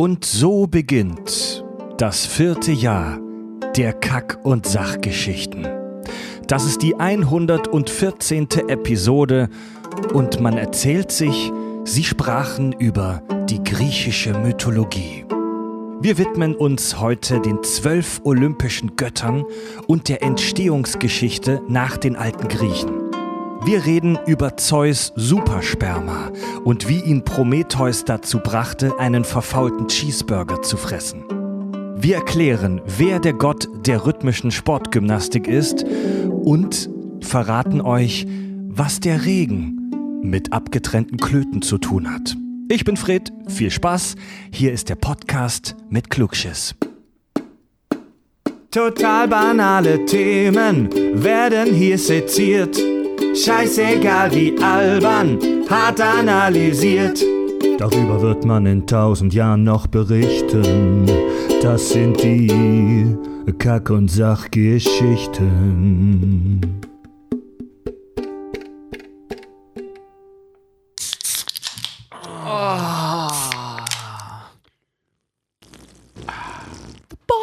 Und so beginnt das vierte Jahr der Kack- und Sachgeschichten. Das ist die 114. Episode und man erzählt sich, sie sprachen über die griechische Mythologie. Wir widmen uns heute den zwölf olympischen Göttern und der Entstehungsgeschichte nach den alten Griechen. Wir reden über Zeus Supersperma und wie ihn Prometheus dazu brachte, einen verfaulten Cheeseburger zu fressen. Wir erklären, wer der Gott der rhythmischen Sportgymnastik ist und verraten euch, was der Regen mit abgetrennten Klöten zu tun hat. Ich bin Fred, viel Spaß. Hier ist der Podcast mit Klugschiss. Total banale Themen werden hier seziert. Scheißegal wie albern, hart analysiert. Darüber wird man in tausend Jahren noch berichten. Das sind die Kack- und Sachgeschichten.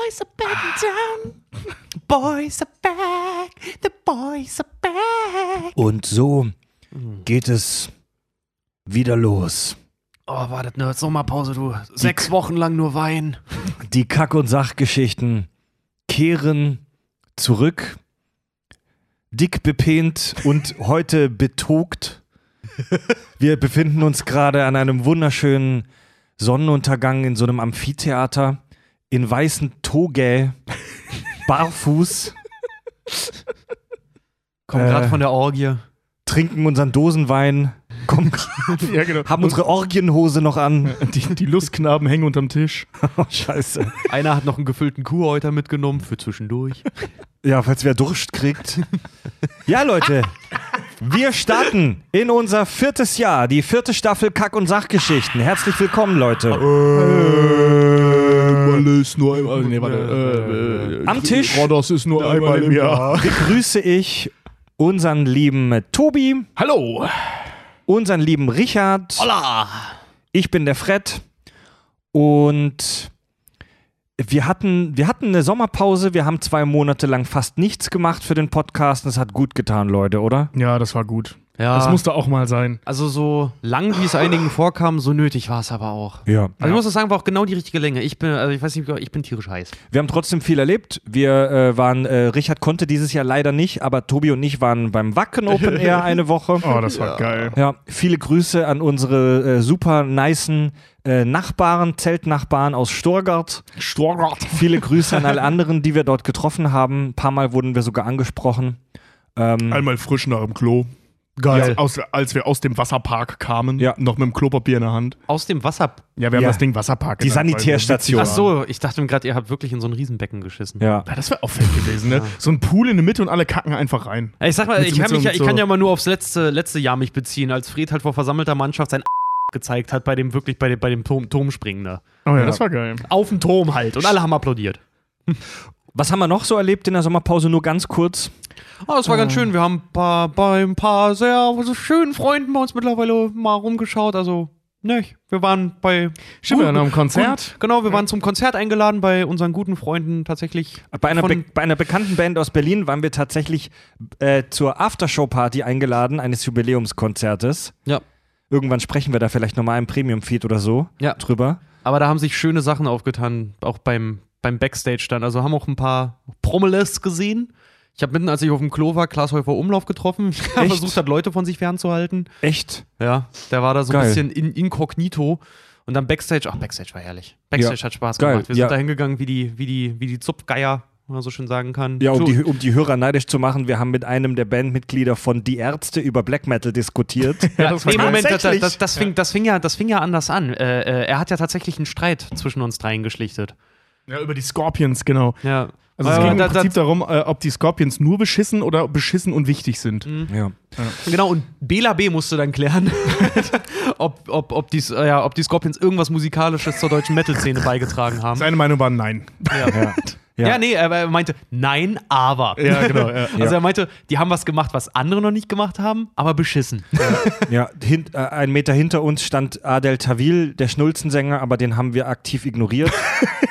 boys are back in town. Boys are back. The boys are back. Und so geht es wieder los. Oh, war das eine Sommerpause, du. Sechs Wochen lang nur Wein. Die Kack- und Sachgeschichten kehren zurück. Dick bepehnt und heute betugt. Wir befinden uns gerade an einem wunderschönen Sonnenuntergang in so einem Amphitheater in weißen Togae, barfuß, Komm Äh. gerade von der Orgie. trinken unseren Dosenwein, kommen, Ja, genau. haben unsere Orgienhose noch an. die, die Lustknaben hängen unterm Tisch. Oh, scheiße. Einer hat noch einen gefüllten Kuhhäuter mitgenommen für zwischendurch. Ja, falls wer Durst kriegt. Ja, Leute, wir starten in unser viertes Jahr, die vierte Staffel Kack- und Sachgeschichten. Herzlich willkommen, Leute. Mal ist nur einmal. Nee, warte. Äh, äh, Am Tisch Rodos ist nur einmal im Jahr. begrüße ich unseren lieben Tobi, Hallo. unseren lieben Richard. Holla! Ich bin der Fred und wir hatten, wir hatten eine Sommerpause. Wir haben zwei Monate lang fast nichts gemacht für den Podcast und es hat gut getan, Leute, oder? Ja, das war gut. Ja, Das musste auch mal sein. also so lang, wie es einigen vorkam, so nötig war es aber auch. Ja. Also ich muss das sagen, war auch genau die richtige Länge. Ich bin, also ich weiß nicht, ich bin tierisch heiß. Wir haben trotzdem viel erlebt. Wir äh, waren, äh, Richard konnte dieses Jahr leider nicht, aber Tobi und ich waren beim Wacken Open Air eine Woche. Oh, das war geil. Ja, viele Grüße an unsere äh, super nicen äh, Nachbarn, Zeltnachbarn aus Storgart. Storgart. Viele Grüße an alle anderen, die wir dort getroffen haben. Ein paar Mal wurden wir sogar angesprochen. Ähm, Einmal frisch nach dem Klo. Geil. Ja, aus, als wir aus dem Wasserpark kamen, Ja. noch mit dem Klopapier in der Hand. Aus dem Wasser. Ja, wir haben Ja. das Ding Wasserpark Die genannt, Sanitärstation. Ach so, ich dachte mir gerade, ihr habt wirklich in so ein Riesenbecken geschissen. ja. Ja, das wäre fett gewesen, ne? So ein Pool in der Mitte und alle kacken einfach rein. Ich sag mal, Mit ich so- mit mich, so- ja- ich so- kann ja mal nur aufs letzte, letzte Jahr mich beziehen, als Fred halt vor versammelter Mannschaft sein gezeigt hat bei dem wirklich bei dem, bei dem Turm, Turmspringen da. Oh ja, Ja. das war geil. Auf dem Turm halt und alle haben applaudiert. Was haben wir noch so erlebt in der Sommerpause? Nur ganz kurz. Oh, das war ganz schön. Wir haben bei, bei ein paar sehr so schönen Freunden bei uns mittlerweile mal rumgeschaut. Also, ne, wir waren bei. Stimmt, wir waren am Konzert. Gut, genau, wir waren zum Konzert eingeladen bei unseren guten Freunden tatsächlich. Bei einer, be bei einer bekannten Band aus Berlin waren wir tatsächlich äh, zur Aftershow-Party eingeladen, eines Jubiläumskonzertes. Ja. Irgendwann sprechen wir da vielleicht nochmal im Premium-Feed oder so Ja. drüber. Aber da haben sich schöne Sachen aufgetan, auch beim, beim Backstage dann. Also haben auch ein paar Promelles gesehen. Ich habe mitten, als ich auf dem Klo war, Klaas Häufer Umlauf getroffen. Der versucht hat, Leute von sich fernzuhalten. Echt? Ja, der war da so Geil. ein bisschen in, inkognito. Und dann Backstage, ach, Backstage war herrlich. Backstage hat Spaß Geil, gemacht. Wir ja. sind da hingegangen wie die, wie die, wie die Zupfgeier, wenn man so schön sagen kann. Ja, um die, um die Hörer neidisch zu machen, wir haben mit einem der Bandmitglieder von Die Ärzte über Black Metal diskutiert. ja, das nee. Moment, das, das, das, fing, das, fing ja, das fing ja anders an. Äh, äh, er hat ja tatsächlich einen Streit zwischen uns dreien geschlichtet. Ja, über die Scorpions, genau. Ja. Also es Äh, ging im Prinzip da- darum, äh, ob die Scorpions nur beschissen oder beschissen und wichtig sind. ja. Genau, und Bela B musste dann klären, ob, ob, ob, die, äh, ja, ob die Scorpions irgendwas Musikalisches zur deutschen Metal-Szene beigetragen haben. Seine Meinung war nein. Ja. Ja. Ja, nee, aber er meinte, nein, aber. Ja, genau. Ja. Also er meinte, die haben was gemacht, was andere noch nicht gemacht haben, aber beschissen. Ja, hin, äh, ein Meter hinter uns stand Adel Tawil, der Schnulzensänger, aber den haben wir aktiv ignoriert.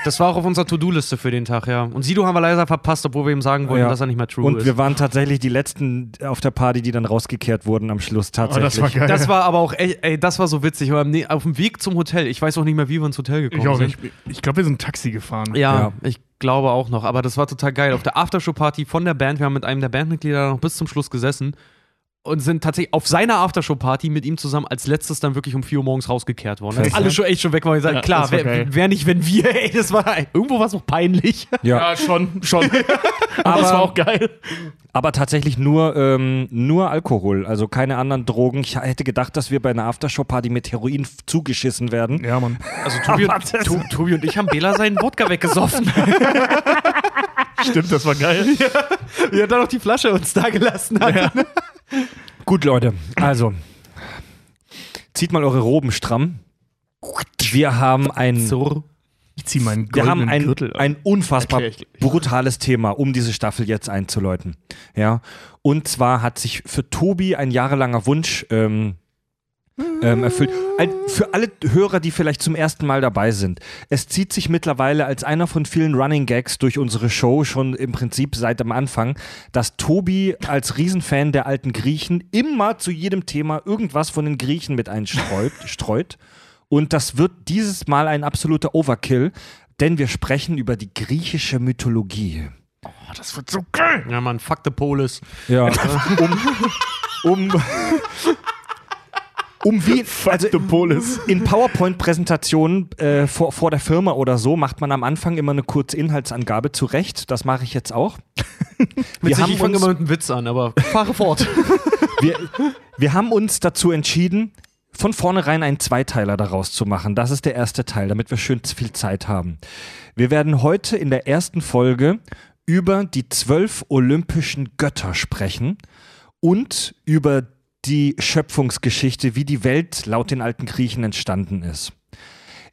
Das war auch auf unserer To-Do-Liste für den Tag, ja. Und Sido haben wir leider verpasst, obwohl wir ihm sagen wollten, Ja. dass er nicht mehr true Und ist. wir waren tatsächlich die letzten auf der Party, die dann rausgekehrt wurden am Schluss Oh, tatsächlich. das war geil. das war aber auch, ey, ey, das war so witzig. Aber nee, auf dem Weg zum Hotel, ich weiß auch nicht mehr, wie wir ins Hotel gekommen ich auch sind. nicht. Ich glaube, wir sind Taxi gefahren. Ja, Ja. ich glaube auch noch. Aber das war total geil. Auf der Aftershow-Party von der Band, wir haben mit einem der Bandmitglieder noch bis zum Schluss gesessen und sind tatsächlich auf seiner Aftershow-Party mit ihm zusammen als letztes dann wirklich um 4 Uhr morgens rausgekehrt worden. Als alle schon echt schon weg waren. Ich gesagt, Ja, klar, wer, wer nicht, wenn wir, ey, das war irgendwo was noch peinlich. ja. Ja, schon, schon. aber es war auch geil. Aber tatsächlich nur, ähm, nur Alkohol, also keine anderen Drogen. Ich hätte gedacht, dass wir bei einer Aftershow-Party mit Heroin zugeschissen werden. Ja, Mann. Also Tobi und, to, Tobi und ich haben Bela seinen Wodka weggesoffen. Stimmt, das war geil. Wie er dann noch die Flasche uns da gelassen hat. Gut, Leute, also zieht mal eure Roben stramm. Wir haben ein. Ich zieh meinen wir haben ein, Gürtel an. ein unfassbar brutales Thema, um diese Staffel jetzt einzuläuten. Ja, und zwar hat sich für Tobi ein jahrelanger Wunsch ähm, ähm, erfüllt. Ein, für alle Hörer, die vielleicht zum ersten Mal dabei sind. Es zieht sich mittlerweile als einer von vielen Running Gags durch unsere Show schon im Prinzip seit dem Anfang, dass Tobi als Riesenfan der alten Griechen immer zu jedem Thema irgendwas von den Griechen mit einstreut. streut. Und das wird dieses Mal ein absoluter Overkill, denn wir sprechen über die griechische Mythologie. Oh, das wird so geil. Ja, Mann, fuck the Polis. Ja, um, um, um wie, also in PowerPoint-Präsentationen äh, vor, vor der Firma oder so macht man am Anfang immer eine kurze Inhaltsangabe zurecht. Das mache ich jetzt auch. Wir haben, ich fange immer mit einem Witz an, aber fahre fort. wir, wir haben uns dazu entschieden, von vornherein einen Zweiteiler daraus zu machen. Das ist der erste Teil, damit wir schön viel Zeit haben. Wir werden heute in der ersten Folge über die zwölf olympischen Götter sprechen und über die Schöpfungsgeschichte, wie die Welt laut den alten Griechen entstanden ist.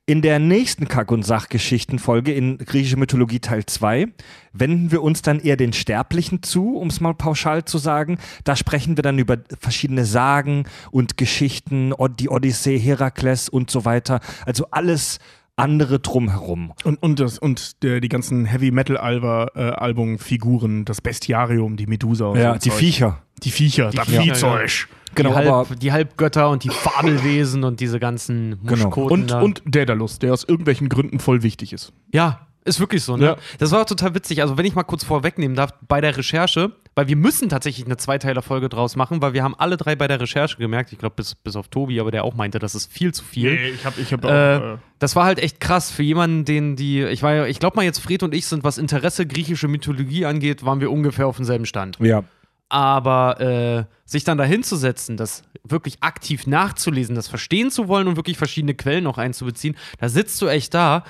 In der nächsten Kack- und Sachgeschichtenfolge in griechische Mythologie Teil 2 wenden wir uns dann eher den Sterblichen zu, um es mal pauschal zu sagen. Da sprechen wir dann über verschiedene Sagen und Geschichten, die Odyssee, Herakles und so weiter. Also alles andere drumherum. Und, und, das, und der, die ganzen Heavy Metal äh, Album Figuren, das Bestiarium, die Medusa und so die Zeug. Viecher. Die Viecher, das Viecher, Viehzeug. Genau, die, aber Halb, die Halbgötter und die Fabelwesen und diese ganzen Genau. Muschkoten Und, da. und Daedalus, der aus irgendwelchen Gründen voll wichtig ist. Ja, ist wirklich so, ne? Ja. Das war auch total witzig. Also, wenn ich mal kurz vorwegnehmen darf, bei der Recherche, weil wir müssen tatsächlich eine Zweiteiler-Folge draus machen, weil wir haben alle drei bei der Recherche gemerkt, ich glaube, bis, bis auf Tobi, aber der auch meinte, das ist viel zu viel. ich habe ich hab Äh, auch. Äh, das war halt echt krass für jemanden, den die, ich war ich glaube mal jetzt Fred und ich sind, was Interesse griechische Mythologie angeht, waren wir ungefähr auf demselben Stand. ja, Aber äh, sich dann dahinzusetzen, das wirklich aktiv nachzulesen, das verstehen zu wollen und wirklich verschiedene Quellen auch einzubeziehen, da sitzt du echt da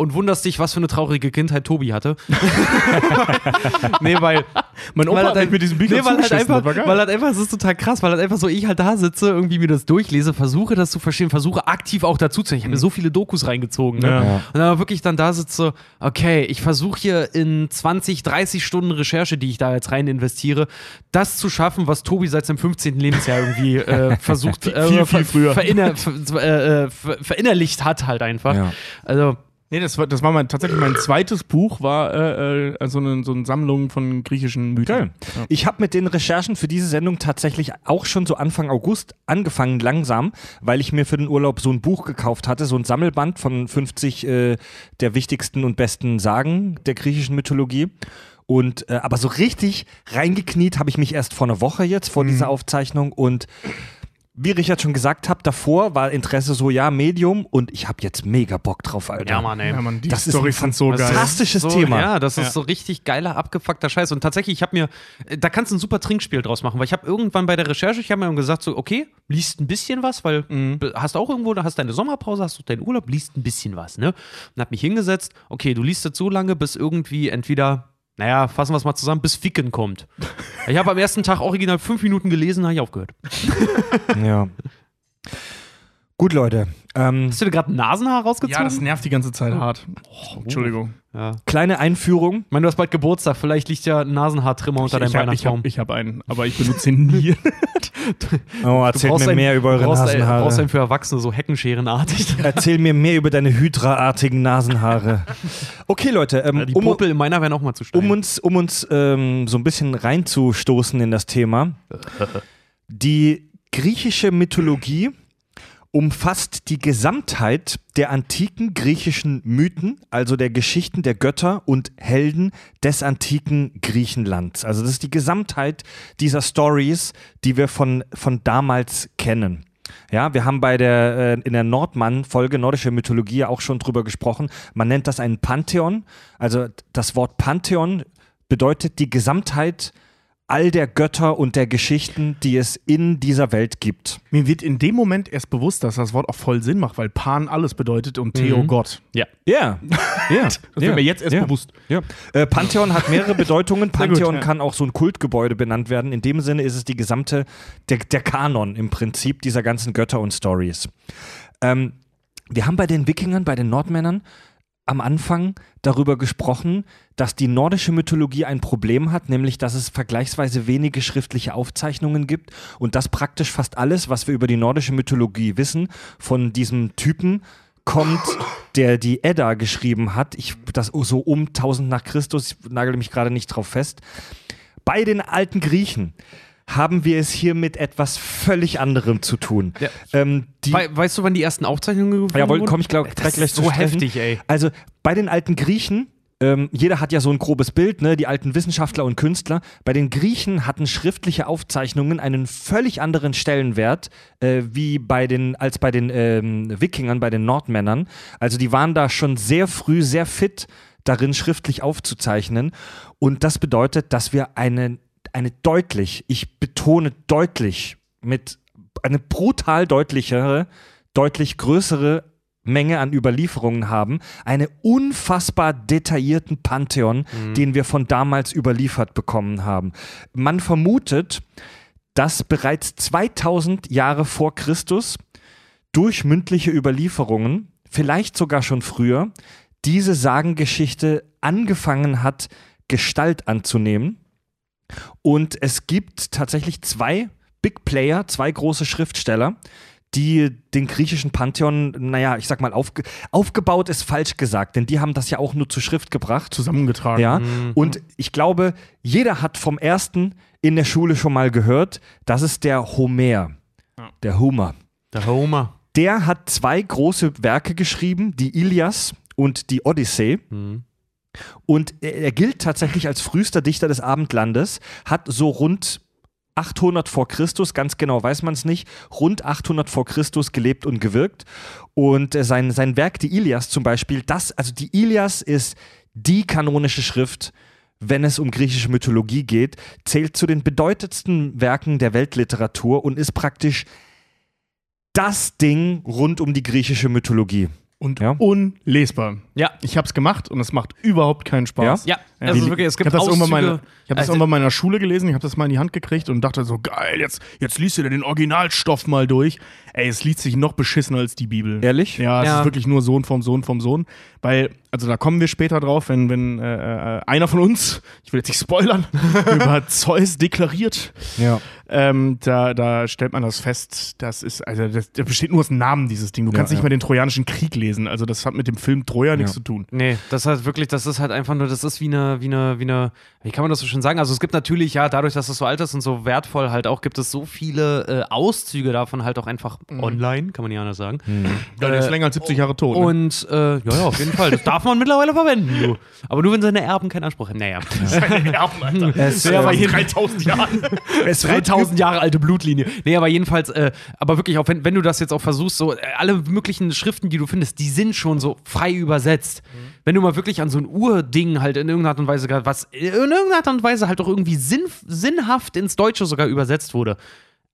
und wunderst dich, was für eine traurige Kindheit Tobi hatte. nee, weil mein Opa weil hat halt- mit diesen Büchern Nee, weil halt einfach, weil halt einfach, es ist total krass, weil halt einfach so, ich halt da sitze, irgendwie mir das durchlese, versuche das zu verstehen, versuche aktiv auch dazu zu. Ich habe mir so viele Dokus reingezogen, ne? Ja. Und dann wirklich dann da sitze, okay, ich versuche hier in 20, 30 Stunden Recherche, die ich da jetzt rein investiere, das zu schaffen, was Tobi seit seinem 15. Lebensjahr irgendwie äh, versucht, Viel, äh, viel ver- früher. Verinner, ver, äh, äh, ver, verinnerlicht hat halt einfach. ja. Also, Nee, das war, das war mein, tatsächlich mein zweites Buch, war äh, äh, so, eine, so eine Sammlung von griechischen Mythen. Ja. Ich habe mit den Recherchen für diese Sendung tatsächlich auch schon so Anfang August angefangen, langsam, weil ich mir für den Urlaub so ein Buch gekauft hatte, so ein Sammelband von 50 äh, der wichtigsten und besten Sagen der griechischen Mythologie. Und äh, aber so richtig reingekniet habe ich mich erst vor einer Woche jetzt vor dieser Aufzeichnung und wie Richard schon gesagt hat, davor war Interesse so, ja, Medium und ich habe jetzt mega Bock drauf, Alter. ja, Mann, ey. Ja, Mann, die Das ist Storys ein so Das geil. ist Fantastisches so, Thema. Ja, das ist Ja. so richtig geiler, abgefuckter Scheiß. Und tatsächlich, ich habe mir, da kannst du ein super Trinkspiel draus machen, weil ich habe irgendwann bei der Recherche, ich habe mir gesagt, so, okay, liest ein bisschen was, weil be- hast auch irgendwo, da hast deine Sommerpause, hast du deinen Urlaub, liest ein bisschen was, ne? Und hab mich hingesetzt, okay, du liest jetzt so lange, bis irgendwie entweder, naja, fassen wir es mal zusammen, bis Ficken kommt. Ich habe am ersten Tag original fünf Minuten gelesen, habe ich aufgehört. Ja. Gut, Leute. Ähm, Hast du dir gerade Nasenhaar rausgezogen? Ja, das nervt die ganze Zeit hart. Entschuldigung. Ja. kleine Einführung. Ich meine, du hast bald Geburtstag, vielleicht liegt ja ein Nasenhaartrimmer unter deinem ich habe ich Weihnachtsbaum. hab, ich hab einen, aber ich benutze ihn nie. Oh, Du erzähl mir mehr über eure brauchst Nasenhaare. brauchst einen für Erwachsene, so Heckenscherenartig. Erzähl mir mehr über deine hydraartigen Nasenhaare. Okay, Leute, ähm, Die um, Popel in meiner wären auch mal zu steil. um uns, um uns ähm, so ein bisschen reinzustoßen in das Thema. Die griechische Mythologie umfasst die Gesamtheit der antiken griechischen Mythen, also der Geschichten der Götter und Helden des antiken Griechenlands. Also das ist die Gesamtheit dieser Stories, die wir von, von damals kennen. Ja, wir haben bei der, äh, in der Nordmann-Folge Nordische Mythologie auch schon drüber gesprochen. Man nennt das ein Pantheon. Also das Wort Pantheon bedeutet die Gesamtheit all der Götter und der Geschichten, die es in dieser Welt gibt. Mir wird in dem Moment erst bewusst, dass das Wort auch voll Sinn macht, weil Pan alles bedeutet und Theo Mhm. Gott. ja. Ja, ja. Das wird mir jetzt erst ja. bewusst. Ja. Äh, Pantheon hat mehrere Bedeutungen. Gut, Pantheon ja. kann auch so ein Kultgebäude benannt werden. In dem Sinne ist es die gesamte, der, der Kanon im Prinzip dieser ganzen Götter und Stories. Ähm, wir haben bei den Wikingern, bei den Nordmännern am Anfang darüber gesprochen, dass die nordische Mythologie ein Problem hat, nämlich dass es vergleichsweise wenige schriftliche Aufzeichnungen gibt und dass praktisch fast alles, was wir über die nordische Mythologie wissen, von diesem Typen kommt, der die Edda geschrieben hat. Ich, das so um 1000 nach Christus, ich nagel mich gerade nicht drauf fest. Bei den alten Griechen haben wir es hier mit etwas völlig anderem zu tun. Ja. Ähm, We weißt du, wann die ersten Aufzeichnungen gefunden ja, wurden? komme ich glaub, Das gleich, gleich ist zu so heftig, ey. Also bei den alten Griechen, ähm, jeder hat ja so ein grobes Bild, ne? die alten Wissenschaftler und Künstler. Bei den Griechen hatten schriftliche Aufzeichnungen einen völlig anderen Stellenwert äh, wie bei den, als bei den ähm, Wikingern, bei den Nordmännern. Also die waren da schon sehr früh sehr fit darin, schriftlich aufzuzeichnen. Und das bedeutet, dass wir eine, eine deutlich, ich betone deutlich, mit eine brutal deutlichere, deutlich größere Menge an Überlieferungen haben, einen unfassbar detaillierten Pantheon, den wir von damals überliefert bekommen haben. Man vermutet, dass bereits 2000 Jahre vor Christus durch mündliche Überlieferungen, vielleicht sogar schon früher, diese Sagengeschichte angefangen hat, Gestalt anzunehmen. Und es gibt tatsächlich zwei Big Player, zwei große Schriftsteller, die den griechischen Pantheon, naja, ich sag mal, aufge aufgebaut ist falsch gesagt, denn die haben das ja auch nur zur Schrift gebracht. Zusammengetragen. Ja, und ich glaube, jeder hat vom ersten in der Schule schon mal gehört, das ist der Homer. Ja. Der Homer. Der Homer. Der hat zwei große Werke geschrieben, die Ilias und die Odyssee. Mhm. Und er, gilt tatsächlich als frühester Dichter des Abendlandes, hat so rund 800 vor Christus, ganz genau weiß man es nicht, rund 800 vor Christus gelebt und gewirkt. Und äh, sein, sein Werk, die Ilias zum Beispiel, das, also die Ilias ist die kanonische Schrift, wenn es um griechische Mythologie geht, zählt zu den bedeutendsten Werken der Weltliteratur und ist praktisch das Ding rund um die griechische Mythologie. Und Ja. unlesbar. Ja. Ich hab's gemacht und es macht überhaupt keinen Spaß. Ja, Ja. Das ist wirklich, es Ich gibt habe das, Auszüge. ich hab das Also- irgendwann mal in der Schule gelesen, ich habe das mal in die Hand gekriegt und dachte so, geil, jetzt, jetzt liest du dir den Originalstoff mal durch. Ey, es liest sich noch beschissener als die Bibel. Ehrlich? Ja, es Ja. ist wirklich nur Sohn vom Sohn vom Sohn. Weil, also da kommen wir später drauf, wenn, wenn äh, äh, einer von uns, ich will jetzt nicht spoilern, über Zeus deklariert, Ja. ähm, da, da stellt man das fest, das ist, also das, das besteht nur aus Namen, dieses Ding. Du Ja, kannst nicht ja. mal den Trojanischen Krieg lesen. Also das hat mit dem Film Troja nichts Ja. zu tun. Nee, das hat wirklich, das ist halt einfach nur, das ist wie eine, wie eine, wie eine, wie kann man das so schön sagen? Also es gibt natürlich, ja, dadurch, dass es so alt ist und so wertvoll halt auch, gibt es so viele äh, Auszüge davon halt auch einfach online, kann man ja anders sagen. Ja, der ist Äh, länger als 70 Jahre tot. Ne? Und äh, ja, ja, auf jeden Fall. Das darf man mittlerweile verwenden. Du. Aber nur wenn seine Erben keinen Anspruch haben. Naja. Erben, Alter. Es, Ja, aber hier 3000 Jahren. es wird 3000 Jahre alte Blutlinie. Nee, aber jedenfalls, äh, aber wirklich, auch wenn, wenn du das jetzt auch versuchst, so äh, alle möglichen Schriften, die du findest, die sind schon so frei übersetzt. Wenn du mal wirklich an so ein Urding halt in irgendeiner Art und Weise, was in irgendeiner Art und Weise halt auch irgendwie sinn, sinnhaft ins Deutsche sogar übersetzt wurde.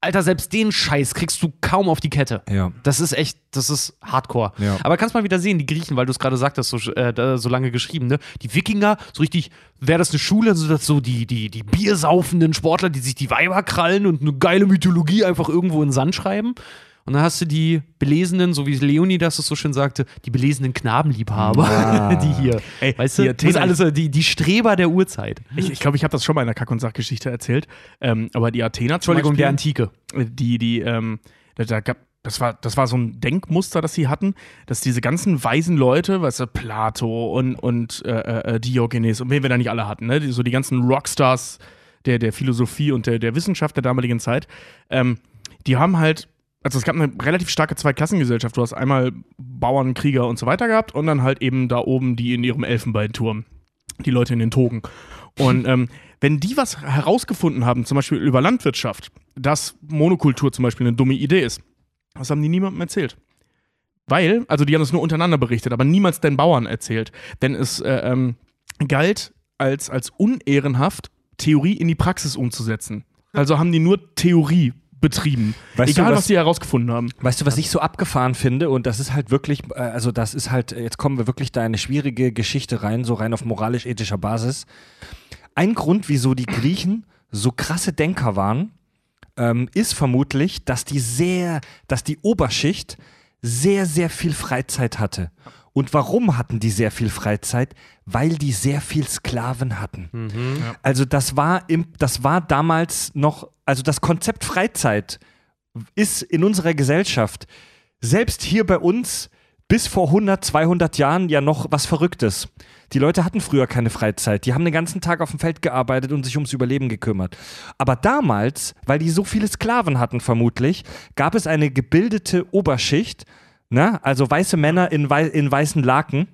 Alter, selbst den Scheiß kriegst du kaum auf die Kette. Ja. Das ist echt, das ist Hardcore. Ja. Aber kannst mal wieder sehen, die Griechen, weil du es gerade sagtest, so, äh, so lange geschrieben, ne? Die Wikinger, so richtig, wäre das eine Schule, so dass so die, die, die biersaufenden Sportler, die sich die Weiber krallen und eine geile Mythologie einfach irgendwo in den Sand schreiben. Und dann hast du die belesenen, so wie Leonie das so schön sagte, die belesenen Knabenliebhaber, die hier. Ey, weißt du, das ist Athener- alles so die, die Streber der Urzeit. Ich, ich glaube, ich habe das schon mal in der Kack- und Sachgeschichte erzählt. Ähm, aber die Athener Entschuldigung, der Beispiel, Antike. die, die, ähm, da, da gab, das war, das war so ein Denkmuster, das sie hatten, dass diese ganzen weisen Leute, weißt du, Plato und, und äh, äh, Diogenes und wen wir da nicht alle hatten, ne? die, so die ganzen Rockstars der, der Philosophie und der, der Wissenschaft der damaligen Zeit, ähm, die haben halt, also es gab eine relativ starke Zweiklassengesellschaft. Du hast einmal Bauern, Krieger und so weiter gehabt und dann halt eben da oben die in ihrem Elfenbeinturm, die Leute in den Togen. Und ähm, wenn die was herausgefunden haben, zum Beispiel über Landwirtschaft, dass Monokultur zum Beispiel eine dumme Idee ist, das haben die niemandem erzählt. Weil, also die haben das nur untereinander berichtet, aber niemals den Bauern erzählt. Denn es äh, ähm, galt als, als unehrenhaft, Theorie in die Praxis umzusetzen. Also haben die nur Theorie betrieben. Weißt du, Egal, was, was- sie herausgefunden haben. Weißt du, was ich so abgefahren finde? Und das ist halt wirklich, äh, also das ist halt, jetzt kommen wir wirklich da in eine schwierige Geschichte rein, so rein auf moralisch-ethischer Basis. Ein Grund, wieso die Griechen so krasse Denker waren, ähm, ist vermutlich, dass die sehr, dass die Oberschicht sehr, sehr viel Freizeit hatte. Und warum hatten die sehr viel Freizeit? Weil die sehr viel Sklaven hatten. Also das war im, das war damals noch, also das Konzept Freizeit ist in unserer Gesellschaft, selbst hier bei uns, bis vor 100, 200 Jahren ja noch was Verrücktes. Die Leute hatten früher keine Freizeit. Die haben den ganzen Tag auf dem Feld gearbeitet und sich ums Überleben gekümmert. Aber damals, weil die so viele Sklaven hatten vermutlich, gab es eine gebildete Oberschicht, ne? also weiße Männer in, wei in weißen Laken,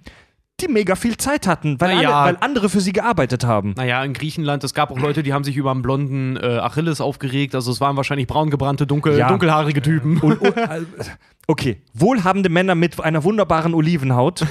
die mega viel Zeit hatten, weil, Na alle, weil andere für sie gearbeitet haben. Naja, in Griechenland, es gab auch Leute, die haben sich über einen blonden äh, Achilles aufgeregt. Also es waren wahrscheinlich braun gebrannte, dunkel, Ja. dunkelhaarige Typen. Und, und, äh, okay, wohlhabende Männer mit einer wunderbaren Olivenhaut,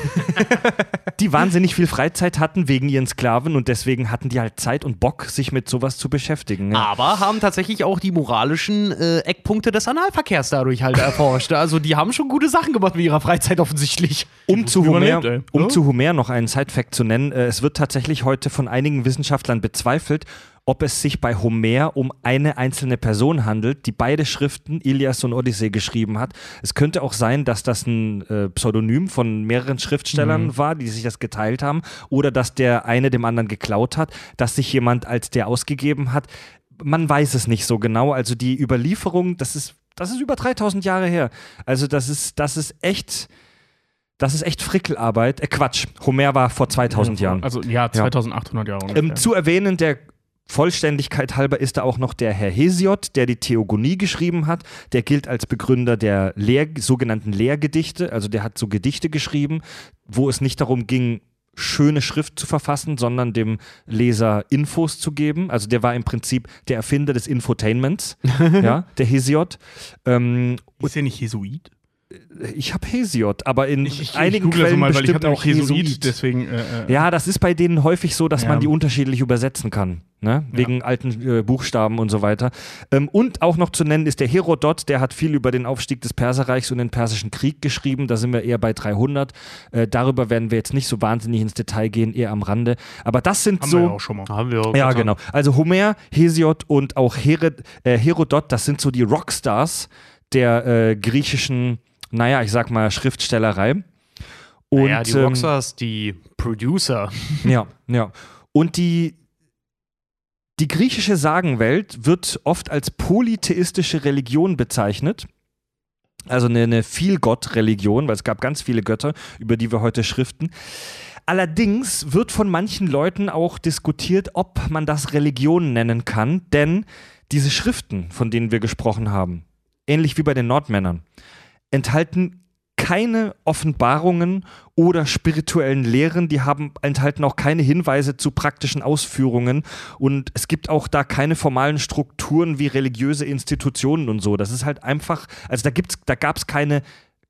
die wahnsinnig viel Freizeit hatten wegen ihren Sklaven und deswegen hatten die halt Zeit und Bock, sich mit sowas zu beschäftigen. Ja. Aber haben tatsächlich auch die moralischen äh, Eckpunkte des Analverkehrs dadurch halt erforscht. Also die haben schon gute Sachen gemacht mit ihrer Freizeit offensichtlich. Um zu, Homer, um Ja. zu Homer noch einen Side-Fact zu nennen, äh, es wird tatsächlich heute von einigen Wissenschaftlern bezweifelt, ob es sich bei Homer um eine einzelne Person handelt, die beide Schriften, Ilias und Odyssee, geschrieben hat. Es könnte auch sein, dass das ein äh, Pseudonym von mehreren Schriftstellern war, die sich das geteilt haben, oder dass der eine dem anderen geklaut hat, dass sich jemand als der ausgegeben hat. Man weiß es nicht so genau. Also die Überlieferung, das ist, das ist über 3000 Jahre her. Also das ist, das ist echt. Das ist echt Frickelarbeit. Äh, Quatsch. Homer war vor 2000 Jahren. Also ja, 2800 Jahre ungefähr. Ähm, zu erwähnen, der Vollständigkeit halber ist da auch noch der Herr Hesiod, der die Theogonie geschrieben hat. Der gilt als Begründer der Lehr sogenannten Lehrgedichte. Also der hat so Gedichte geschrieben, wo es nicht darum ging, schöne Schrift zu verfassen, sondern dem Leser Infos zu geben. Also der war im Prinzip der Erfinder des Infotainments, ja, der Hesiod. Ähm, ist der nicht Jesuit? Ich habe Hesiod, aber in einigen google das Quellen mal, weil ich bestimmt auch Jesuit. deswegen äh, äh, Ja, das ist bei denen häufig so, dass Ja. man die unterschiedlich übersetzen kann. Ne? Wegen alten äh, Buchstaben und so weiter. Ähm, und auch noch zu nennen ist der Herodot, der hat viel über den Aufstieg des Perserreichs und den Persischen Krieg geschrieben. Da sind wir eher bei 300. Äh, darüber werden wir jetzt nicht so wahnsinnig ins Detail gehen, eher am Rande. Aber das sind haben so. wir ja auch schon mal. Haben wir auch. Ja, genau. Also Homer, Hesiod und auch Hered, äh, Herodot, das sind so die Rockstars der äh, griechischen, naja, ich sag mal, Schriftstellerei. Und, ja, die ähm, Rockstars, die Producer. ja, ja. Und die, die griechische Sagenwelt wird oft als polytheistische Religion bezeichnet. Also eine, eine Vielgott-Religion, weil es gab ganz viele Götter, über die wir heute schriften. Allerdings wird von manchen Leuten auch diskutiert, ob man das Religion nennen kann, denn diese Schriften, von denen wir gesprochen haben, ähnlich wie bei den Nordmännern, enthalten keine Offenbarungen oder spirituellen Lehren, die haben enthalten auch keine Hinweise zu praktischen Ausführungen und es gibt auch da keine formalen Strukturen wie religiöse Institutionen und so. Das ist halt einfach, also da gibt's, da gab es keine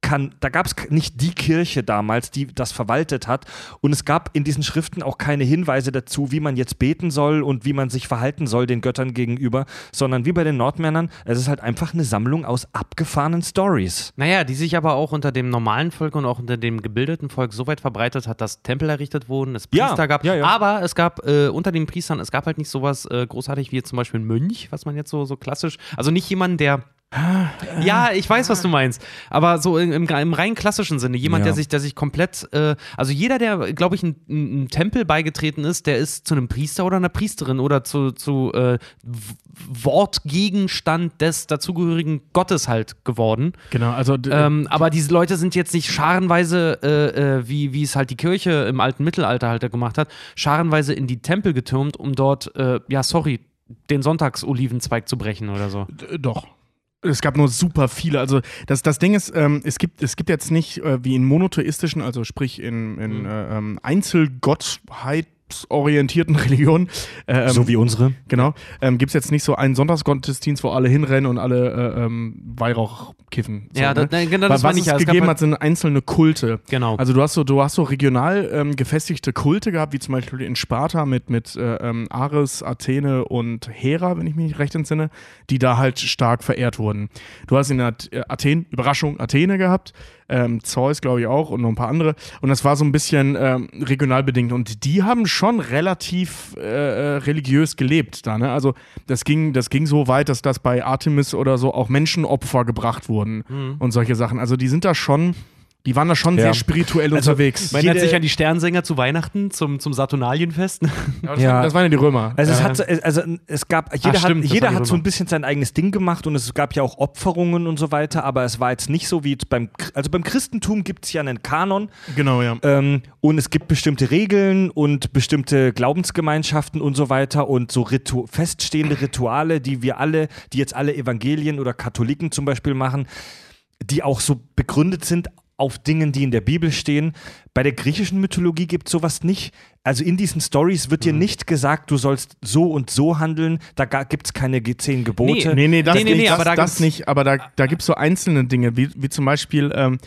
kann, da gab es nicht die Kirche damals, die das verwaltet hat. Und es gab in diesen Schriften auch keine Hinweise dazu, wie man jetzt beten soll und wie man sich verhalten soll den Göttern gegenüber, sondern wie bei den Nordmännern, es ist halt einfach eine Sammlung aus abgefahrenen Stories. Naja, die sich aber auch unter dem normalen Volk und auch unter dem gebildeten Volk so weit verbreitet hat, dass Tempel errichtet wurden, es Ja, Priester gab. ja, ja. Aber es gab äh, unter den Priestern, es gab halt nicht sowas äh, großartig wie jetzt zum Beispiel ein Mönch, was man jetzt so, so klassisch, also nicht jemand, der Ja, ich weiß, was du meinst. Aber so im, im, im rein klassischen Sinne, jemand, Ja. der sich, der sich komplett, äh, also jeder, der, glaube ich, einem Tempel beigetreten ist, der ist zu einem Priester oder einer Priesterin oder zu, zu äh, Wortgegenstand des dazugehörigen Gottes halt geworden. Genau, also Ähm, aber diese Leute sind jetzt nicht scharenweise, äh, äh, wie, wie es halt die Kirche im alten Mittelalter halt gemacht hat, scharenweise in die Tempel getürmt, um dort, äh, ja, sorry, den Sonntagsolivenzweig zu brechen oder so. d- doch. Es gab nur super viele. Also das, das Ding ist, ähm, es, gibt, es gibt jetzt nicht äh, wie in monotheistischen, also sprich in, in Mhm. äh, ähm, einzelgottheitsorientierten Religionen, äh, ähm, so wie unsere. Genau. Ähm, Gibt es jetzt nicht so einen Sonntagsgottesdienst, wo alle hinrennen und alle äh, ähm, Weihrauch kiffen? So, Ja, ne? da- genau, Weil das was es ja. Gegeben halt- hat, sind einzelne Kulte. Genau. Also du hast so, du hast so regional ähm, gefestigte Kulte gehabt, wie zum Beispiel in Sparta mit, mit äh, ähm, Ares, Athene und Hera, wenn ich mich nicht recht entsinne, die da halt stark verehrt wurden. Du hast in Ath Athen, Überraschung, Athene gehabt, ähm, Zeus glaube ich auch und noch ein paar andere. Und das war so ein bisschen ähm, regional bedingt. Und die haben schon relativ äh, äh, religiös gelebt da. Ne? Also das ging, das ging so weit, dass das bei Artemis oder so auch Menschenopfer gebracht wurden Mhm. und solche Sachen. Also die sind da schon, die waren da schon Ja. sehr spirituell Also, unterwegs. Man erinnert sich an die Sternsänger zu Weihnachten, zum, zum Saturnalienfest. Ja, das, Ja. Waren, das waren ja die Römer. Also es hat so, also es gab jeder stimmt, das hat jeder hat so ein bisschen sein eigenes Ding gemacht und es gab ja auch Opferungen und so weiter, aber es war jetzt nicht so wie beim also beim Christentum gibt es ja einen Kanon genau, ja. ähm, und es gibt bestimmte Regeln und bestimmte Glaubensgemeinschaften und so weiter und so Ritu feststehende Rituale, die wir alle, die jetzt alle Evangelien oder Katholiken zum Beispiel machen, die auch so begründet sind auf Dingen, die in der Bibel stehen. Bei der griechischen Mythologie gibt es sowas nicht. Also in diesen Stories wird Mhm. dir nicht gesagt, du sollst so und so handeln. Da gibt es keine zehn Gebote. Nee, nee, das, Nee, nee, nicht, nee, das, aber da das gibt's- nicht. Aber da, da gibt es so einzelne Dinge, wie, wie zum Beispiel ähm,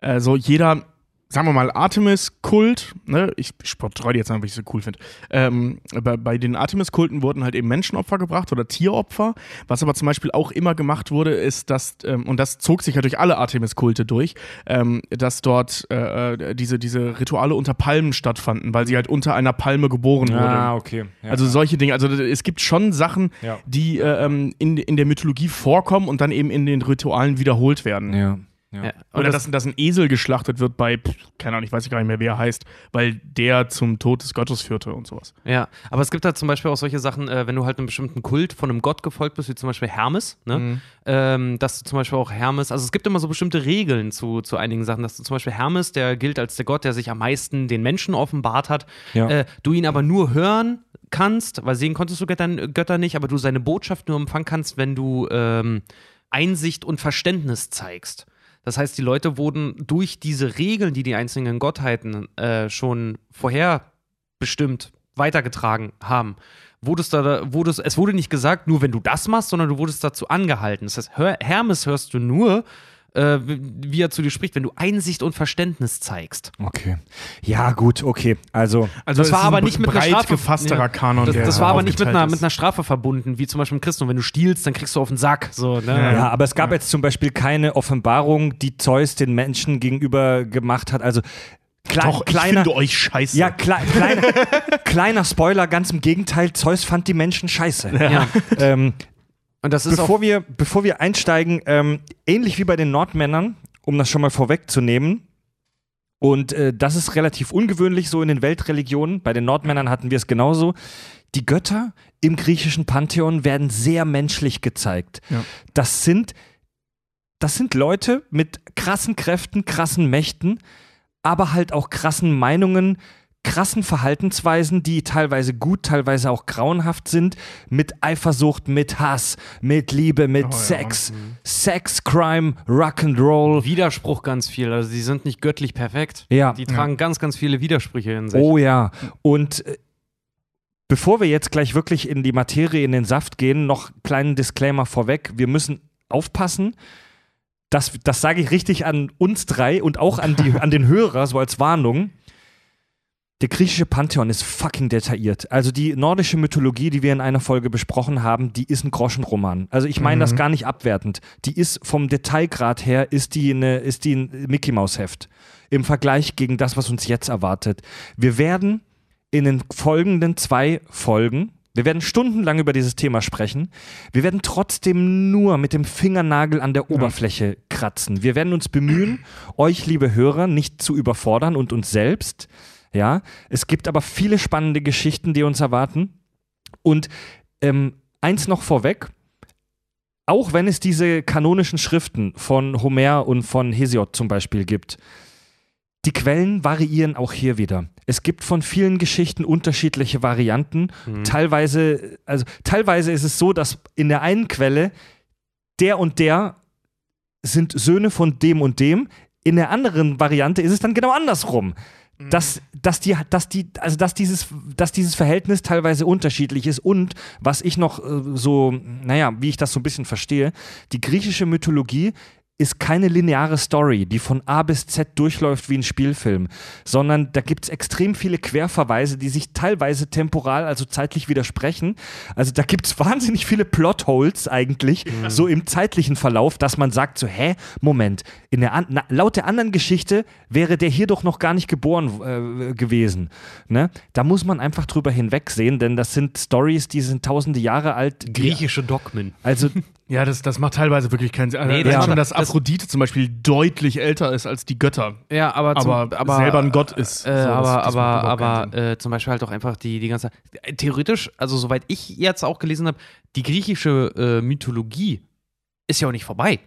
äh, so jeder, sagen wir mal, Artemis-Kult, ne? ich streue die jetzt einfach, wie ich es so cool finde. Ähm, bei, bei den Artemis-Kulten wurden halt eben Menschenopfer gebracht oder Tieropfer. Was aber zum Beispiel auch immer gemacht wurde, ist, dass, ähm, und das zog sich ja durch alle Artemis-Kulte durch, ähm, dass dort äh, äh, diese, diese Rituale unter Palmen stattfanden, weil sie halt unter einer Palme geboren wurde. Ah, okay. Ja. Also solche Dinge. Also es gibt schon Sachen, Ja. die äh, ähm, in, in der Mythologie vorkommen und dann eben in den Ritualen wiederholt werden. ja. Ja. Ja. Oder Und dass, dass ein Esel geschlachtet wird bei, keine Ahnung, ich weiß gar nicht mehr, wer er heißt, weil der zum Tod des Gottes führte und sowas. Ja, aber es gibt halt zum Beispiel auch solche Sachen, äh, wenn du halt einem bestimmten Kult von einem Gott gefolgt bist, wie zum Beispiel Hermes, ne? Mhm. ähm, dass du zum Beispiel auch Hermes, also es gibt immer so bestimmte Regeln zu, zu einigen Sachen, dass du zum Beispiel Hermes, der gilt als der Gott, der sich am meisten den Menschen offenbart hat, Ja. äh, du ihn aber nur hören kannst, weil sehen konntest du Götter, Götter nicht, aber du seine Botschaft nur empfangen kannst, wenn du ähm, Einsicht und Verständnis zeigst. Das heißt, die Leute wurden durch diese Regeln, die die einzelnen Gottheiten äh, schon vorherbestimmt weitergetragen haben, wurdest da, wurdest, es wurde nicht gesagt, nur wenn du das machst, sondern du wurdest dazu angehalten. Das heißt, Hermes hörst du nur, äh, wie er zu dir spricht, wenn du Einsicht und Verständnis zeigst. Okay. Ja, gut, okay. Also, Also Das es war aber nicht mit einer Strafe- gefassterer Ja. Kanon. Das, der das war aber nicht mit einer, mit einer Strafe verbunden, wie zum Beispiel im Christentum. Wenn du stiehlst, dann kriegst du auf den Sack. So, ne? Ja. ja, aber es gab jetzt zum Beispiel keine Offenbarung, die Zeus den Menschen gegenüber gemacht hat. Also, kle Doch, ich kleiner. finde euch scheiße. Ja, kle kleiner, kleiner Spoiler, ganz im Gegenteil, Zeus fand die Menschen scheiße. Ja. Ähm, Und das ist bevor, wir, bevor wir einsteigen, ähm, ähnlich wie bei den Nordmännern, um das schon mal vorwegzunehmen, und äh, das ist relativ ungewöhnlich so in den Weltreligionen, bei den Nordmännern hatten wir es genauso, die Götter im griechischen Pantheon werden sehr menschlich gezeigt. Ja. Das sind das sind Leute mit krassen Kräften, krassen Mächten, aber halt auch krassen Meinungen, krassen Verhaltensweisen, die teilweise gut, teilweise auch grauenhaft sind, mit Eifersucht, mit Hass, mit Liebe, mit Oh ja. Sex, Sex, Crime, Rock'n'Roll. Widerspruch ganz viel. Also die sind nicht göttlich perfekt. Ja. Die tragen ganz, ganz viele Widersprüche in sich. Oh ja. Und äh, bevor wir jetzt gleich wirklich in die Materie, in den Saft gehen, noch einen kleinen Disclaimer vorweg. Wir müssen aufpassen. Das, das sage ich richtig an uns drei und auch an, die, an den Hörer, so als Warnung. Der griechische Pantheon ist fucking detailliert. Also die nordische Mythologie, die wir in einer Folge besprochen haben, die ist ein Groschenroman. Also ich meine das Mhm. gar nicht abwertend. Die ist vom Detailgrad her, ist die, eine, ist die ein Mickey Maus Heft. Im Vergleich gegen das, was uns jetzt erwartet. Wir werden in den folgenden zwei Folgen Wir werden stundenlang über dieses Thema sprechen. Wir werden trotzdem nur mit dem Fingernagel an der Oberfläche kratzen. Wir werden uns bemühen, euch, liebe Hörer, nicht zu überfordern und uns selbst. Ja, es gibt aber viele spannende Geschichten, die uns erwarten. Und ähm, eins noch vorweg. Auch wenn es diese kanonischen Schriften von Homer und von Hesiod zum Beispiel gibt, die Quellen variieren auch hier wieder. Es gibt von vielen Geschichten unterschiedliche Varianten. Teilweise, also teilweise ist es so, dass in der einen Quelle der und der sind Söhne von dem und dem. In der anderen Variante ist es dann genau andersrum. Dass, dass, die, dass, die, also dass, dieses, dass dieses Verhältnis teilweise unterschiedlich ist und was ich noch äh, so, naja, wie ich das so ein bisschen verstehe, die griechische Mythologie ist keine lineare Story, die von A bis Z durchläuft wie ein Spielfilm, sondern da gibt es extrem viele Querverweise, die sich teilweise temporal, also zeitlich widersprechen. Also da gibt es wahnsinnig viele Plotholes eigentlich, so im zeitlichen Verlauf, dass man sagt so, hä, Moment, in der an, na, laut der anderen Geschichte wäre der hier doch noch gar nicht geboren äh, gewesen. Ne? Da muss man einfach drüber hinwegsehen, denn das sind Stories, die sind tausende Jahre alt. Griechische Dogmen. Also Ja, das, das macht teilweise wirklich keinen Sinn. Nee, Nee, das schon, macht- dass das- Aphrodite zum Beispiel deutlich älter ist als die Götter. Ja, aber, zum, Aber aber selber ein Gott ist. Äh, So, das- aber das macht aber, aber äh, zum Beispiel halt auch einfach die, die ganze. äh, Theoretisch, also soweit ich jetzt auch gelesen habe, die griechische äh, Mythologie ist ja auch nicht vorbei.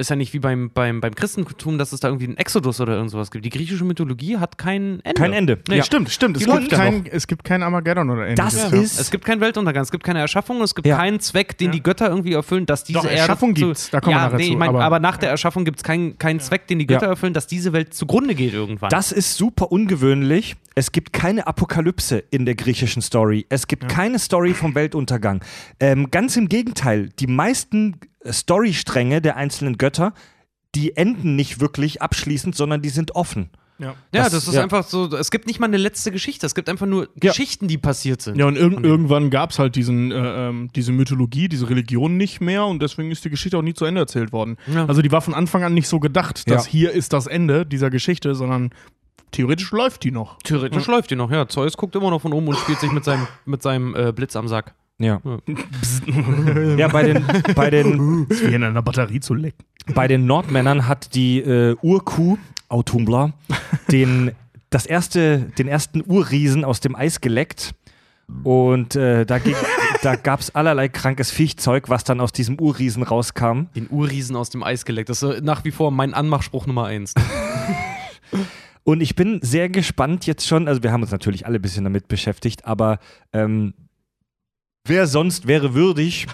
Ist ja nicht wie beim, beim, beim Christentum, dass es da irgendwie einen Exodus oder irgend sowas gibt. Die griechische Mythologie hat kein Ende. kein Ende. Nee, Ja. stimmt, stimmt. Es Die gibt, kein, es gibt kein Armageddon oder ähnliches. Das ja. ist Es gibt keinen Weltuntergang, es gibt keine Erschaffung, es gibt Ja. keinen Zweck, den Ja. die Götter irgendwie erfüllen, dass diese Doch, Erde. Erschaffung zu- gibt's, da kommen wir nachher nee, zu, ich mein, aber- aber, nach der Erschaffung gibt es keinen keinen Zweck, den die Götter Ja. erfüllen, dass diese Welt zugrunde geht irgendwann. Das ist super ungewöhnlich. Es gibt keine Apokalypse in der griechischen Story. Es gibt keine Story vom Weltuntergang. Ähm, ganz im Gegenteil, die meisten Storystränge der einzelnen Götter, die enden nicht wirklich abschließend, sondern die sind offen. Ja. ja, das- das, ist ja. einfach so, es gibt nicht mal eine letzte Geschichte, es gibt einfach nur Ja. Geschichten, die passiert sind. Ja, und irg irgendwann gab es halt diesen, äh, ähm, diese Mythologie, diese Religion nicht mehr und deswegen ist die Geschichte auch nie zu Ende erzählt worden. Ja. Also die war von Anfang an nicht so gedacht, dass Ja. hier ist das Ende dieser Geschichte, sondern theoretisch läuft die noch. Theoretisch läuft die noch, ja. Zeus guckt immer noch von oben und spielt sich mit seinem, mit seinem äh, Blitz am Sack. Ja. ja, bei den, bei den Wie in einer Batterie zu lecken. Bei den Nordmännern hat die äh, Urkuh, Autumbla, den, das erste, den ersten Urriesen aus dem Eis geleckt. Und äh, da, da gab es allerlei krankes Viechzeug, was dann aus diesem Urriesen rauskam. Den Urriesen aus dem Eis geleckt. Das ist nach wie vor mein Anmachspruch Nummer eins. Und ich bin sehr gespannt jetzt schon, also wir haben uns natürlich alle ein bisschen damit beschäftigt, aber ähm, wer sonst wäre würdig,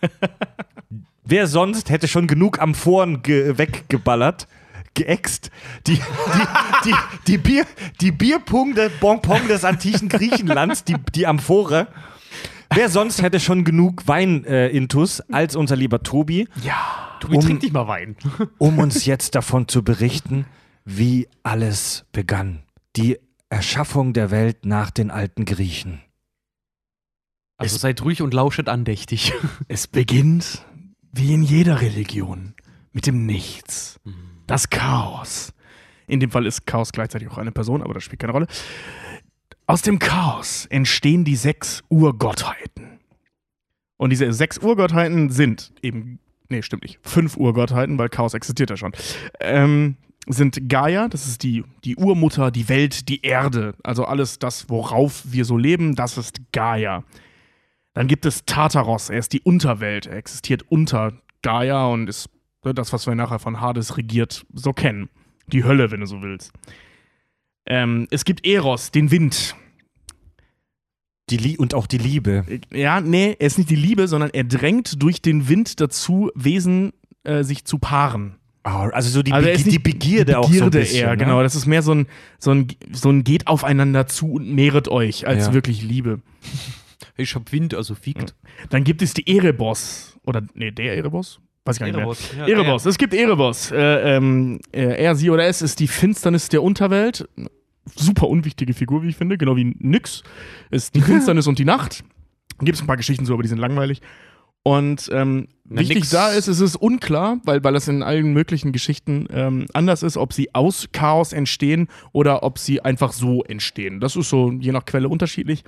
wer sonst hätte schon genug Amphoren ge weggeballert, geäxt, die, die, die, die, Bier, die Bierpong, der Bonbon des antiken Griechenlands, die, die Amphore. Wer sonst hätte schon genug Wein äh, intus als unser lieber Tobi, Tobi Um- trinkt nicht mal Wein. um uns jetzt davon zu berichten, wie alles begann. Die Erschaffung der Welt nach den alten Griechen. Also seid ruhig und lauschet andächtig. Es beginnt, wie in jeder Religion, mit dem Nichts. Das Chaos. In dem Fall ist Chaos gleichzeitig auch eine Person, aber das spielt keine Rolle. Aus dem Chaos entstehen die sechs Urgottheiten. Und diese sechs Urgottheiten sind eben, nee, stimmt nicht, fünf Urgottheiten, weil Chaos existiert ja schon. Ähm, sind Gaia, das ist die, die Urmutter, die Welt, die Erde, also alles das, worauf wir so leben, das ist Gaia. Dann gibt es Tartaros, er ist die Unterwelt, er existiert unter Gaia und ist ne, das, was wir nachher von Hades regiert, so kennen. Die Hölle, wenn du so willst. Ähm, es gibt Eros, den Wind. Die Lie und auch die Liebe. Ja, nee, er ist nicht die Liebe, sondern er drängt durch den Wind dazu, Wesen äh, sich zu paaren. Ah, also so die, Also Begi die Begierde, die auch so ein Begierde bisschen. eher, ne? genau. Das ist mehr so ein, so ein, so ein geht aufeinander zu und mehret euch, als Ja. wirklich Liebe. Ich hab Wind, also fiegt. Dann gibt es die Erebos. Oder, nee, der Erebos? Weiß ich gar nicht mehr. Erebos, ja, Erebos, es gibt Erebos. Äh, ähm, äh, er, sie oder es ist die Finsternis der Unterwelt. Super unwichtige Figur, wie ich finde, genau wie Nyx. Ist die Finsternis und die Nacht. Gibt es ein paar Geschichten so, aber die sind langweilig. Und ähm, Na, wichtig nix. da ist, es ist unklar, weil, weil das in allen möglichen Geschichten ähm, anders ist, ob sie aus Chaos entstehen oder ob sie einfach so entstehen. Das ist so je nach Quelle unterschiedlich.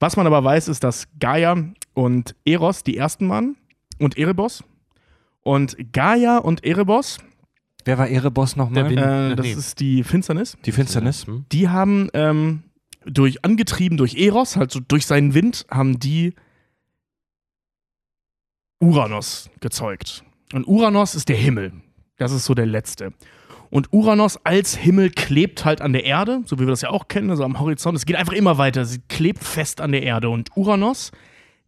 Was man aber weiß, ist, dass Gaia und Eros die ersten waren und Erebos. Und Gaia und Erebos, Wer war Erebos nochmal? Äh, Ach, das nee. ist die Finsternis, Die Finsternis. Hm? die haben ähm, durch angetrieben durch Eros, halt so durch seinen Wind, haben die Uranus gezeugt. Und Uranus ist der Himmel. Das ist so der letzte. Und Uranus als Himmel klebt halt an der Erde, so wie wir das ja auch kennen, also am Horizont. Es geht einfach immer weiter. Sie klebt fest an der Erde. Und Uranus,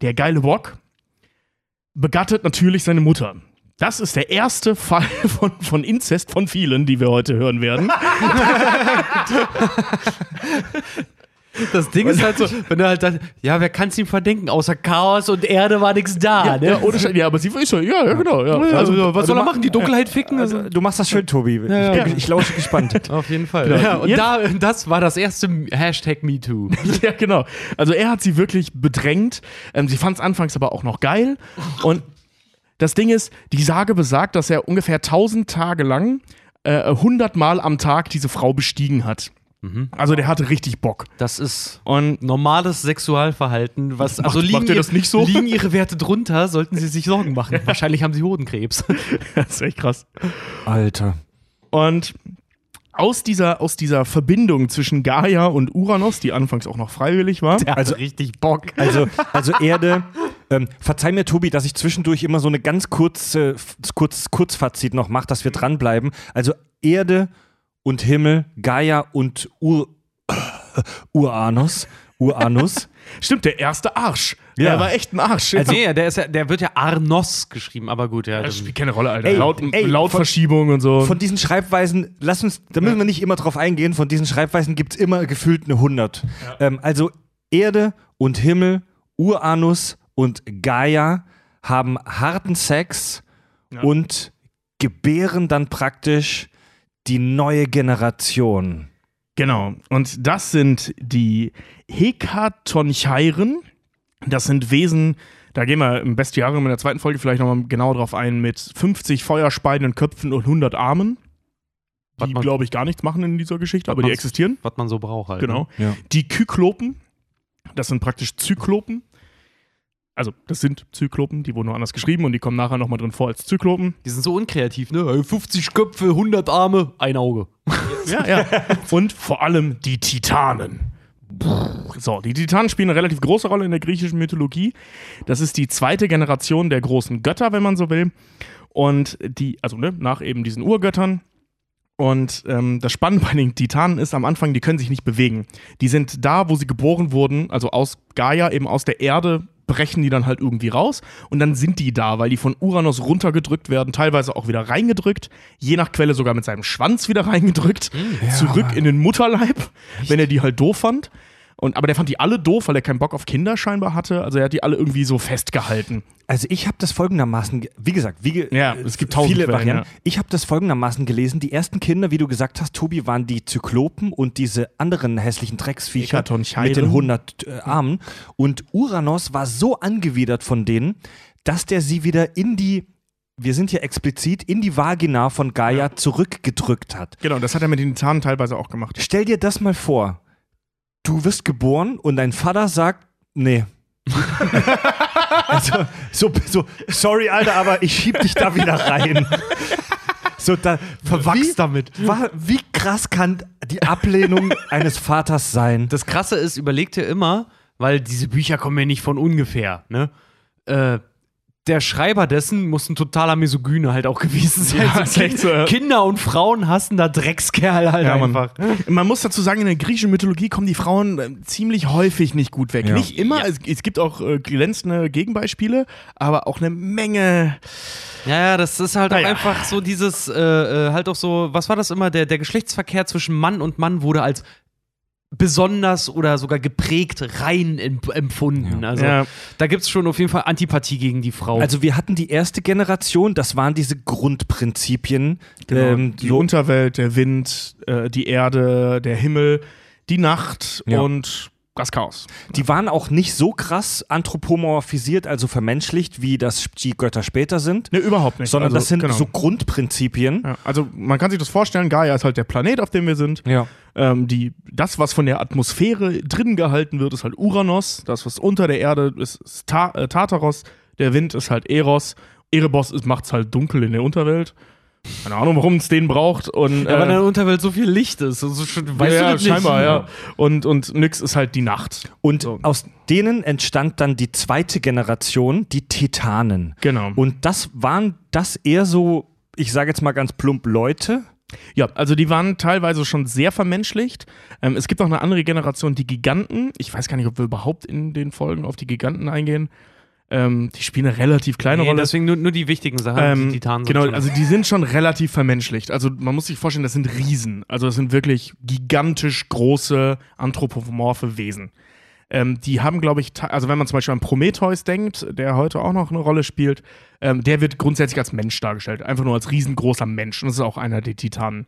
der geile Bock, begattet natürlich seine Mutter. Das ist der erste Fall von, von Inzest von vielen, die wir heute hören werden. Das Ding ist halt so, wenn du halt dann, ja, wer kann es ihm verdenken? Außer Chaos und Erde war nichts da, ja, ne? ja, ohne Scheiß. ja, aber sie ist schon, ja, ja, genau. Ja. Also, was soll er ma- machen? Die Dunkelheit ficken? Also, Du machst das schön, Tobi. ja. Ich, bin, ich lausche gespannt. auf jeden Fall. Genau. Ja, und Jetzt- da, das war das erste Hashtag MeToo. Ja, genau. Also er hat sie wirklich bedrängt. Ähm, sie fand es anfangs aber auch noch geil. Und das Ding ist, die Sage besagt, dass er ungefähr 1000 Tage lang äh, 100 Mal am Tag diese Frau bestiegen hat. Also der hatte richtig Bock. Das ist Und normales Sexualverhalten. Was, also Macht- liegen, macht ihr das nicht so? liegen ihre Werte drunter, sollten sie sich Sorgen machen. Wahrscheinlich haben sie Hodenkrebs. das ist echt krass. Alter. Und aus dieser, aus dieser Verbindung zwischen Gaia und Uranus, die anfangs auch noch freiwillig war, Der Also- also richtig Bock. Also, also Erde. Ähm, verzeih mir, Tobi, dass ich zwischendurch immer so eine ganz kurze, kurz, Kurzfazit noch mache, dass wir dranbleiben. Also Erde und Himmel, Gaia und Ur, Uranus. Uranus. stimmt, der erste Arsch. Ja. Der war echt ein Arsch. Also, nee, der, ist ja, der wird ja Arnos geschrieben, aber gut, ja. das spielt keine Rolle, Alter. Ey, Laut, ey, Lautverschiebung und so. Von diesen Schreibweisen, lass uns, da müssen wir nicht immer drauf eingehen, von diesen Schreibweisen gibt es immer gefühlt eine 100. Ähm, also Erde und Himmel, Uranus und Gaia haben harten Sex Ja. und gebären dann praktisch die neue Generation. Genau. Und das sind die Hekatoncheiren. Das sind Wesen, da gehen wir im Bestiarium in der zweiten Folge vielleicht nochmal genauer drauf ein, mit 50 feuerspeienden Köpfen und 100 Armen. Was Die, glaube ich, gar nichts machen in dieser Geschichte, aber die existieren. was man so braucht halt. Genau. Ne? Ja. Die Kyklopen, das sind praktisch Zyklopen. Also, das sind Zyklopen, die wurden nur anders geschrieben und die kommen nachher nochmal drin vor als Zyklopen. Die sind so unkreativ, ne? 50 Köpfe, 100 Arme, ein Auge. Ja, ja. Und vor allem die Titanen. So, die Titanen spielen eine relativ große Rolle in der griechischen Mythologie. Das ist die zweite Generation der großen Götter, wenn man so will. Und die, also ne, nach eben diesen Urgöttern. Und ähm, das Spannende bei den Titanen ist am Anfang, die können sich nicht bewegen. Die sind da, wo sie geboren wurden, also aus Gaia, eben aus der Erde, brechen die dann halt irgendwie raus. Und dann sind die da, weil die von Uranus runtergedrückt werden, teilweise auch wieder reingedrückt, je nach Quelle sogar mit seinem Schwanz wieder reingedrückt, zurück in den Mutterleib, wenn er die halt doof fand. Und, aber der fand die alle doof, weil er keinen Bock auf Kinder scheinbar hatte. Also er hat die alle irgendwie so festgehalten. Also ich habe das folgendermaßen, ge- wie gesagt, wie Ja, es gibt tausend viele Varianten. ja. Ich habe das folgendermaßen gelesen. Die ersten Kinder, wie du gesagt hast, Tobi, waren die Zyklopen und diese anderen hässlichen Drecksviecher mit den 100 äh, Armen. Und Uranus war so angewidert von denen, dass der sie wieder in die, wir sind hier explizit, in die Vagina von Gaia zurückgedrückt hat. Genau, das hat er mit den Titanen teilweise auch gemacht. Stell dir das mal vor. Du wirst geboren und dein Vater sagt, nee. also, so, so, sorry, Alter, aber ich schieb dich da wieder rein. So, da, Verwachst damit. Wa- Wie krass kann die Ablehnung eines Vaters sein? Das Krasse ist, überleg dir immer, weil diese Bücher kommen ja nicht von ungefähr, ne? Äh, der Schreiber dessen muss ein totaler Misogyne halt auch gewesen sein. Ja, So echt so. Kinder und Frauen hassen da Dreckskerl halt Ja, einfach. Man muss dazu sagen, in der griechischen Mythologie kommen die Frauen äh, ziemlich häufig nicht gut weg. Ja. Nicht immer, es, es gibt auch äh, glänzende Gegenbeispiele, aber auch eine Menge. Ja, das ist halt auch Naja. einfach so dieses, äh, äh, halt auch so, was war das immer? Der, der Geschlechtsverkehr zwischen Mann und Mann wurde als besonders oder sogar geprägt rein emp empfunden. Also Ja. da gibt es schon auf jeden Fall Antipathie gegen die Frau. Also wir hatten die erste Generation, das waren diese Grundprinzipien. ähm, die so, Unterwelt, der Wind, äh, die Erde, der Himmel, die Nacht Ja. und das Chaos. Die waren auch nicht so krass anthropomorphisiert, also vermenschlicht, wie das die Götter später sind, Ne, überhaupt nicht. sondern Also, das sind genau. so Grundprinzipien. Ja, also man kann sich das vorstellen, Gaia ist halt der Planet, auf dem wir sind. Ja. Ähm, die, das, was von der Atmosphäre drin gehalten wird, ist halt Uranus. Das, was unter der Erde ist, ist Ta äh, Tartaros. Der Wind ist halt Eros. Erebos macht es halt dunkel in der Unterwelt. Keine Ahnung, warum es den braucht. Und, Ja, weil in äh, der Unterwelt so viel Licht ist. Also schon, weißt ja, du das nicht? scheinbar, ja. Und, und Nyx ist halt die Nacht. Und So. aus denen entstand dann die zweite Generation, die Titanen. Genau. Und das waren das eher so, ich sage jetzt mal ganz plump, Leute. Ja, also die waren teilweise schon sehr vermenschlicht. Ähm, es gibt auch eine andere Generation, die Giganten. Ich weiß gar nicht, ob wir überhaupt in den Folgen auf die Giganten eingehen. Ähm, die spielen eine relativ kleine Nee, Rolle. deswegen nur, nur die wichtigen Sachen, Ähm, die Titanen genau, also die sind schon relativ vermenschlicht. Also man muss sich vorstellen, das sind Riesen. Also das sind wirklich gigantisch große anthropomorphe Wesen. Ähm, die haben, glaube ich, also wenn man zum Beispiel an Prometheus denkt, der heute auch noch eine Rolle spielt, ähm, der wird grundsätzlich als Mensch dargestellt. Einfach nur als riesengroßer Mensch. Und das ist auch einer der Titanen.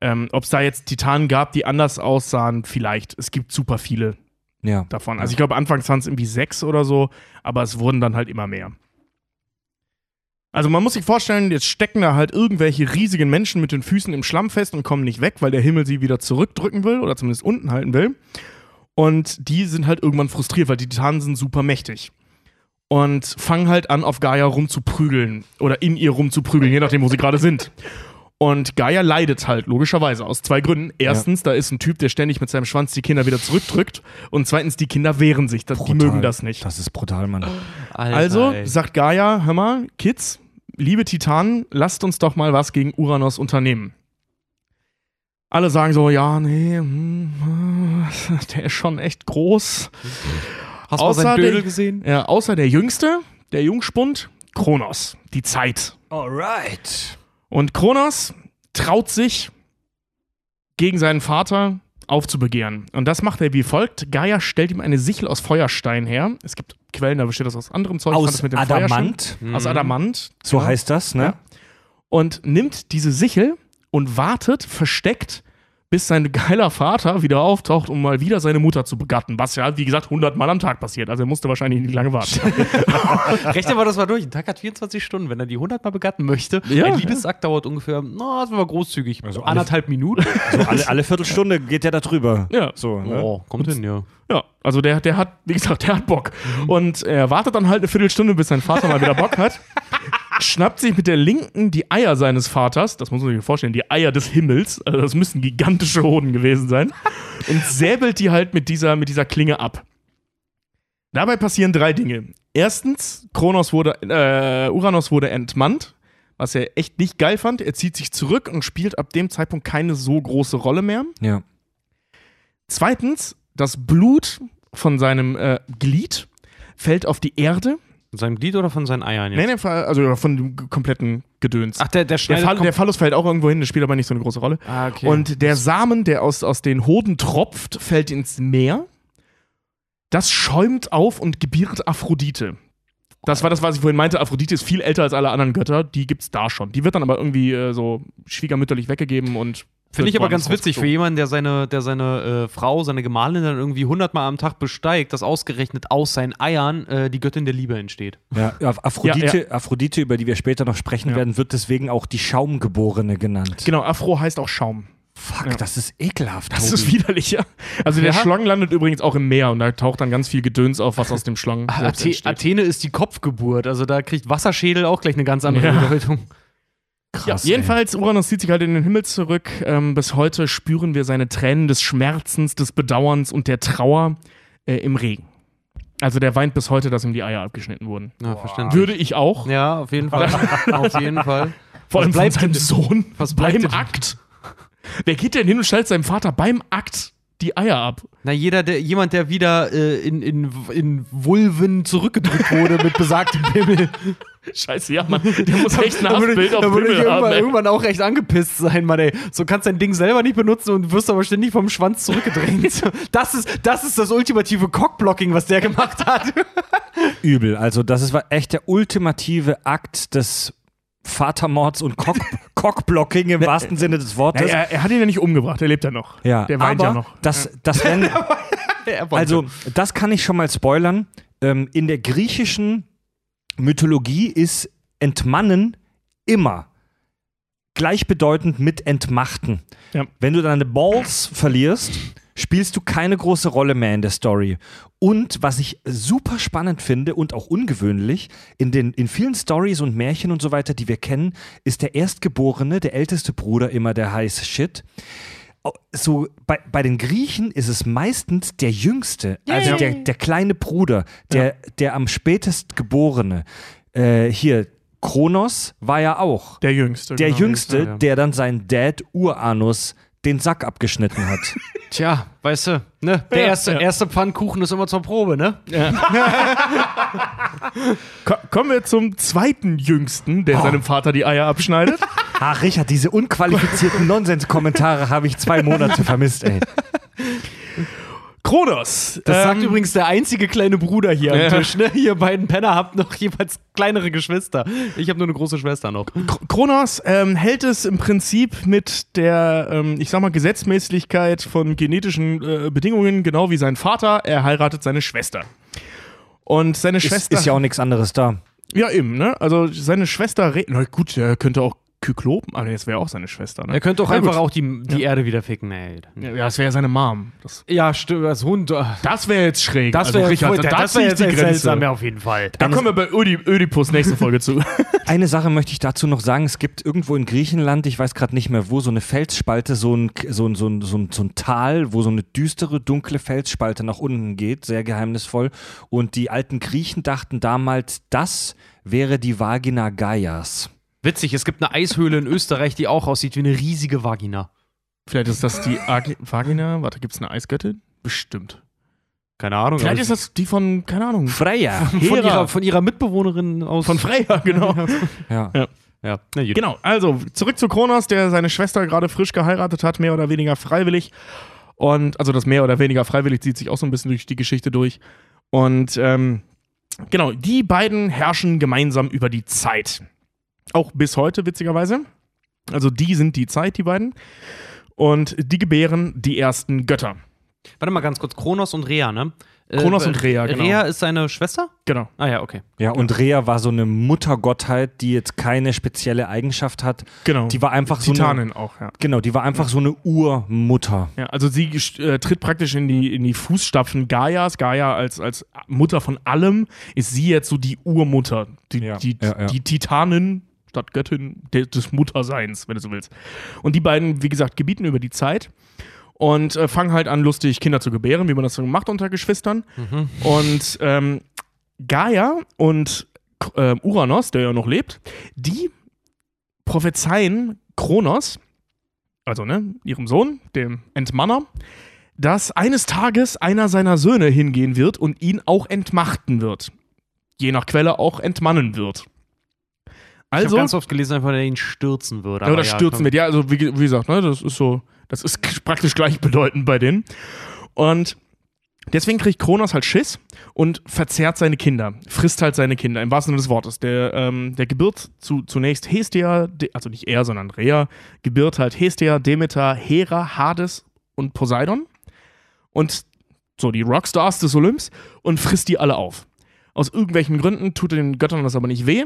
Ähm, Ob es da jetzt Titanen gab, die anders aussahen, vielleicht. Es gibt super viele Ja. davon. Also ich glaube, anfangs waren es irgendwie sechs oder so, aber es wurden dann halt immer mehr. Also man muss sich vorstellen, jetzt stecken da halt irgendwelche riesigen Menschen mit den Füßen im Schlamm fest und kommen nicht weg, weil der Himmel sie wieder zurückdrücken will oder zumindest unten halten will. Und die sind halt irgendwann frustriert, weil die Titanen sind super mächtig. Und fangen halt an, auf Gaia rumzuprügeln oder in ihr rumzuprügeln, je nachdem, wo sie gerade sind. Und Gaia leidet halt, logischerweise, aus zwei Gründen. Erstens, da ist ein Typ, der ständig mit seinem Schwanz die Kinder wieder zurückdrückt. Und zweitens, die Kinder wehren sich. Das, die mögen das nicht. Das ist brutal, Mann. Alter, Also ey. sagt Gaia, hör mal, Kids, liebe Titanen, lasst uns doch mal was gegen Uranus unternehmen. Alle sagen so, ja, nee, hm, der ist schon echt groß. Hast du mal außer seinen den- Dödel gesehen? Ja, außer der Jüngste, der Jungspund, Kronos, die Zeit. Alright. Und Kronos traut sich, gegen seinen Vater aufzubegehren. Und das macht er wie folgt. Gaia stellt ihm eine Sichel aus Feuerstein her. Es gibt Quellen, da besteht das aus anderem Zeug. Aus Adamant, Aus Adamant. so Ja. heißt das, ne? Ja. Und nimmt diese Sichel und wartet versteckt, bis sein geiler Vater wieder auftaucht, um mal wieder seine Mutter zu begatten. Was ja, wie gesagt, 100 Mal am Tag passiert. Also er musste wahrscheinlich nicht lange warten. Rechne mal das mal durch. Ein Tag hat 24 Stunden. Wenn er die 100 Mal begatten möchte, Ja. ein Liebesakt dauert ungefähr, na, das war großzügig, Also alle- anderthalb Minuten. So alle, alle Viertelstunde geht der da drüber. Ja. So, ne? Oh, kommt hin, ja. Ja, also der, der hat, wie gesagt, der hat Bock. Und er wartet dann halt eine Viertelstunde, bis sein Vater mal wieder Bock hat. Schnappt sich mit der linken die Eier seines Vaters, das muss man sich vorstellen, die Eier des Himmels, also das müssen gigantische Hoden gewesen sein, und säbelt die halt mit dieser, mit dieser Klinge ab. Dabei passieren drei Dinge. Erstens, Kronos wurde, äh, Uranus wurde entmannt, was er echt nicht geil fand. Er zieht sich zurück und spielt ab dem Zeitpunkt keine so große Rolle mehr. Ja. Zweitens, das Blut von seinem äh, Glied fällt auf die Erde. Von seinem Glied oder von seinen Eiern jetzt? Nee, nee, also von dem kompletten Gedöns. Ach, der, der der, Fall, der Phallus fällt auch irgendwo hin, das spielt aber nicht so eine große Rolle. Ah, okay. Und der Samen, der aus, aus den Hoden tropft, fällt ins Meer. Das schäumt auf und gebiert Aphrodite. Das war das, was ich vorhin meinte. Aphrodite ist viel älter als alle anderen Götter. Die gibt's da schon. Die wird dann aber irgendwie äh, so schwiegermütterlich weggegeben und. Finde ich aber ganz witzig für jemanden, der seine, der seine äh, Frau, seine Gemahlin dann irgendwie 100 Mal am Tag besteigt, dass ausgerechnet aus seinen Eiern äh, die Göttin der Liebe entsteht. Ja, ja, Aphrodite, Ja, Aphrodite, über die wir später noch sprechen Ja. werden, wird deswegen auch die Schaumgeborene genannt. Genau, Afro heißt auch Schaum. Fuck, Ja. das ist ekelhaft. Das Tobi. ist widerlich, ja. Also der Ja. Schlang landet übrigens auch im Meer und da taucht dann ganz viel Gedöns auf, was aus dem Schlang selbst Athe entsteht. Athene ist die Kopfgeburt, also da kriegt Wasserschädel auch gleich eine ganz andere Ja. Bedeutung. Krass. ja, jedenfalls, Uranus zieht sich halt in den Himmel zurück. Ähm, bis heute spüren wir seine Tränen des Schmerzens, des Bedauerns und der Trauer äh, im Regen. Also der weint bis heute, dass ihm die Eier abgeschnitten wurden. Ja, verständlich. Würde ich auch. Ja, auf jeden Fall. auf jeden Fall. Vor allem Was von bleibt seinem Sohn. was bleibt beim Akt. Wer geht denn hin und stellt seinem Vater beim Akt die Eier ab? Na, jeder, der, jemand, der wieder äh, in, in, in Vulven zurückgedrückt wurde mit besagtem Pimmel. Scheiße, ja, Mann. Der muss echt ein ich, auf da würde ich Pimmel haben. irgendwann, irgendwann auch echt angepisst sein, Mann, ey. So kannst dein Ding selber nicht benutzen und wirst aber ständig vom Schwanz zurückgedrängt. Das ist das, ist das ultimative Cockblocking, was der gemacht hat. übel. Also, das ist war echt der ultimative Akt des Vatermords und Cock Cockblocking im wahrsten Sinne des Wortes. er, er hat ihn ja nicht umgebracht, er lebt ja noch. Ja, Der weint ja noch. Das, das wollte. Also, das kann ich schon mal spoilern. Ähm, in der griechischen Mythologie ist Entmannen immer gleichbedeutend mit Entmachten. Ja. Wenn du deine Balls verlierst, spielst du keine große Rolle mehr in der Story. Und was ich super spannend finde und auch ungewöhnlich, in, den, in vielen Stories und Märchen und so weiter, die wir kennen, ist der Erstgeborene, der älteste Bruder immer der heiße Shit. So bei, bei den Griechen ist es meistens der Jüngste, also der, der kleine Bruder, der, der am spätest Geborene. Äh, hier, Kronos war ja auch Der Jüngste. der genau. Jüngste, ja. der dann sein Dad Uranus den Sack abgeschnitten hat. Tja, weißt du, ne? Der Ja, erste, ja. erste Pfannkuchen ist immer zur Probe, ne? Ko kommen wir zum zweiten Jüngsten, der seinem Vater die Eier abschneidet. Ach, Richard, diese unqualifizierten Nonsenskommentare habe ich zwei Monate vermisst, ey. Kronos. Das sagt ähm, übrigens der einzige kleine Bruder hier am Ja. Tisch, ne? Ihr beiden Penner habt noch jeweils kleinere Geschwister. Ich habe nur eine große Schwester noch. Kr- Kronos ähm, hält es im Prinzip mit der, ähm, ich sag mal, Gesetzmäßigkeit von genetischen äh, Bedingungen, genau wie sein Vater. Er heiratet seine Schwester. Und seine Ist, Schwester. ist ja auch nichts anderes da. Ja, eben, ne? Also seine Schwester. re- Na gut, er könnte auch Kyklopen. Aber das wäre auch seine Schwester, ne? Er könnte doch Na einfach gut. auch die, die Erde wieder ficken, ey. Ja, das wäre ja seine Mom. Das, Ja, stimmt, das Hund. äh, das wäre jetzt schräg. Das Also, wäre Richard, da, das zieh wär ich jetzt die Grenze. ja, auf jeden Fall. Da kommen wir bei Ödi, Ödipus nächste Folge zu. Eine Sache möchte ich dazu noch sagen. Es gibt irgendwo in Griechenland, ich weiß gerade nicht mehr wo, so eine Felsspalte, so ein, so, ein, so, ein, so, ein, so ein Tal, wo so eine düstere, dunkle Felsspalte nach unten geht, sehr geheimnisvoll. Und die alten Griechen dachten damals, das wäre die Vagina Gaias. Witzig, es gibt eine Eishöhle in Österreich, die auch aussieht wie eine riesige Vagina. Vielleicht ist das die Ag Vagina. Warte, gibt es eine Eisgöttin? Bestimmt. Keine Ahnung. Vielleicht ist das die von, keine Ahnung. Freya. von ihrer, von ihrer Mitbewohnerin aus. Von Freya, genau. Ja. Ja, gut. Genau, also zurück zu Kronos, der seine Schwester gerade frisch geheiratet hat, mehr oder weniger freiwillig. Und also das mehr oder weniger freiwillig zieht sich auch so ein bisschen durch die Geschichte durch. Und ähm, genau, die beiden herrschen gemeinsam über die Zeit. Auch bis heute, witzigerweise. Also die sind die Zeit, die beiden. Und die gebären die ersten Götter. Warte mal ganz kurz, Kronos und Rea, ne? Äh, Kronos und Rhea, genau. Rea ist seine Schwester? Genau. Ah ja, okay. Ja, und Rhea war so eine Muttergottheit, die jetzt keine spezielle Eigenschaft hat. Genau. Die war einfach so eine, Titanin auch, ja. Genau, die war einfach so eine Urmutter. Ja, also sie äh, tritt praktisch in die, in die Fußstapfen Gaias. Gaia als, als Mutter von allem ist sie jetzt so die Urmutter. Die, Ja, die, ja, ja. die Titanin statt Göttin de, des Mutterseins, wenn du so willst. Und die beiden, wie gesagt, gebieten über die Zeit und äh, fangen halt an, lustig Kinder zu gebären, wie man das so macht unter Geschwistern. Und ähm, Gaia und äh, Uranus, der ja noch lebt, die prophezeien Kronos, also ne, ihrem Sohn, dem Entmanner, dass eines Tages einer seiner Söhne hingehen wird und ihn auch entmachten wird. Je nach Quelle auch entmannen wird. Ich Also, habe ganz oft gelesen, einfach, der ihn stürzen würde. ja, oder stürzen wird. Ja, also wie, wie gesagt, ne, das ist so, das ist praktisch gleichbedeutend bei denen. Und deswegen kriegt Kronos halt Schiss und verzehrt seine Kinder, frisst halt seine Kinder, im wahrsten Sinne des Wortes. Der, ähm, der gebiert zu, zunächst Hestia, also nicht er, sondern Rhea, gebiert halt Hestia, Demeter, Hera, Hades und Poseidon. Und so die Rockstars des Olymps und frisst die alle auf. Aus irgendwelchen Gründen tut den Göttern das aber nicht weh.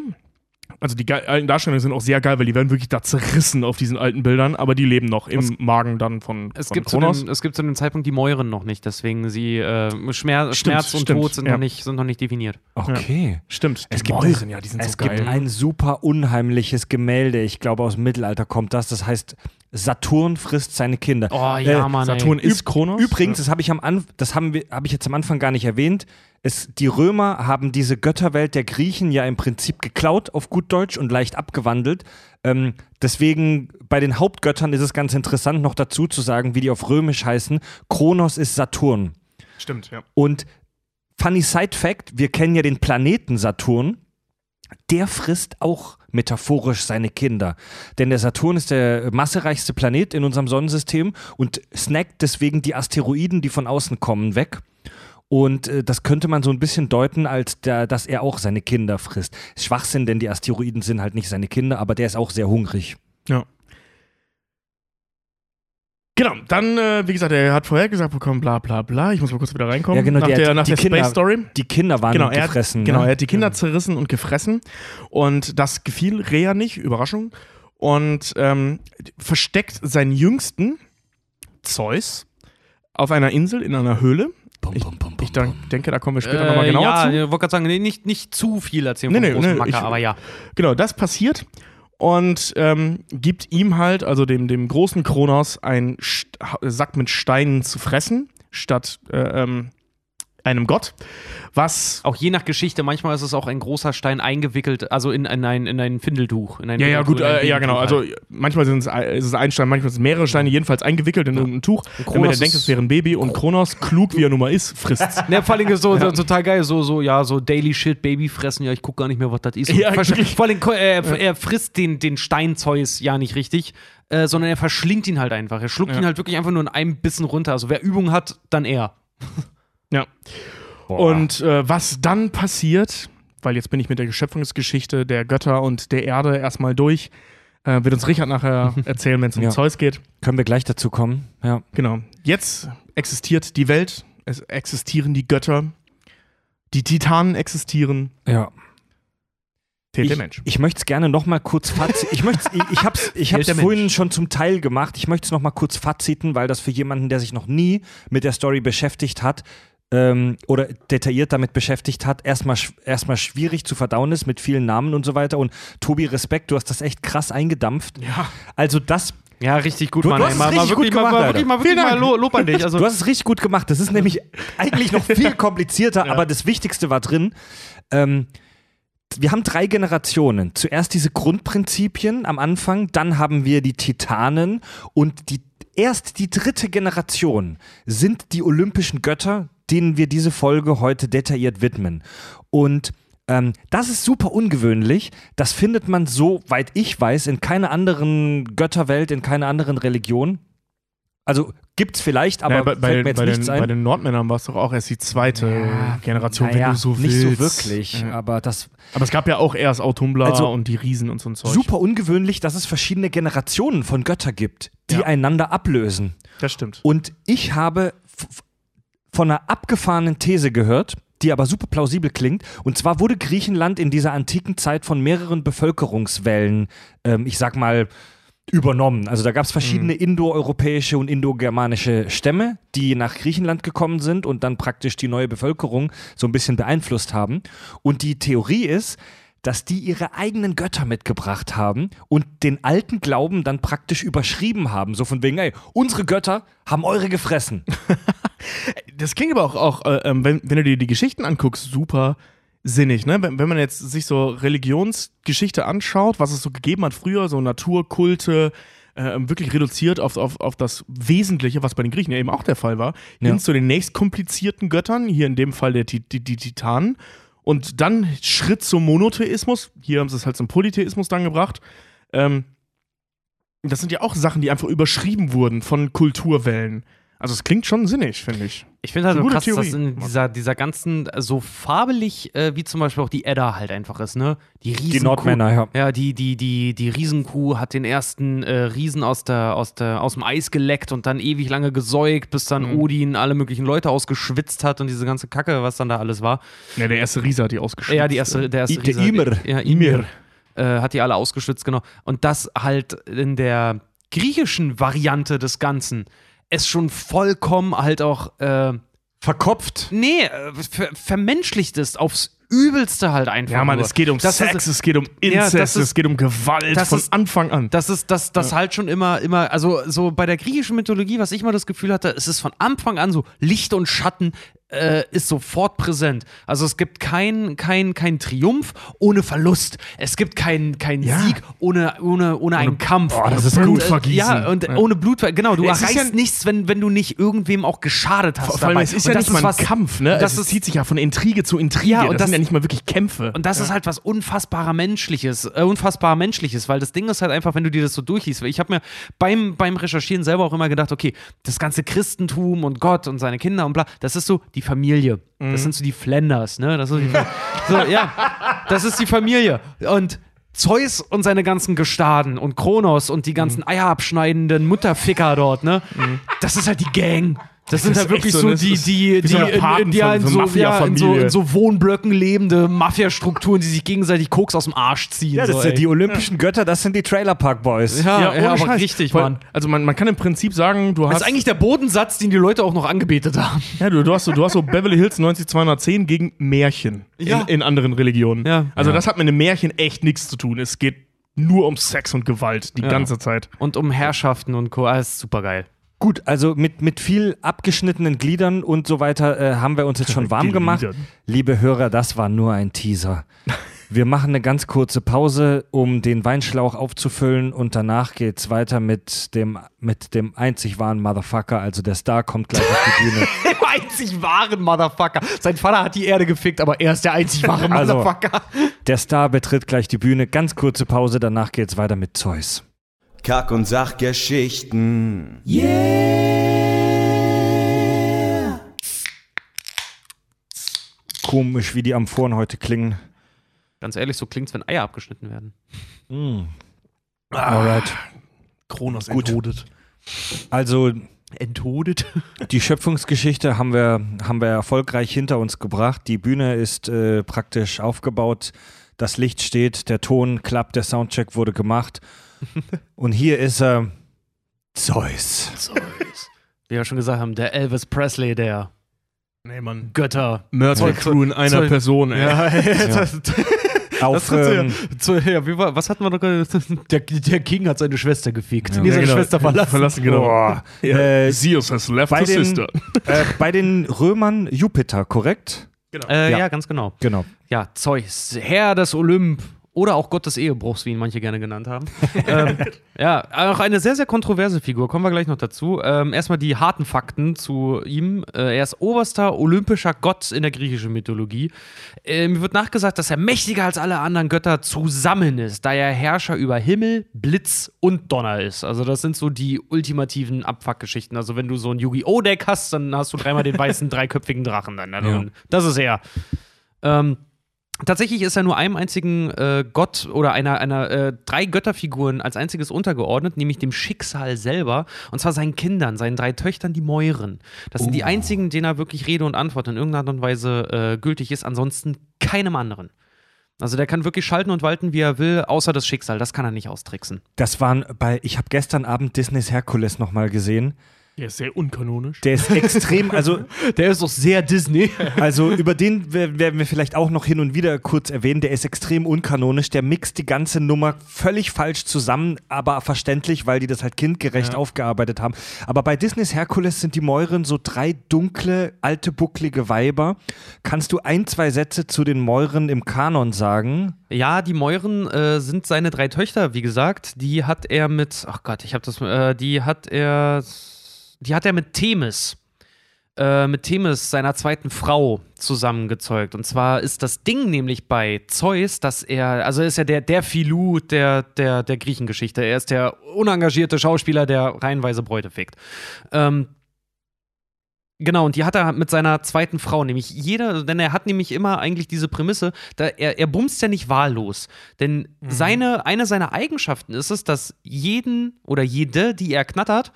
Also die alten Darstellungen sind auch sehr geil, weil die werden wirklich da zerrissen auf diesen alten Bildern, aber die leben noch im Magen dann von, Es von gibt, zu Kronos. dem, es gibt zu dem Zeitpunkt die Mäuren noch nicht, deswegen sie äh, Schmer Stimmt, Schmerz und stimmt, Tod sind, ja. noch nicht, sind noch nicht definiert. Okay. Stimmt. Es die gibt, Mäuren, ja, die sind es so gibt geil. ein super unheimliches Gemälde, ich glaube aus dem Mittelalter kommt das, das heißt Saturn frisst seine Kinder. Oh ja, Äh, Mann. Saturn ey. ist Kronos. Übrigens, das habe ich am Anf das haben wir, habe ich jetzt am Anfang gar nicht erwähnt. Es, die Römer haben diese Götterwelt der Griechen ja im Prinzip geklaut auf gut Deutsch und leicht abgewandelt. Ähm, deswegen bei den Hauptgöttern ist es ganz interessant noch dazu zu sagen, wie die auf Römisch heißen. Kronos ist Saturn. Stimmt, ja. Und funny Side Fact: Wir kennen ja den Planeten Saturn. Der frisst auch metaphorisch seine Kinder. Denn der Saturn ist der massereichste Planet in unserem Sonnensystem und snackt deswegen die Asteroiden, die von außen kommen, weg. Und äh, das könnte man so ein bisschen deuten, als der, dass er auch seine Kinder frisst. Schwachsinn, denn die Asteroiden sind halt nicht seine Kinder, aber der ist auch sehr hungrig. Ja. Genau, dann, äh, wie gesagt, er hat vorher gesagt bekommen, bla bla bla. Ich muss mal kurz wieder reinkommen. Ja, genau, nach der der, nach die der Kinder- Space Story. Die Kinder waren Genau, er gefressen. hat, genau, ne? er hat die Kinder zerrissen und gefressen. Und das gefiel Rea nicht, Überraschung. Und ähm, versteckt seinen Jüngsten, Zeus, auf einer Insel in einer Höhle. Bum, bum, bum, bum, Ich bum. denke, da kommen wir später nochmal Äh, genauer ja, zu. ich wollte gerade sagen, nee, nicht, nicht zu viel erzählen Nee, vom nee, großen nee, Macker, ich- aber ja. Genau, das passiert und ähm, gibt ihm halt, also dem, dem großen Kronos, einen St Sack mit Steinen zu fressen, statt äh, ähm, einem Gott. Was. Auch je nach Geschichte, manchmal ist es auch ein großer Stein eingewickelt, also in, in, ein, in ein Findeltuch. In ein Ja, ja, gut, äh, ja, genau. Also manchmal sind's, ein- ist es ein Stein, manchmal sind es mehrere Steine, jedenfalls eingewickelt in irgendein Tuch, damit er denkt, es wäre ein Baby und Kronos, klug wie er nun mal ist, frisst's. Ne, vor allem ist so, so total geil, so, so, ja, so Daily Shit, Baby fressen, ja, ich guck gar nicht mehr, was das ist. Ja, vor allem, äh, er, frisst den, den Steinzeus ja nicht richtig, äh, sondern er verschlingt ihn halt einfach. Er schluckt Ja. ihn halt wirklich einfach nur in einem Bissen runter. Also wer Übung hat, dann er. Ja. Und äh, was dann passiert, weil jetzt bin ich mit der Geschöpfungsgeschichte der Götter und der Erde erstmal durch, äh, wird uns Richard nachher erzählen, wenn es um Ja. Zeus geht. Können wir gleich dazu kommen? Ja. Genau. Jetzt existiert die Welt, es existieren die Götter, die Titanen existieren, Ja. fehlt Ich, der Mensch. ich möchte es gerne noch mal kurz fazit. Ich möchte, ich, ich habe es, ich hab's vorhin schon zum Teil gemacht. Ich möchte es noch mal kurz faziten, weil das für jemanden, der sich noch nie mit der Story beschäftigt hat ähm, oder detailliert damit beschäftigt hat, erstmal erstmal schwierig zu verdauen ist mit vielen Namen und so weiter. Und Tobi, Respekt, du hast das echt krass eingedampft. Ja. Also das Ja, richtig gut, Du- Mann. du ey. hast es mal, mal richtig wirklich, gut gemacht, mal, mal wirklich, mal, wirklich mal Lob an dich. Also, Du hast es richtig gut gemacht. Das ist nämlich eigentlich noch viel komplizierter, aber das Wichtigste war drin. Ähm, wir haben drei Generationen. Zuerst diese Grundprinzipien am Anfang, dann haben wir die Titanen und die erst die dritte Generation sind die olympischen Götter, denen wir diese Folge heute detailliert widmen. Und ähm, das ist super ungewöhnlich. Das findet man, soweit ich weiß, in keiner anderen Götterwelt, in keiner anderen Religion. Also gibt's vielleicht, aber naja, bei, fällt mir jetzt bei, nichts den, ein. bei den Nordmännern war es doch auch erst die zweite Ja, Generation, naja, wenn du so nicht willst. so wirklich, Ja. aber das Aber es gab ja auch erst Autumbla Also, und die Riesen und so ein Zeug. super ungewöhnlich, dass es verschiedene Generationen von Götter gibt, die Ja. einander ablösen. Das stimmt. Und ich habe von einer abgefahrenen These gehört, die aber super plausibel klingt. Und zwar wurde Griechenland in dieser antiken Zeit von mehreren Bevölkerungswellen, ähm, ich sag mal, übernommen. Also da gab es verschiedene indoeuropäische und indogermanische Stämme, die nach Griechenland gekommen sind und dann praktisch die neue Bevölkerung so ein bisschen beeinflusst haben. Und die Theorie ist, dass die ihre eigenen Götter mitgebracht haben und den alten Glauben dann praktisch überschrieben haben. So von wegen, ey, unsere Götter haben eure gefressen. Das klingt aber auch, auch äh, ähm, wenn, wenn du dir die Geschichten anguckst, super sinnig. Ne? Wenn, wenn man jetzt sich so Religionsgeschichte anschaut, was es so gegeben hat früher, so Naturkulte, äh, wirklich reduziert auf, auf, auf das Wesentliche, was bei den Griechen ja eben auch der Fall war, Ja. hin zu den nächst komplizierten Göttern, hier in dem Fall der, Ti- die, die Titanen. Und dann Schritt zum Monotheismus. Hier haben sie es halt zum Polytheismus dann gebracht. Ähm, das sind ja auch Sachen, die einfach überschrieben wurden von Kulturwellen. Also es klingt schon sinnig, finde ich. Ich finde halt so krass, dass Theorie. in dieser, dieser ganzen, so farbelig, äh, wie zum Beispiel auch die Edda halt einfach ist, ne? Die Riesenkuh. Die Nordmänner, ja. Ja, die, die, die, die Riesenkuh hat den ersten äh, Riesen aus, der, aus, der, aus dem Eis geleckt und dann ewig lange gesäugt, bis dann Mhm. Odin alle möglichen Leute ausgeschwitzt hat und diese ganze Kacke, was dann da alles war. Ja, der erste Riese hat die ausgeschrieben. Ja, die erste, der erste I- der Riese- Ymir. Ja, Ymir. Äh, hat die alle ausgeschwitzt, genau. Und das halt in der griechischen Variante des Ganzen es schon vollkommen halt auch äh, Verkopft. nee, äh, ver vermenschlicht ist aufs Übelste halt einfach. Ja, Mann, nur. es geht um Das Sex, ist- es geht um Ja, Inzest, das ist- es geht um Gewalt das von ist- Anfang an. Das ist das, das halt schon immer, immer, also so bei der griechischen Mythologie, was ich mal das Gefühl hatte, es ist von Anfang an so Licht und Schatten äh, ist sofort präsent. Also es gibt kein, kein, kein Triumph ohne Verlust. Es gibt keinen kein Ja. Sieg ohne, ohne, ohne einen Kampf. Boah, das ist und, äh, Blutvergießen. Ja, und Ja. ohne Blut, genau, du Es ist erreichst ja- nichts, wenn, wenn du nicht irgendwem auch geschadet hast. Vor allem, dabei. es ist Und ja nicht mal ein Kampf, ne? Das es ist, zieht sich ja von Intrige zu Intrige. Ja, und das, das- sind ja nicht mal wirklich Kämpfe. und das ist halt was unfassbarer Menschliches, äh, unfassbar Menschliches, weil das Ding ist halt einfach, wenn du dir das so durchliest. Ich habe mir beim, beim Recherchieren selber auch immer gedacht, okay, das ganze Christentum und Gott und seine Kinder und bla, das ist so die Familie. Das sind so die Flanders, ne? Das ist die, so ja, das ist die Familie. Und Zeus und seine ganzen Gestaden und Kronos und die ganzen eierabschneidenden Mutterficker dort, ne? Das ist halt die Gang. Das, sind ist halt wirklich so, so, ne? die, Das die, die, so eine in, ja, in, von so, ja, in, so, in so Wohnblöcken lebende Mafia-Strukturen, die sich gegenseitig Koks aus dem Arsch ziehen. Ja, das so, sind ey. die olympischen Götter, das sind die Trailer Park Boys. Ja, ja, ohne aber richtig, Voll- Mann. Also man, man kann im Prinzip sagen, du Das hast, ist eigentlich der Bodensatz, den die Leute auch noch angebetet haben. ja, du, du, hast so, du hast so Beverly Hills 90210 gegen Märchen Ja. in, in anderen Religionen. Ja. Also Ja. das hat mit einem Märchen echt nichts zu tun. Es geht nur um Sex und Gewalt die Ja. ganze Zeit. Und um Herrschaften und Co. Alles super geil. Gut, also mit, mit viel abgeschnittenen Gliedern und so weiter äh, haben wir uns jetzt schon warm gemacht. Liebe Hörer, das war nur ein Teaser. Wir machen eine ganz kurze Pause, um den Weinschlauch aufzufüllen und danach geht's weiter mit dem, mit dem einzig wahren Motherfucker. Also der Star kommt gleich auf die Bühne. Der einzig wahren Motherfucker. Sein Vater hat die Erde gefickt, aber er ist der einzig wahre Also- Motherfucker. Der Star betritt gleich die Bühne. Ganz kurze Pause, danach geht's weiter mit Zeus. Kack- und Sachgeschichten. Komisch, wie die Amphoren heute klingen. Ganz ehrlich, so klingt's, wenn Eier abgeschnitten werden. Alright. Kronos Gut. enthodet. Also Enttodet. Die Schöpfungsgeschichte haben wir, haben wir erfolgreich hinter uns gebracht. Die Bühne ist äh, praktisch aufgebaut. Das Licht steht, der Ton klappt, der Soundcheck wurde gemacht. Und hier ist er. Zeus. Zeus. Wie wir schon gesagt haben, der Elvis Presley der Nee, Mann. Götter. Mördliche Zeus- Crew in einer Zeus- Person, ey. Ja, das, Auf, das hat's ähm, ja, ja, wie war, was hatten wir noch? gerade? Der, der King hat seine Schwester gefickt. Ja. Nee, Ja, seine genau. Schwester verlassen. Verlassen, genau. boah, Ja. äh, Zeus has left bei his den- sister. äh, bei den Römern Jupiter, korrekt? Äh, Ja. ja. ganz genau. Genau. Ja, Zeus, Herr des Olymp. Oder auch Gott des Ehebruchs, wie ihn manche gerne genannt haben. ähm, ja, auch eine sehr, sehr kontroverse Figur. Kommen wir gleich noch dazu. Ähm, erstmal die harten Fakten zu ihm. Äh, er ist oberster olympischer Gott in der griechischen Mythologie. Äh, mir wird nachgesagt, dass er mächtiger als alle anderen Götter zusammen ist, da er Herrscher über Himmel, Blitz und Donner ist. Also, das sind so die ultimativen Abfuck-Geschichten. Also, wenn du so ein Yu-Gi-Oh! Deck hast, dann hast du dreimal den weißen, dreiköpfigen Drachen dann. Also, Ja. Das ist er. Ähm, Tatsächlich ist er nur einem einzigen äh, Gott oder einer, einer äh, drei Götterfiguren als einziges untergeordnet, nämlich dem Schicksal selber. Und zwar seinen Kindern, seinen drei Töchtern, die Mäuren. Das sind die einzigen, denen er wirklich Rede und Antwort in irgendeiner Art und Weise äh, gültig ist, ansonsten keinem anderen. Also der kann wirklich schalten und walten, wie er will, außer das Schicksal. Das kann er nicht austricksen. Das waren bei, ich habe gestern Abend Disneys Herkules nochmal gesehen. Der ist sehr unkanonisch. Der ist extrem, also Der ist doch sehr Disney. Also über den wer- werden wir vielleicht auch noch hin und wieder kurz erwähnen. Der ist extrem unkanonisch. Der mixt die ganze Nummer völlig falsch zusammen, aber verständlich, weil die das halt kindgerecht Ja. aufgearbeitet haben. Aber bei Disneys Herkules sind die Mäuren so drei dunkle, alte, bucklige Weiber. Kannst du ein, zwei Sätze zu den Mäuren im Kanon sagen? Ja, die Mäuren äh, sind seine drei Töchter, wie gesagt. Die hat er mit, ach Gott, ich habe das, äh, die hat er, die hat er mit Themis, äh, mit Themis, seiner zweiten Frau, zusammengezeugt. Und zwar ist das Ding nämlich bei Zeus, dass er, also er ist ja der, der Filou der, der, der Griechengeschichte. Er ist der unengagierte Schauspieler, der reihenweise Bräute fickt. Ähm, Genau, und die hat er mit seiner zweiten Frau, nämlich jeder, denn er hat nämlich immer eigentlich diese Prämisse, da er, er bumst ja nicht wahllos. Denn seine, eine seiner Eigenschaften ist es, dass jeden oder jede, die er knattert,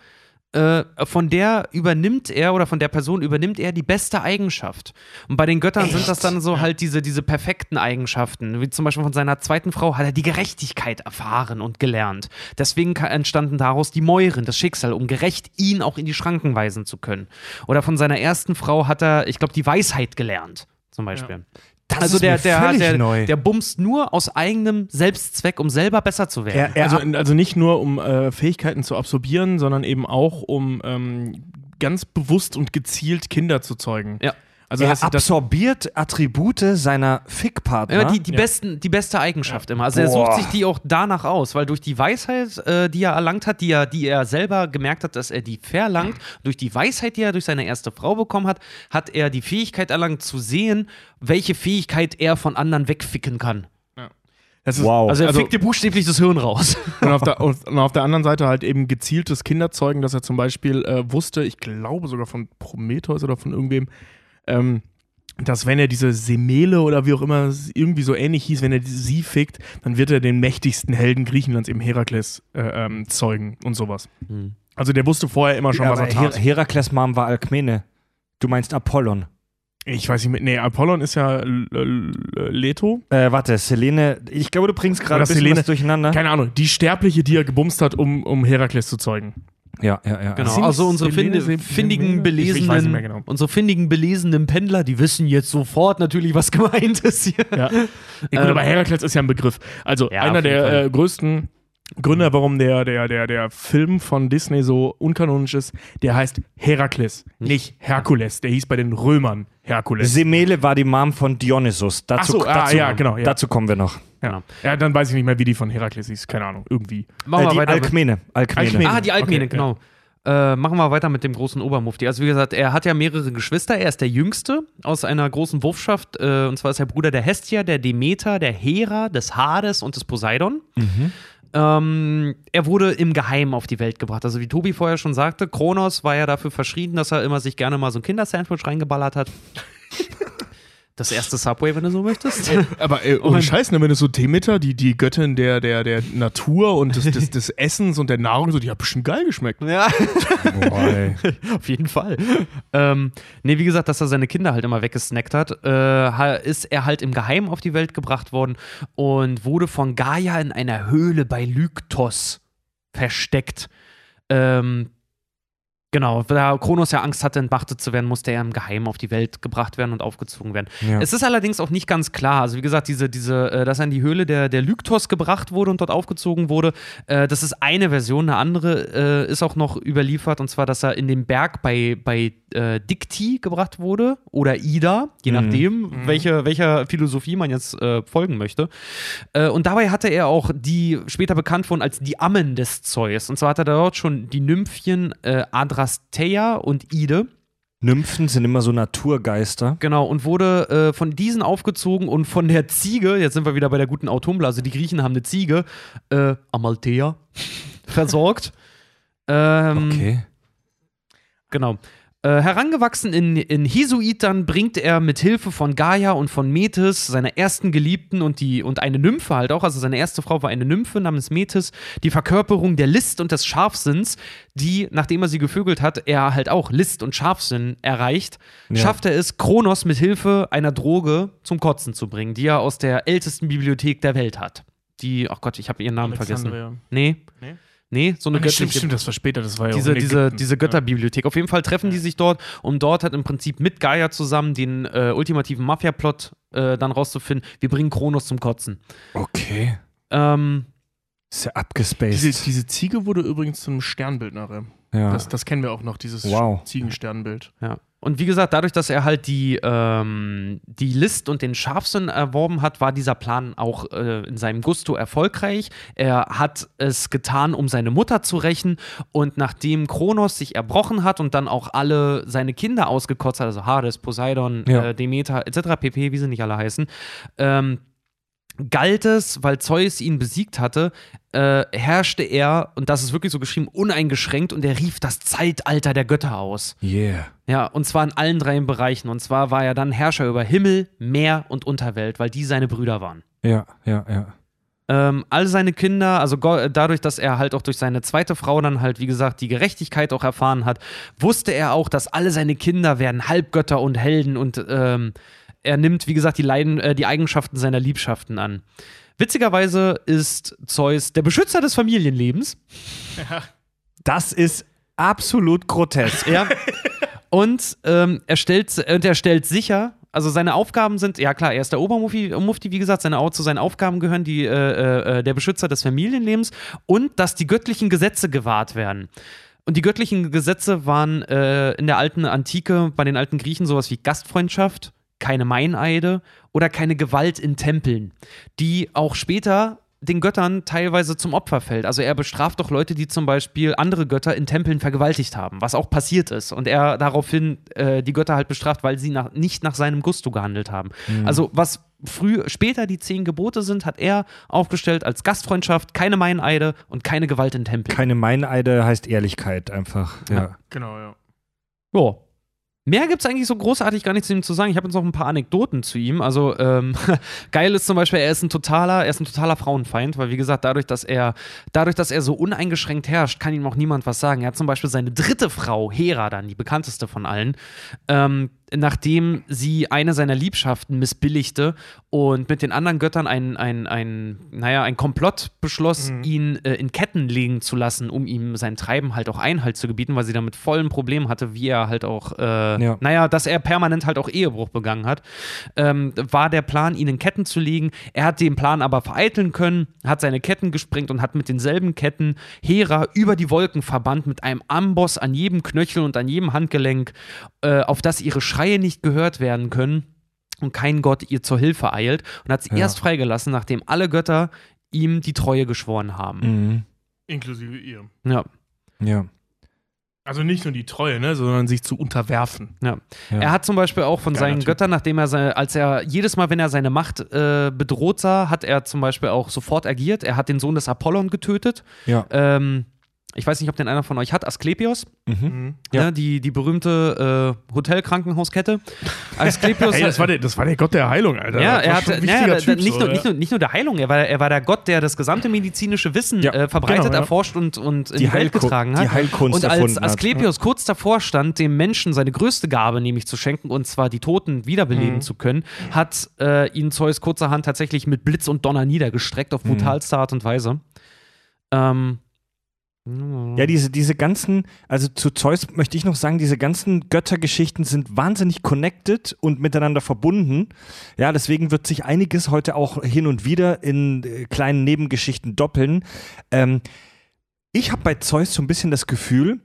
äh, von der übernimmt er oder von der Person übernimmt er die beste Eigenschaft. Und bei den Göttern sind das dann so halt diese, diese perfekten Eigenschaften. Wie zum Beispiel von seiner zweiten Frau hat er die Gerechtigkeit erfahren und gelernt. Deswegen entstanden daraus die Mäuren, das Schicksal, um gerecht ihn auch in die Schranken weisen zu können. Oder von seiner ersten Frau hat er, ich glaube, die Weisheit gelernt, zum Beispiel. Das also ist der, mir der, völlig der, neu. der bumst nur aus eigenem Selbstzweck, um selber besser zu werden. Er, er, Also, also nicht nur um äh, Fähigkeiten zu absorbieren, sondern eben auch um ähm, ganz bewusst und gezielt Kinder zu zeugen. Ja. Also er absorbiert Attribute seiner Fickpartner. Ja, die, die, Ja. besten, die beste Eigenschaft immer. Also er Boah. sucht sich die auch danach aus, weil durch die Weisheit, äh, die er erlangt hat, die er, die er selber gemerkt hat, dass er die verlangt, durch die Weisheit, die er durch seine erste Frau bekommen hat, hat er die Fähigkeit erlangt zu sehen, welche Fähigkeit er von anderen wegficken kann. ist, Wow. Also er Also- fickt dir buchstäblich das Hirn raus. Und auf, der, und auf der anderen Seite halt eben gezieltes Kinderzeugen, dass er zum Beispiel äh, wusste, ich glaube sogar von Prometheus oder von irgendwem, ähm, dass wenn er diese Semele oder wie auch immer irgendwie so ähnlich hieß, wenn er sie fickt, dann wird er den mächtigsten Helden Griechenlands eben Herakles äh, ähm, zeugen und sowas. Hm. Also der wusste vorher immer schon, was er aber Her tat. Herakles Mom war Alkmene. Du meinst Apollon. Ich weiß nicht, mehr- nee, Apollon ist ja Leto. Äh, warte, Selene. Ich glaube, du bringst gerade ein bisschen Selene. was durcheinander. Keine Ahnung, die Sterbliche, die er gebumst hat, um, um Herakles zu zeugen. Ja, ja, ja. Genau, Sind also unsere finde, findigen, belesenen, genau. unsere findigen, belesenen Pendler, die wissen jetzt sofort natürlich, was gemeint ist hier. Ja. ja gut, Ähm, aber Herakles ist ja ein Begriff. Also Ja, einer der äh, größten Gründer, warum der, der, der, der Film von Disney so unkanonisch ist, der heißt Herakles, nicht Herkules. Der hieß bei den Römern Herkules. Semele war die Mom von Dionysus. Dazu, so, ah, dazu, ja, genau, ja. dazu kommen wir noch. ja. ja, dann weiß ich nicht mehr, wie die von Herakles hieß. Keine Ahnung, irgendwie. Machen Äh, wir die weiter. mit- Alkmene. Alkmene. Alkmene. Ah, die Alkmene, Okay, genau. Äh, machen wir weiter mit dem großen Obermufti. Also wie gesagt, er hat ja mehrere Geschwister. Er ist der Jüngste aus einer großen Wurfschaft. Äh, und zwar ist er Bruder der Hestia, der Demeter, der Hera, des Hades und des Poseidon. Ähm, er wurde im Geheimen auf die Welt gebracht. Also wie Tobi vorher schon sagte, Kronos war ja dafür verschrien, dass er immer sich gerne mal so ein Kindersandwich reingeballert hat. Das erste Subway, wenn du so möchtest. Aber äh, ohne Scheiß, ne, wenn du so Demeter, die, die Göttin der, der, der Natur und des, des, des Essens und der Nahrung, so, die hat bestimmt geil geschmeckt. ja. Boah, ey. Auf jeden Fall. ähm, nee, wie gesagt, dass er seine Kinder halt immer weggesnackt hat, äh, ist er halt im Geheimen auf die Welt gebracht worden und wurde von Gaia in einer Höhle bei Lyktos versteckt. Ähm, genau, da Kronos ja Angst hatte, entmachtet zu werden, musste er im Geheimen auf die Welt gebracht werden und aufgezogen werden. Ja. Es ist allerdings auch nicht ganz klar. Also, wie gesagt, diese, diese, äh, dass er in die Höhle der, der Lyktos gebracht wurde und dort aufgezogen wurde, äh, das ist eine Version. Eine andere äh, ist auch noch überliefert, und zwar, dass er in den Berg bei, bei äh, Dikti gebracht wurde oder Ida, je Mhm. nachdem, welche, welcher Philosophie man jetzt äh, folgen möchte. Äh, und dabei hatte er auch die später bekannt wurden als die Ammen des Zeus. Und zwar hat er dort schon die Nymphien äh, Adrasteia und Ide. Nymphen sind immer so Naturgeister. Genau, und wurde äh, von diesen aufgezogen und von der Ziege, jetzt sind wir wieder bei der guten Autumnbla, also die Griechen haben eine Ziege, äh, Amalthea, versorgt. Ähm, Okay. Genau. Äh, herangewachsen in, in dann bringt er mit Hilfe von Gaia und von Metis, seiner ersten Geliebten und, die, und eine Nymphe halt auch, also seine erste Frau war eine Nymphe namens Metis, die Verkörperung der List und des Scharfsinns, die, nachdem er sie gevögelt hat, er halt auch List und Scharfsinn erreicht, Ja. schafft er es, Kronos mit Hilfe einer Droge zum Kotzen zu bringen, die er aus der ältesten Bibliothek der Welt hat. Die, ach Gott, ich habe ihren Namen vergessen. Nee. Nee? Nee, so eine Nee, stimmt, göttliche- stimmt, das war später, das war ja diese, diese, diese Götterbibliothek. Auf jeden Fall treffen die sich dort, um dort halt im Prinzip mit Gaia zusammen den äh, ultimativen Mafia-Plot äh, dann rauszufinden. Wir bringen Kronos zum Kotzen. Okay. Ähm, Ist ja abgespaced. Diese, diese Ziege wurde übrigens zum Sternbild nachher. ja. Das, das kennen wir auch noch, dieses Wow. Ziegensternbild. ja. Und wie gesagt, dadurch, dass er halt die, ähm, die List und den Scharfsinn erworben hat, war dieser Plan auch äh, in seinem Gusto erfolgreich. Er hat es getan, um seine Mutter zu rächen. Und nachdem Kronos sich erbrochen hat und dann auch alle seine Kinder ausgekotzt hat, also Hades, Poseidon, Ja. äh, Demeter etc., pp., wie sie nicht alle heißen, ähm, galt es, weil Zeus ihn besiegt hatte, äh, herrschte er, und das ist wirklich so geschrieben, uneingeschränkt und er rief das Zeitalter der Götter aus. yeah. Ja, und zwar in allen drei Bereichen. Und zwar war er dann Herrscher über Himmel, Meer und Unterwelt, weil die seine Brüder waren. Ja, ja, ja. Ähm, all seine Kinder, also dadurch, dass er halt auch durch seine zweite Frau dann halt, wie gesagt, die Gerechtigkeit auch erfahren hat, wusste er auch, dass alle seine Kinder werden Halbgötter und Helden und ähm, er nimmt, wie gesagt, die, Leiden, äh, die Eigenschaften seiner Liebschaften an. Witzigerweise ist Zeus der Beschützer des Familienlebens. Das ist absolut grotesk. Ja. Und ähm, er, stellt, und er stellt sicher, also seine Aufgaben sind, ja klar, er ist der Obermufti, Mufti, wie gesagt, seine, zu seinen Aufgaben gehören die, äh, äh, der Beschützer des Familienlebens und dass die göttlichen Gesetze gewahrt werden. Und die göttlichen Gesetze waren äh, in der alten Antike bei den alten Griechen sowas wie Gastfreundschaft, keine Meineide oder keine Gewalt in Tempeln, die auch später den Göttern teilweise zum Opfer fällt. Also er bestraft doch Leute, die zum Beispiel andere Götter in Tempeln vergewaltigt haben, was auch passiert ist. Und er daraufhin äh, die Götter halt bestraft, weil sie nach, nicht nach seinem Gusto gehandelt haben. Also was früh, später die zehn Gebote sind, hat er aufgestellt als Gastfreundschaft, keine Meineide und keine Gewalt in Tempeln. Keine Meineide heißt Ehrlichkeit einfach. Ja. Genau, ja. Ja. Mehr gibt es eigentlich so großartig gar nichts zu ihm zu sagen. Ich habe jetzt noch ein paar Anekdoten zu ihm. Also ähm, geil ist zum Beispiel, er ist ein totaler, er ist ein totaler Frauenfeind, weil wie gesagt, dadurch, dass er, dadurch, dass er so uneingeschränkt herrscht, kann ihm auch niemand was sagen. Er hat zum Beispiel seine dritte Frau, Hera, dann die bekannteste von allen, ähm, nachdem sie eine seiner Liebschaften missbilligte und mit den anderen Göttern ein, ein, ein, naja, ein Komplott beschloss, Mhm. ihn äh, in Ketten legen zu lassen, um ihm sein Treiben halt auch Einhalt zu gebieten, weil sie damit vollen Problem hatte, wie er halt auch, äh, Ja. naja, dass er permanent halt auch Ehebruch begangen hat, ähm, war der Plan, ihn in Ketten zu legen. Er hat den Plan aber vereiteln können, hat seine Ketten gesprengt und hat mit denselben Ketten Hera über die Wolken verbannt mit einem Amboss an jedem Knöchel und an jedem Handgelenk, äh, auf das ihre Schreie nicht gehört werden können und kein Gott ihr zur Hilfe eilt und hat sie Ja. erst freigelassen, nachdem alle Götter ihm die Treue geschworen haben. Mhm. Inklusive ihr. Ja. Ja. Also nicht nur die Treue, ne, sondern sich zu unterwerfen. Ja. Ja. Er hat zum Beispiel auch von Geiler seinen Typ. Göttern, nachdem er, seine, als er jedes Mal, wenn er seine Macht äh, bedroht sah, hat er zum Beispiel auch sofort agiert. Er hat den Sohn des Apollon getötet. Ja. Ähm, ich weiß nicht, ob den einer von euch hat, Asklepios, Mhm. Mhm. Ja. ne, die, die berühmte äh, Hotelkrankenhauskette. Asklepios Ey, das war, der, das war der Gott der Heilung, Alter. ja, er wichtiger da- Typ, nicht, so, nur, ja. nicht, nur, nicht nur der Heilung, er war, er war der Gott, der das gesamte medizinische Wissen Ja, äh, verbreitet, genau, ja. erforscht und, und in Die, die Welt getragen hat. die Heilkunst Und als erfunden hat. Asklepios kurz davor stand, dem Menschen seine größte Gabe nämlich zu schenken, und zwar die Toten wiederbeleben Mhm. zu können, hat äh, ihn Zeus kurzerhand tatsächlich mit Blitz und Donner niedergestreckt, auf Mhm. brutalste Art und Weise. Ähm, Ja, diese, diese ganzen, also zu Zeus möchte ich noch sagen, diese ganzen Göttergeschichten sind wahnsinnig connected und miteinander verbunden. Ja, deswegen wird sich einiges heute auch hin und wieder in äh, kleinen Nebengeschichten doppeln. Ähm, ich habe bei Zeus so ein bisschen das Gefühl,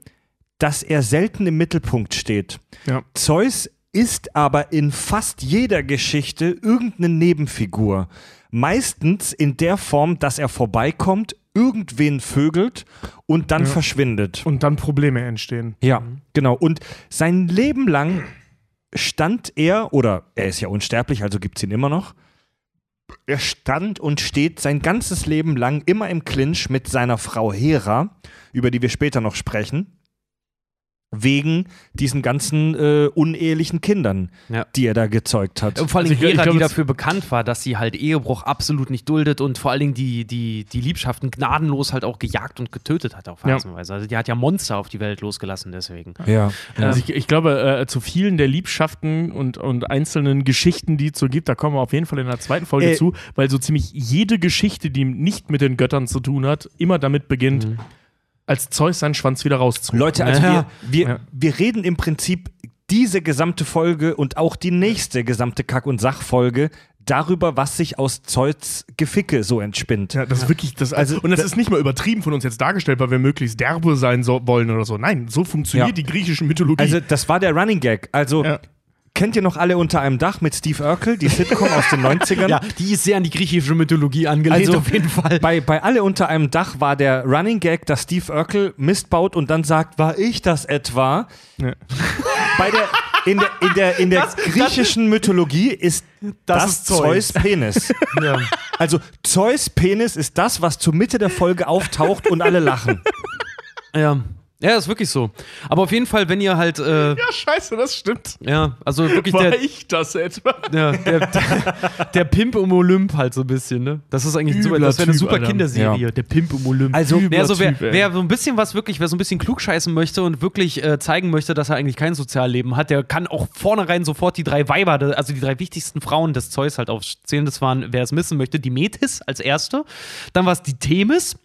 dass er selten im Mittelpunkt steht. Ja. Zeus ist aber in fast jeder Geschichte irgendeine Nebenfigur. Meistens in der Form, dass er vorbeikommt, irgendwen vögelt und dann Ja. verschwindet. Und dann Probleme entstehen. Ja, genau. Und sein Leben lang stand er, oder er ist ja unsterblich, also gibt es ihn immer noch. Er stand und steht sein ganzes Leben lang immer im Clinch mit seiner Frau Hera, über die wir später noch sprechen, wegen diesen ganzen äh, unehelichen Kindern, Ja. die er da gezeugt hat. Und vor allem Also Hera, glaub, die dafür bekannt war, dass sie halt Ehebruch absolut nicht duldet und vor allen Dingen die, die, die Liebschaften gnadenlos halt auch gejagt und getötet hat auf Ja. Weise. Also die hat ja Monster auf die Welt losgelassen deswegen. Ja. Also ich, ich glaube, äh, zu vielen der Liebschaften und, und einzelnen Geschichten, die es so gibt, da kommen wir auf jeden Fall in der zweiten Folge Äh, zu, weil so ziemlich jede Geschichte, die nicht mit den Göttern zu tun hat, immer damit beginnt, Mhm. Als Zeus seinen Schwanz wieder rauszog. Leute, also Ja. wir, wir, Ja. wir reden im Prinzip diese gesamte Folge und auch die nächste gesamte Kack- und Sachfolge darüber, was sich aus Zeus Geficke so entspinnt. Ja, das ist wirklich das. Also, und das da- ist nicht mal übertrieben von uns jetzt dargestellt, weil wir möglichst derbe sein so, wollen oder so. Nein, so funktioniert Ja. die griechische Mythologie. Also das war der Running Gag. Also Ja. Kennt ihr noch alle unter einem Dach mit Steve Urkel, die Sitcom aus den 90ern? Ja, die ist sehr an die griechische Mythologie angelehnt, Also auf jeden Fall. Bei, bei Alle unter einem Dach war der Running Gag, dass Steve Urkel Mist baut und dann sagt, war ich das etwa? Ja. Bei der, in der, in der, in der griechischen Mythologie ist das, ist Zeus. Zeus Penis. Ja. Also Zeus Penis ist das, was zur Mitte der Folge auftaucht und alle lachen. ja. Ja, ist wirklich so. Aber auf jeden Fall, wenn ihr halt, äh, ja, scheiße, das stimmt. ja, also wirklich War der, ich das etwa? ja, der, der, der Pimp um Olymp halt so ein bisschen, ne? Das ist eigentlich super, Übler das wäre eine super Alter. Kinderserie, Ja. der Pimp um Olymp. Also- Wer so, wer, Typ, wer so ein bisschen was wirklich, wer so ein bisschen klugscheißen möchte und wirklich äh, zeigen möchte, dass er eigentlich kein Sozialleben hat, der kann auch vornherein sofort die drei Weiber, also die drei wichtigsten Frauen des Zeus halt aufzählen. Das waren, wer es missen möchte, die Metis als erste. Dann war es die Themis.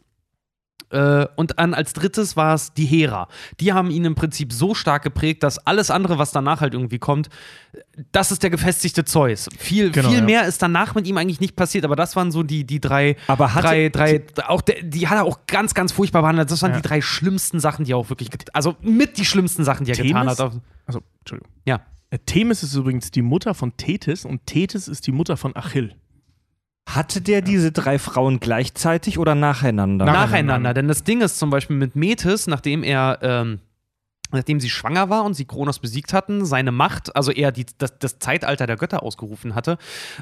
Äh, und dann als drittes war es die Hera. Die haben ihn im Prinzip so stark geprägt, dass alles andere, was danach halt irgendwie kommt, das ist der gefestigte Zeus. Viel, Genau, viel ja. mehr ist danach mit ihm eigentlich nicht passiert, aber das waren so die, die drei, Aber hatte- drei, drei, auch der, die hat er auch ganz, ganz furchtbar behandelt. Das waren Ja. die drei schlimmsten Sachen, die er auch wirklich, also mit die schlimmsten Sachen, die er getan Themis? hat. Also, Entschuldigung. Ja. Äh, Themis ist übrigens die Mutter von Tethys und Tethys ist die Mutter von Achill. Hatte der diese drei Frauen gleichzeitig oder nacheinander? Nach- nacheinander. Nacheinander. Denn das Ding ist zum Beispiel mit Metis, nachdem er, ähm, nachdem sie schwanger war und sie Kronos besiegt hatten, seine Macht, also er die, das, das Zeitalter der Götter ausgerufen hatte,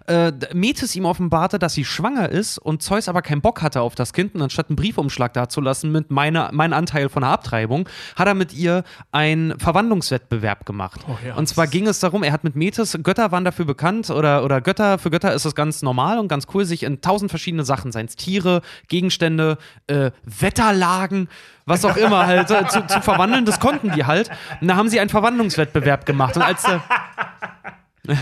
äh, Metis ihm offenbarte, dass sie schwanger ist und Zeus aber keinen Bock hatte auf das Kind und anstatt einen Briefumschlag dazulassen mit meine, mein Anteil von der Abtreibung, hat er mit ihr einen Verwandlungswettbewerb gemacht. Oh ja, und zwar ging es darum, er hat mit Metis, Götter waren dafür bekannt oder, oder Götter, für Götter ist es ganz normal und ganz cool, sich in tausend verschiedene Sachen, seien es Tiere, Gegenstände, äh, Wetterlagen, was auch immer halt äh, zu, zu verwandeln, das konnten die halt. Und da haben sie einen Verwandlungswettbewerb gemacht. Und als der,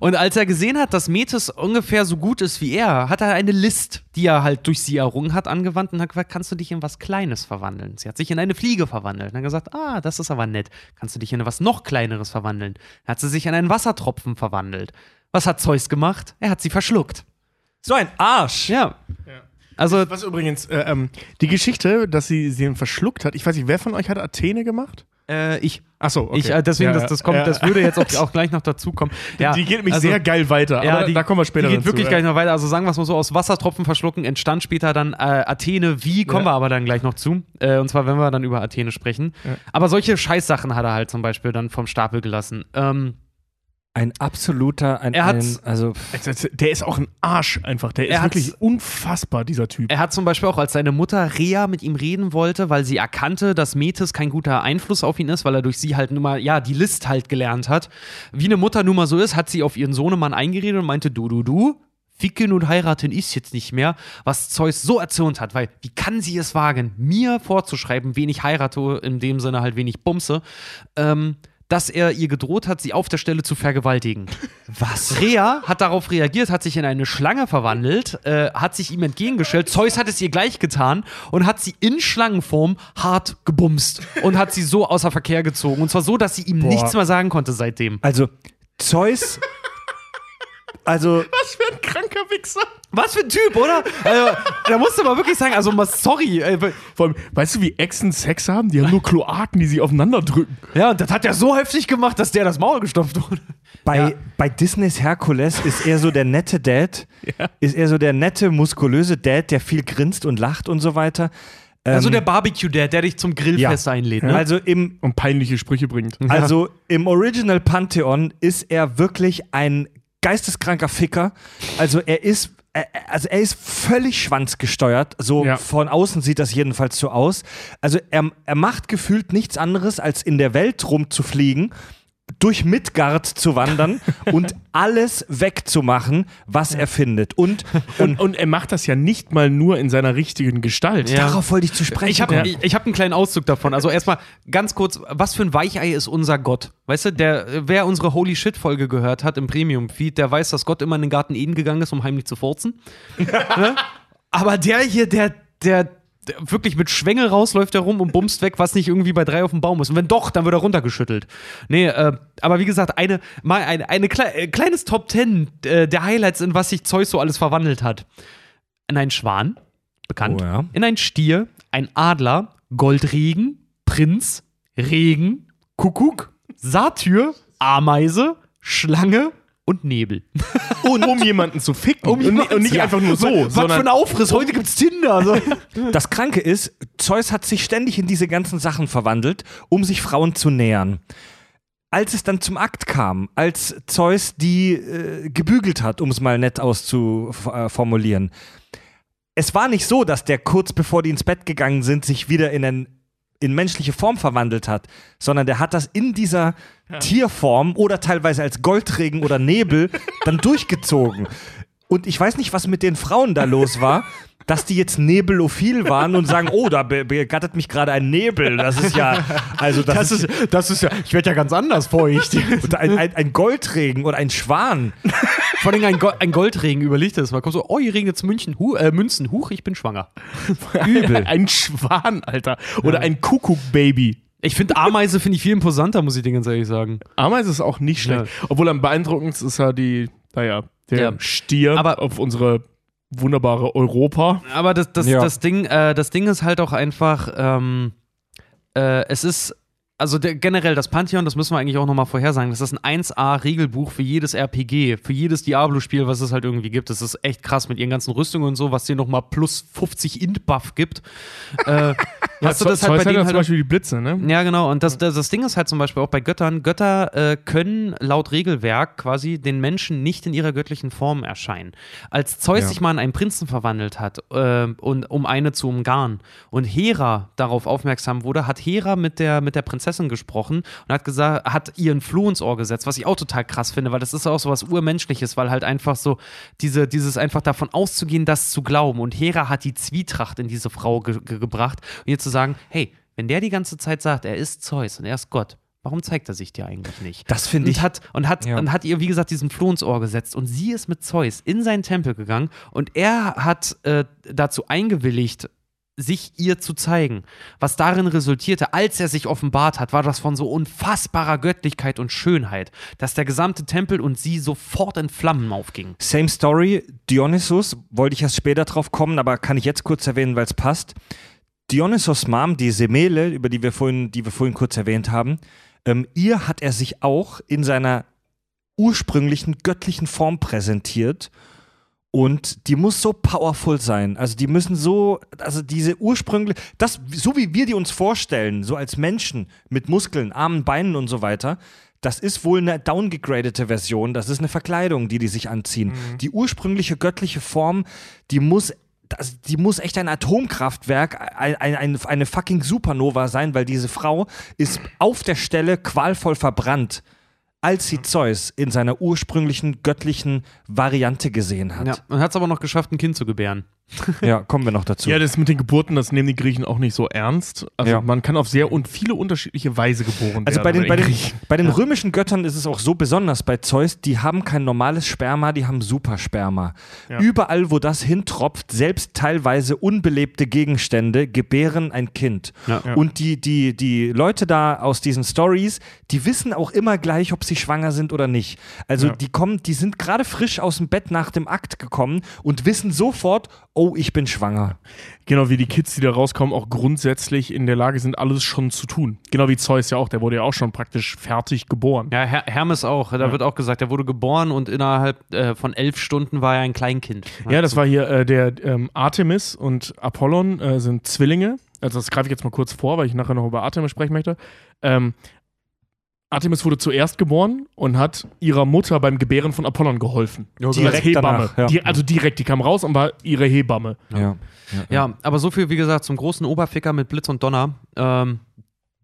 und als er gesehen hat, dass Metis ungefähr so gut ist wie er, hat er eine List, die er halt durch sie errungen hat, angewandt und hat gesagt, kannst du dich in was Kleines verwandeln? Sie hat sich in eine Fliege verwandelt. Und hat gesagt, ah, das ist aber nett. Kannst du dich in was noch Kleineres verwandeln? Dann hat sie sich in einen Wassertropfen verwandelt. Was hat Zeus gemacht? Er hat sie verschluckt. So ein Arsch. Ja. Also, Was übrigens, äh, ähm, die Geschichte, dass sie sie verschluckt hat, ich weiß nicht, wer von euch hat Athene gemacht? äh, ich. Achso, okay. Ich, äh, deswegen, Ja, das, das kommt, ja. das würde jetzt auch, auch gleich noch dazu kommen. Ja, die geht nämlich also- sehr geil weiter, Ja, aber die, da kommen wir später Die geht wirklich gleich noch weiter. Also sagen wir es mal so, aus Wassertropfen verschlucken entstand später dann äh, Athene. Wie, kommen wir aber dann gleich noch zu. Äh, und zwar, wenn wir dann über Athene sprechen. Aber solche Scheißsachen hat er halt zum Beispiel dann vom Stapel gelassen. Ähm, Ein absoluter, ein, Er hat- ein also Der ist auch ein Arsch einfach. Der ist Er wirklich unfassbar, dieser Typ. er hat zum Beispiel auch, als seine Mutter Rea mit ihm reden wollte, weil sie erkannte, dass Metis kein guter Einfluss auf ihn ist, weil er durch sie halt nun mal, ja, die List halt gelernt hat. Wie eine Mutter nun mal so ist, hat sie auf ihren Sohnemann eingeredet und meinte, du, du, du, Ficken und heiraten ist jetzt nicht mehr, was Zeus so erzürnt hat, weil wie kann sie es wagen, mir vorzuschreiben, wen ich heirate, in dem Sinne halt wen ich bumse, ähm, dass er ihr gedroht hat, sie auf der Stelle zu vergewaltigen. Was? Rea hat darauf reagiert, hat sich in eine Schlange verwandelt, äh, hat sich ihm entgegengestellt. Zeus hat es ihr gleich getan und hat sie in Schlangenform hart gebumst und hat sie so außer Verkehr gezogen. Und zwar so, dass sie ihm nichts mehr sagen konnte seitdem. also Zeus also Was für ein kranker Wichser. Was für ein Typ, oder? Also, da musst du mal wirklich sagen, also mal sorry. Äh, Vor allem, weißt du, wie Echsen Sex haben? Die haben nur Kloaken, die sie aufeinander drücken. ja, und das hat er so heftig gemacht, dass der das Maul gestopft wurde. bei, bei Disneys Herkules ist er so der nette Dad, ist er so der nette, muskulöse Dad, der viel grinst und lacht und so weiter. Also Ähm, der Barbecue-Dad, der dich zum Grillfest einlädt, ne? Also im Und peinliche Sprüche bringt. Also im Original Pantheon ist er wirklich ein geisteskranker Ficker. Also er ist er- also er ist völlig schwanzgesteuert. So Ja. von außen sieht das jedenfalls so aus. Also er, er macht gefühlt nichts anderes, als in der Welt rumzufliegen, durch Midgard zu wandern und alles wegzumachen, was er findet. Und, Und, und er macht das ja nicht mal nur in seiner richtigen Gestalt. Ja. darauf wollte ich zu sprechen Ich habe ich, ich hab einen kleinen Auszug davon. Also erstmal ganz kurz, was für ein Weichei ist unser Gott? Weißt du, der, wer unsere Holy Shit-Folge gehört hat im Premium-Feed, der weiß, dass Gott immer in den Garten Eden gegangen ist, um heimlich zu furzen. ne? Aber der hier, der, der wirklich mit Schwengel rausläuft er rum und bumst weg, was nicht irgendwie bei drei auf dem Baum ist. Und wenn doch, dann wird er runtergeschüttelt. Nee, äh, aber wie gesagt, eine, mal eine, eine klei äh, kleines Top Ten äh, der Highlights, in was sich Zeus so alles verwandelt hat. In einen Schwan, bekannt. Oh ja. In einen Stier, ein Adler, Goldregen, Prinz, Regen, Kuckuck, Satyr, Ameise, Schlange und Nebel. Und um jemanden zu ficken. und, jemanden und nicht zu- einfach nur so, Was für ein sondern Aufriss, heute gibt's Tinder. Also. Das Kranke ist, Zeus hat sich ständig in diese ganzen Sachen verwandelt, um sich Frauen zu nähern. Als es dann zum Akt kam, als Zeus die äh, gebügelt hat, um es mal nett auszuformulieren, es war nicht so, dass der kurz bevor die ins Bett gegangen sind, sich wieder in, ein, in menschliche Form verwandelt hat, sondern der hat das in dieser Tierform oder teilweise als Goldregen oder Nebel dann durchgezogen. Und ich weiß nicht, was mit den Frauen da los war, dass die jetzt nebelophil waren und sagen, oh, da be begattet mich gerade ein Nebel. Das ist ja, also das, Das ist, das ist ja, ich werde ja ganz anders feucht. und ein, ein, ein Goldregen oder ein Schwan. Vor allem ein, Go ein Goldregen, überleg das mal. Kommt so, oh, hier regnet jetzt München, hu äh, Münzen, huch, ich bin schwanger. Übel. ein Schwan, Alter. Oder ein Kuckuck-Baby. Ich finde Ameise finde ich viel imposanter, muss ich dir ganz ehrlich sagen. Ameise ist auch nicht schlecht. Obwohl am beeindruckendsten ist ja die, naja, der Ja. Stier Aber- auf unsere wunderbare Europa. Aber das, das, Ja. das, Ding, äh, das Ding ist halt auch einfach, ähm, äh, es ist also der, generell das Pantheon, das müssen wir eigentlich auch nochmal vorhersagen, das ist ein 1A-Regelbuch für jedes RPG, für jedes Diablo-Spiel, was es halt irgendwie gibt. Das ist echt krass mit ihren ganzen Rüstungen und so, was dir nochmal plus 50 Int-Buff gibt. äh, hast du das halt bei denen ja halt zum Beispiel die Blitze, ne? ja, genau. Und das, das, das Ding ist halt zum Beispiel auch bei Göttern, Götter äh, können laut Regelwerk quasi den Menschen nicht in ihrer göttlichen Form erscheinen. Als Zeus Ja. sich mal in einen Prinzen verwandelt hat, äh, und, um eine zu umgarnen, und Hera darauf aufmerksam wurde, hat Hera mit der, mit der Prinzessin gesprochen und hat gesagt, hat ihr ein Floh ins Ohr gesetzt, was ich auch total krass finde, weil das ist auch so was Urmenschliches, weil halt einfach so diese, dieses einfach davon auszugehen, das zu glauben. Und Hera hat die Zwietracht in diese Frau ge ge gebracht, und ihr zu sagen, hey, wenn der die ganze Zeit sagt, er ist Zeus und er ist Gott, warum zeigt er sich dir eigentlich nicht? Das finde und ich- Hat, und, hat, Ja. und hat ihr, wie gesagt, diesen Floh ins Ohr gesetzt. Und sie ist mit Zeus in seinen Tempel gegangen und er hat äh, dazu eingewilligt, sich ihr zu zeigen. Was darin resultierte, als er sich offenbart hat, war das von so unfassbarer Göttlichkeit und Schönheit, dass der gesamte Tempel und sie sofort in Flammen aufgingen. Same Story, Dionysus, wollte ich erst später drauf kommen, aber kann ich jetzt kurz erwähnen, weil es passt. Dionysos Mom, die Semele, über die wir vorhin, die wir vorhin kurz erwähnt haben, ähm, ihr hat er sich auch in seiner ursprünglichen göttlichen Form präsentiert. Und die muss so powerful sein. Also die müssen so, also diese ursprüngliche, das, so wie wir die uns vorstellen, so als Menschen mit Muskeln, Armen, Beinen und so weiter, das ist wohl eine downgegradete Version. Das ist eine Verkleidung, die die sich anziehen. Die ursprüngliche göttliche Form, die muss das, die muss echt ein Atomkraftwerk, ein, ein, eine fucking Supernova sein, weil diese Frau ist auf der Stelle qualvoll verbrannt, als sie Zeus in seiner ursprünglichen göttlichen Variante gesehen hat. Ja, und hat es aber noch geschafft, ein Kind zu gebären. Ja, kommen wir noch dazu. Ja, das mit den Geburten, das nehmen die Griechen auch nicht so ernst. Also Ja. man kann auf sehr und viele unterschiedliche Weise geboren Also werden. bei den, bei den, Griechen. bei den römischen Göttern ist es auch so besonders bei Zeus, die haben kein normales Sperma, die haben Supersperma. Ja. Überall, wo das hintropft, selbst teilweise unbelebte Gegenstände gebären ein Kind. Ja. Ja. Und die, die, die Leute da aus diesen Stories, die wissen auch immer gleich, ob sie schwanger sind oder nicht. Also Ja. die kommen, die sind gerade frisch aus dem Bett nach dem Akt gekommen und wissen sofort, oh, ich bin schwanger. Genau wie die Kids, die da rauskommen, auch grundsätzlich in der Lage sind, alles schon zu tun. Genau wie Zeus ja auch, der wurde ja auch schon praktisch fertig geboren. Ja, Her Hermes auch. Da wird auch gesagt, er wurde geboren und innerhalb äh, von elf Stunden war er ein Kleinkind. Ja, das war hier äh, der ähm, Artemis und Apollon äh, sind Zwillinge. Also das greife ich jetzt mal kurz vor, weil ich nachher noch über Artemis sprechen möchte. Ähm, Artemis wurde zuerst geboren und hat ihrer Mutter beim Gebären von Apollon geholfen. Ja, direkt Hebamme. danach, ja. Die, also direkt, die kam raus und war ihre Hebamme. Ja. Ja, aber so viel, wie gesagt, zum großen Oberficker mit Blitz und Donner. Ähm,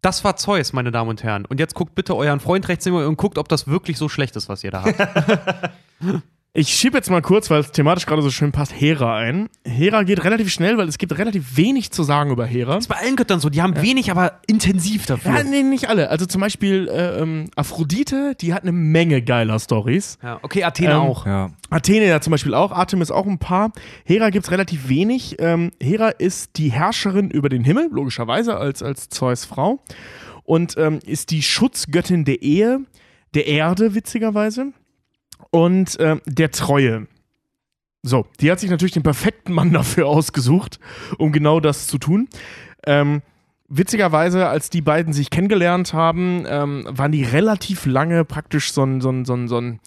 das war Zeus, meine Damen und Herren. Und jetzt guckt bitte euren Freund rechts neben euch und guckt, ob das wirklich so schlecht ist, was ihr da habt. Ich schiebe jetzt mal kurz, weil es thematisch gerade so schön passt, Hera ein. Hera geht relativ schnell, weil es gibt relativ wenig zu sagen über Hera. Das ist bei allen Göttern so. Die haben wenig, aber intensiv dafür. Ja, nee, nicht alle. Also zum Beispiel äh, ähm, Aphrodite, die hat eine Menge geiler Stories. Ja, okay, Athene Ähm, auch. Ja. Athene ja zum Beispiel auch, Artemis auch ein paar. Hera gibt es relativ wenig. Ähm, Hera ist die Herrscherin über den Himmel, logischerweise als, als Zeus Frau. Und ähm, ist die Schutzgöttin der Ehe, der Erde, witzigerweise. Und ähm, der Treue. So, die hat sich natürlich den perfekten Mann dafür ausgesucht, um genau das zu tun. Ähm, witzigerweise, als die beiden sich kennengelernt haben, ähm, waren die relativ lange praktisch so ein, so ein, so ein, so ein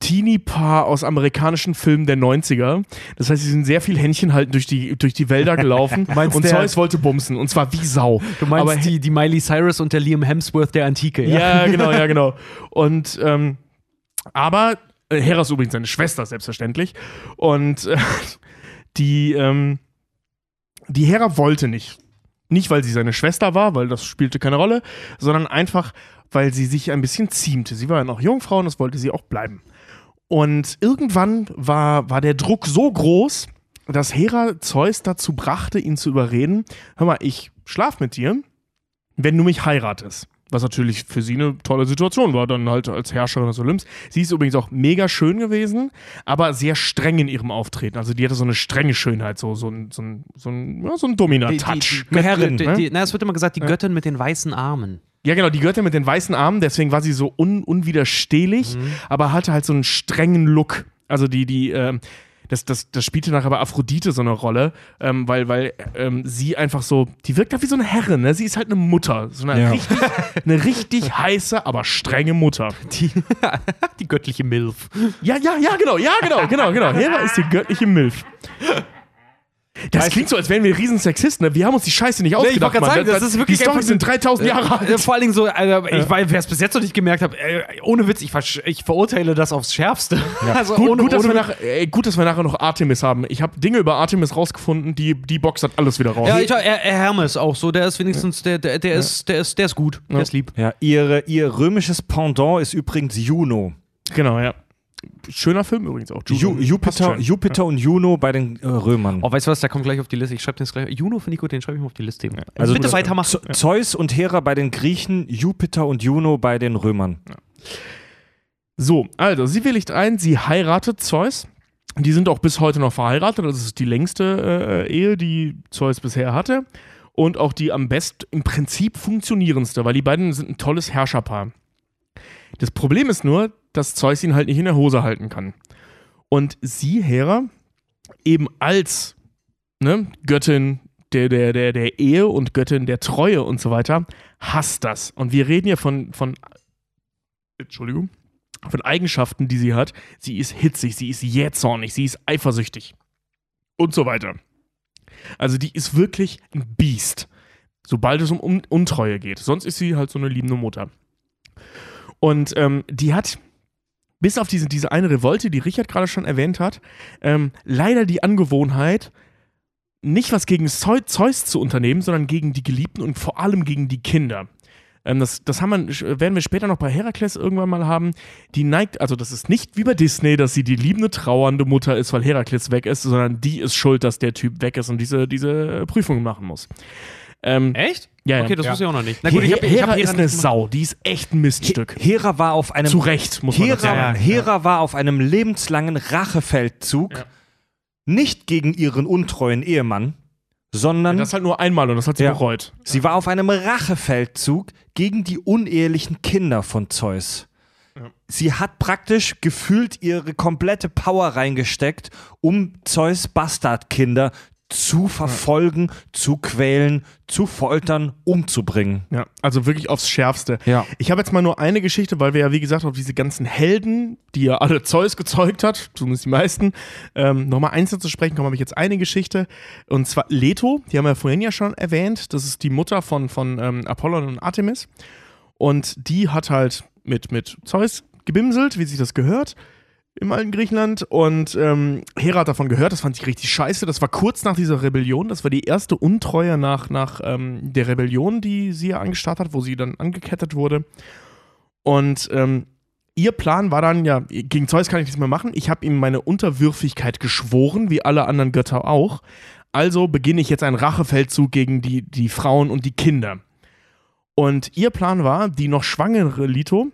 Teenie-Paar aus amerikanischen Filmen der 90er. Das heißt, sie sind sehr viel Händchen halten durch die, durch die Wälder gelaufen. Und Zeus wollte bumsen. Und zwar wie Sau. Du meinst Aber- die, die Miley Cyrus und der Liam Hemsworth der Antike, ja? Ja, genau, ja, genau. Und ähm, aber äh, Hera ist übrigens seine Schwester, selbstverständlich. Und äh, die, ähm, die Hera wollte nicht. Nicht, weil sie seine Schwester war, weil das spielte keine Rolle, sondern einfach, weil sie sich ein bisschen ziemte. Sie war ja noch Jungfrau und das wollte sie auch bleiben. Und irgendwann war, war der Druck so groß, dass Hera Zeus dazu brachte, ihn zu überreden: Hör mal, ich schlaf mit dir, wenn du mich heiratest. Was natürlich für sie eine tolle Situation war, dann halt als Herrscherin des Olymps. Sie ist übrigens auch mega schön gewesen, aber sehr streng in ihrem Auftreten. Also die hatte so eine strenge Schönheit, so, so ein, so ein, so ein, ja, so ein Domina-Touch. Herrin, die, ne? die, na, es wird immer gesagt, die Göttin mit den weißen Armen. Ja, genau, die Göttin mit den weißen Armen, deswegen war sie so un unwiderstehlich, aber hatte halt so einen strengen Look. Also die, die, ähm, das, das, das spielte nachher bei Aphrodite so eine Rolle, ähm, weil, weil ähm, sie einfach so, die wirkt halt wie so eine Herrin, ne? Sie ist halt eine Mutter. So eine Ja. richtig, eine richtig heiße, aber strenge Mutter. Die, die göttliche Milf. Ja, ja, ja, genau, ja, genau, genau, genau. Hera ist die göttliche Milf. Das klingt so, als wären wir riesen Sexisten. Ne? Wir haben uns die Scheiße nicht ich ausgedacht. wollte gerade Mann. sagen, das ist wirklich die Storys sind 3000 Jahre alt. Äh, Vor allen Dingen so, also, ich weiß, wer es bis jetzt noch nicht gemerkt hat, äh, ohne Witz, ich, versch- ich verurteile das aufs Schärfste. Also Gut, ohne, gut, dass ohne wir nach, ey, gut, dass wir nachher noch Artemis haben. Ich habe Dinge über Artemis rausgefunden, die, die Box hat alles wieder raus. Ja, ich, er, er Hermes auch so, der ist wenigstens, der, der, der, ist, der, ist, der ist gut, der ist lieb. Ja, ihre, ihr römisches Pendant ist übrigens Juno. Genau, ja. Schöner Film übrigens auch. Ju Jupiter. Jupiter und Juno bei den äh, Römern. Oh, weißt du was, der kommt gleich auf die Liste. Ich schreibe den jetzt gleich. Juno finde ich gut, den schreibe ich mal auf die Liste. Also Also bitte weitermachen. Z- Zeus und Hera bei den Griechen, Jupiter und Juno bei den Römern. So, also, sie willigt ein, sie heiratet Zeus. Die sind auch bis heute noch verheiratet. Das ist die längste äh, Ehe, die Zeus bisher hatte. Und auch die am best im Prinzip funktionierendste, weil die beiden sind ein tolles Herrscherpaar. Das Problem ist nur, dass Zeus ihn halt nicht in der Hose halten kann. Und sie, Hera, eben als ne, Göttin der, der, der, der Ehe und Göttin der Treue und so weiter, hasst das. Und wir reden hier von, von Entschuldigung, von Eigenschaften, die sie hat. Sie ist hitzig, sie ist jähzornig, sie ist eifersüchtig und so weiter. Also die ist wirklich ein Biest, sobald es um Un Untreue geht. Sonst ist sie halt so eine liebende Mutter. Und ähm, die hat, bis auf diese, diese eine Revolte, die Richard gerade schon erwähnt hat, ähm, leider die Angewohnheit, nicht was gegen Zeu Zeus zu unternehmen, sondern gegen die Geliebten und vor allem gegen die Kinder. Ähm, das das wir, werden wir später noch bei Herakles irgendwann mal haben. Die neigt, also das ist nicht wie bei Disney, dass sie die liebende, trauernde Mutter ist, weil Herakles weg ist, sondern die ist schuld, dass der Typ weg ist und diese, diese Prüfung machen muss. Ähm, Echt? Ja, ja. Okay, das Ja. wusste ich auch noch nicht. Na gut, ich hab, ich Hera ist eine. Sau, die ist echt ein Miststück. Hera war auf einem Zu Recht, muss man Hera, sagen. Hera war auf einem lebenslangen Rachefeldzug, Ja. nicht gegen ihren untreuen Ehemann, sondern Das halt nur einmal und das hat sie Ja. bereut. sie war auf einem Rachefeldzug gegen die unehelichen Kinder von Zeus. Sie hat praktisch gefühlt ihre komplette Power reingesteckt, um Zeus Bastardkinder zu verfolgen, zu quälen, zu foltern, umzubringen. Ja, also wirklich aufs Schärfste. Ja. Ich habe jetzt mal nur eine Geschichte, weil wir ja, wie gesagt, auf diese ganzen Helden, die ja alle Zeus gezeugt hat, zumindest die meisten, ähm, nochmal einzeln zu sprechen kommen, habe ich jetzt eine Geschichte. Und zwar Leto, die haben wir vorhin ja schon erwähnt. Das ist die Mutter von, von ähm, Apollon und Artemis. Und die hat halt mit, mit Zeus gebimselt, wie sich das gehört im alten Griechenland. Und ähm, Hera hat davon gehört, das fand ich richtig scheiße. Das war kurz nach dieser Rebellion. Das war die erste Untreue nach, nach ähm, der Rebellion, die sie ja angestartet hat, wo sie dann angekettet wurde. Und ähm, ihr Plan war dann, ja, gegen Zeus kann ich nichts mehr machen. Ich habe ihm meine Unterwürfigkeit geschworen, wie alle anderen Götter auch. Also beginne ich jetzt einen Rachefeldzug gegen die, die Frauen und die Kinder. Und ihr Plan war, die noch schwangere Lito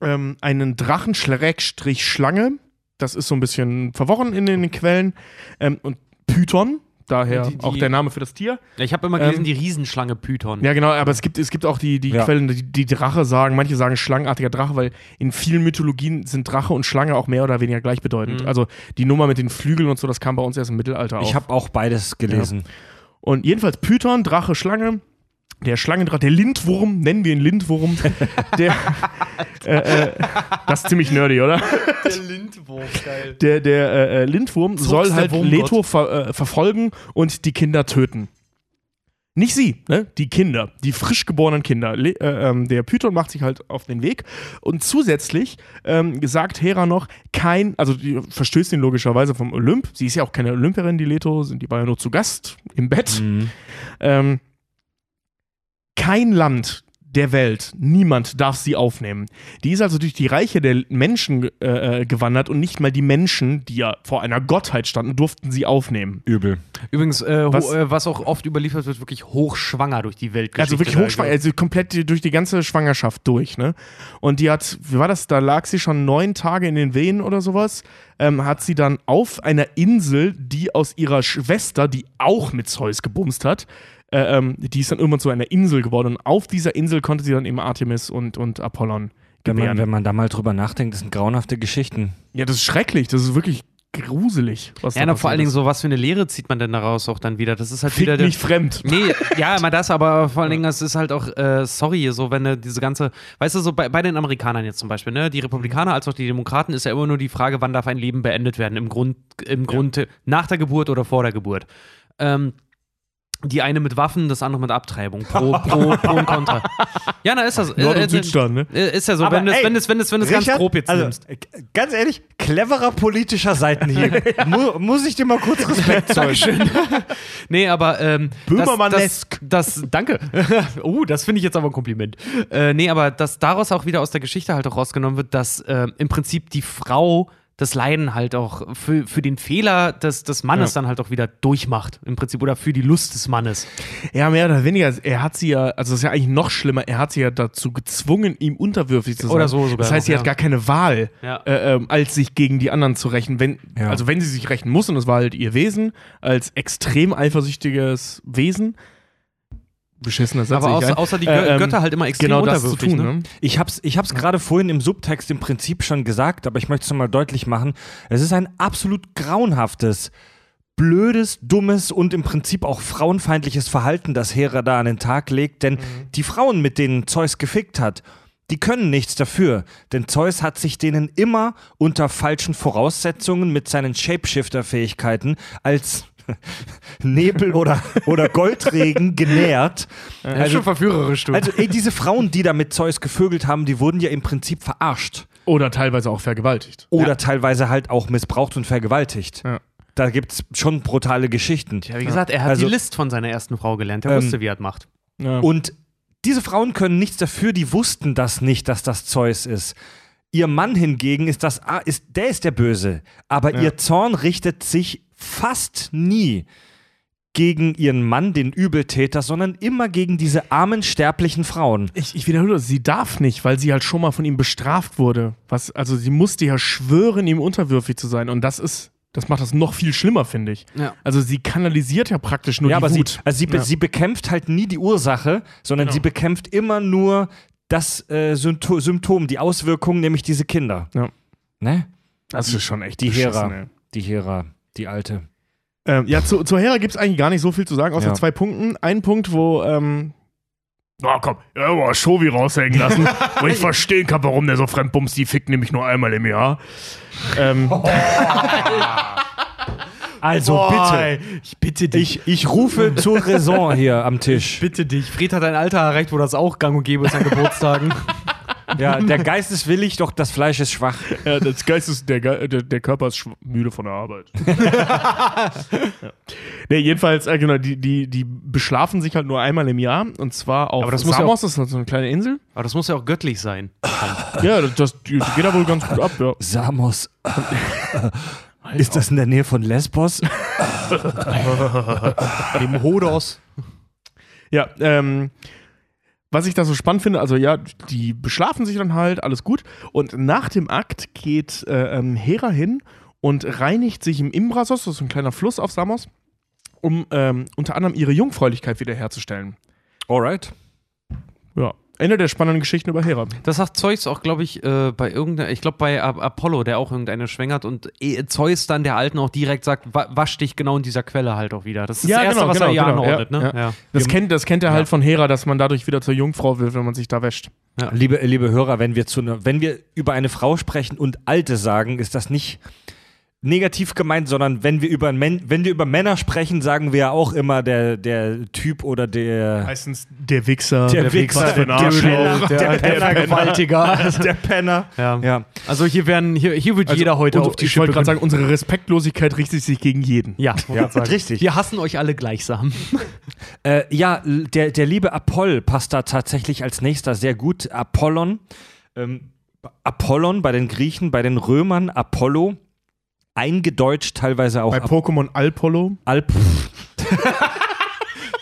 ähm, einen Drachen-Schlange, das ist so ein bisschen verworren in den Quellen, ähm, und Python, daher Die- die- auch der Name für das Tier. Ja, Ich habe immer gelesen, Ähm, die Riesenschlange Python. Ja, genau, aber es gibt, es gibt auch die, die Ja. Quellen, die, die Drache sagen, manche sagen schlangenartiger Drache, weil in vielen Mythologien sind Drache und Schlange auch mehr oder weniger gleichbedeutend. Mhm. Also die Nummer mit den Flügeln und so, das kam bei uns erst im Mittelalter auf. Ich habe auch beides gelesen. Und jedenfalls Python, Drache, Schlange. Der Schlangendrache, der Lindwurm, nennen wir ihn Lindwurm. der, äh, äh, das ist ziemlich nerdy, oder? Der Lindwurm, geil. Der, der äh, äh, Lindwurm soll der halt. Leto ver, äh, verfolgen und die Kinder töten. Nicht sie, ne? Die Kinder, die frisch geborenen Kinder. Le äh, ähm, der Python macht sich halt auf den Weg und zusätzlich ähm, sagt Hera noch, kein, also die verstößt ihn logischerweise vom Olymp. Sie ist ja auch keine Olympierin, die Leto, sind die war ja nur zu Gast im Bett. Mhm. Ähm, kein Land der Welt, niemand darf sie aufnehmen. Die ist also durch die Reiche der Menschen äh, äh, gewandert und nicht mal die Menschen, die ja vor einer Gottheit standen, durften sie aufnehmen. Übel. Übrigens, äh, was? Was- äh, was auch oft überliefert wird, wirklich hochschwanger durch die Welt. Also wirklich hochschwanger, also komplett die- durch die ganze Schwangerschaft durch, ne? Und die hat, wie war das, da lag sie schon neun Tage in den Wehen oder sowas, ähm, hat sie dann auf einer Insel, die aus ihrer Schwester, die auch mit Zeus gebumst hat, äh, ähm, die ist dann irgendwann zu einer Insel geworden und auf dieser Insel konnte sie dann eben Artemis und, und Apollon Wenn man, gebären. wenn man da mal drüber nachdenkt, das sind grauenhafte Geschichten. Ja, das ist schrecklich, das ist wirklich gruselig. Was Ja, vor allen Dingen so, was für eine Lehre zieht man denn daraus auch dann wieder? Das ist halt ist. wieder Fick der, mich fremd. Nee, ja, mal das, aber vor allen Dingen, es ist halt auch, äh, sorry, so wenn du diese ganze, weißt du, so bei, bei den Amerikanern jetzt zum Beispiel, ne, die Republikaner als auch die Demokraten ist ja immer nur die Frage, wann darf ein Leben beendet werden, im Grund, im Grund nach der Geburt oder vor der Geburt. Ähm, die eine mit Waffen, das andere mit Abtreibung. Pro, pro, pro und contra. Ja, na, ist das. Nord- und äh, Südstaaten, ne? äh, Ist ja so, Aber wenn du es ey, wenn du's- wenn du's- wenn du's ganz Richard, grob jetzt also, nimmst. äh, Ganz ehrlich, cleverer politischer Seitenhieb. Mu muss ich dir mal kurz Respekt zollen. Nee, aber ähm, das, das, das, danke. oh, das finde ich jetzt aber ein Kompliment. Äh, nee, aber dass daraus auch wieder aus der Geschichte halt auch rausgenommen wird, dass äh, im Prinzip die Frau das Leiden halt auch für, für den Fehler des, des Mannes Ja. dann halt auch wieder durchmacht. Im Prinzip oder für die Lust des Mannes. Ja, mehr oder weniger. Er hat sie ja, also das ist ja eigentlich noch schlimmer, er hat sie ja dazu gezwungen, ihm unterwürfig zu sein. Oder so sogar Das heißt, sie noch, hat ja. gar keine Wahl, Ja. äh, ähm, als sich gegen die anderen zu rächen. Wenn, Ja. Also wenn sie sich rächen muss, und das war halt ihr Wesen, als extrem eifersüchtiges Wesen, beschissener Satz. aber außer, außer die Gö ähm, Götter halt immer extrem genau das zu unterwürfig. tun. ne? Ne? Ich hab's, ich hab's gerade vorhin im Subtext im Prinzip schon gesagt, aber ich möchte es nochmal deutlich machen. Es ist ein absolut grauenhaftes, blödes, dummes und im Prinzip auch frauenfeindliches Verhalten, das Hera da an den Tag legt, denn die Frauen, mit denen Zeus gefickt hat, die können nichts dafür, denn Zeus hat sich denen immer unter falschen Voraussetzungen mit seinen Shapeshifter-Fähigkeiten als Nebel oder, oder Goldregen genährt. Das ist schon verführerisch, du. Also, ey, diese Frauen, die da mit Zeus gevögelt haben, die wurden ja im Prinzip verarscht. Oder teilweise auch vergewaltigt. Oder teilweise halt auch missbraucht und vergewaltigt. Ja. Da gibt's schon brutale Geschichten. ja, wie gesagt, er hat Also- die List von seiner ersten Frau gelernt. Er Ähm, wusste, wie er es macht. Ja. Und diese Frauen können nichts dafür, die wussten das nicht, dass das Zeus ist. Ihr Mann hingegen ist das, ah, ist, der ist der Böse. Aber Ja. ihr Zorn richtet sich fast nie gegen ihren Mann, den Übeltäter, sondern immer gegen diese armen, sterblichen Frauen. Ich, ich wiederhole, sie darf nicht, weil sie halt schon mal von ihm bestraft wurde. Was, also sie musste ja schwören, ihm unterwürfig zu sein. Und das ist, das macht das noch viel schlimmer, finde ich. Ja. Also sie kanalisiert ja praktisch nur ja, die aber sie, Wut. also sie, Ja. sie bekämpft halt nie die Ursache, sondern Genau. sie bekämpft immer nur das äh, Sympto Symptom, die Auswirkung, nämlich diese Kinder. Ja. Ne? das ist schon echt Die Hera. ey. Die Hera, die alte. Ähm, ja, zu, zur Hera gibt es eigentlich gar nicht so viel zu sagen, außer Ja. zwei Punkten. Ein Punkt, wo, ähm, na komm, ja, boah, Shovi raushängen lassen, wo ich verstehen kann, warum der so fremdbumst, die fickt nämlich nur einmal im Jahr. Ähm, Also bitte. Ich bitte dich. Ich, ich rufe zur Raison hier am Tisch. bitte dich. Fred hat ein Alter erreicht, wo das auch gang und gäbe ist an Geburtstagen. Ja, der Geist ist willig, doch das Fleisch ist schwach. ja, das Geist ist, der, Ge- der, der Körper ist müde von der Arbeit. ja. Nee, jedenfalls, äh, genau, die, die, die beschlafen sich halt nur einmal im Jahr und zwar auf Aber das muss ja Samos, das ist halt so eine kleine Insel. Aber das muss ja auch göttlich sein. Ja, das, das geht da wohl ganz gut ab, ja. Samos. ist das in der Nähe von Lesbos? Dem Hodos. Ja, ähm, was ich da so spannend finde, also ja, die beschlafen sich dann halt, alles gut. Und nach dem Akt geht äh, ähm, Hera hin und reinigt sich im Imbrasos, das ist ein kleiner Fluss auf Samos, um ähm, unter anderem ihre Jungfräulichkeit wiederherzustellen. Alright. Ja, Ende der spannenden Geschichten über Hera. Das sagt Zeus auch, glaube ich, äh, bei irgendeiner, ich glaube bei A Apollo, der auch irgendeine schwängert und eh, Zeus dann der Alten auch direkt sagt, wa wasch dich genau in dieser Quelle halt auch wieder. Das ist Ja, das Erste, genau, was er genau, ihr genau, anordnet, ja, ne? ja. Das, kennt, das kennt er halt von Hera, dass man dadurch wieder zur Jungfrau wird, wenn man sich da wäscht. Liebe, liebe Hörer, wenn wir, zu ne, wenn wir über eine Frau sprechen und Alte sagen, ist das nicht negativ gemeint, sondern wenn wir über, Men wenn wir über Männer sprechen, sagen wir ja auch immer der, der Typ oder der, Meistens der Wichser. der, Wichser, was für der, der Penner, der, der Penner, der Penner. Ja. Ja. Also hier werden, hier, hier wird jeder heute und auf die Ich wollte gerade sagen, unsere Respektlosigkeit richtet sich gegen jeden. Ja, Ja, richtig. Wir hassen euch alle gleichsam. Äh, ja, der, der liebe Apoll passt da tatsächlich als nächster sehr gut. Apollon. Ähm, Apollon bei den Griechen, bei den Römern Apollo. Eingedeutscht teilweise auch Bei Pokémon Alpolo. Alp.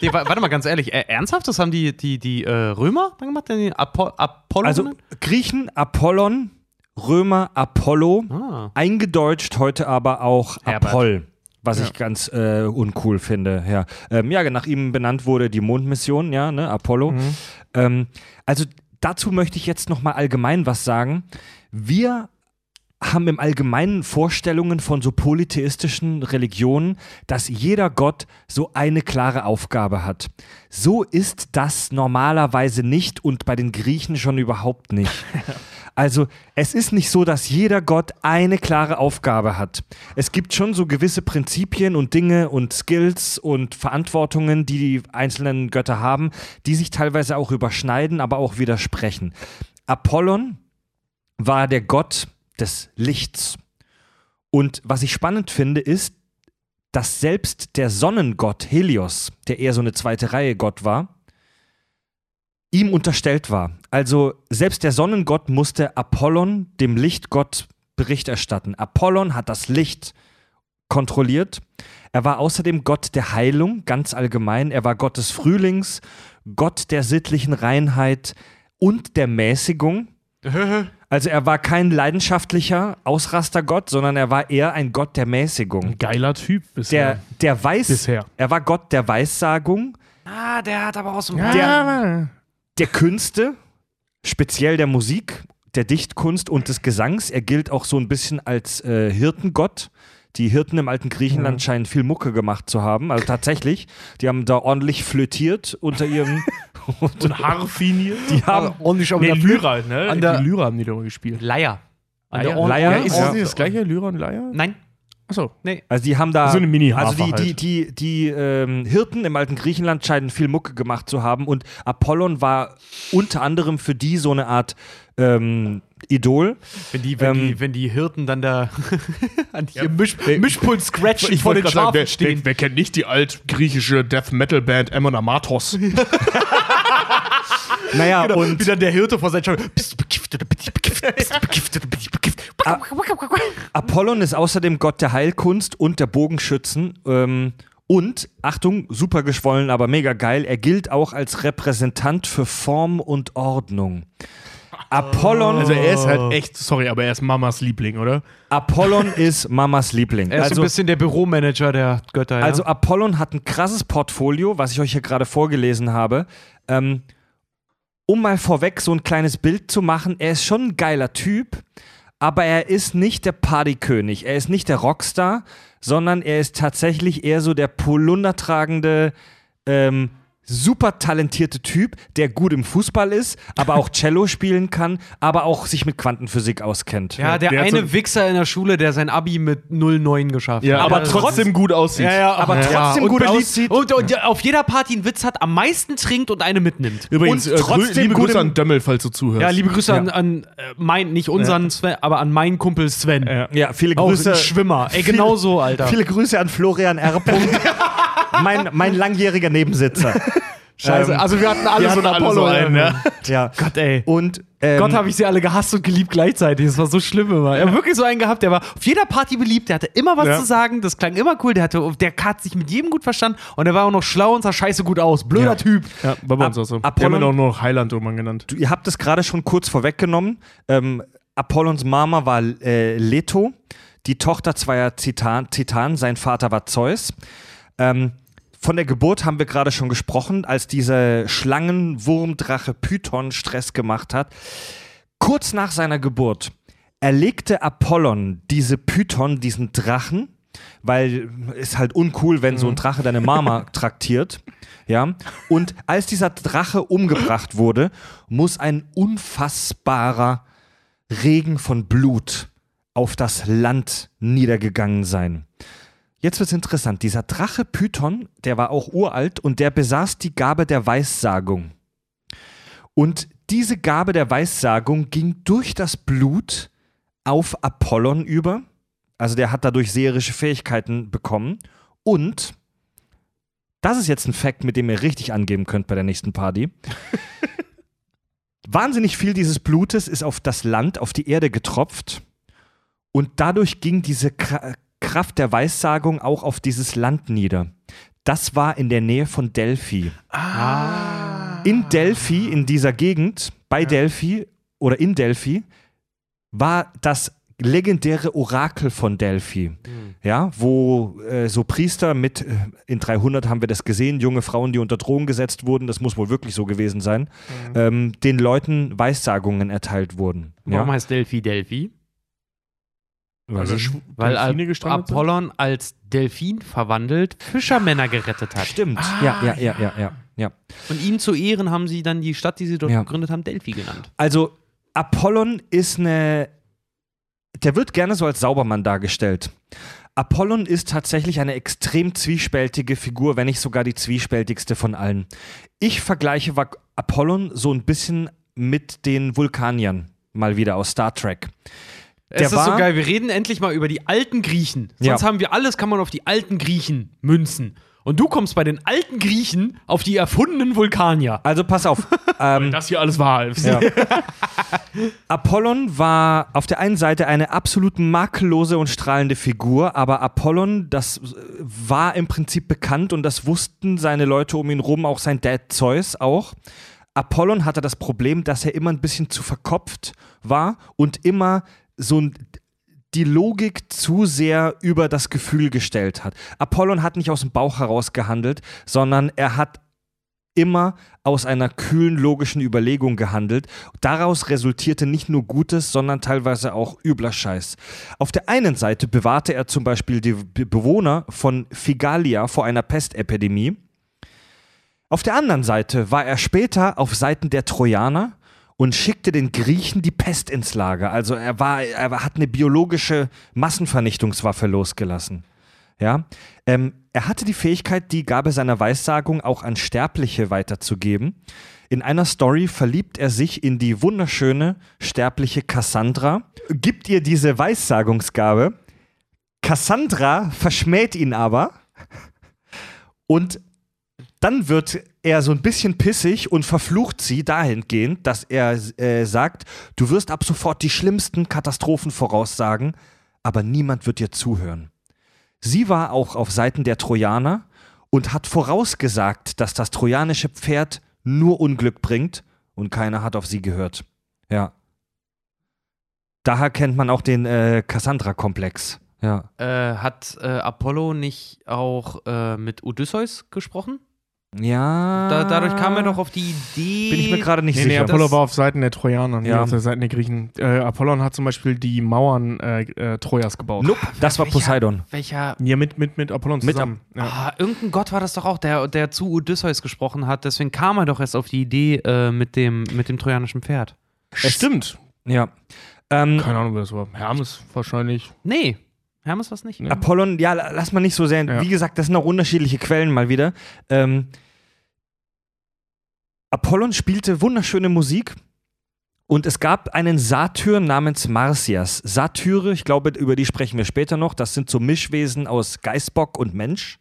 Nee, wa- warte mal, ganz ehrlich, äh, ernsthaft, das haben die, die, die äh, Römer dann gemacht? Den Apo Apollo? Also? Griechen Apollon, Römer Apollo. ah. Eingedeutscht heute aber auch Herbert. Apoll. Was Ja. ich ganz äh, uncool finde. Ja. Ähm, ja, nach ihm benannt wurde die Mondmission, ja, ne, Apollo. Mhm. Ähm, also dazu möchte ich jetzt noch mal allgemein was sagen. Wir haben im Allgemeinen Vorstellungen von so polytheistischen Religionen, dass jeder Gott so eine klare Aufgabe hat. So ist das normalerweise nicht und bei den Griechen schon überhaupt nicht. Also es ist nicht so, dass jeder Gott eine klare Aufgabe hat. Es gibt schon so gewisse Prinzipien und Dinge und Skills und Verantwortungen, die die einzelnen Götter haben, die sich teilweise auch überschneiden, aber auch widersprechen. Apollon war der Gott des Lichts. Und was ich spannend finde, ist, dass selbst der Sonnengott Helios, der eher so eine zweite Reihe Gott war, ihm unterstellt war. Also selbst der Sonnengott musste Apollon, dem Lichtgott, Bericht erstatten. Apollon hat das Licht kontrolliert. Er war außerdem Gott der Heilung, ganz allgemein. Er war Gott des Frühlings, Gott der sittlichen Reinheit und der Mäßigung. Also er war kein leidenschaftlicher Ausrastergott, sondern er war eher ein Gott der Mäßigung. Ein geiler Typ Der, bisher. der Weiß, Bisher. er war Gott der Weissagung, Ah, der hat aber auch so ein der- der Künste, speziell der Musik, der Dichtkunst und des Gesangs. Er gilt auch so ein bisschen als äh, Hirtengott. Die Hirten im alten Griechenland scheinen viel Mucke gemacht zu haben. Also tatsächlich, die haben da ordentlich flötiert unter ihrem. Und harfiniert. die haben ordentlich auf Nee. Lyra, ne? An der- die Lyra haben die mal gespielt. Leier. Leier? Ja, ist Ja. das nicht das gleiche, Lyra und Leier? Nein, Achso. nee. Also die haben da So eine mini also die, die, halt. die, die ähm, Hirten im alten Griechenland scheinen viel Mucke gemacht zu haben und Apollon war unter anderem für die so eine Art ähm, Idol. Wenn die, wenn, Ähm, die, wenn die Hirten dann da an ihrem Misch, Mischpult scratchen Ich vor wollte den gerade sagen, Schafen wer, stehen. wer, wer kennt nicht die altgriechische Death Metal Band Ammon Amatos? Naja, Genau, und wie dann der Hirte vor seinen Schafen. Bist du bekifft oder bin ich bekifft? Bist du bekifft oder bin ich bekifft? Apollon ist außerdem Gott der Heilkunst und der Bogenschützen. Ähm, und, Achtung, super geschwollen, aber mega geil, er gilt auch als Repräsentant für Form und Ordnung. Apollon, Also er ist halt echt, sorry, aber er ist Mamas Liebling, oder? Apollon ist Mamas Liebling. Er ist so also, ein bisschen der Büromanager der Götter. Ja? also Apollon hat ein krasses Portfolio, was ich euch hier gerade vorgelesen habe. Ähm, um mal vorweg so ein kleines Bild zu machen, er ist schon ein geiler Typ, aber er ist nicht der Partykönig, er ist nicht der Rockstar, sondern er ist tatsächlich eher so der polundertragende, ähm, super talentierte Typ, der gut im Fußball ist, aber auch Cello spielen kann, aber auch sich mit Quantenphysik auskennt. ja, der, der eine so- Wichser in der Schule, der sein Abi mit 09 geschafft hat. aber trotzdem gut aussieht. Ja, ja, aber trotzdem und gut aussieht. Und, und auf jeder Party einen Witz hat, am meisten trinkt und eine mitnimmt. Übrigens, Und äh, trotzdem grü liebe gut Grüße an Dömmel, falls du zuhörst. Ja, liebe Grüße Ja. an, an äh, mein, nicht unseren Sven, aber an meinen Kumpel Sven. Ja. Ja, viele Auch Grüße. ein Schwimmer. Ey, genau so, Alter. Viele Grüße an Florian R. mein, mein langjähriger Nebensitzer. Scheiße. Ähm, also wir hatten alle wir so einen Apollo. so einen, ja. Ja. Gott, ey. Und ähm, Gott, habe ich sie alle gehasst und geliebt gleichzeitig. Das war so schlimm immer. Er hat wirklich so einen gehabt, der war auf jeder Party beliebt, der hatte immer was Ja. zu sagen, das klang immer cool, der, hatte, der hat sich mit jedem gut verstanden und der war auch noch schlau und sah scheiße gut aus. Blöder Ja. Typ. Ja, war bei uns auch so. Wir Apollon- haben ihn auch noch Highland irgendwann genannt. du, ihr habt es gerade schon kurz vorweggenommen. Ähm, Apollons Mama war äh, Leto, die Tochter zweier Titan, Titanen, sein Vater war Zeus. Ähm, von der Geburt haben wir gerade schon gesprochen, als dieser Schlangenwurmdrache Python Stress gemacht hat. Kurz nach seiner Geburt erlegte Apollon diese Python, diesen Drachen, weil ist halt uncool, wenn so ein Drache deine Mama traktiert. Ja. Und als dieser Drache umgebracht wurde, muss ein unfassbarer Regen von Blut auf das Land niedergegangen sein. Jetzt wird's interessant. Dieser Drache Python, der war auch uralt und der besaß die Gabe der Weissagung. Und diese Gabe der Weissagung ging durch das Blut auf Apollon über. Also der hat dadurch seherische Fähigkeiten bekommen. Und das ist jetzt ein Fakt, mit dem ihr richtig angeben könnt bei der nächsten Party. Wahnsinnig viel dieses Blutes ist auf das Land, auf die Erde getropft. Und dadurch ging diese Kraft der Weissagung auch auf dieses Land nieder. Das war in der Nähe von Delphi. In Delphi, in dieser Gegend, bei Delphi oder in Delphi, war das legendäre Orakel von Delphi. Ja, wo äh, so Priester mit, äh, in 300 haben wir das gesehen, junge Frauen, die unter Drogen gesetzt wurden, das muss wohl wirklich so gewesen sein, ähm, den Leuten Weissagungen erteilt wurden. Warum Ja? heißt Delphi Delphi? Also Weil Delfine Al gestrandet sind? Apollon als Delfin verwandelt Fischermänner gerettet hat. Stimmt. ja, ja, ja, ja, ja, ja. Und ihm zu Ehren haben sie dann die Stadt, die sie dort Ja. gegründet haben, Delphi genannt. Also Apollon ist eine, der wird gerne so als Saubermann dargestellt. Apollon ist tatsächlich eine extrem zwiespältige Figur, wenn nicht sogar die zwiespältigste von allen. Ich vergleiche Apollon so ein bisschen mit den Vulkaniern, mal wieder aus Star Trek. Es Der ist so war- geil, wir reden endlich mal über die alten Griechen. Sonst Ja. haben wir alles, kann man auf die alten Griechen münzen. Und du kommst bei den alten Griechen auf die erfundenen Vulkanier. Also pass auf. ähm, Das hier alles war. Ja. Apollon war auf der einen Seite eine absolut makellose und strahlende Figur, aber Apollon, das äh, war im Prinzip bekannt und das wussten seine Leute um ihn rum, auch sein Dad Zeus auch. Apollon hatte das Problem, dass er immer ein bisschen zu verkopft war und immer so ein die Logik zu sehr über das Gefühl gestellt hat. Apollon hat nicht aus dem Bauch heraus gehandelt, sondern er hat immer aus einer kühlen logischen Überlegung gehandelt. Daraus resultierte nicht nur Gutes, sondern teilweise auch übler Scheiß. Auf der einen Seite bewahrte er zum Beispiel die Be- Bewohner von Figalia vor einer Pestepidemie. Auf der anderen Seite war er später auf Seiten der Trojaner und schickte den Griechen die Pest ins Lager. Also er war, er hat eine biologische Massenvernichtungswaffe losgelassen. Ja, ähm, er hatte die Fähigkeit, die Gabe seiner Weissagung auch an Sterbliche weiterzugeben. In einer Story verliebt er sich in die wunderschöne sterbliche Cassandra, gibt ihr diese Weissagungsgabe. Cassandra verschmäht ihn aber und dann wird er so ein bisschen pissig und verflucht sie dahingehend, dass er äh, sagt, du wirst ab sofort die schlimmsten Katastrophen voraussagen, aber niemand wird dir zuhören. Sie war auch auf Seiten der Trojaner und hat vorausgesagt, dass das trojanische Pferd nur Unglück bringt und keiner hat auf sie gehört. Ja. Daher kennt man auch den äh, Cassandra-Komplex. Ja. Äh, hat äh, Apollo nicht auch äh, mit Odysseus gesprochen? Ja. Da, dadurch kam er doch auf die Idee. Bin ich mir gerade nicht Nee, nee, sicher. Apollo war auf Seiten der Trojaner, nicht Ja. auf der Seiten der Griechen. Äh, Apollon hat zum Beispiel die Mauern äh, äh, Trojas gebaut. Nope, das war Welcher- Poseidon. Welcher. Ja, mit, mit, mit Apollon Mit zusammen. ja. Ah, irgendein Gott war das doch auch, der, der zu Odysseus gesprochen hat. Deswegen kam er doch erst auf die Idee äh, mit, dem, mit dem trojanischen Pferd. Stimmt. Ja. Ähm, Keine Ahnung, wer das war. Hermes wahrscheinlich. Nee, Hermes war es nicht. Nee. Apollon, ja, la- lass mal nicht so sehr. Ja. Wie gesagt, das sind auch unterschiedliche Quellen mal wieder. Ähm, Apollon spielte wunderschöne Musik und es gab einen Satyr namens Marsyas. Satyre, ich glaube, über die sprechen wir später noch. Das sind so Mischwesen aus Geißbock und Mensch.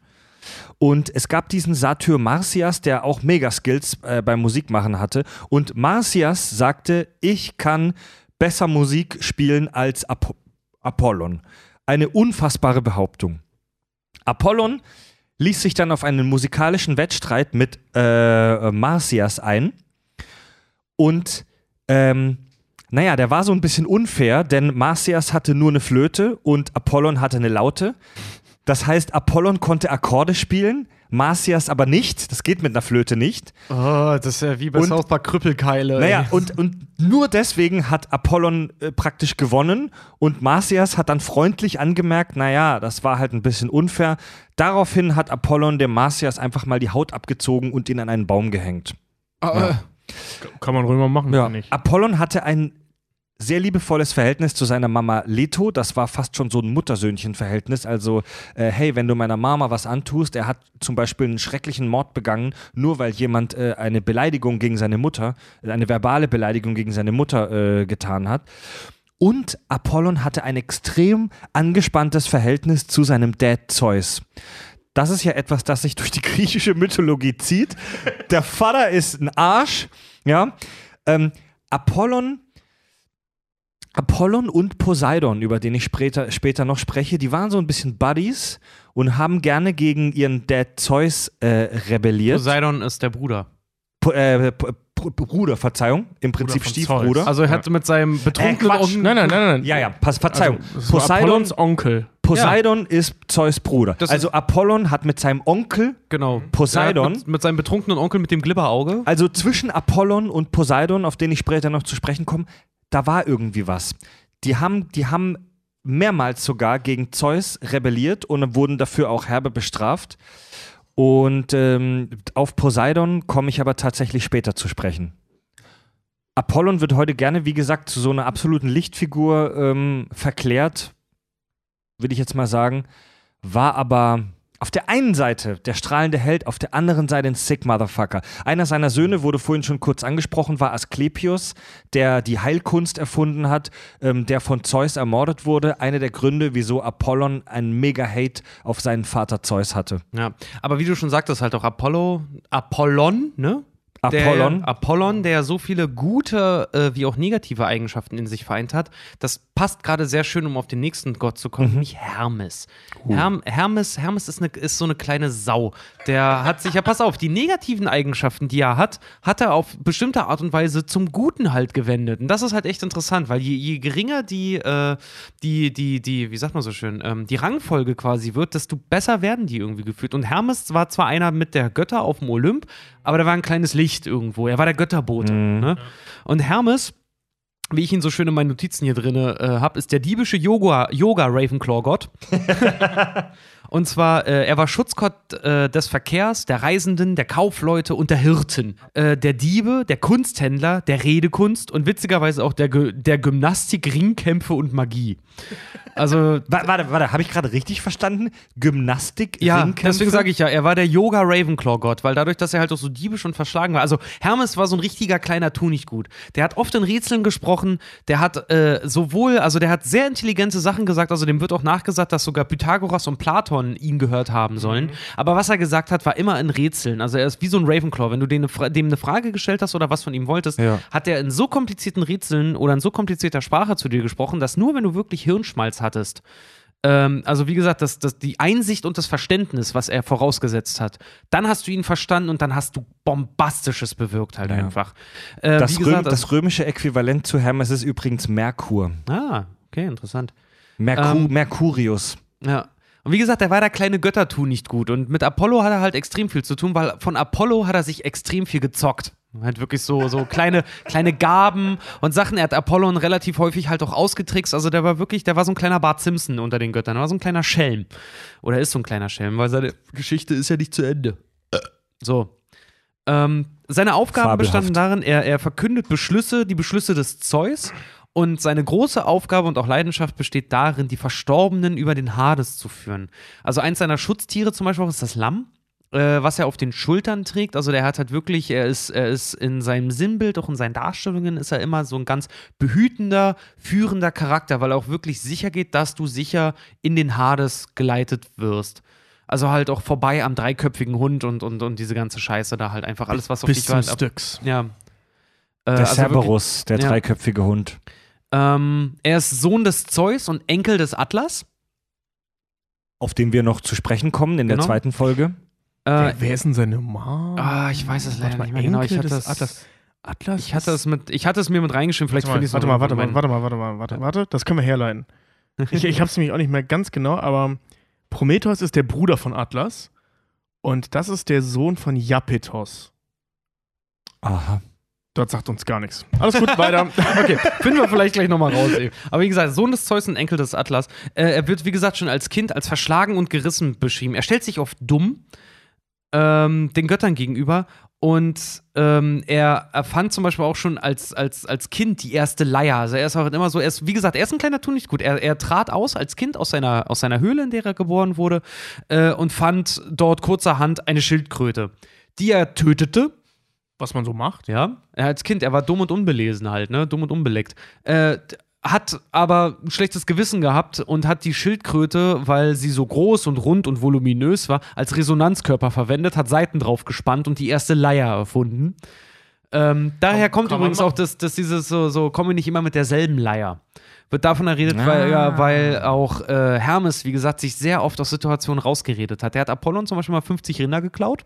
Und es gab diesen Satyr Marsyas, der auch Megaskills äh, beim Musikmachen hatte. Und Marsyas sagte, ich kann besser Musik spielen als Ap Apollon. Eine unfassbare Behauptung. Apollon ließ sich dann auf einen musikalischen Wettstreit mit äh, Marsyas ein. Und ähm, naja, der war so ein bisschen unfair, denn Marsyas hatte nur eine Flöte und Apollon hatte eine Laute. Das heißt, Apollon konnte Akkorde spielen, Marsyas aber nicht. Das geht mit einer Flöte nicht. Oh, das ist ja wie bei Und- South Park Krüppelkeile. Naja, und, und nur deswegen hat Apollon äh, praktisch gewonnen und Marsyas hat dann freundlich angemerkt, naja, das war halt ein bisschen unfair. Daraufhin hat Apollon dem Marsyas einfach mal die Haut abgezogen und ihn an einen Baum gehängt. Ah, Kann man mal machen, Ja. Apollon hatte ein sehr liebevolles Verhältnis zu seiner Mama Leto. Das war fast schon so ein Muttersöhnchen-Verhältnis. Also, äh, hey, wenn du meiner Mama was antust, er hat zum Beispiel einen schrecklichen Mord begangen, nur weil jemand äh, eine Beleidigung gegen seine Mutter, äh, eine verbale Beleidigung gegen seine Mutter äh, getan hat. Und Apollon hatte ein extrem angespanntes Verhältnis zu seinem Dad Zeus. Das ist ja etwas, das sich durch die griechische Mythologie zieht. Der Vater ist ein Arsch, ja. Ähm, Apollon, Apollon und Poseidon, über den ich später, später noch spreche, die waren so ein bisschen Buddies und haben gerne gegen ihren Dad Zeus äh, rebelliert. Poseidon ist der Bruder. Po, äh, Bruder, Verzeihung, im Prinzip Stiefbruder. Zeus. Also er hat mit seinem betrunkenen Quatsch. Augen- Nein, nein, nein, nein. ja, ja, Pass, Verzeihung. Also, Poseidon, Apollons Onkel. Poseidon ist Zeus Bruder. Das also Apollon hat mit seinem Onkel Genau. Poseidon. Mit, mit seinem betrunkenen Onkel mit dem Glibberauge. Also zwischen Apollon und Poseidon, auf den ich später noch zu sprechen komme, da war irgendwie was. Die haben, die haben mehrmals sogar gegen Zeus rebelliert und wurden dafür auch herbe bestraft. Und ähm, auf Poseidon komme ich aber tatsächlich später zu sprechen. Apollon wird heute gerne, wie gesagt, zu so einer absoluten Lichtfigur ähm, verklärt, würde ich jetzt mal sagen, war aber auf der einen Seite der strahlende Held, auf der anderen Seite ein Sick Motherfucker. Einer seiner Söhne wurde vorhin schon kurz angesprochen, war Asklepios, der die Heilkunst erfunden hat, ähm, der von Zeus ermordet wurde. Einer der Gründe, wieso Apollon einen Mega-Hate auf seinen Vater Zeus hatte. Ja, aber wie du schon sagtest, halt auch Apollo, Apollon, ne? Apollon. Der, Apollon, der so viele gute äh, wie auch negative Eigenschaften in sich vereint hat, das passt gerade sehr schön, um auf den nächsten Gott zu kommen, nämlich Hermes. Herm, Hermes, Hermes ist, eine, ist so eine kleine Sau. Der hat sich, ja, pass auf, die negativen Eigenschaften, die er hat, hat er auf bestimmte Art und Weise zum Guten halt gewendet. Und das ist halt echt interessant, weil je, je geringer die, äh, die, die, die, wie sagt man so schön, ähm, die Rangfolge quasi wird, desto besser werden die irgendwie geführt. Und Hermes war zwar einer mit der Götter auf dem Olymp, aber der war ein kleines Licht irgendwo. Er war der Götterbote. Ne? Und Hermes wie ich ihn so schön in meinen Notizen hier drin äh, habe, ist der diebische Yoga, Yoga Ravenclaw-Gott. und zwar, äh, er war Schutzgott äh, des Verkehrs, der Reisenden, der Kaufleute und der Hirten. Äh, der Diebe, der Kunsthändler, der Redekunst und witzigerweise auch der, der Gymnastik, Ringkämpfe und Magie. Also, Wa- Warte, warte, habe ich gerade richtig verstanden? Gymnastik, ja, Ringkämpfe? deswegen sage ich ja, er war der Yoga Ravenclaw Gott, weil dadurch, dass er halt auch so diebisch und verschlagen war. Also Hermes war so ein richtiger kleiner Tunichtgut. Der hat oft in Rätseln gesprochen, der hat äh, sowohl, also der hat sehr intelligente Sachen gesagt, also dem wird auch nachgesagt, dass sogar Pythagoras und Platon ihn gehört haben sollen. Aber was er gesagt hat, war immer in Rätseln. Also er ist wie so ein Ravenclaw. Wenn du dem eine, Fra- dem eine Frage gestellt hast oder was von ihm wolltest, Ja. hat er in so komplizierten Rätseln oder in so komplizierter Sprache zu dir gesprochen, dass nur wenn du wirklich Hirnschmalz hattest, ähm, also wie gesagt, das, das, die Einsicht und das Verständnis, was er vorausgesetzt hat, dann hast du ihn verstanden und dann hast du Bombastisches bewirkt halt Ja. einfach. Äh, Das, wie Röm, gesagt, das römische Äquivalent zu Hermes ist übrigens Merkur. ah, okay, interessant. Merku, Ähm, Mercurius. Ja. Und wie gesagt, der war der kleine Göttertu nicht gut. Und mit Apollo hat er halt extrem viel zu tun, weil von Apollo hat er sich extrem viel gezockt. Halt wirklich so, so kleine, kleine Gaben und Sachen. Er hat Apollon relativ häufig halt auch ausgetrickst. Also der war wirklich, der war so ein kleiner Bart Simpson unter den Göttern. Er war so ein kleiner Schelm. Oder ist so ein kleiner Schelm, weil seine Geschichte ist ja nicht zu Ende. So. Ähm, seine Aufgaben Fabelhaft. bestanden darin, er, er verkündet Beschlüsse, die Beschlüsse des Zeus. Und seine große Aufgabe und auch Leidenschaft besteht darin, die Verstorbenen über den Hades zu führen. Also eins seiner Schutztiere zum Beispiel auch ist das Lamm, äh, was er auf den Schultern trägt. Also der hat halt wirklich, er ist, er ist in seinem Sinnbild, auch in seinen Darstellungen, ist er immer so ein ganz behütender, führender Charakter, weil er auch wirklich sicher geht, dass du sicher in den Hades geleitet wirst. Also halt auch vorbei am dreiköpfigen Hund und, und, und diese ganze Scheiße da halt einfach alles, was auf Bis dich zum wartet. Styx. Ja. Äh, Der also wirklich- Cerberus, der ja. dreiköpfige Hund. Ähm, er ist Sohn des Zeus und Enkel des Atlas. Auf den wir noch zu sprechen kommen in der Genau. zweiten Folge. Äh, Wer, wer ist denn seine Mom? ah, ich weiß es leider mal, nicht mehr genau. Ich Enkel hatte des es, Atlas. Atlas? ich hatte es mit, ich hatte es mir mit reingeschrieben. Vielleicht finde ich warte es warte mal, warte mal, warte mal, warte mal, warte, warte. Das können wir herleiten. Ich, ich habe es nämlich auch nicht mehr ganz genau, aber Prometheus ist der Bruder von Atlas und das ist der Sohn von Japetos. Aha. Dort sagt uns gar nichts. Alles gut, weiter. Okay, finden wir vielleicht gleich nochmal raus. Eben. Aber wie gesagt, Sohn des Zeus und Enkel des Atlas. Äh, er wird, wie gesagt, schon als Kind als verschlagen und gerissen beschrieben. Er stellt sich oft dumm ähm, den Göttern gegenüber und ähm, er erfand zum Beispiel auch schon als, als, als Kind die erste Leier. Also er ist auch immer so, er ist, wie gesagt, er ist ein kleiner Tunichtgut. Er, er trat aus als Kind aus seiner, aus seiner Höhle, in der er geboren wurde, äh, und fand dort kurzerhand eine Schildkröte, die er tötete. Was man so macht. Ja, er als Kind, er war dumm und unbelesen halt, ne? Dumm und unbeleckt. Äh, hat aber ein schlechtes Gewissen gehabt und hat die Schildkröte, weil sie so groß und rund und voluminös war, als Resonanzkörper verwendet, hat Seiten drauf gespannt und die erste Leier erfunden. Ähm, daher kommt übrigens auch, dass, dass dieses so, so, komme nicht immer mit derselben Leier. Wird davon erredet, weil, ja, Ah. weil auch äh, Hermes, wie gesagt, sich sehr oft aus Situationen rausgeredet hat. Der hat Apollon zum Beispiel mal 50 Rinder geklaut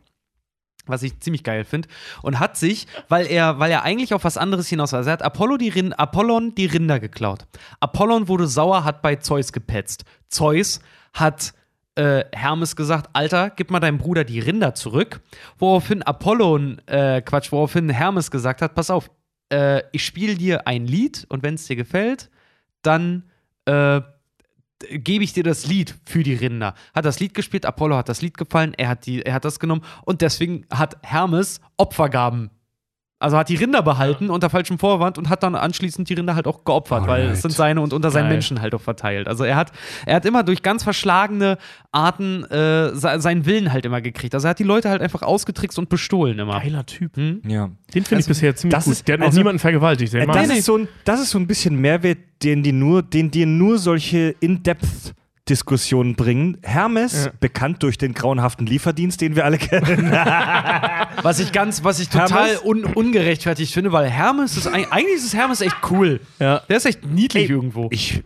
was ich ziemlich geil finde, und hat sich, weil er, weil er eigentlich auf was anderes hinaus war, also er hat Apollo die Rin Apollon die Rinder geklaut. Apollon wurde sauer, hat bei Zeus gepetzt. Zeus hat äh, Hermes gesagt, Alter, gib mal deinem Bruder die Rinder zurück. Woraufhin Apollon, äh, Quatsch, woraufhin Hermes gesagt hat, pass auf, äh, ich spiele dir ein Lied und wenn es dir gefällt, dann äh, gebe ich dir das Lied für die Rinder. Hat das Lied gespielt, Apollo hat das Lied gefallen, er hat, die, er hat das genommen und deswegen hat Hermes Opfergaben. Also hat die Rinder behalten unter falschem Vorwand und hat dann anschließend die Rinder halt auch geopfert, weil Alright. es sind seine und unter seinen Geil. Menschen halt auch verteilt. Also er hat, er hat immer durch ganz verschlagene Arten äh, se- seinen Willen halt immer gekriegt. Also er hat die Leute halt einfach ausgetrickst und bestohlen immer. Geiler Typ. Ja. Den finde ich bisher ziemlich das gut. ist- der hat noch also- niemanden vergewaltigt. Den Äh, Das ist, so ein, das ist so ein bisschen Mehrwert, den, die nur, den dir nur solche In-Depth-Diskussionen bringen. Hermes, Ja. bekannt durch den grauenhaften Lieferdienst, den wir alle kennen. Was ich ganz, was ich total un ungerechtfertigt finde, weil Hermes ist eig- eigentlich ist Hermes echt cool. Ja. Der ist echt niedlich Ey, irgendwo. Ich,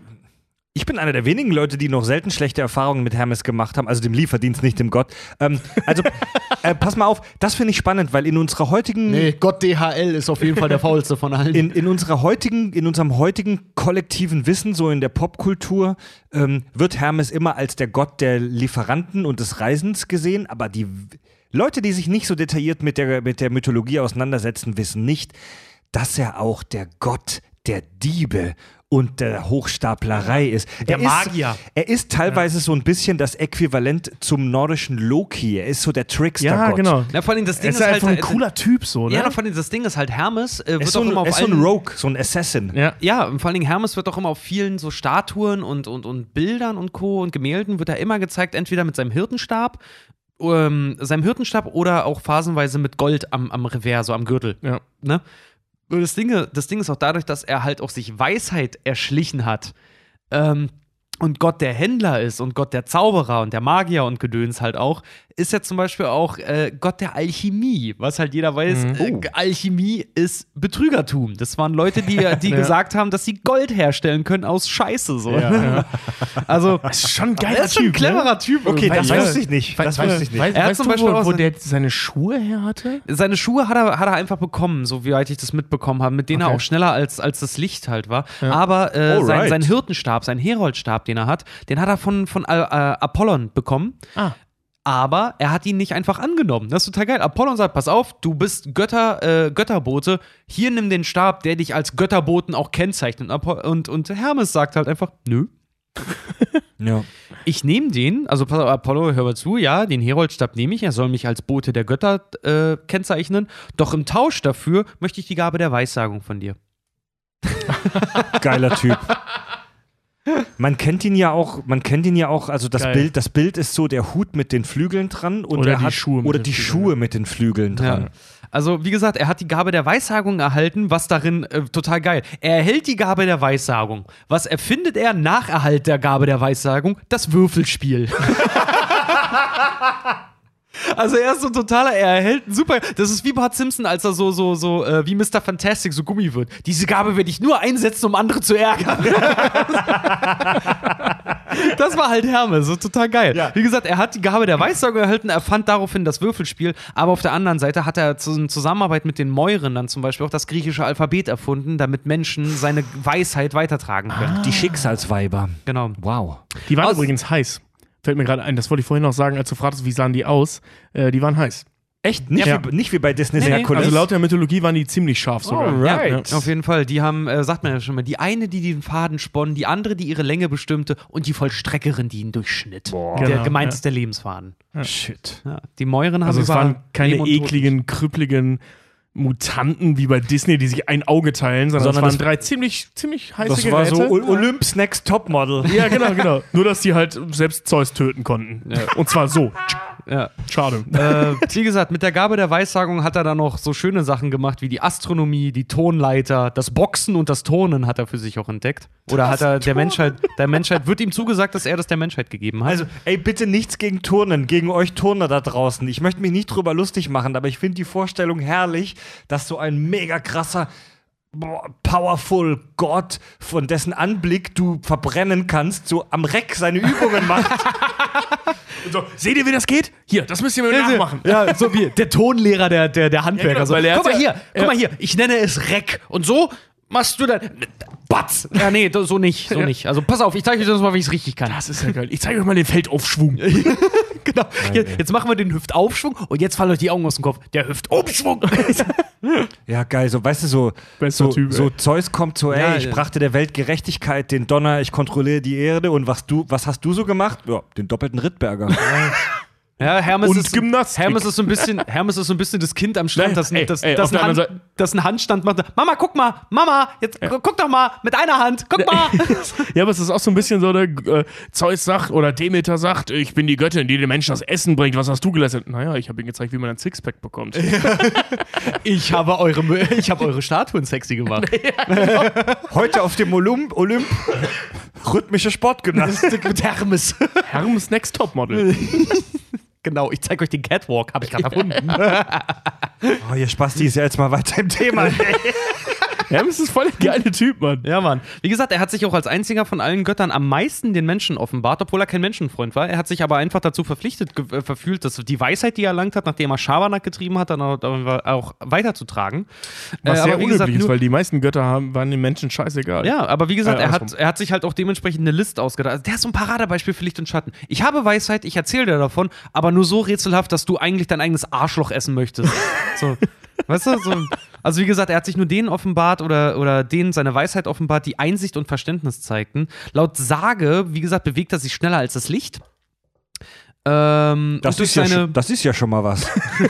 ich bin einer der wenigen Leute, die noch selten schlechte Erfahrungen mit Hermes gemacht haben, also dem Lieferdienst, nicht dem Gott. Ähm, also, äh, pass mal auf, das finde ich spannend, weil in unserer heutigen nee, Gott DHL ist auf jeden Fall der faulste von allen. in, in unserer heutigen, in unserem heutigen kollektiven Wissen, so in der Popkultur, ähm, wird Hermes immer als der Gott der Lieferanten und des Reisens gesehen, aber die Leute, die sich nicht so detailliert mit der, mit der Mythologie auseinandersetzen, wissen nicht, dass er auch der Gott der Diebe und der Hochstaplerei ist. Der er ist, Magier. Er ist teilweise so ein bisschen das Äquivalent zum nordischen Loki. Er ist so der Trickster-Gott. Ja, genau. Na, vor allem das Ding Er ist, ist halt einfach ein äh, cooler Typ, so, ne? Ja, vor allem das Ding ist halt Hermes äh, Er wird ist so auch ein, immer auf ist so ein Rogue, so ein Assassin. ja. Ja, und vor allen Dingen Hermes wird auch immer auf vielen so Statuen und, und, und Bildern und Co. und Gemälden wird er immer gezeigt, entweder mit seinem Hirtenstab, ähm, seinem Hirtenstab oder auch phasenweise mit Gold am, am Revers, so am Gürtel. Ja. Ne? Das Ding, das Ding ist auch dadurch, dass er halt auch sich Weisheit erschlichen hat. Ähm, und Gott der Händler ist und Gott der Zauberer und der Magier und Gedöns halt auch, ist er zum Beispiel auch äh, Gott der Alchemie. Was halt jeder weiß, äh, Alchemie ist Betrügertum. Das waren Leute, die, die Ja. gesagt haben, dass sie Gold herstellen können aus Scheiße. So. Ja. Also, Das ist schon ein geiler er ist schon ein Typ. cleverer Typ. Okay, das Ja. wusste ich nicht. Das Wei- wusste ich nicht. Weißt, Er hat zum du, Beispiel wo, wo der seine Schuhe her hatte? Seine Schuhe hat er, hat er einfach bekommen, so wie weit ich das mitbekommen habe, mit denen er Okay. auch schneller als, als das Licht halt war. Aber äh, sein, sein Hirtenstab, sein Heroldstab, den er hat, den hat er von, von äh, Apollon bekommen. Ah. Aber er hat ihn nicht einfach angenommen. Das ist total geil. Apollon sagt: Pass auf, du bist Götter, äh, Götterbote. Hier nimm den Stab, der dich als Götterboten auch kennzeichnet. Und, und Hermes sagt halt einfach: Nö. Ja. Ich nehme den, also pass auf, Apollo, hör mal zu, ja, den Heroldstab nehme ich, er soll mich als Bote der Götter äh, kennzeichnen, doch im Tausch dafür möchte ich die Gabe der Weissagung von dir. Geiler Typ. Man kennt ihn ja auch, man kennt ihn ja auch, also das Geil. Bild, das Bild ist so der Hut mit den Flügeln dran und Oder er die hat, Schuhe mit oder den die Flügeln, Schuhe mit den Flügeln dran. Ja. Also, wie gesagt, er hat die Gabe der Weissagung erhalten, was darin äh, total geil. Er erhält die Gabe der Weissagung. Was erfindet er nach Erhalt der Gabe der Weissagung? Das Würfelspiel. Also er ist so ein totaler, er erhält ein super. Das ist wie Bart Simpson, als er so, so, so, äh, wie Mr. Fantastic, so Gummi wird. Diese Gabe werde ich nur einsetzen, um andere zu ärgern. das war halt Hermes, so total geil. Ja. Wie gesagt, er hat die Gabe der Weissagung erhalten, er fand daraufhin das Würfelspiel, aber auf der anderen Seite hat er in Zusammenarbeit mit den Mäuren dann zum Beispiel auch das griechische Alphabet erfunden, damit Menschen seine Weisheit weitertragen können. Die Schicksalsweiber. Genau. Wow. Die waren Aus- übrigens heiß. Fällt mir gerade ein, das wollte ich vorhin noch sagen, als du fragtest, wie sahen die aus. Äh, die waren heiß. Echt? Nicht, Ja. wie, nicht wie bei Disney's Nee. Herkules. Also laut der Mythologie waren die ziemlich scharf sogar. Alright. Ja. Auf jeden Fall. Die haben, äh, sagt man ja schon mal, die eine, die den Faden sponnen, die andere, die ihre Länge bestimmte und die Vollstreckerin, die ihn durchschnitt. Der Genau, gemeint ja. der Lebensfaden. Shit. Ja. Die Mäuren haben Also es waren keine ekligen, krüppeligen Mutanten wie bei Disney, die sich ein Auge teilen, sondern, Sondern es waren das- drei ziemlich, ziemlich heiße Das war Geräte. so Ol- Olymps Next Topmodel. ja, genau, genau. Nur, dass die halt selbst Zeus töten konnten. Und zwar so. Ja. Schade. äh, wie gesagt, mit der Gabe der Weissagung hat er dann noch so schöne Sachen gemacht wie die Astronomie, die Tonleiter, das Boxen und das Turnen hat er für sich auch entdeckt. Oder hat er der Menschheit, der Menschheit, wird ihm zugesagt, dass er das der Menschheit gegeben hat. Also, ey, bitte nichts gegen Turnen, gegen euch Turner da draußen. Ich möchte mich nicht drüber lustig machen, aber ich finde die Vorstellung herrlich, dass so ein mega krasser, powerful Gott, von dessen Anblick du verbrennen kannst, so am Reck seine Übungen macht. Und so, seht ihr, wie das geht? Hier, das müsst ihr mir nachmachen. Ja, so wie der Tonlehrer der, der, der Handwerker. Ja, genau, so, er guck mal hier, guck mal hier, ich nenne es Reck. Und so machst du dann. Batz! Ja, nee, so nicht, so Ja. nicht. Also pass auf, ich zeige euch das mal, wie ich es richtig kann. Das ist ja geil. Ich zeige euch mal den Feldaufschwung. genau. Jetzt, jetzt machen wir den Hüftaufschwung und jetzt fallen euch die Augen aus dem Kopf. Der Hüftumschwung. Ja, geil. So, weißt du, so, Bester so, Typ, so. Zeus kommt so, ey, Ja, ich brachte der Welt Gerechtigkeit, den Donner, ich kontrolliere die Erde und was du, was hast du so gemacht? Ja, den doppelten Rittberger. Ja, Hermes Und ist, Gymnastik. Hermes ist so ein bisschen, Hermes ist so ein bisschen das Kind am Strand, das, ey, das, ey, das, ein Hand, das einen Handstand macht. Mama, guck mal, Mama, jetzt gu- guck doch mal mit einer Hand, guck mal. Ja, aber es ist auch so ein bisschen so, der äh, Zeus sagt oder Demeter sagt, ich bin die Göttin, die den Menschen das Essen bringt. Was hast du geleistet? Naja, ich habe ihm gezeigt, wie man ein Sixpack bekommt. Ich habe eure, ich habe eure Statuen sexy gemacht. Heute auf dem Olymp, Olymp rhythmische Sportgymnastik. mit Hermes. Hermes Next Topmodel. Genau, ich zeige euch den Catwalk, habe ich gerade erfunden. Oh, ihr Spasti ist ja jetzt mal weiter im Thema. Hermes ist voll der geile Typ, Mann. Ja, Mann. Wie gesagt, er hat sich auch als einziger von allen Göttern am meisten den Menschen offenbart, obwohl er kein Menschenfreund war. Er hat sich aber einfach dazu verpflichtet äh, verfühlt, dass die Weisheit, die er erlangt hat, nachdem er Schabernack getrieben hat, dann auch, weiterzutragen. Was Äh, sehr gesagt, unüblich ist, weil die meisten Götter haben, waren den Menschen scheißegal. Ja, aber wie gesagt, Äh, er, hat, er hat sich halt auch dementsprechend eine List ausgedacht. Also der ist so ein Paradebeispiel für Licht und Schatten. Ich habe Weisheit, ich erzähle dir davon, aber nur so rätselhaft, dass du eigentlich dein eigenes Arschloch essen möchtest. So. Weißt du? So. Also wie gesagt, er hat sich nur denen offenbart oder, oder denen seine Weisheit offenbart, die Einsicht und Verständnis zeigten. Laut Sage, wie gesagt, bewegt er sich schneller als das Licht. Ähm, Das ist, ja schon, das ist ja schon mal was.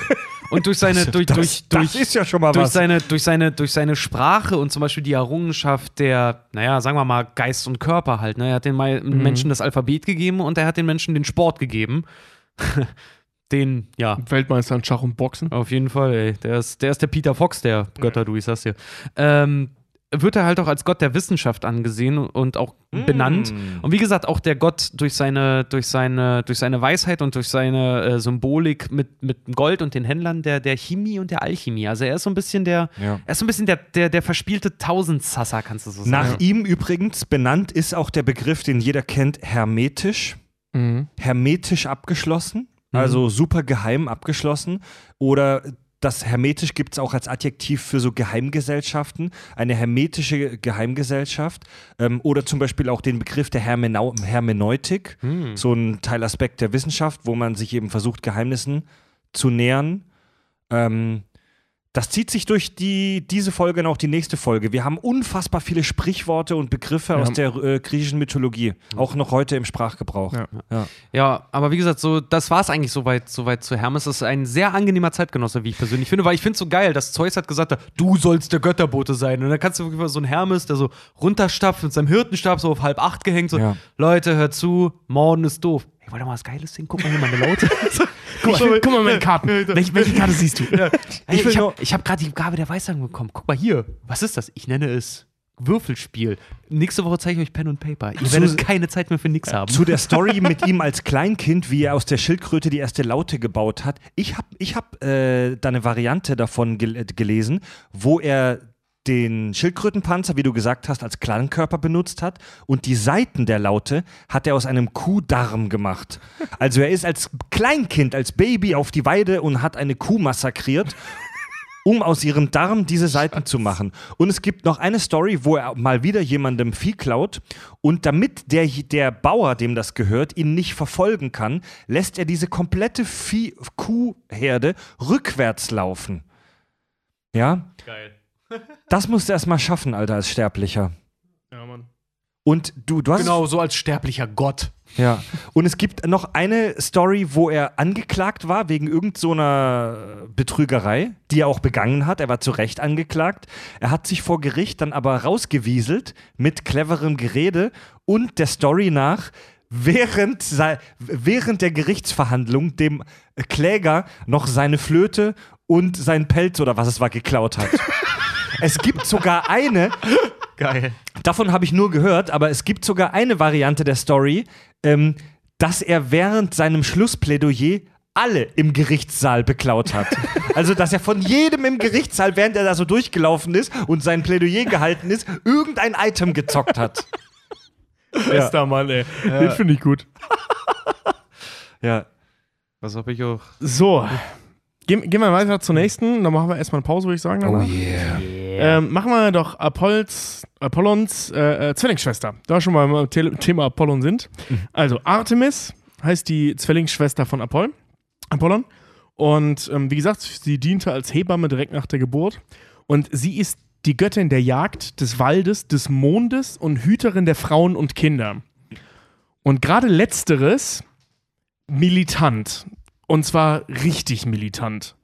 und durch seine, durch, das, durch, das durch, ist ja schon mal durch was. seine, durch, seine, durch seine Sprache und zum Beispiel die Errungenschaft der, naja, sagen wir mal, Geist und Körper halt. Ne? Er hat den Mai- Menschen das Alphabet gegeben und er hat den Menschen den Sport gegeben. den, ja, Weltmeister in Schach und Boxen. auf jeden Fall, ey. Der ist der, ist der Peter Fox der Götter, du, ich sag's dir. Ähm, wird er halt auch als Gott der Wissenschaft angesehen und auch benannt. Und wie gesagt, auch der Gott durch seine, durch seine, durch seine Weisheit und durch seine äh, Symbolik mit, mit Gold und den Händlern der, der Chemie und der Alchemie. Also er ist so ein bisschen der, Ja. er ist so ein bisschen der, der, der verspielte Tausendsasser, kannst du so sagen. Nach ihm übrigens benannt ist auch der Begriff, den jeder kennt, hermetisch. Mhm. Hermetisch abgeschlossen, also super geheim abgeschlossen. Oder das hermetisch gibt es auch als Adjektiv für so Geheimgesellschaften, eine hermetische Geheimgesellschaft. Ähm, oder zum Beispiel auch den Begriff der Hermenau Hermeneutik, so ein Teilaspekt der Wissenschaft, wo man sich eben versucht, Geheimnissen zu nähern. Ähm, das zieht sich durch die, diese Folge und auch die nächste Folge. Wir haben unfassbar viele Sprichworte und Begriffe aus der äh, griechischen Mythologie, auch noch heute im Sprachgebrauch. Ja. Ja. Ja, aber wie gesagt, so, das war es eigentlich soweit, soweit zu Hermes. Das ist ein sehr angenehmer Zeitgenosse, wie ich persönlich finde, weil ich finde es so geil, dass Zeus hat gesagt, du sollst der Götterbote sein. Und dann kannst du so einen Hermes, der so runterstapft mit seinem Hirtenstab so auf halb acht gehängt, so, Ja. Leute, hört zu, Morden ist doof. Ey, wollt ihr mal was Geiles sehen? Guck mal hier meine Laute. Guck, mal, guck mal meine Karten. Welche, welche Karte siehst du? Ey, Ich will ich habe hab gerade die Gabe der Weissagung bekommen. Guck mal hier. Was ist das? Ich nenne es Würfelspiel. Nächste Woche zeige ich euch Pen und Paper. Ihr Zu- werdet keine Zeit mehr für nix haben. Zu der Story mit ihm als Kleinkind, wie er aus der Schildkröte die erste Laute gebaut hat. Ich habe ich hab, äh, da eine Variante davon gel äh, gelesen, wo er den Schildkrötenpanzer, wie du gesagt hast, als Klangkörper benutzt hat und die Seiten der Laute hat er aus einem Kuhdarm gemacht. Also er ist als Kleinkind, als Baby auf die Weide und hat eine Kuh massakriert um aus ihrem Darm diese Seiten zu machen. Und es gibt noch eine Story, wo er mal wieder jemandem Vieh klaut und damit der, der Bauer, dem das gehört, ihn nicht verfolgen kann, lässt er diese komplette Vieh Kuhherde rückwärts laufen. Ja? Geil. Das musst du erst mal schaffen, Alter, als Sterblicher. Ja, Mann. Und du, du hast Genau, so als sterblicher Gott. Ja, und es gibt noch eine Story, wo er angeklagt war wegen irgendeiner so Betrügerei, die er auch begangen hat. Er war zu Recht angeklagt. Er hat sich vor Gericht dann aber rausgewieselt mit cleverem Gerede und der Story nach während, während der Gerichtsverhandlung dem Kläger noch seine Flöte und sein Pelz oder was es war geklaut hat. es gibt sogar eine, Geil. Davon habe ich nur gehört, aber es gibt sogar eine Variante der Story, ähm, dass er während seinem Schlussplädoyer alle im Gerichtssaal beklaut hat. Also, dass er von jedem im Gerichtssaal, während er da so durchgelaufen ist und sein Plädoyer gehalten ist, irgendein Item gezockt hat. Bester Mann, ey. Den finde ich gut. Ja. Was habe ich auch. So. Gehen, gehen wir weiter zur nächsten. Dann machen wir erstmal eine Pause, würde ich sagen. Ähm, machen wir doch Apolls, Apollons äh, äh, Zwillingsschwester. Da wir schon mal beim Thema Apollon sind. Also Artemis heißt die Zwillingsschwester von Apoll, Apollon. Und ähm, wie gesagt, sie diente als Hebamme direkt nach der Geburt. Und sie ist die Göttin der Jagd, des Waldes, des Mondes und Hüterin der Frauen und Kinder. Und gerade letzteres militant. Und zwar richtig militant.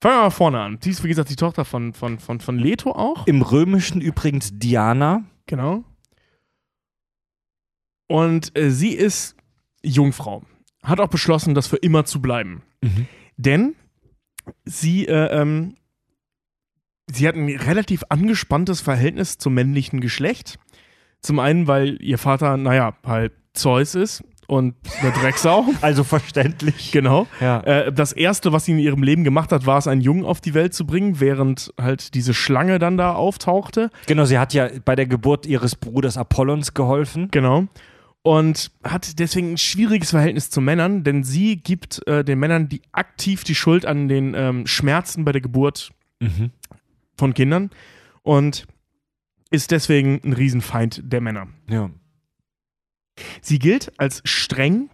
Fangen wir mal vorne an. Sie ist, wie gesagt, die Tochter von, von, von, von Leto auch. Im Römischen übrigens Diana. Genau. Und äh, sie ist Jungfrau. Hat auch beschlossen, das für immer zu bleiben. Mhm. Denn sie, äh, ähm, sie hat ein relativ angespanntes Verhältnis zum männlichen Geschlecht. Zum einen, weil ihr Vater, naja, halt Zeus ist und eine Drecksau. Also verständlich. genau. Ja. Äh, das erste, was sie in ihrem Leben gemacht hat, war es, einen Jungen auf die Welt zu bringen, während halt diese Schlange dann da auftauchte. Genau, sie hat ja bei der Geburt ihres Bruders Apollons geholfen. Genau. Und hat deswegen ein schwieriges Verhältnis zu Männern, denn sie gibt äh, den Männern die aktiv die Schuld an den ähm, Schmerzen bei der Geburt Mhm. von Kindern und ist deswegen ein Riesenfeind der Männer. Ja. Sie gilt als streng,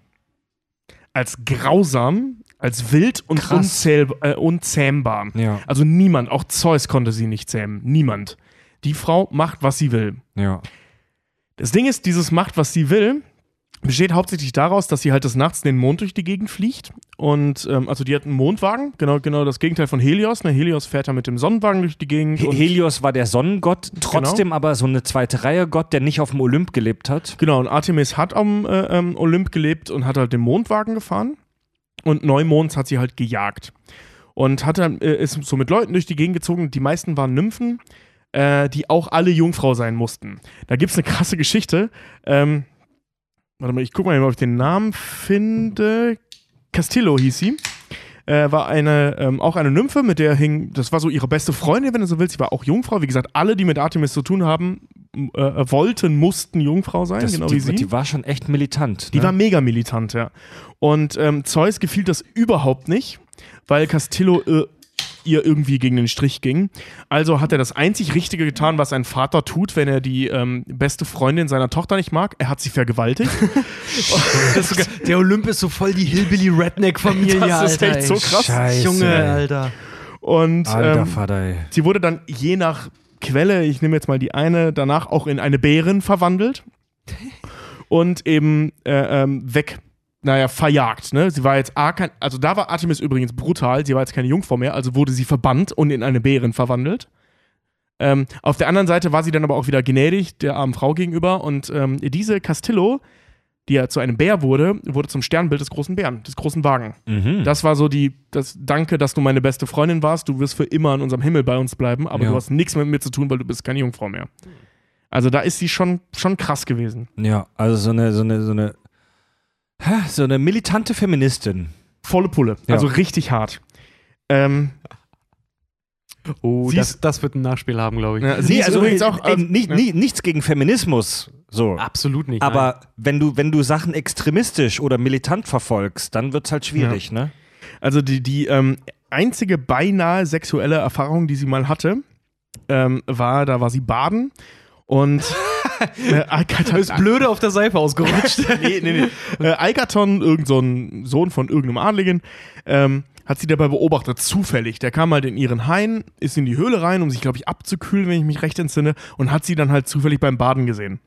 als grausam, als wild und unzähl äh, unzähmbar. Ja. Also niemand, auch Zeus konnte sie nicht zähmen. Niemand. Die Frau macht, was sie will. Ja. Das Ding ist, dieses macht, was sie will, besteht hauptsächlich daraus, dass sie halt des Nachts den Mond durch die Gegend fliegt. Und ähm, also die hat einen Mondwagen, genau, genau das Gegenteil von Helios. Ne, Helios fährt ja mit dem Sonnenwagen durch die Gegend. He- Helios war der Sonnengott, trotzdem aber so eine zweite Reihe Gott, der nicht auf dem Olymp gelebt hat. Genau, und Artemis hat am äh, ähm, Olymp gelebt und hat halt den Mondwagen gefahren. Und Neumonds hat sie halt gejagt. Und hat dann, äh, ist so mit Leuten durch die Gegend gezogen. Die meisten waren Nymphen, äh, die auch alle Jungfrau sein mussten. Da gibt es eine krasse Geschichte. Ähm, warte mal, ich gucke mal, ob ich den Namen finde. Castillo hieß sie. Äh, war eine, ähm, auch eine Nymphe, mit der hing, das war so ihre beste Freundin, wenn du so willst. Sie war auch Jungfrau. Wie gesagt, alle, die mit Artemis zu tun haben, m- äh, wollten, mussten Jungfrau sein, Das, genau die, wie sie. die war schon echt militant. Die ne? war mega militant, ja. Und ähm, Zeus gefiel das überhaupt nicht, weil Castillo äh, ihr irgendwie gegen den Strich ging. Also hat er das einzig Richtige getan, was ein Vater tut, wenn er die ähm, beste Freundin seiner Tochter nicht mag. Er hat sie vergewaltigt. Der Olymp ist so voll die Hillbilly-Redneck-Familie, Das ist Alter. echt so krass. Scheiße. Junge. Alter. Und Alter ähm, Vater, ey. sie wurde dann je nach Quelle, ich nehme jetzt mal die eine, danach auch in eine Bärin verwandelt und eben äh, ähm, weg, naja, verjagt. Ne? Sie war jetzt A, kein, also da war Artemis übrigens brutal, sie war jetzt keine Jungfrau mehr, also wurde sie verbannt und in eine Bärin verwandelt. Ähm, auf der anderen Seite war sie dann aber auch wieder gnädig der armen Frau gegenüber und ähm, diese Castillo, die ja zu einem Bär wurde, wurde zum Sternbild des großen Bären, des großen Wagen. Mhm. Das war so die, das Danke, dass du meine beste Freundin warst. Du wirst für immer in unserem Himmel bei uns bleiben, aber Ja. du hast nichts mit mir zu tun, weil du bist keine Jungfrau mehr. Also da ist sie schon, schon krass gewesen. Ja, also so eine, so eine, so eine, so eine militante Feministin. Volle Pulle. Ja. Also richtig hart. Ähm, Oh, das, das wird ein Nachspiel haben, glaube ich. ja, sie ist übrigens auch. ey, also, nicht, ja. nie, nichts gegen Feminismus. So. Absolut nicht. Aber wenn du, wenn du Sachen extremistisch oder militant verfolgst, dann wird es halt schwierig, ne? Also die, die ähm, einzige beinahe sexuelle Erfahrung, die sie mal hatte, ähm, war, da war sie baden und äh, Alkaton, nein. ist blöde auf der Seife ausgerutscht. nee, nee, nee. Äh, Alkaton, irgend so ein Sohn von irgendeinem Adligen, ähm, hat sie dabei beobachtet, zufällig. Der kam halt in ihren Hain, ist in die Höhle rein, um sich, glaube ich, abzukühlen, wenn ich mich recht entsinne, und hat sie dann halt zufällig beim Baden gesehen.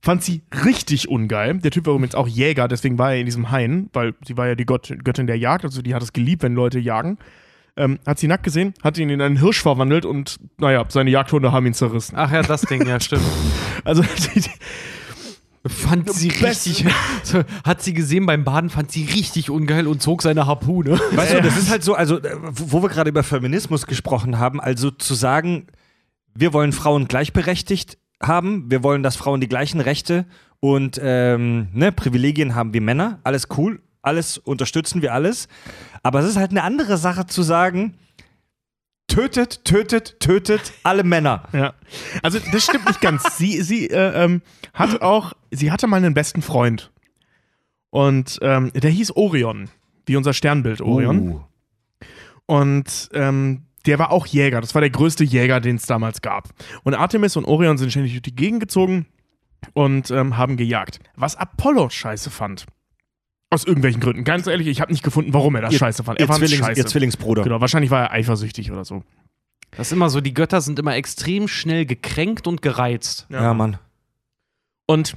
Fand sie richtig ungeil. Der Typ war übrigens auch Jäger, deswegen war er in diesem Hain, weil sie war ja die Gott, Göttin der Jagd, also die hat es geliebt, wenn Leute jagen. Ähm, hat sie nackt gesehen, hat ihn in einen Hirsch verwandelt und, naja, seine Jagdhunde haben ihn zerrissen. Ach ja, das Ding, ja, stimmt. Also, die, die, Fand sie richtig. Hat sie gesehen beim Baden, fand sie richtig ungeil und zog seine Harpune. Weißt du, das ist halt so, also, äh, wo wir gerade über Feminismus gesprochen haben, also zu sagen, wir wollen Frauen gleichberechtigt haben, wir wollen, dass Frauen die gleichen Rechte und ähm, ne, Privilegien haben wie Männer, alles cool, alles unterstützen wir alles. Aber es ist halt eine andere Sache zu sagen, tötet, tötet, tötet alle Männer. Ja. Also das stimmt nicht ganz. Sie, sie äh, ähm, hat auch, sie hatte mal einen besten Freund. Und ähm, der hieß Orion, wie unser Sternbild Orion. Uh. Und ähm, der war auch Jäger. Das war der größte Jäger, den es damals gab. Und Artemis und Orion sind ständig durch die Gegend gezogen und ähm, haben gejagt. Was Apollo scheiße fand. Aus irgendwelchen Gründen. Ganz ehrlich, ich habe nicht gefunden, warum er das Ihr- scheiße fand. Er fand Zwillings, scheiße. ihr Zwillingsbruder. Genau, wahrscheinlich war er eifersüchtig oder so. Das ist immer so, die Götter sind immer extrem schnell gekränkt und gereizt. Ja, Mann. Und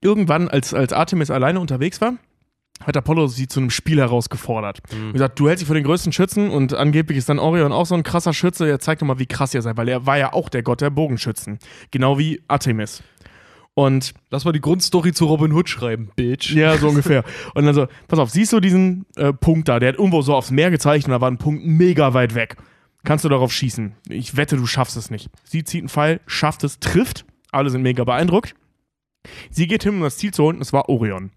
irgendwann, als, als Artemis alleine unterwegs war, hat Apollo sie zu einem Spiel herausgefordert. Und gesagt, du hältst dich für den größten Schützen und angeblich ist dann Orion auch so ein krasser Schütze. Er zeigt doch mal, wie krass ihr seid, weil er war ja auch der Gott der Bogenschützen. Genau wie Artemis. Und Lass mal die Grundstory zu Robin Hood schreiben, Bitch. ja, so ungefähr. Und dann so, pass auf, siehst du diesen äh, Punkt da? Der hat irgendwo so aufs Meer gezeigt und da war ein Punkt mega weit weg. Kannst du darauf schießen? Ich wette, du schaffst es nicht. Sie zieht einen Pfeil, schafft es, trifft. Alle sind mega beeindruckt. Sie geht hin, um das Ziel zu holen, es war Orion.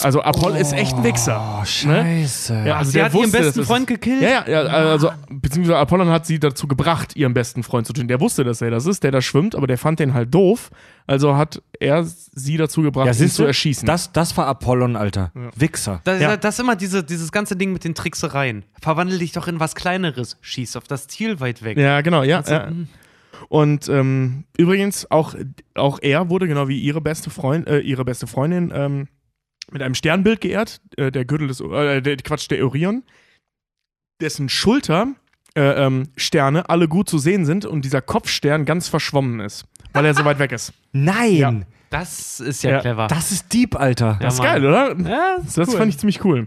Also Apollo ist echt ein Wichser. Oh, scheiße. Ja, also Sie der hat ihren wusste, besten dass es- Freund gekillt? Ja, ja, ja, also, beziehungsweise Apollon hat sie dazu gebracht, ihren besten Freund zu töten. Der wusste, dass er das ist, der da schwimmt, aber der fand den halt doof. Also hat er sie dazu gebracht, Ja, ihn zu erschießen. Das, das war Apollon, Alter. Wichser. Das, Ja. das ist immer diese, dieses ganze Ding mit den Tricksereien. Verwandel dich doch in was Kleineres. Schieß auf das Ziel weit weg. ja, genau, ja. Also, ja. mm. Und ähm, übrigens, auch, auch er wurde, genau wie ihre beste, Freund, äh, ihre beste Freundin, ähm, mit einem Sternbild geehrt, äh, der Gürtel des, äh, der, Quatsch, der Orion, dessen Schulter, äh, ähm, Sterne alle gut zu sehen sind und dieser Kopfstern ganz verschwommen ist, weil er so weit weg ist. Nein! Ja. Das ist ja, Ja, clever. Das ist deep, Alter. Ja, Das ist Mann. geil, oder? ja, Das fand ich ziemlich cool.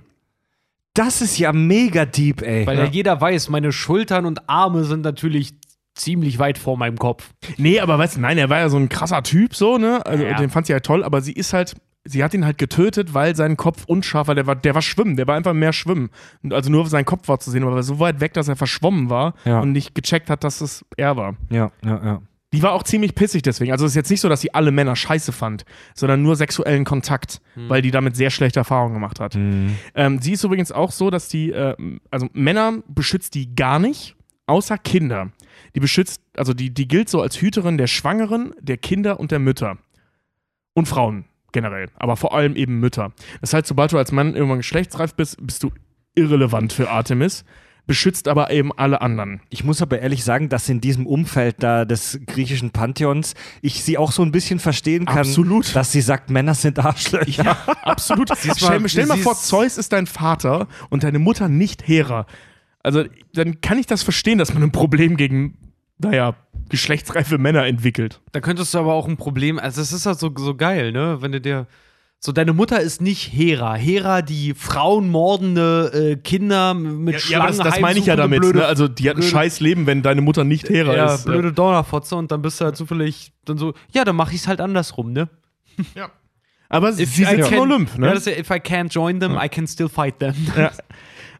Das ist ja mega deep, ey. Weil ja. jeder weiß, meine Schultern und Arme sind natürlich ziemlich weit vor meinem Kopf. Nee, aber weißt du, nein, er war ja so ein krasser Typ, so, ne? Also, Ja. den fand sie halt toll, aber sie ist halt, sie hat ihn halt getötet, weil sein Kopf unscharf war. Der war, der war schwimmen, der war einfach mehr schwimmen. Und Also nur sein Kopf war zu sehen, aber er war so weit weg, dass er verschwommen war Ja. und nicht gecheckt hat, dass es er war. ja, ja, ja. Die war auch ziemlich pissig deswegen. Also es ist jetzt nicht so, dass sie alle Männer scheiße fand, sondern nur sexuellen Kontakt, weil die damit sehr schlechte Erfahrungen gemacht hat. Ähm, sie ist übrigens auch so, dass die, äh, also Männer beschützt die gar nicht, außer Kinder. Die beschützt, also die, die gilt so als Hüterin der Schwangeren, der Kinder und der Mütter. Und Frauen generell, aber vor allem eben Mütter. Das heißt, sobald du als Mann irgendwann geschlechtsreif bist, bist du irrelevant für Artemis, beschützt aber eben alle anderen. Ich muss aber ehrlich sagen, dass in diesem Umfeld da des griechischen Pantheons ich sie auch so ein bisschen verstehen kann, Absolut. dass sie sagt, Männer sind Arschlöcher. Ja, absolut. Siehst stell mal, stell mal vor, Zeus ist dein Vater und deine Mutter nicht Hera. Also, dann kann ich das verstehen, dass man ein Problem gegen, naja, geschlechtsreife Männer entwickelt. Da könntest du aber auch ein Problem, also es ist halt so, so geil, ne? Wenn du dir. So, deine Mutter ist nicht Hera. Hera, die frauenmordende äh, Kinder mit Ja, aber das, Schlangen das meine ich ja damit. Blöde, ne? Also, die hat ein blöde- scheiß Leben, wenn deine Mutter nicht Hera ja, ist. blöde Donnerfotze und dann bist du halt zufällig dann so, ja, dann mach ich's halt andersrum, ne? Ja. Aber sie I sitzt im Olymp, ne? Ja, das ist ja, if I can't join them, I can still fight them. Ja.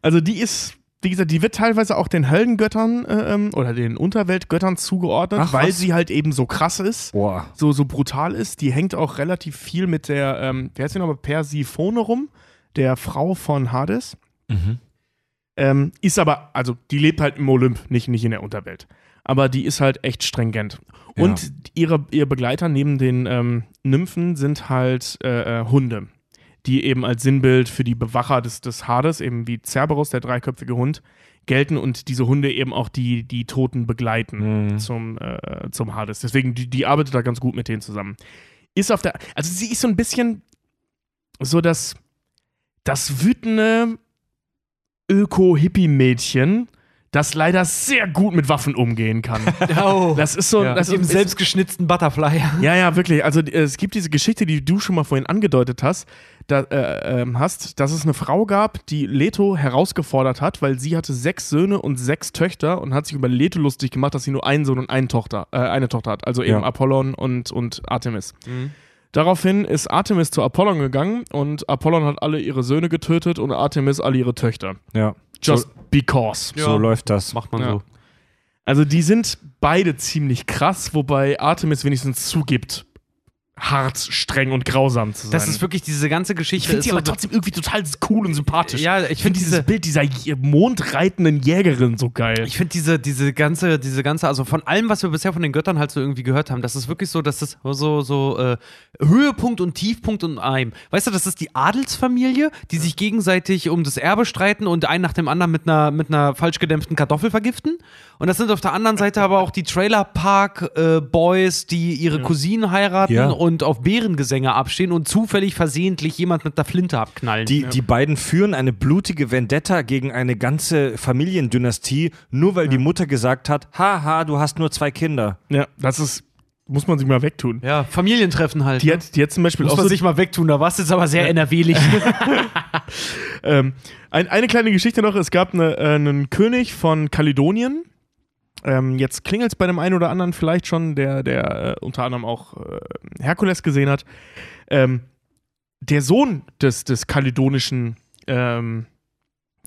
Also die ist, wie gesagt, die wird teilweise auch den Höllengöttern äh, ähm, oder den Unterweltgöttern zugeordnet, Ach, weil was? sie halt eben so krass ist, Boah. so, so brutal ist. Die hängt auch relativ viel mit der, ähm, der heißt ja nochmal Persephone rum, der Frau von Hades. Ähm, ist aber, also die lebt halt im Olymp, nicht, nicht in der Unterwelt. Aber die ist halt echt stringent. Ja. Und ihre, ihr Begleiter neben den ähm, Nymphen sind halt äh, äh, Hunde, die eben als Sinnbild für die Bewacher des, des Hades, eben wie Cerberus, der dreiköpfige Hund, gelten und diese Hunde eben auch die, die Toten begleiten zum, äh, zum Hades. Deswegen, die, die arbeitet da ganz gut mit denen zusammen. Ist auf der, also sie ist so ein bisschen so das, das wütende Öko-Hippie-Mädchen, das leider sehr gut mit Waffen umgehen kann. Oh. Das ist so, ja. das Mit dem ist, selbstgeschnitzten Butterfly. ja, ja, wirklich. Also äh, es gibt diese Geschichte, die du schon mal vorhin angedeutet hast, da, äh, ähm, hast, dass es eine Frau gab, die Leto herausgefordert hat, weil sie hatte sechs Söhne und sechs Töchter und hat sich über Leto lustig gemacht, dass sie nur einen Sohn und eine Tochter, äh, eine Tochter hat. Also eben Ja. Apollon und, und Artemis. Daraufhin ist Artemis zu Apollon gegangen und Apollon hat alle ihre Söhne getötet und Artemis alle ihre Töchter. Ja. Just because. So, so läuft das. Macht man Ja. so. Also die sind beide ziemlich krass, wobei Artemis wenigstens zugibt, hart, streng und grausam zu sein. Das ist wirklich diese ganze ich Geschichte. finde ist sie so aber trotzdem irgendwie total cool und sympathisch. Ja, ich ich finde finde dieses diese- Bild dieser mondreitenden Jägerin so geil. Ich finde diese, diese ganze, diese ganze, also von allem, was wir bisher von den Göttern halt so irgendwie gehört haben, das ist wirklich so, dass das so, so äh, Höhepunkt und Tiefpunkt in einem. Weißt du, das ist die Adelsfamilie, die sich gegenseitig um das Erbe streiten und einen nach dem anderen mit einer, mit einer falsch gedämpften Kartoffel vergiften. Und das sind auf der anderen Seite aber auch die Trailer Park äh, Boys, die ihre Cousinen heiraten Ja. und auf Bärengesänge abstehen und zufällig versehentlich jemand mit der Flinte abknallen. Die, die beiden führen eine blutige Vendetta gegen eine ganze Familiendynastie, nur weil die Mutter gesagt hat, haha, du hast nur zwei Kinder. Ja, das ist, muss man sich mal wegtun. ja, Familientreffen halt. Die ne? hat, die hat zum Beispiel Muss auch man so, sich mal wegtun, da warst du jetzt aber sehr NRW-lich. ähm, ein, eine kleine Geschichte noch. Es gab eine, äh, einen König von Kaledonien. Ähm, jetzt klingelt es bei dem einen oder anderen vielleicht schon, der, der äh, unter anderem auch äh, Herkules gesehen hat. Ähm, der Sohn des, des kaledonischen ähm,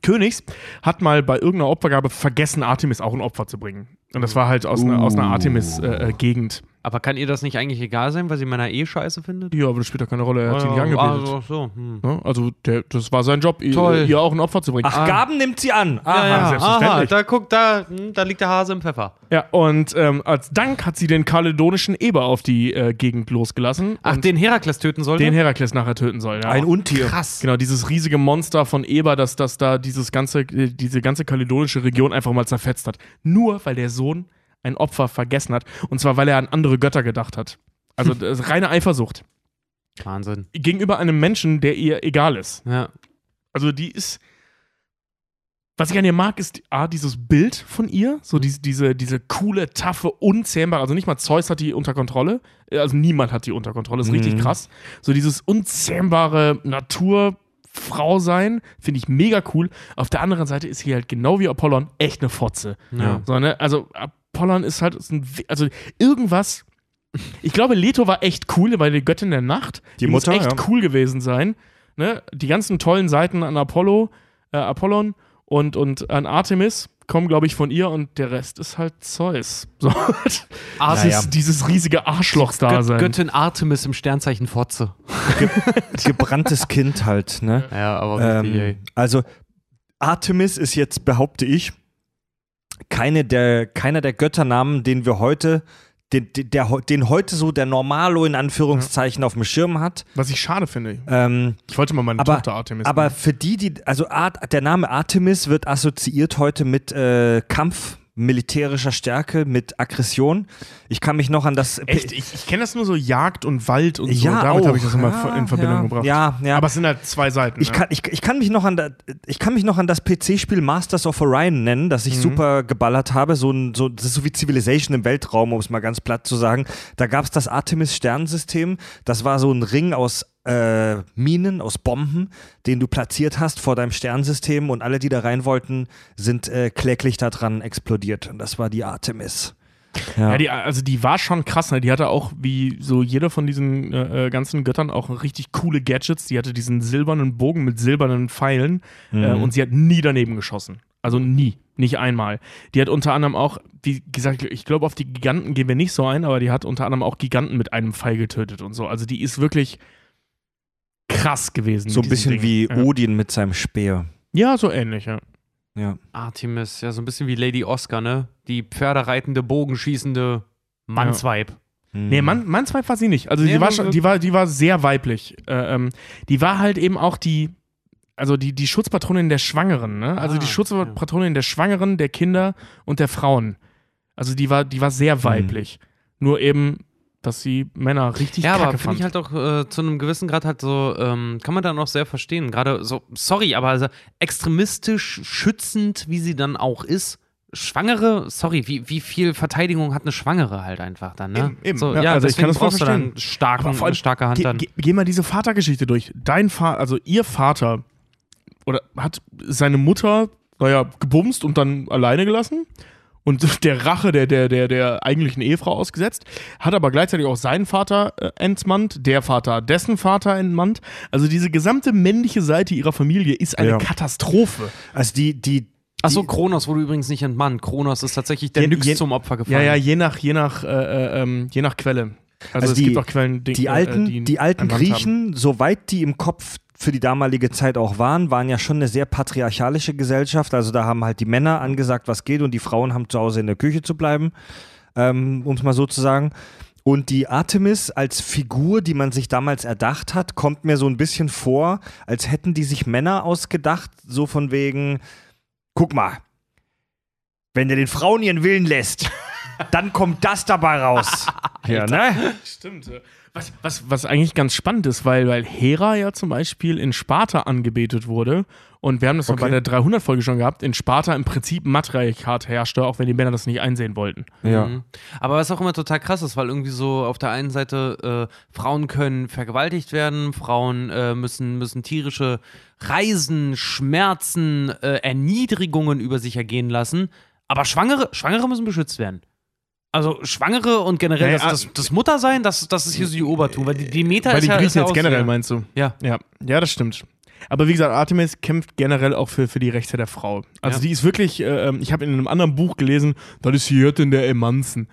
Königs hat mal bei irgendeiner Opfergabe vergessen, Artemis auch ein Opfer zu bringen. Und das war halt aus, einer, aus einer Artemis-Gegend. Aber kann ihr das nicht eigentlich egal sein, weil sie Männer eh scheiße findet? ja, aber das spielt doch keine Rolle. Er hat sie nicht angebetet. Also, so. Hm. Ne? Also, der, das war sein Job, ihr, Toll. ihr auch ein Opfer zu bringen. Ach, Gaben nimmt sie an. Aha. Ja, ja, selbstverständlich. aha, da guckt, da, hm, da liegt der Hase im Pfeffer. Ja, und ähm, als Dank hat sie den kaledonischen Eber auf die äh, Gegend losgelassen. Ach, den Herakles töten sollte? den Herakles nachher töten soll. Ja. Ein Untier. Krass. Genau, dieses riesige Monster von Eber, das, das da dieses ganze, äh, diese ganze kaledonische Region einfach mal zerfetzt hat. Nur weil der Sohn ein Opfer vergessen hat. Und zwar, weil er an andere Götter gedacht hat. Also das ist reine Eifersucht. Wahnsinn. Gegenüber einem Menschen, der ihr egal ist. Ja. Also die ist. Was ich an ihr mag, ist A, dieses Bild von ihr, so diese, diese, diese coole, taffe, unzähmbare, also nicht mal Zeus hat die unter Kontrolle, also niemand hat die unter Kontrolle, ist richtig Mhm. krass. So dieses unzähmbare Naturfrau sein, finde ich mega cool. Auf der anderen Seite ist sie halt genau wie Apollon echt eine Fotze. Ja. So, ne? Also Apollon ist halt, ist ein, also irgendwas. Ich glaube, Leto war echt cool, weil die Göttin der Nacht. Die muss Mutter, echt ja. cool gewesen sein. Ne? Die ganzen tollen Seiten an Apollo, äh, Apollon und, und an Artemis kommen, glaube ich, von ihr und der Rest ist halt Zeus. So. Artemis. dieses, dieses riesige Arschloch-Dasein. Gött Göttin Artemis im Sternzeichen Fotze. Gebranntes Kind halt, ne? Ja, aber Ähm, also Artemis ist jetzt, behaupte ich, keine der, keiner der Götternamen, den wir heute, den, der, den heute so der Normalo in Anführungszeichen auf dem Schirm hat. Was ich schade finde. Ähm, Ich wollte mal meine aber, Tochter Artemis aber nennen. für die, die, also Art, der Name Artemis wird assoziiert heute mit äh, Kampf, militärischer Stärke, mit Aggression. Ich kann mich noch an das. Echt? Ich, ich kenne das nur so Jagd und Wald und so. Ja, Damit auch. habe ich das immer Ja, in Verbindung ja. gebracht. Ja, ja. Aber es sind halt zwei Seiten. Ich ne? kann, ich, ich, kann mich noch an da, ich kann mich noch an das PC-Spiel Masters of Orion nennen, das ich Mhm. super geballert habe. So ein, so, das ist so wie Civilization im Weltraum, um es mal ganz platt zu sagen. Da gab es das Artemis-Sternensystem. Das war so ein Ring aus äh, Minen, aus Bomben, den du platziert hast vor deinem Sternensystem und alle, die da rein wollten, sind äh, kläglich daran explodiert. Und das war die Artemis. Ja, die, also die war schon krass, ne? Die hatte auch, wie so jeder von diesen äh, äh, ganzen Göttern, auch richtig coole Gadgets. Die hatte diesen silbernen Bogen mit silbernen Pfeilen äh, und sie hat nie daneben geschossen. Also nie, nicht einmal. Die hat unter anderem auch, wie gesagt, ich glaube, auf die Giganten gehen wir nicht so ein, aber die hat unter anderem auch Giganten mit einem Pfeil getötet und so. Also die ist wirklich krass gewesen. so ein bisschen wie Ding. ja. Odin mit seinem Speer. Ja, so ähnlich, ja. Ja. Artemis, ja, so ein bisschen wie Lady Oscar, ne? Die pferdereitende, bogenschießende Mannsweib. Nee, Mann, Mannsweib war sie nicht. Also Nee, die, war schon, die, war, die war sehr weiblich. Äh, ähm, die war halt eben auch die, also die, die Schutzpatronin der Schwangeren, ne? Also Ah, die Schutzpatronin der Schwangeren, der Kinder und der Frauen. Also die war, die war sehr weiblich. Nur eben, dass sie Männer richtig Ja, aber kacke finde fand. ich halt auch äh, zu einem gewissen Grad halt so, ähm, kann man dann auch sehr verstehen. Gerade so, sorry, aber also extremistisch, schützend, wie sie dann auch ist. Schwangere, sorry, wie, wie viel Verteidigung hat eine Schwangere halt einfach dann, ne? Eben, eben. So, Ja, ja, also ich kann das voll brauchst du dann verstehen. starken, Aber vor allem, eine starke Hand Ge dann. ge geh mal diese Vatergeschichte durch. Dein Vater, also ihr Vater, oder hat seine Mutter, naja, gebumst und dann alleine gelassen und der Rache der, der, der, der eigentlichen Ehefrau ausgesetzt, hat aber gleichzeitig auch seinen Vater äh, entmannt, der Vater dessen Vater entmannt. Also diese gesamte männliche Seite ihrer Familie ist eine Ja. Katastrophe. Also die, die, Achso, Kronos wurde übrigens nicht entmannt. Kronos ist tatsächlich der Je- Nyx je- zum Opfer Ja, gefallen. ja, je nach, je nach, äh, äh, ähm, je nach Quelle. Also, Also es die- gibt auch Quellen, Die äh, alten, die, die, alten entmannt haben. Griechen, soweit die im Kopf für die damalige Zeit auch waren, waren ja schon eine sehr patriarchalische Gesellschaft. Also da haben halt die Männer angesagt, was geht und die Frauen haben zu Hause in der Küche zu bleiben, ähm, um es mal so zu sagen. Und die Artemis als Figur, die man sich damals erdacht hat, kommt mir so ein bisschen vor, als hätten die sich Männer ausgedacht, so von wegen, guck mal, wenn du den Frauen ihren Willen lässt, dann kommt das dabei raus. ja, ne? Stimmt. ja. Was, was, was eigentlich ganz spannend ist, weil, weil Hera ja zum Beispiel in Sparta angebetet wurde. Und wir haben das okay. bei der 300-Folge schon gehabt. In Sparta im Prinzip Matriarchat herrschte, auch wenn die Männer das nicht einsehen wollten. Ja. Mhm. Aber was auch immer total krass ist, weil irgendwie so auf der einen Seite äh, Frauen können vergewaltigt werden, Frauen äh, müssen, müssen tierische Reisen, Schmerzen, äh, Erniedrigungen über sich ergehen lassen. Aber Schwangere, Schwangere müssen beschützt werden. Also Schwangere und generell Naja, das, das, das Muttersein, das, das ist hier so die Obertum. Weil die Demeter Bei ist den ja, Griechen ja jetzt generell sehr- meinst du? Ja. Ja, ja, das stimmt. Aber wie gesagt, Artemis kämpft generell auch für, für die Rechte der Frau. Also Ja. die ist wirklich, äh, ich habe in einem anderen Buch gelesen, das ist die Hirtin der Emanzen.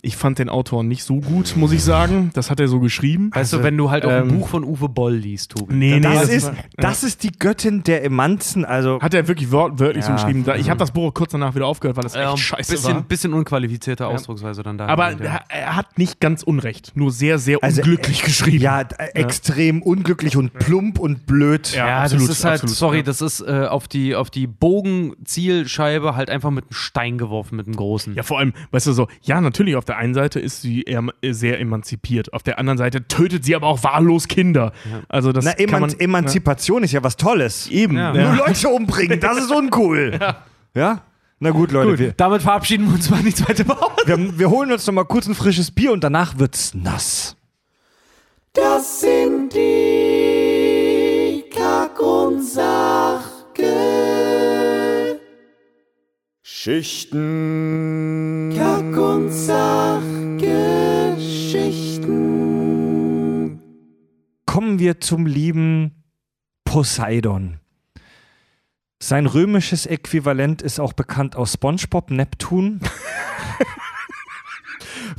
Ich fand den Autor nicht so gut, muss ich sagen. Das hat er so geschrieben. Weißt du, wenn du halt auch ein ähm, Buch von Uwe Boll liest, Tobi. Nee, Das, das ist, war- das ist die Göttin der Emanzen, also Hat er wirklich wörtlich so Ja. geschrieben. Da- Ich habe das Buch kurz danach wieder aufgehört, weil das echt Ja, scheiße bisschen, war. bisschen unqualifizierte Ausdrucksweise dann da. Aber ja. er, hat nicht ganz unrecht, nur sehr, sehr Also, unglücklich geschrieben. ja, äh, extrem unglücklich und plump und blöd. Ja, Ja, absolut, das ist halt, absolut, sorry, ja. das ist äh, auf die, auf die Bogenzielscheibe halt einfach mit einem Stein geworfen, mit einem großen. Ja, vor allem, weißt du, so, ja, natürlich, auf der einen Seite ist sie eher, sehr emanzipiert, auf der anderen Seite tötet sie aber auch wahllos Kinder. Also das Na, kann Eman man, Emanzipation ist ja was Tolles. eben. Ja. Ja. Nur Leute umbringen, das ist uncool. Ja? Na gut, Leute, Wir, Damit verabschieden wir uns mal in die zweite Pause. wir, wir holen uns noch mal kurz ein frisches Bier und danach wird's nass. Das sind die Kack- und Sachge Schichten. Kack- und Sachgeschichten. Kommen wir zum lieben Poseidon. Sein römisches Äquivalent ist auch bekannt aus SpongeBob Neptun.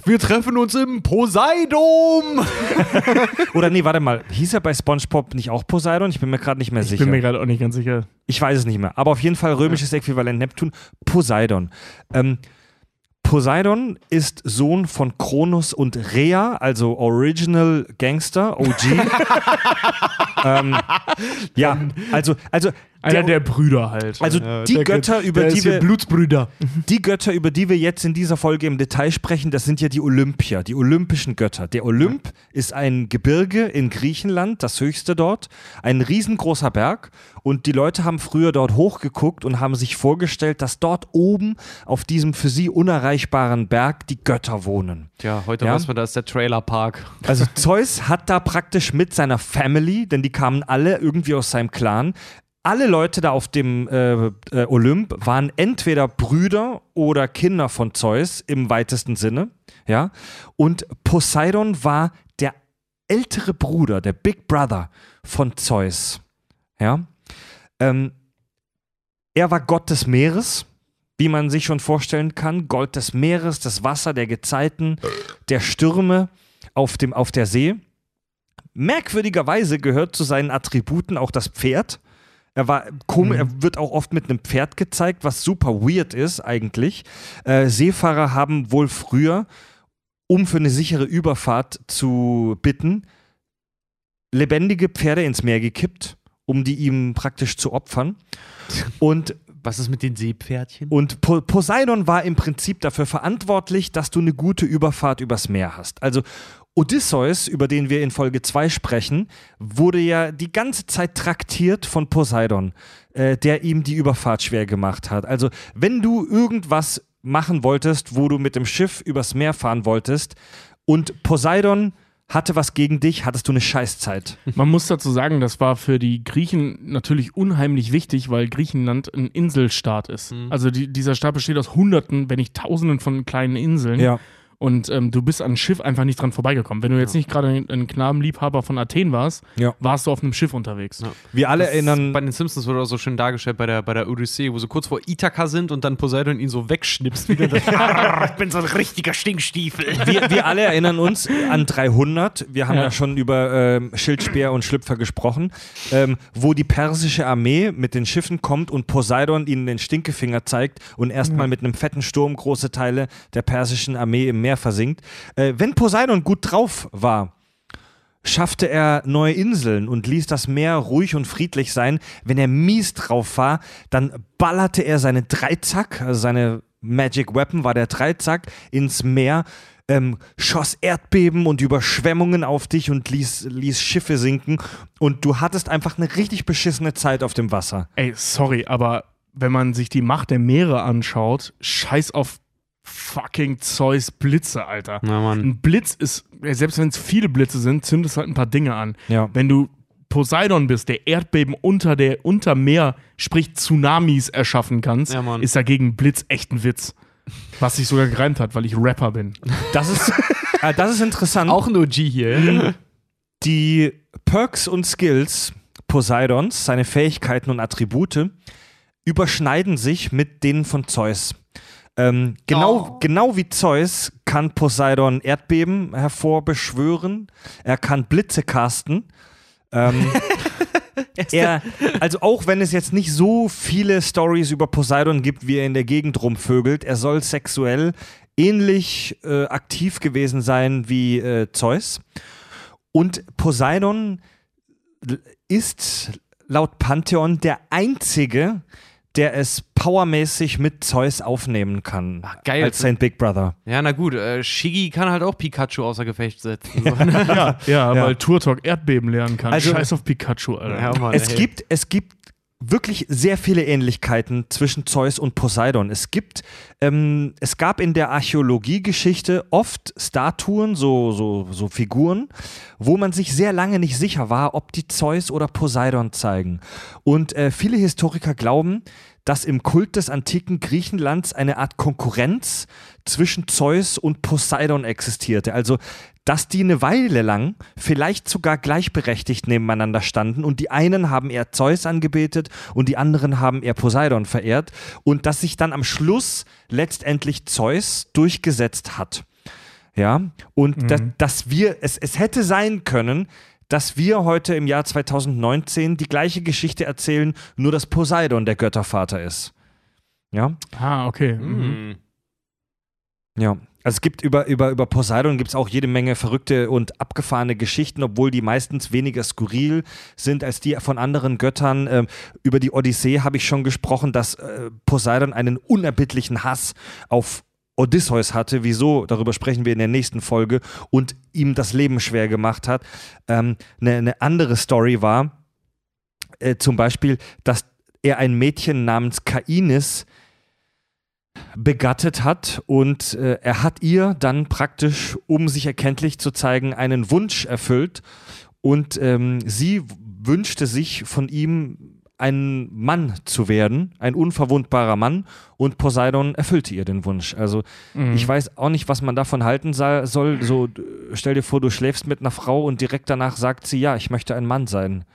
Wir treffen uns im Poseidon. Oder nee, warte mal, hieß er bei SpongeBob nicht auch Poseidon? Ich bin mir gerade nicht mehr Ich sicher. bin mir gerade auch nicht ganz sicher. Ich weiß es nicht mehr. Aber auf jeden Fall römisches Äquivalent Neptun, Poseidon. Ähm, Poseidon ist Sohn von Kronos und Rhea, also Original Gangster, OG. ähm, ja, also, also, Einer der, Brüder halt. also Ja, die der- Götter, über der die wir, Blutsbrüder. die Götter, über die wir jetzt in dieser Folge im Detail sprechen, das sind ja die Olympier, die olympischen Götter. Der Olymp ist ein Gebirge in Griechenland, das höchste dort, ein riesengroßer Berg und die Leute haben früher dort hochgeguckt und haben sich vorgestellt, dass dort oben auf diesem für sie unerreichbaren Berg die Götter wohnen. Tja, heute Ja? weiß man, da ist der Trailerpark. Also Zeus hat da praktisch mit seiner Family, denn die kamen alle irgendwie aus seinem Clan, alle Leute da auf dem äh, äh, Olymp waren entweder Brüder oder Kinder von Zeus im weitesten Sinne, ja. Und Poseidon war der ältere Bruder, der Big Brother von Zeus, ja. Ähm, er war Gott des Meeres, wie man sich schon vorstellen kann. Gott des Meeres, das Wasser, der Gezeiten, der Stürme auf, dem, auf der See. Merkwürdigerweise gehört zu seinen Attributen auch das Pferd. Er war komisch, er wird auch oft mit einem Pferd gezeigt, was super weird ist eigentlich. Äh, Seefahrer haben wohl früher, um für eine sichere Überfahrt zu bitten, lebendige Pferde ins Meer gekippt, um die ihm praktisch zu opfern. Und Was ist mit den Seepferdchen? und po Poseidon war im Prinzip dafür verantwortlich, dass du eine gute Überfahrt übers Meer hast. Also Odysseus, über den wir in Folge 2 sprechen, wurde ja die ganze Zeit traktiert von Poseidon, äh, der ihm die Überfahrt schwer gemacht hat. Also wenn du irgendwas machen wolltest, wo du mit dem Schiff übers Meer fahren wolltest und Poseidon hatte was gegen dich, hattest du eine Scheißzeit. Man muss dazu sagen, das war für die Griechen natürlich unheimlich wichtig, weil Griechenland ein Inselstaat ist. Also die, dieser Staat besteht aus Hunderten, wenn nicht Tausenden von kleinen Inseln. Und ähm, du bist an ein Schiff einfach nicht dran vorbeigekommen. Wenn du jetzt nicht gerade ein, ein Knabenliebhaber von Athen warst, Ja. warst du auf einem Schiff unterwegs. Wir alle Das erinnern. Bei den Simpsons wurde auch so schön dargestellt bei der, bei der Odyssee, wo sie kurz vor Ithaka sind und dann Poseidon ihn so wegschnipst. Wieder das, ich bin so ein richtiger Stinkstiefel. wir, wir alle erinnern uns an 300. Wir haben ja, schon über ähm, Schildspeer und Schlüpfer gesprochen, ähm, wo die persische Armee mit den Schiffen kommt und Poseidon ihnen den Stinkefinger zeigt und erstmal mit einem fetten Sturm große Teile der persischen Armee im Meer versinkt. Äh, wenn Poseidon gut drauf war, schaffte er neue Inseln und ließ das Meer ruhig und friedlich sein. Wenn er mies drauf war, dann ballerte er seine Dreizack, also seine Magic Weapon war der Dreizack, ins Meer. ähm, schoss Erdbeben und Überschwemmungen auf dich und ließ, ließ Schiffe sinken. Und du hattest einfach eine richtig beschissene Zeit auf dem Wasser. Ey, sorry, aber wenn man sich die Macht der Meere anschaut, scheiß auf fucking Zeus Blitze, Alter. Na, Mann. Ein Blitz ist, selbst wenn es viele Blitze sind, zündest halt ein paar Dinge an. Ja. Wenn du Poseidon bist, der Erdbeben unter der unter Meer, sprich Tsunamis erschaffen kannst, Ja, ist dagegen Blitz echt ein Witz. Was sich sogar gereimt hat, weil ich Rapper bin. Das ist, äh, das ist interessant. Auch ein OG hier. Die Perks und Skills Poseidons, seine Fähigkeiten und Attribute, überschneiden sich mit denen von Zeus. Ähm, genau, genau wie Zeus kann Poseidon Erdbeben hervorbeschwören. Er kann Blitze casten. Ähm, er, also auch wenn es jetzt nicht so viele Stories über Poseidon gibt, wie er in der Gegend rumvögelt, er soll sexuell ähnlich äh, aktiv gewesen sein wie äh, Zeus. Und Poseidon ist laut Pantheon der einzige, der es powermäßig mit Zeus aufnehmen kann. geil. Als sein Big Brother. Ja, na gut, äh, Shiggy kann halt auch Pikachu außer Gefecht setzen. So, ja, ja, Ja. weil Turtok Erdbeben lernen kann. Also- Scheiß auf Pikachu, Alter. ja, Mann, Es ey. gibt, es gibt wirklich sehr viele Ähnlichkeiten zwischen Zeus und Poseidon. Es gibt, ähm, es gab in der Archäologiegeschichte oft Statuen, so, so, so Figuren, wo man sich sehr lange nicht sicher war, ob die Zeus oder Poseidon zeigen. Und äh, viele Historiker glauben, dass im Kult des antiken Griechenlands eine Art Konkurrenz zwischen Zeus und Poseidon existierte. Also, dass die eine Weile lang vielleicht sogar gleichberechtigt nebeneinander standen und die einen haben eher Zeus angebetet und die anderen haben eher Poseidon verehrt und dass sich dann am Schluss letztendlich Zeus durchgesetzt hat. Ja, und da, dass wir, es, es hätte sein können, dass wir heute im Jahr 2019 die gleiche Geschichte erzählen, nur dass Poseidon der Göttervater ist. Ja, Ah, okay. Mhm. Hm. ja. Also es gibt über, über, über Poseidon gibt es auch jede Menge verrückte und abgefahrene Geschichten, obwohl die meistens weniger skurril sind als die von anderen Göttern. Ähm, über die Odyssee habe ich schon gesprochen, dass äh, Poseidon einen unerbittlichen Hass auf Odysseus hatte. Wieso? Darüber sprechen wir in der nächsten Folge. Und ihm das Leben schwer gemacht hat. Ähm, eine, eine andere Story war äh, zum Beispiel, dass er ein Mädchen namens Kainis begattet hat und äh, er hat ihr dann praktisch, um sich erkenntlich zu zeigen, einen Wunsch erfüllt und ähm, sie wünschte sich von ihm ein Mann zu werden, ein unverwundbarer Mann und Poseidon erfüllte ihr den Wunsch. Also ich weiß auch nicht, was man davon halten soll. So stell dir vor, du schläfst mit einer Frau und direkt danach sagt sie, ja, ich möchte ein Mann sein.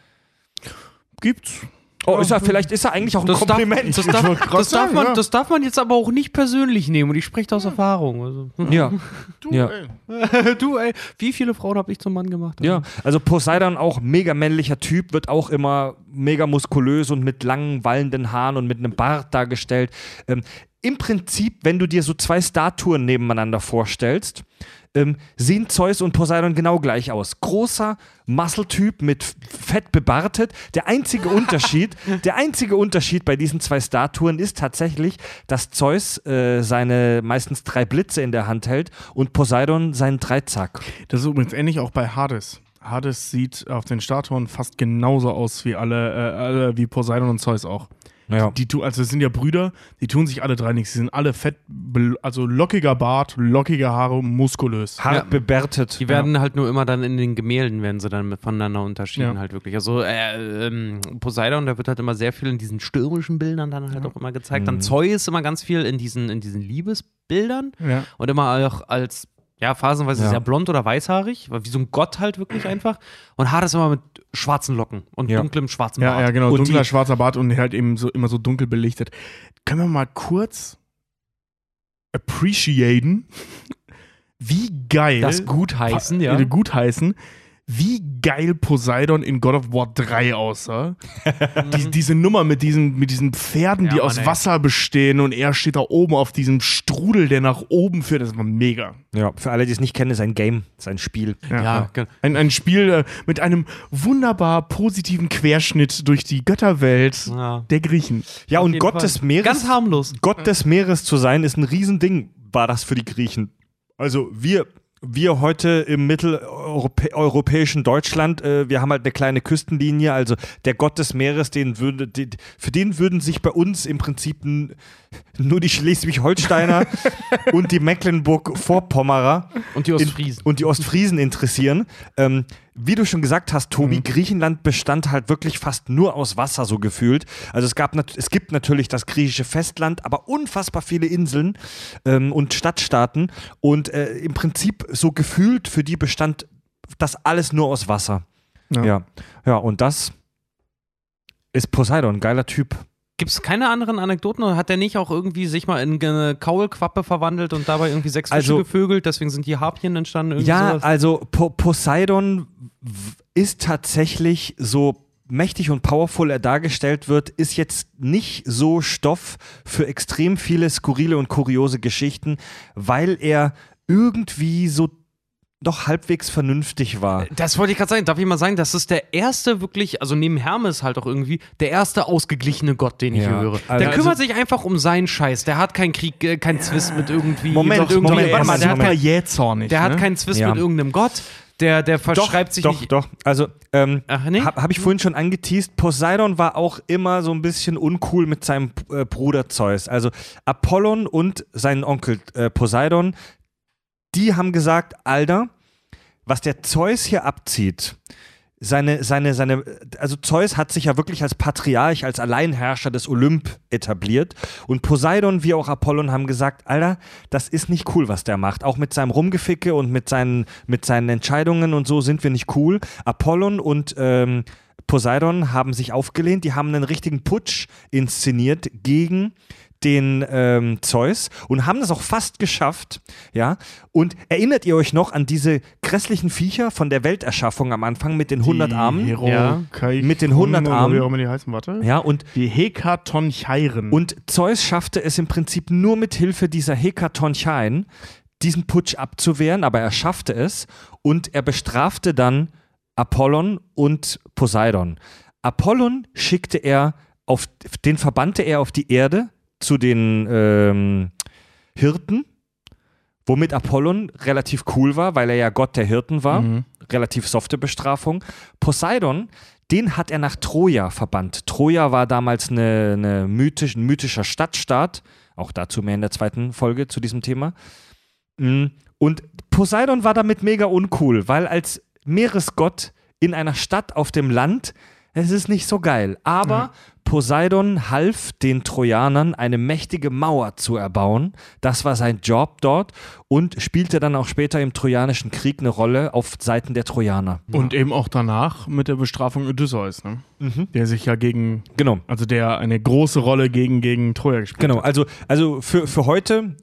Gibt's. Oh, ist er, vielleicht ist er eigentlich auch ein Das darf, Kompliment. das, darf, das, darf man, ja. das darf man jetzt aber auch nicht persönlich nehmen und ich spreche da aus Erfahrung. Also. ja, Du, Ja. ey. du, ey, wie viele Frauen habe ich zum Mann gemacht? Ja, also Poseidon auch mega männlicher Typ, wird auch immer mega muskulös und mit langen, wallenden Haaren und mit einem Bart dargestellt. Ähm, Im Prinzip, wenn du dir so zwei Statuen nebeneinander vorstellst, ähm, sehen Zeus und Poseidon genau gleich aus. Großer Muscle-Typ mit fett bebartet. Der einzige Unterschied, der einzige Unterschied bei diesen zwei Statuen ist tatsächlich, dass Zeus äh, seine meistens drei Blitze in der Hand hält und Poseidon seinen Dreizack. Das ist übrigens ähnlich auch bei Hades. Hades sieht auf den Statuen fast genauso aus wie alle, äh, alle wie Poseidon und Zeus auch. Ja. Die tu, also es sind ja Brüder, die tun sich alle drei nichts. Sie sind alle fett, also lockiger Bart, lockige Haare, muskulös. Hart Ja. bebärtet. Die werden halt nur immer dann in den Gemälden, werden sie dann voneinander unterschieden Ja. halt wirklich. Also äh, ähm, Poseidon, da wird halt immer sehr viel in diesen stürmischen Bildern dann halt auch immer gezeigt. Dann Zeus immer ganz viel in diesen, in diesen Liebesbildern Ja. und immer auch als, ja, phasenweise Ja. sehr blond oder weißhaarig, wie so ein Gott halt wirklich einfach. Und Hades immer mit schwarzen Locken und Ja. dunklem schwarzen Ja, Bart. ja, genau. Und Dunkler die- schwarzer Bart und halt eben so immer so dunkel belichtet. Können wir mal kurz appreciaten, wie geil Das gutheißen, ja. äh, gutheißen, wie geil Poseidon in God of War 3 aussah. die, diese Nummer mit diesen, mit diesen Pferden, Ja, die Mann, aus ey. Wasser bestehen und er steht da oben auf diesem Strudel, der nach oben führt. Das war mega. Ja, für alle, die es nicht kennen, ist ein Game, ist ein Spiel. Ja, ge- Ein, ein Spiel äh, mit einem wunderbar positiven Querschnitt durch die Götterwelt ja. der Griechen. Ja, Auf und Gott Fall. des Meeres. Ganz harmlos. Gott des Meeres zu sein, ist ein Riesending, war das für die Griechen. Also wir, wir heute im mitteleuropäischen Deutschland, äh, wir haben halt eine kleine Küstenlinie, also der Gott des Meeres, den würde, die, für den würden sich bei uns im Prinzip nur die Schleswig-Holsteiner und die Mecklenburg-Vorpommerer Und die Ostfriesen. in, und die Ostfriesen interessieren. Ähm, wie du schon gesagt hast, Tobi, Griechenland bestand halt wirklich fast nur aus Wasser, so gefühlt. Also es, gab es gibt natürlich das griechische Festland, aber unfassbar viele Inseln ähm, und Stadtstaaten. Und äh, im Prinzip so gefühlt für die bestand das alles nur aus Wasser. Ja. Ja, ja, und das ist Poseidon, geiler Typ. Gibt es keine anderen Anekdoten? Oder hat der nicht auch irgendwie sich mal in eine Kaulquappe verwandelt und dabei irgendwie sechs Fische Also- gevögelt? Deswegen sind die Harpien entstanden? Irgendwie Ja, sowas? also po Poseidon ist tatsächlich so mächtig und powerful er dargestellt wird, ist jetzt nicht so Stoff für extrem viele skurrile und kuriose Geschichten, weil er irgendwie so doch halbwegs vernünftig war. Das wollte ich gerade sagen. Darf ich mal sagen, das ist der erste wirklich, also neben Hermes halt auch irgendwie, der erste ausgeglichene Gott, den ich Ja, höre. also- der kümmert sich einfach um seinen Scheiß. Der hat keinen Krieg, äh, keinen Zwist mit irgendwie. Moment, mit irgendwie Moment, warte mal, der, Moment. hat, super jähzornig. der hat ne? keinen Zwist Ja. mit irgendeinem Gott. Der, der verschreibt sich doch, nicht. Doch, Also, ähm, Ach, nee? habe hab ich vorhin schon angeteased, Poseidon war auch immer so ein bisschen uncool mit seinem äh, Bruder Zeus. Also Apollon und sein Onkel äh, Poseidon, die haben gesagt, Alter, was der Zeus hier abzieht, seine, seine, seine, also Zeus hat sich ja wirklich als Patriarch, als Alleinherrscher des Olymp etabliert. Und Poseidon wie auch Apollon haben gesagt, Alter, das ist nicht cool, was der macht. Auch mit seinem Rumgeficke und mit seinen, mit seinen Entscheidungen und so sind wir nicht cool. Apollon und ähm, Poseidon haben sich aufgelehnt, die haben einen richtigen Putsch inszeniert gegen den ähm, Zeus und haben das auch fast geschafft, ja. Und erinnert ihr euch noch an diese grässlichen Viecher von der Welterschaffung am Anfang mit den 100 Armen? Hero Ja. Mit den 100 Armen. Wie auch immer die heißen, warte. Ja, und Die Hekatoncheiren. Und Zeus schaffte es im Prinzip nur mit Hilfe dieser Hekatoncheien, diesen Putsch abzuwehren, aber er schaffte es und er bestrafte dann Apollon und Poseidon. Apollon schickte er auf, den verbannte er auf die Erde zu den ähm, Hirten, womit Apollon relativ cool war, weil er ja Gott der Hirten war. Mhm. Relativ softe Bestrafung. Poseidon, den hat er nach Troja verbannt. Troja war damals eine, eine mythisch, ein mythischer Stadtstaat. Auch dazu mehr in der zweiten Folge zu diesem Thema. Mm, Und Poseidon war damit mega uncool, weil als Meeresgott in einer Stadt auf dem Land, es ist nicht so geil. Aber Poseidon half den Trojanern, eine mächtige Mauer zu erbauen. Das war sein Job dort und spielte dann auch später im Trojanischen Krieg eine Rolle auf Seiten der Trojaner. Und eben auch danach mit der Bestrafung Odysseus, ne? Der sich ja gegen, Genau. also der eine große Rolle gegen, gegen Troja gespielt Genau, hat. also, also für, für heute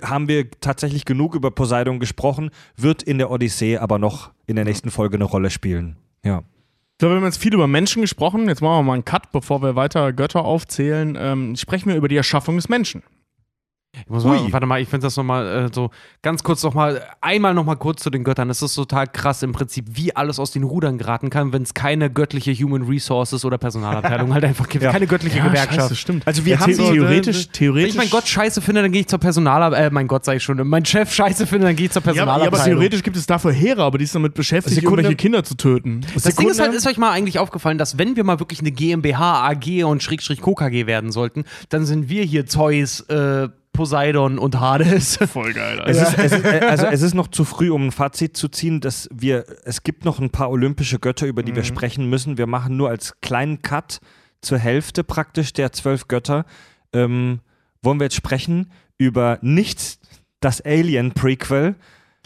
haben wir tatsächlich genug über Poseidon gesprochen, wird in der Odyssee aber noch in der nächsten Folge eine Rolle spielen. Ja. So, wir haben jetzt viel über Menschen gesprochen. Jetzt machen wir mal einen Cut, bevor wir weiter Götter aufzählen. Ähm, sprechen wir über die Erschaffung des Menschen. Ich muss mal, Ui. warte mal, ich finde das nochmal äh, so ganz kurz nochmal, einmal nochmal kurz zu den Göttern. Es ist total krass im Prinzip, wie alles aus den Rudern geraten kann, wenn es keine göttliche Human Resources oder Personalabteilung halt einfach gibt. keine göttliche Gewerkschaft. scheiße, stimmt. Also wir ja, haben the so- theoretisch, Wenn theoretisch. ich meinen Gott scheiße finde, dann gehe ich zur Personalabteilung. Äh, mein Gott, sag ich schon. Mein Chef scheiße finde, dann gehe ich zur ja, aber, ja, aber Personalabteilung. theoretisch gibt es dafür Heere, aber die ist damit beschäftigt, Sekunde. irgendwelche Kinder zu töten. Das Ding ist Sekunde. halt, ist euch mal eigentlich aufgefallen, dass wenn wir mal wirklich eine GmbH, AG und Schrägstrich KKG werden sollten, dann sind wir hier Zeus, äh, Poseidon und Hades. Voll geil, Es ist, es ist, äh, also es ist noch zu früh, um ein Fazit zu ziehen, dass wir, es gibt noch ein paar olympische Götter, über die wir sprechen müssen. Wir machen nur als kleinen Cut zur Hälfte praktisch der zwölf Götter. Ähm, wollen wir jetzt sprechen über nicht das Alien-Prequel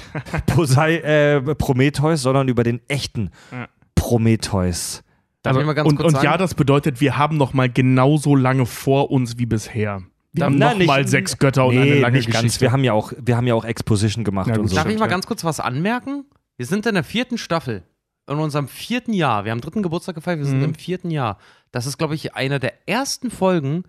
Posei äh, Prometheus, sondern über den echten Ja. Prometheus. Darf ich mal ganz und kurz und sagen? ja, das bedeutet, wir haben noch mal genauso lange vor uns wie bisher. Wir haben Na, noch nicht- mal sechs Götter und nee, eine lange nicht Geschichte. ganz. Wir haben ja auch, wir haben ja auch Exposition gemacht Ja, und gut, so. Darf ich mal ja. ganz kurz was anmerken? Wir sind in der vierten Staffel. In unserem vierten Jahr. Wir haben dritten Geburtstag gefeiert, wir sind Mhm. im vierten Jahr. Das ist, glaube ich, eine der ersten Folgen,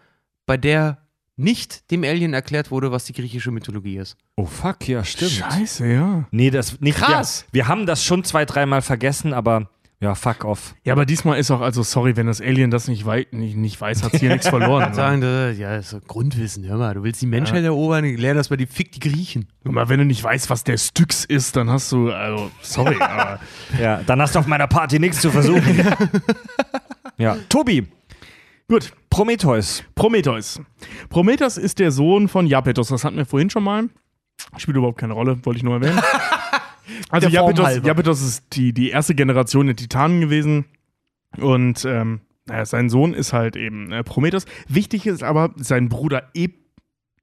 bei der nicht dem Alien erklärt wurde, was die griechische Mythologie ist. Oh fuck, ja, stimmt. Scheiße, ja. Nee, das nicht. Krass. Wir, wir haben das schon zwei, dreimal vergessen, aber Ja, fuck off. Ja, aber diesmal ist auch, also sorry, wenn das Alien das nicht, wei nicht, nicht weiß, hat hier nichts verloren. Sagen, äh, ja, das ist so Grundwissen. Hör mal, du willst die Menschheit erobern, lehr das mal die Fick die Griechen. Aber wenn du nicht weißt, was der Styx ist, dann hast du, also, sorry, aber. Ja, dann hast du auf meiner Party nichts zu versuchen. ja. Tobi, Gut, Prometheus. Prometheus. Prometheus ist der Sohn von Japetos, das hatten wir vorhin schon mal. Spielt überhaupt keine Rolle, wollte ich nur erwähnen. Also. Japetos ist die, die erste Generation der Titanen gewesen. Und ähm, naja, sein Sohn ist halt eben äh, Prometheus. Wichtig ist aber sein Bruder e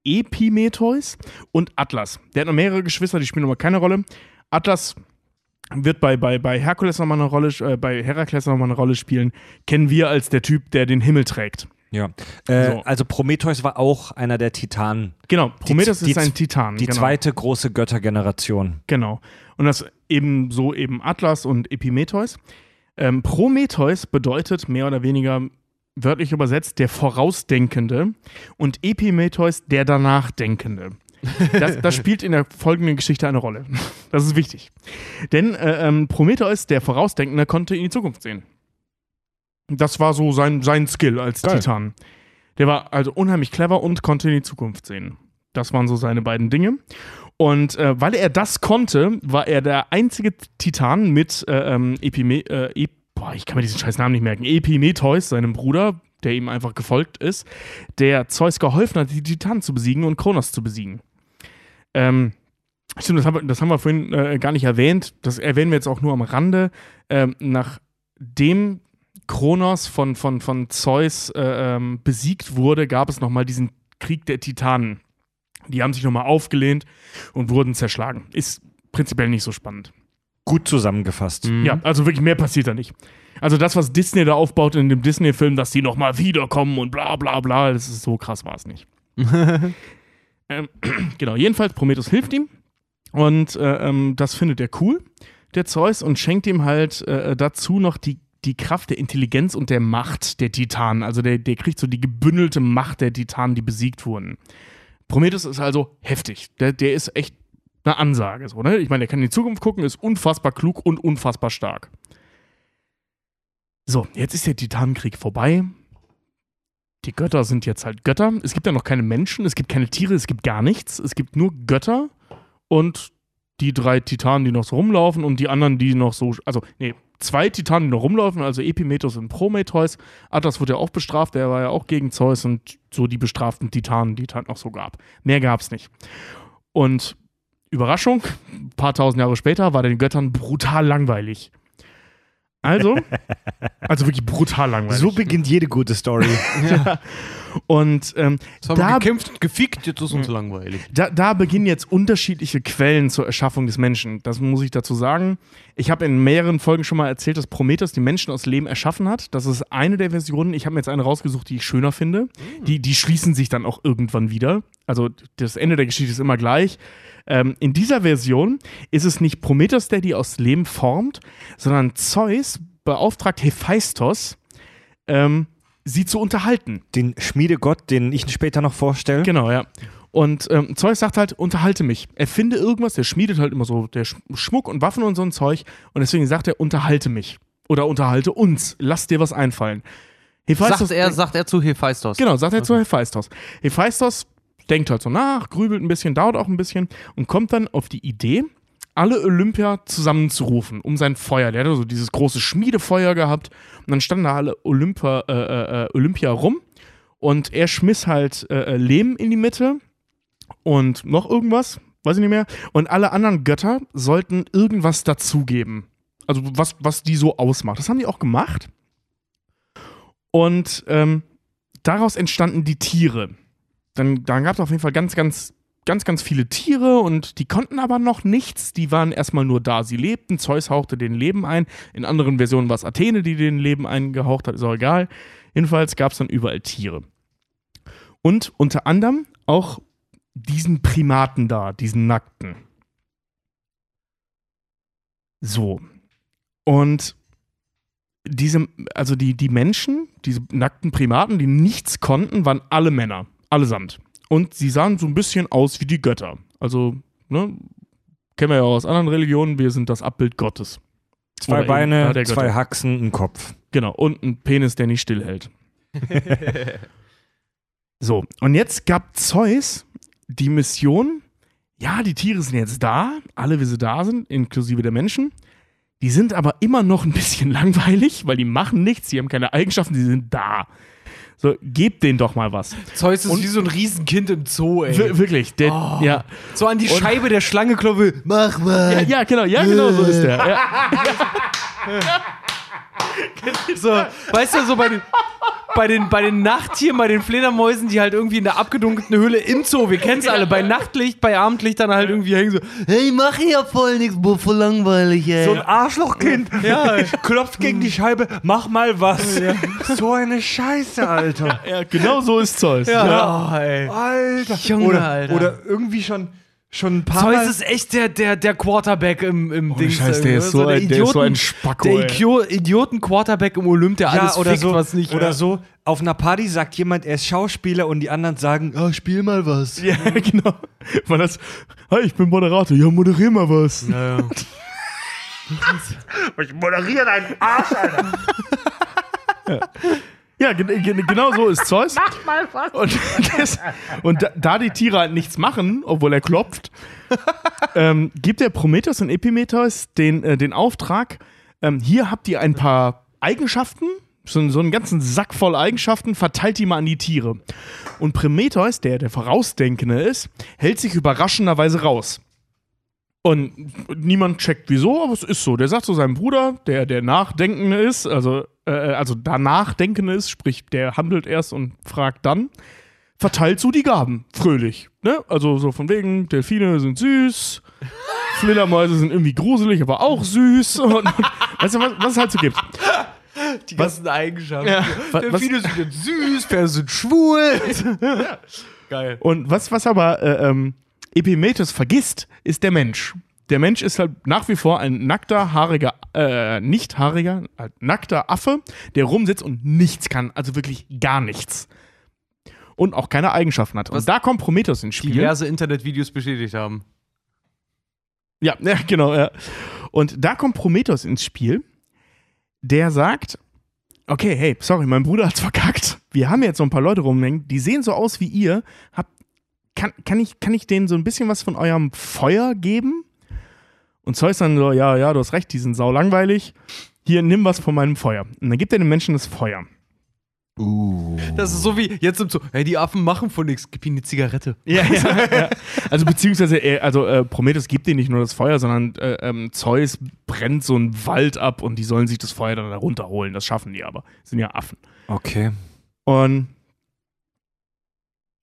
Epimetheus und Atlas. Der hat noch mehrere Geschwister, die spielen aber keine Rolle. Atlas wird bei, bei, bei Herkules nochmal eine Rolle, äh, bei Herakles nochmal eine Rolle spielen. Kennen wir als der Typ, der den Himmel trägt. Ja. Äh, So. Also Prometheus war auch einer der Titanen. Genau, Prometheus die ist ein z- Titan. Die genau. zweite große Göttergeneration. Genau. Und das eben so eben Atlas und Epimetheus. Ähm, Prometheus bedeutet mehr oder weniger wörtlich übersetzt der Vorausdenkende und Epimetheus der Danachdenkende. Das, das spielt in der folgenden Geschichte eine Rolle. Das ist wichtig. Denn äh, ähm, Prometheus, der Vorausdenkende, konnte in die Zukunft sehen. Das war so sein, sein Skill als Geil. Titan. Der war also unheimlich clever und konnte in die Zukunft sehen. Das waren so seine beiden Dinge. Und äh, weil er das konnte, war er der einzige Titan mit äh, ähm, Epime äh, Ep boah, ich kann mir diesen scheiß Namen nicht merken, Epimetheus, seinem Bruder, der ihm einfach gefolgt ist, der Zeus geholfen hat, die Titanen zu besiegen und Kronos zu besiegen. Ähm, stimmt, das haben, wir- das haben wir vorhin äh, gar nicht erwähnt. Das erwähnen wir jetzt auch nur am Rande. Ähm, nachdem Kronos von, von, von Zeus äh, ähm, besiegt wurde, gab es nochmal diesen Krieg der Titanen. Die haben sich nochmal aufgelehnt und wurden zerschlagen. Ist prinzipiell nicht so spannend. Gut zusammengefasst. Ja, also wirklich mehr passiert da nicht. Also das, was Disney da aufbaut in dem Disney-Film, dass die nochmal wiederkommen und bla bla bla, das ist so krass war es nicht. ähm, genau, jedenfalls Prometheus hilft ihm und äh, ähm, das findet er cool, der Zeus, und schenkt ihm halt äh, dazu noch die, die Kraft der Intelligenz und der Macht der Titanen. Also der, der kriegt so die gebündelte Macht der Titanen, die besiegt wurden. Prometheus ist also heftig. Der, der ist echt eine Ansage. So, ne? Ich meine, der kann in die Zukunft gucken, ist unfassbar klug und unfassbar stark. So, jetzt ist der Titanenkrieg vorbei. Die Götter sind jetzt halt Götter. Es gibt ja noch keine Menschen, es gibt keine Tiere, es gibt gar nichts. Es gibt nur Götter und die drei Titanen, die noch so rumlaufen und die anderen, die noch so. Also, nee, zwei Titanen, die noch rumlaufen, also Epimetheus und Prometheus. Atlas wurde ja auch bestraft, der war ja auch gegen Zeus und so die bestraften Titanen, die es halt noch so gab. Mehr gab es nicht. Und Überraschung, ein paar tausend Jahre später war den Göttern brutal langweilig. Also, also wirklich brutal langweilig. So beginnt jede gute Story. Und ähm, Jetzt haben wir da, gekämpft und gefickt, jetzt ist uns langweilig. da, da beginnen jetzt unterschiedliche Quellen zur Erschaffung des Menschen. Das muss ich dazu sagen. Ich habe in mehreren Folgen schon mal erzählt, dass Prometheus die Menschen aus Lehm erschaffen hat. Das ist eine der Versionen. Ich habe mir jetzt eine rausgesucht, die ich schöner finde. Die, die schließen sich dann auch irgendwann wieder. Also das Ende der Geschichte ist immer gleich. Ähm, in dieser Version ist es nicht Prometheus, der die aus Lehm formt, sondern Zeus beauftragt Hephaistos, ähm, sie zu unterhalten. Den Schmiedegott, den ich später noch vorstelle. Genau, ja. Und ähm, Zeus sagt halt, unterhalte mich. Erfinde irgendwas, der schmiedet halt immer so der Sch Schmuck und Waffen und so ein Zeug. Und deswegen sagt er, unterhalte mich. Oder unterhalte uns. Lass dir was einfallen. Hephaistos Sagt er, sagt er zu Hephaistos. Genau, sagt er zu Hephaistos. Hephaistos denkt halt so nach, grübelt ein bisschen, dauert auch ein bisschen und kommt dann auf die Idee, alle Olympia zusammenzurufen um sein Feuer. Der hat so dieses große Schmiedefeuer gehabt und dann standen da alle Olympia, äh, äh, Olympia rum und er schmiss halt äh, äh, Lehm in die Mitte und noch irgendwas, weiß ich nicht mehr. Und alle anderen Götter sollten irgendwas dazugeben. Also was, was die so ausmacht. Das haben die auch gemacht. Und ähm, daraus entstanden die Tiere. Dann, dann gab es auf jeden Fall ganz, ganz, ganz, ganz viele Tiere und die konnten aber noch nichts. Die waren erstmal nur da. Sie lebten, Zeus hauchte den Leben ein. In anderen Versionen war es Athene, die den Leben eingehaucht hat, ist auch egal. Jedenfalls gab es dann überall Tiere. Und unter anderem auch diesen Primaten da, diesen Nackten. So. Und diese, also die, die Menschen, diese nackten Primaten, die nichts konnten, waren alle Männer. Allesamt. Und sie sahen so ein bisschen aus wie die Götter. Also, ne, kennen wir ja auch aus anderen Religionen, wir sind das Abbild Gottes. Zwei Oder eben, Beine, der zwei. Haxen, ein Kopf. Genau, und ein Penis, der nicht stillhält. so, und jetzt gab Zeus die Mission, ja, die Tiere sind jetzt da, alle wie sie da sind, inklusive der Menschen. Die sind aber immer noch ein bisschen langweilig, weil die machen nichts, die haben keine Eigenschaften, die sind da. So, gebt denen doch mal was. Zeus ist Und- wie so ein Riesenkind im Zoo, ey. Wir, wirklich, der, Oh. ja. So an die Und- Scheibe der Schlange klopfe. Mach mal. ja. Ja, genau, ja, genau so ist der. Ja. So, weißt du, so bei den, bei den, bei den Nachttieren, bei den Fledermäusen, die halt irgendwie in der abgedunkelten Höhle im Zoo, wir kennen es alle, bei Nachtlicht, bei Abendlicht dann halt irgendwie hängen so, hey, mach hier voll nix, boah, voll langweilig, ey. So ein Arschlochkind. Ja. Klopft gegen die Scheibe, mach mal was. So eine Scheiße, Alter. ja, genau so ist Zeus. ja, ey. Alter. Junge, oder, Alter. oder irgendwie schon, schon ein paar Zeus Mal. ist echt der, der, der Quarterback im, im Ding. Scheiß, der ist so ein- der ist so ein Spacko, Der Idioten-Quarterback im Olymp, der ja, alles oder fickt, so, was nicht. oder so, auf einer Party sagt jemand, er ist Schauspieler und die anderen sagen, oh, spiel mal was. Ja, genau. Weil das, hi, ich bin Moderator. Ja, moderier mal was. Ja, ja. Ich moderiere deinen Arsch, Alter. Ja, gen genau so ist Zeus. Mach mal was. Und, das, und da, da die Tiere halt nichts machen, obwohl er klopft, ähm, gibt der Prometheus und Epimetheus den, äh, den Auftrag, ähm, hier habt ihr ein paar Eigenschaften, so, so einen ganzen Sack voll Eigenschaften, verteilt die mal an die Tiere. Und Prometheus, der der Vorausdenkende ist, hält sich überraschenderweise raus. Und niemand checkt wieso, aber es ist so. Der sagt zu seinem Bruder, der der Nachdenkende ist, also, äh, also danach Denkende ist, sprich, der handelt erst und fragt dann, verteilt so die Gaben, fröhlich. Ne? Also so von wegen, Delfine sind süß, Fledermäuse sind irgendwie gruselig, aber auch süß. Und, und, weißt du, was, was es halt so gibt? Die ganzen Eigenschaften. Ja. Was- was- Delfine sind jetzt süß, Pferde sind schwul. Geil. Und was, was aber äh, ähm, Epimetheus vergisst, ist der Mensch. Der Mensch ist halt nach wie vor ein nackter, haariger, äh, nicht haariger, halt nackter Affe, der rumsitzt und nichts kann. Also wirklich gar nichts. Und auch keine Eigenschaften hat. Was Und da kommt Prometheus ins Spiel. Diverse Internetvideos bestätigt haben. Ja, ja, genau. Ja. Und da kommt Prometheus ins Spiel, der sagt, okay, hey, sorry, mein Bruder hat's verkackt. Wir haben jetzt so ein paar Leute rumhängen, die sehen so aus wie ihr. Habt, kann, kann, ich, kann ich denen so ein bisschen was von eurem Feuer geben? Und Zeus dann so, ja, ja, du hast recht, die sind sau langweilig. Hier, nimm was von meinem Feuer. Und dann gibt er den Menschen das Feuer. Das ist so wie jetzt im Zoo. Hey, die Affen machen von nichts. Gib ihnen eine Zigarette. Ja, ja, ja. Also beziehungsweise, er- also äh, Prometheus gibt ihnen nicht nur das Feuer, sondern äh, ähm, Zeus brennt so einen Wald ab und die sollen sich das Feuer dann da runterholen. Das schaffen die aber. Sind ja Affen. Okay. Und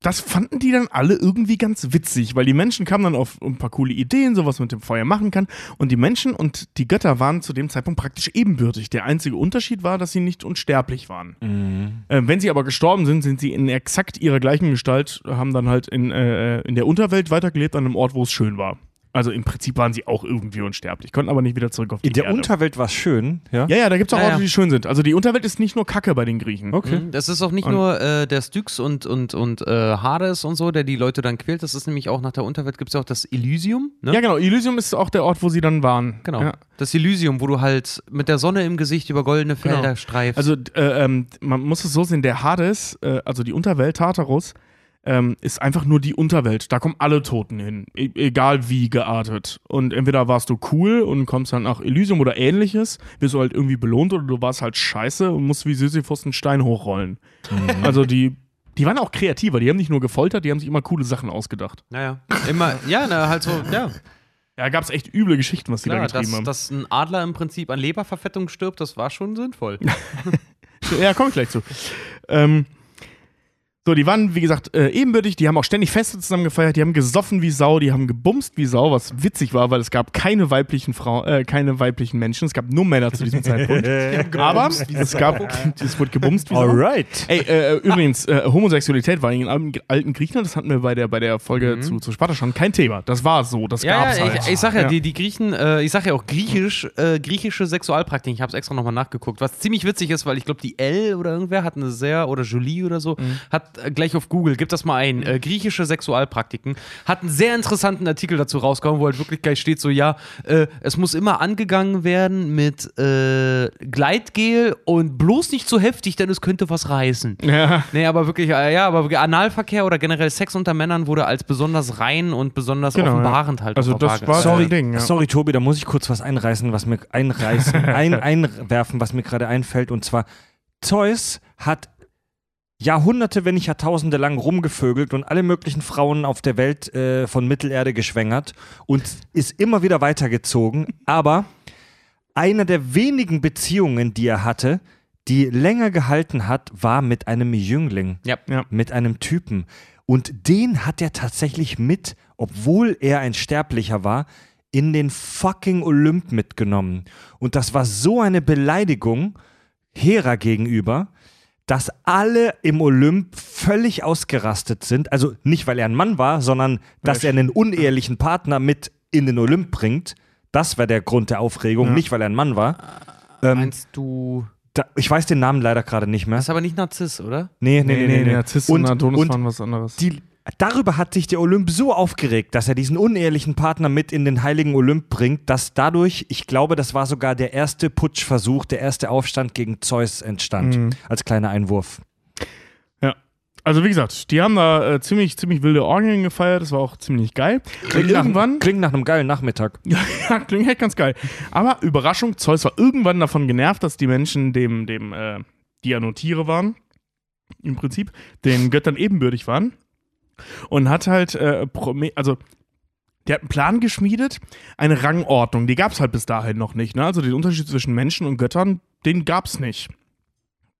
das fanden die dann alle irgendwie ganz witzig, weil die Menschen kamen dann auf ein paar coole Ideen, so was man mit dem Feuer machen kann. Und die Menschen und die Götter waren zu dem Zeitpunkt praktisch ebenbürtig. Der einzige Unterschied war, dass sie nicht unsterblich waren. Mhm. Äh, wenn sie aber gestorben sind, sind sie in exakt ihrer gleichen Gestalt, haben dann halt in, äh, in der Unterwelt weitergelebt, an einem Ort, wo es schön war. Also im Prinzip waren sie auch irgendwie unsterblich, konnten aber nicht wieder zurück auf die In der Erde. Unterwelt war es schön, ja? ja, ja, da gibt es auch Ja, Orte, die schön sind. Also die Unterwelt ist nicht nur Kacke bei den Griechen. Okay. Mhm. Das ist auch nicht Und- nur äh, der Styx und, und, und äh, Hades und so, der die Leute dann quält. Das ist nämlich auch nach der Unterwelt gibt es ja auch das Elysium. Ne? Ja, genau. Elysium ist auch der Ort, wo sie dann waren. Genau. Ja. Das Elysium, wo du halt mit der Sonne im Gesicht über goldene Felder Genau. streifst. Also äh, ähm, man muss es so sehen, der Hades, äh, also die Unterwelt Tartarus, ähm, ist einfach nur die Unterwelt. Da kommen alle Toten hin, e egal wie geartet. Und entweder warst du cool und kommst dann nach Elysium oder ähnliches, wirst du halt irgendwie belohnt oder du warst halt scheiße und musst wie Sisyphus einen Stein hochrollen. Also die, die waren auch kreativer, die haben nicht nur gefoltert, die haben sich immer coole Sachen ausgedacht. naja. Immer, ja, na, halt so, ja. Ja, gab es echt üble Geschichten, was die Klar, da getrieben dass, haben. dass ein Adler im Prinzip an Leberverfettung stirbt, das war schon sinnvoll. Ja, komm ich gleich zu. Ähm, so, die waren, wie gesagt, äh, ebenbürtig, die haben auch ständig Feste zusammen gefeiert, die haben gesoffen wie Sau, die haben gebumst wie Sau, was witzig war, weil es gab keine weiblichen Frauen, äh, keine weiblichen Menschen, es gab nur Männer zu diesem Zeitpunkt. Aber es gab, es wurde gebumst wie Sau. Alright. Ey, äh, übrigens, äh, Homosexualität war in den alten, Griechenland, das hatten wir bei der, bei der Folge zu, zu Sparta schon, kein Thema. Das war so, das Mhm. Ja, gab's ja, halt. ich, ich sag ja, Ja. Die, die Griechen, äh, ich sag ja auch griechisch, äh, griechische Sexualpraktiken, ich habe es extra nochmal nachgeguckt, was ziemlich witzig ist, weil ich glaube, die L oder irgendwer hat eine sehr, oder Julie oder so, Mhm. hat äh, gleich auf Google, gibt das mal ein, äh, griechische Sexualpraktiken, hat einen sehr interessanten Artikel dazu rausgekommen, wo halt wirklich gleich steht so, ja, äh, es muss immer angegangen werden mit äh, Gleitgel und bloß nicht zu heftig, denn es könnte was reißen. Ja. Nee, aber wirklich, äh, ja, aber Analverkehr oder generell Sex unter Männern wurde als besonders rein und besonders Genau, offenbarend halt Also das war so Sorry, ein Ding, ja. sorry, Tobi, da muss ich kurz was einreißen, was mir einreißen, ein, einwerfen, was mir gerade einfällt. Und zwar, Zeus hat Jahrhunderte, wenn nicht Jahrtausende lang rumgevögelt und alle möglichen Frauen auf der Welt äh, von Mittelerde geschwängert und ist immer wieder weitergezogen. Aber eine der wenigen Beziehungen, die er hatte, die länger gehalten hat, war mit einem Jüngling Ja. Ja. mit einem Typen. Und den hat er tatsächlich mit, obwohl er ein Sterblicher war, in den fucking Olymp mitgenommen. Und das war so eine Beleidigung Hera gegenüber, dass alle im Olymp völlig ausgerastet sind. Also nicht, weil er ein Mann war, sondern dass er einen unehelichen Partner mit in den Olymp bringt. Das war der Grund der Aufregung, Ja. nicht weil er ein Mann war. Ähm, Meinst du, da, ich weiß den Namen leider gerade nicht mehr. das ist aber nicht Narziss, oder? Nee, nee, nee, nee. nee. Narziss und, Und, Adonis und waren was anderes. die, darüber hat sich der Olymp so aufgeregt, dass er diesen unehelichen Partner mit in den heiligen Olymp bringt, dass dadurch, ich glaube, das war sogar der erste Putschversuch, der erste Aufstand gegen Zeus entstand. Mhm. Als kleiner Einwurf. Ja. Also wie gesagt, die haben da äh, ziemlich, ziemlich wilde Orgien gefeiert, das war auch ziemlich geil. Und irgendwann, Nach, klingt nach einem geilen Nachmittag. ja, klingt echt ganz geil. Aber Überraschung, Zeus war irgendwann davon genervt, dass die Menschen dem, dem, äh, die ja nur Tiere waren, im Prinzip, den Göttern ebenbürtig waren. Und hat halt, äh, also der hat einen Plan geschmiedet, eine Rangordnung, die gab es halt bis dahin noch nicht. Ne? Also den Unterschied zwischen Menschen und Göttern, den gab es nicht.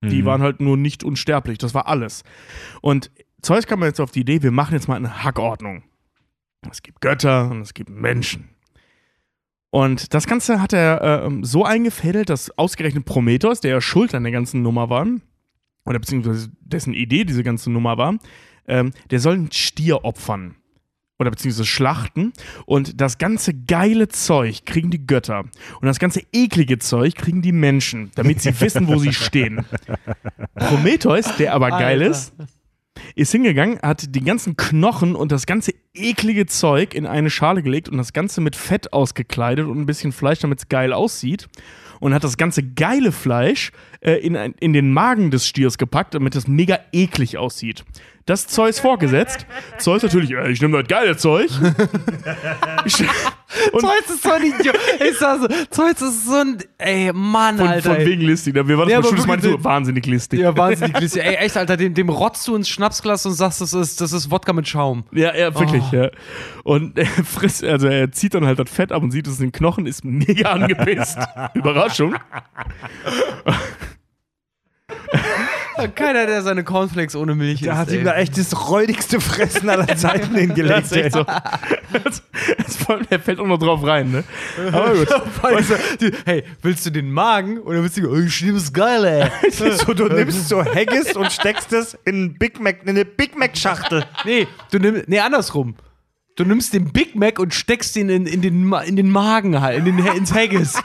Die Mhm. waren halt nur nicht unsterblich, das war alles. Und Zeus kam jetzt auf die Idee, wir machen jetzt mal eine Hackordnung. Es gibt Götter und es gibt Menschen. Und das Ganze hat er ähm, so eingefädelt, dass ausgerechnet Prometheus, der ja schuld an der ganzen Nummer war, oder beziehungsweise dessen Idee diese ganze Nummer war, ähm, der soll einen Stier opfern. Oder beziehungsweise schlachten. Und das ganze geile Zeug kriegen die Götter. Und das ganze eklige Zeug kriegen die Menschen, damit sie wissen, wo sie stehen. Prometheus, der aber geil Alter. ist, ist hingegangen, hat die ganzen Knochen und das ganze eklige Zeug in eine Schale gelegt und das Ganze mit Fett ausgekleidet und ein bisschen Fleisch, damit es geil aussieht. Und hat das ganze geile Fleisch äh, in, in den Magen des Stiers gepackt, damit es mega eklig aussieht. Das Zeus vorgesetzt. Zeus natürlich, äh, ich nehme das geile Zeug. Und Zeus ist so ein Idiot. Ich sag so, Zeus ist so ein, ey, Mann, von, Alter. von wegen listig. Wir waren das Ja, ja, schon meinte wirklich- so wahnsinnig listig. ja, wahnsinnig listig. Ey, echt, Alter, dem, dem rotzt du ins Schnapsglas und sagst, das ist, das ist Wodka mit Schaum. Ja, ja, wirklich, Oh. ja. Und er frisst, also er zieht dann halt das Fett ab und sieht es in den Knochen, ist mega angepisst. Überraschung. Keiner, der seine Cornflakes ohne Milch Da isst, hat ey. ihm da echt das räudigste Fressen aller Zeiten Das hingelegt. ist echt so. Das, das, voll- er fällt auch noch drauf rein, ne? Aber gut. Vor allem so, die- Hey, willst du den Magen? Oder willst du, oh, ich nehme es geil, ey. so, du nimmst so Haggis und steckst es in, Big Mac, in eine Big Mac-Schachtel. Nee, du nimmst, nee, andersrum. Du nimmst den Big Mac und steckst ihn in, in, den, in den Magen halt, in den, ins Haggis.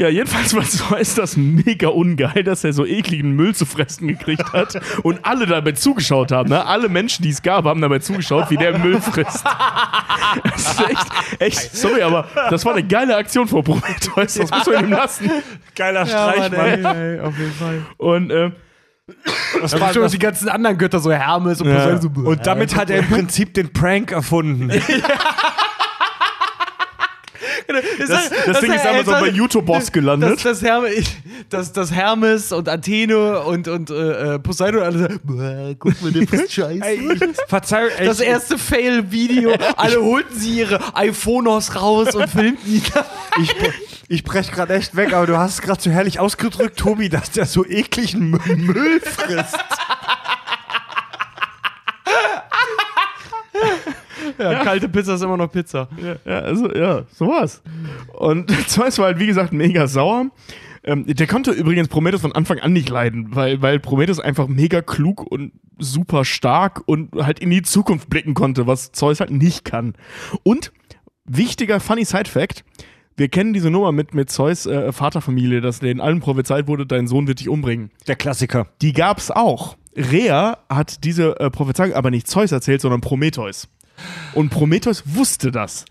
Ja, jedenfalls war so ist das mega ungeil, dass er so ekligen Müll zu fressen gekriegt hat und alle dabei zugeschaut haben. Ne? Alle Menschen, die es gab, haben dabei zugeschaut, wie der Müll frisst. Das ist echt, echt, sorry, aber das war eine geile Aktion vor Prometheus. Das muss man ihm lassen. Geiler Streich, Mann. ey, auf jeden Fall. Und äh, Das Da war, bestimmt das, die ganzen anderen Götter, so Hermes und Ja. Poseidon, so, und damit hat er im Prinzip den Prank erfunden. das, das Ding ist damals auch bei YouTube-Boss gelandet. Das, das, Hermes, das, das Hermes und Athene und, und äh, äh, Poseidon alle so, "Boah, guck mal, der frisst Scheiße. Ey, ey, das erste Fail-Video, alle holten sie ihre iPhones raus und filmten ihn. ich, ich brech gerade echt weg, aber du hast es gerade so herrlich ausgedrückt, Tobi, dass der so ekligen Mü- Müll frisst. Ja, kalte Pizza ist immer noch Pizza. Ja, ja, also, ja, so war's. Und Zeus war halt, wie gesagt, mega sauer. Ähm, der konnte übrigens Prometheus von Anfang an nicht leiden, weil, weil Prometheus einfach mega klug und super stark und halt in die Zukunft blicken konnte, was Zeus halt nicht kann. Und wichtiger funny Side-Fact: Wir kennen diese Nummer mit, mit Zeus äh, Vaterfamilie, dass denen allen prophezeit wurde, dein Sohn wird dich umbringen. Der Klassiker. Die gab's auch. Rhea hat diese äh, Prophezeiung aber nicht Zeus erzählt, sondern Prometheus. Und Prometheus wusste das.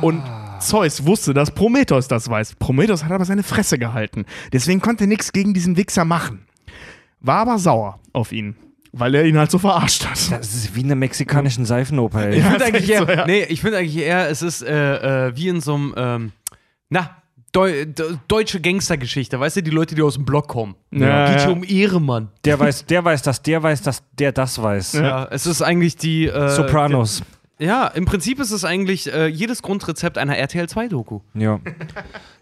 Und Zeus wusste, dass Prometheus das weiß. Prometheus hat aber seine Fresse gehalten. Deswegen konnte er nichts gegen diesen Wichser machen. War aber sauer auf ihn, weil er ihn halt so verarscht hat. Das ist wie in der mexikanischen Seifenoper, ey. Ich Ja, finde eigentlich, eher, so, ja. nee, ich find eigentlich eher, es ist äh, äh, wie in so einem, ähm, na, Deu de deutsche Gangstergeschichte, weißt du, die Leute, die aus dem Block kommen. Ja, Geht ja. hier um Ehre, Mann. Der weiß, der weiß das, der weiß das, der das weiß. Ja, es ist eigentlich die. Äh, Sopranos. Ja, im Prinzip ist es eigentlich äh, jedes Grundrezept einer RTL 2-Doku. Ja.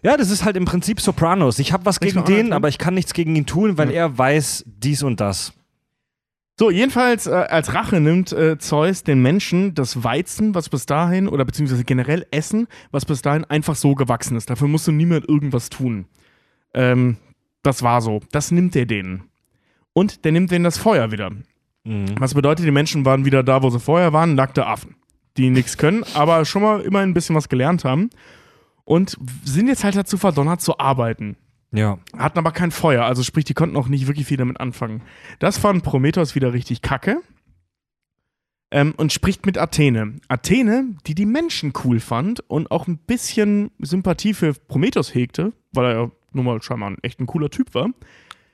Ja, das ist halt im Prinzip Sopranos. Ich habe was gegen den, aber ich kann nichts gegen ihn tun, weil er weiß dies und das. So, jedenfalls äh, als Rache nimmt äh, Zeus den Menschen das Weizen, was bis dahin, oder beziehungsweise generell Essen, was bis dahin einfach so gewachsen ist. Dafür musste niemand irgendwas tun. Ähm, das war so. Das nimmt er denen. Und der nimmt denen das Feuer wieder. Was bedeutet, die Menschen waren wieder da, wo sie vorher waren, nackte Affen, die nichts können, aber schon mal immer ein bisschen was gelernt haben. Und sind jetzt halt dazu verdonnert zu arbeiten Ja. hatten aber kein Feuer, also sprich, die konnten auch nicht wirklich viel damit anfangen. Das fand Prometheus wieder richtig kacke ähm, und spricht mit Athene. Athene, die die Menschen cool fand und auch ein bisschen Sympathie für Prometheus hegte, weil er ja nun mal scheinbar ein echt ein cooler Typ war,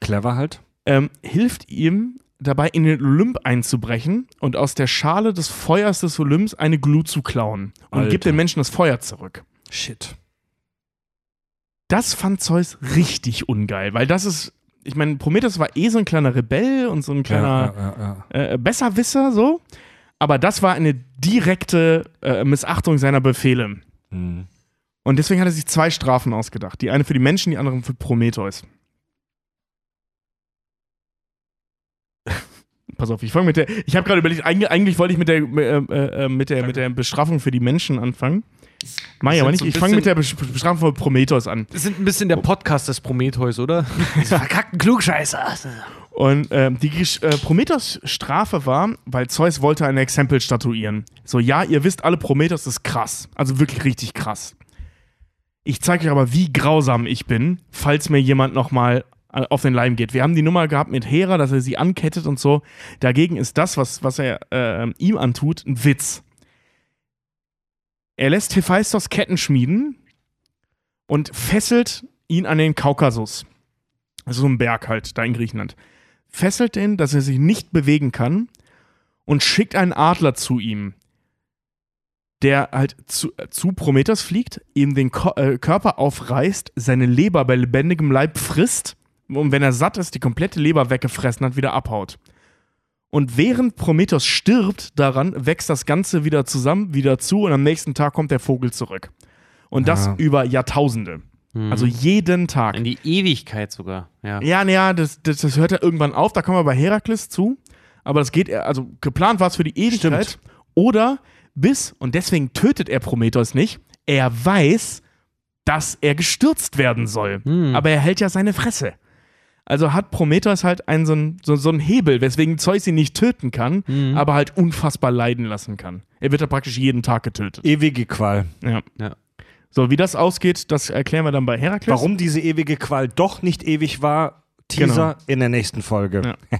Clever halt. ähm, hilft ihm dabei, in den Olymp einzubrechen und aus der Schale des Feuers des Olymps eine Glut zu klauen und Alter. gibt den Menschen das Feuer zurück. Shit. Das fand Zeus richtig ungeil, weil das ist, ich meine, Prometheus war eh so ein kleiner Rebell und so ein kleiner ja, ja, ja. äh, Besserwisser, so. Aber das war eine direkte äh, Missachtung seiner Befehle. Hm. Und deswegen hat er sich zwei Strafen ausgedacht. Die eine für die Menschen, die andere für Prometheus. Pass auf, ich fange mit der. Ich habe gerade überlegt, eigentlich, eigentlich wollte ich mit der, äh, äh, mit, der, mit der Bestrafung für die Menschen anfangen. Mach ich aber nicht. so Ich fange mit der Bestrafung für Prometheus an. Wir sind ein bisschen der Podcast des Prometheus, oder? Diese verkackten Klugscheißer. Und ähm, die Gesch- äh, Prometheus Strafe war, weil Zeus wollte ein Exempel statuieren. So, ja, ihr wisst alle, Prometheus ist krass. Also wirklich richtig krass. Ich zeige euch aber, wie grausam ich bin, falls mir jemand nochmal auf den Leim geht. Wir haben die Nummer gehabt mit Hera, dass er sie ankettet und so. Dagegen ist das, was, was er äh, ihm antut, ein Witz. Er lässt Hephaistos Ketten schmieden und fesselt ihn an den Kaukasus. Also so ein Berg halt, da in Griechenland fesselt den, dass er sich nicht bewegen kann und schickt einen Adler zu ihm, der halt zu, äh, zu Prometheus fliegt, ihm den Ko äh, Körper aufreißt, seine Leber bei lebendigem Leib frisst und wenn er satt ist, die komplette Leber weggefressen hat, wieder abhaut. Und während Prometheus stirbt daran, wächst das Ganze wieder zusammen, wieder zu und am nächsten Tag kommt der Vogel zurück. Und das Ja. über Jahrtausende. Also jeden Tag. In die Ewigkeit sogar. Ja. Ja, naja, das, das, das hört ja irgendwann auf, da kommen wir bei Herakles zu. Aber das geht, also geplant war es für die Ewigkeit. Stimmt. Oder bis, und deswegen tötet er Prometheus nicht, er weiß, dass er gestürzt werden soll. Aber er hält ja seine Fresse. Also hat Prometheus halt einen, so, einen, so, so einen Hebel, weswegen Zeus ihn nicht töten kann, aber halt unfassbar leiden lassen kann. Er wird ja praktisch jeden Tag getötet. Ewige Qual. Ja. Ja. So, wie das ausgeht, das erklären wir dann bei Herakles. Warum diese ewige Qual doch nicht ewig war, Teaser in der nächsten Folge. Ja.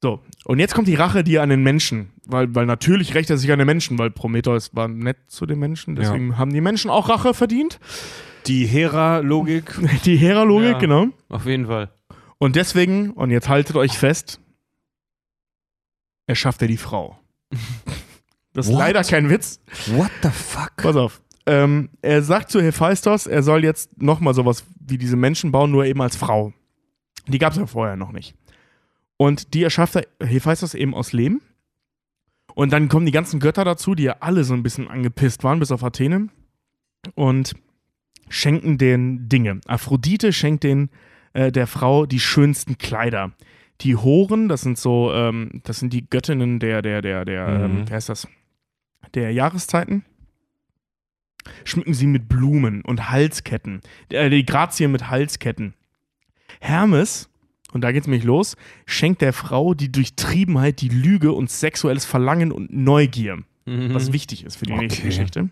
So, und jetzt kommt die Rache, die an den Menschen. Weil, weil natürlich rächt er sich an den Menschen, weil Prometheus war nett zu den Menschen. Deswegen haben die Menschen auch Rache verdient. Die Hera-Logik. Die Hera-Logik, Ja. genau. Auf jeden Fall. Und deswegen, und jetzt haltet euch fest, erschafft er die Frau. Das ist What? leider kein Witz. What the fuck? Pass auf. Ähm, er sagt zu Hephaistos, er soll jetzt nochmal sowas wie diese Menschen bauen, nur eben als Frau. Die gab es ja vorher noch nicht. Und die erschafft er Hephaistos eben aus Lehm. Und dann kommen die ganzen Götter dazu, die ja alle so ein bisschen angepisst waren, bis auf Athene. Und schenken den Dinge. Aphrodite schenkt den, äh, der Frau die schönsten Kleider. Die Horen, das sind so, ähm, das sind die Göttinnen der, der, der, der, ähm, Mhm. wer heißt das? Der Jahreszeiten. Schmücken sie mit Blumen und Halsketten. Äh, die Grazien mit Halsketten. Hermes, und da geht's nämlich los, schenkt der Frau die Durchtriebenheit, die Lüge und sexuelles Verlangen und Neugier was wichtig ist für die nächste Okay. Geschichte.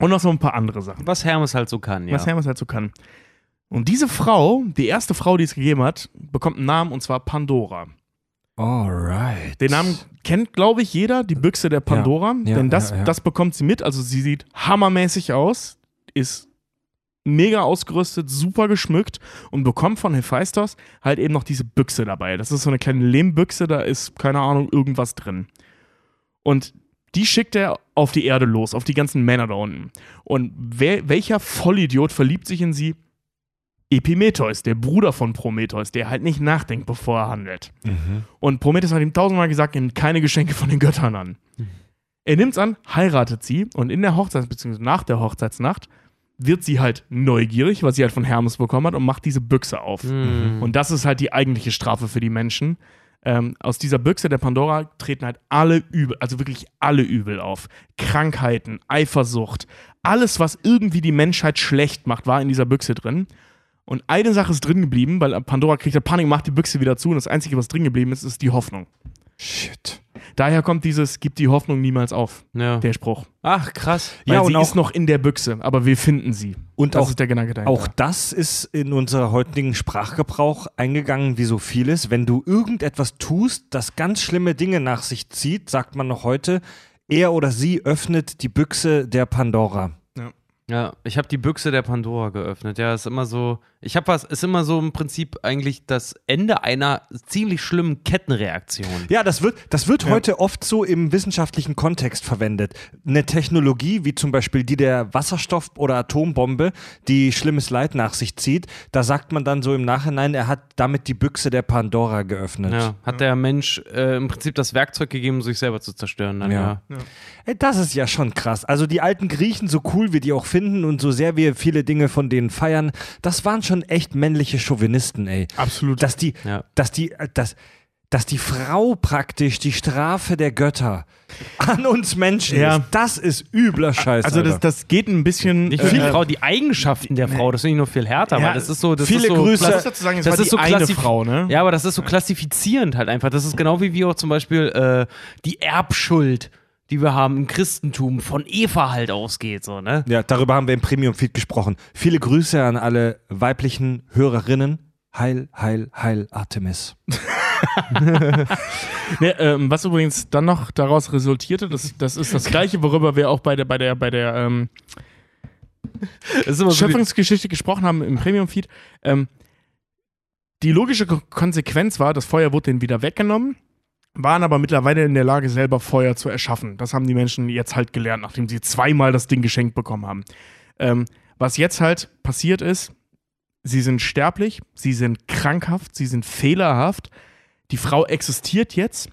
Und noch so ein paar andere Sachen, Was Hermes halt so kann, ja. was Hermes halt so kann. Und diese Frau, die erste Frau, die es gegeben hat, bekommt einen Namen und zwar Pandora. Alright. Den Namen kennt, glaube ich, jeder, die Büchse der Pandora. Ja, denn das, ja, ja. das bekommt sie mit. Also sie sieht hammermäßig aus, ist mega ausgerüstet, super geschmückt und bekommt von Hephaistos halt eben noch diese Büchse dabei. Das ist so eine kleine Lehmbüchse, da ist, keine Ahnung, irgendwas drin. Und die schickt er auf die Erde los, auf die ganzen Männer da unten. Und wer, welcher Vollidiot verliebt sich in sie? Epimetheus, der Bruder von Prometheus, der halt nicht nachdenkt, bevor er handelt. Und Prometheus hat ihm tausendmal gesagt, nimm keine Geschenke von den Göttern an. Er nimmt's an, heiratet sie und in der Hochzeits- bzw. nach der Hochzeitsnacht wird sie halt neugierig, was sie halt von Hermes bekommen hat und macht diese Büchse auf. Und das ist halt die eigentliche Strafe für die Menschen. Ähm, aus dieser Büchse der Pandora treten halt alle Übel, also wirklich alle Übel auf. Krankheiten, Eifersucht, alles, was irgendwie die Menschheit schlecht macht, war in dieser Büchse drin. Und eine Sache ist drin geblieben, weil Pandora kriegt halt Panik, macht die Büchse wieder zu und das Einzige, was drin geblieben ist, ist die Hoffnung. Shit. Daher kommt dieses, gib die Hoffnung niemals auf, Ja. der Spruch. Ach, krass. Weil Ja, und sie auch- ist noch in der Büchse, aber wir finden sie. Und das auch- ist der Gedanke dahinter. Auch das ist in unser heutigen Sprachgebrauch eingegangen, wie so vieles. Wenn du irgendetwas tust, das ganz schlimme Dinge nach sich zieht, sagt man noch heute, er oder sie öffnet die Büchse der Pandora. Ja, ich habe die Büchse der Pandora geöffnet. Ja, ist immer so. Ich habe was, ist immer so im Prinzip eigentlich das Ende einer ziemlich schlimmen Kettenreaktion. Ja, das wird, das wird heute oft so im wissenschaftlichen Kontext verwendet. Eine Technologie, wie zum Beispiel die der Wasserstoff- oder Atombombe, die schlimmes Leid nach sich zieht, da sagt man dann so im Nachhinein, er hat damit die Büchse der Pandora geöffnet. Ja, hat der Mensch äh, im Prinzip das Werkzeug gegeben, sich selber zu zerstören. Dann, Ja. ja. Ey, Das ist ja schon krass. Also die alten Griechen, so cool wir die auch finden und so sehr wir viele Dinge von denen feiern, das waren schon echt männliche Chauvinisten, ey. Absolut. Dass die, Ja. dass die, äh, dass, dass die Frau praktisch die Strafe der Götter an uns Menschen Ja. ist, das ist übler Scheiß. also das, das geht ein bisschen. Nicht äh, viel Frau, die Eigenschaften der Frau, das finde ich noch viel härter, Ja, weil das ist so. Das viele ist so Grüße- Klass- dazu sagen, das ist so eine Frau, ne? Ja, aber das ist so klassifizierend halt einfach. Das ist genau wie wir auch zum Beispiel äh, die Erbschuld, die wir haben im Christentum, von Eva halt ausgeht, so, ne? ja, darüber haben wir im Premium Feed gesprochen. Viele Grüße an alle weiblichen Hörerinnen. Heil, heil, heil, Artemis. Ne, ähm, was übrigens dann noch daraus resultierte, das, das ist das Gleiche, worüber wir auch bei der, bei der, bei der ähm, Schöpfungsgeschichte gesprochen haben im Premium-Feed. Ähm, die logische Ko- Konsequenz war, das Feuer wurde denen wieder weggenommen, waren aber mittlerweile in der Lage, selber Feuer zu erschaffen. Das haben die Menschen jetzt halt gelernt, nachdem sie zweimal das Ding geschenkt bekommen haben. Ähm, was jetzt halt passiert ist, sie sind sterblich, sie sind krankhaft, sie sind fehlerhaft. Die Frau existiert jetzt.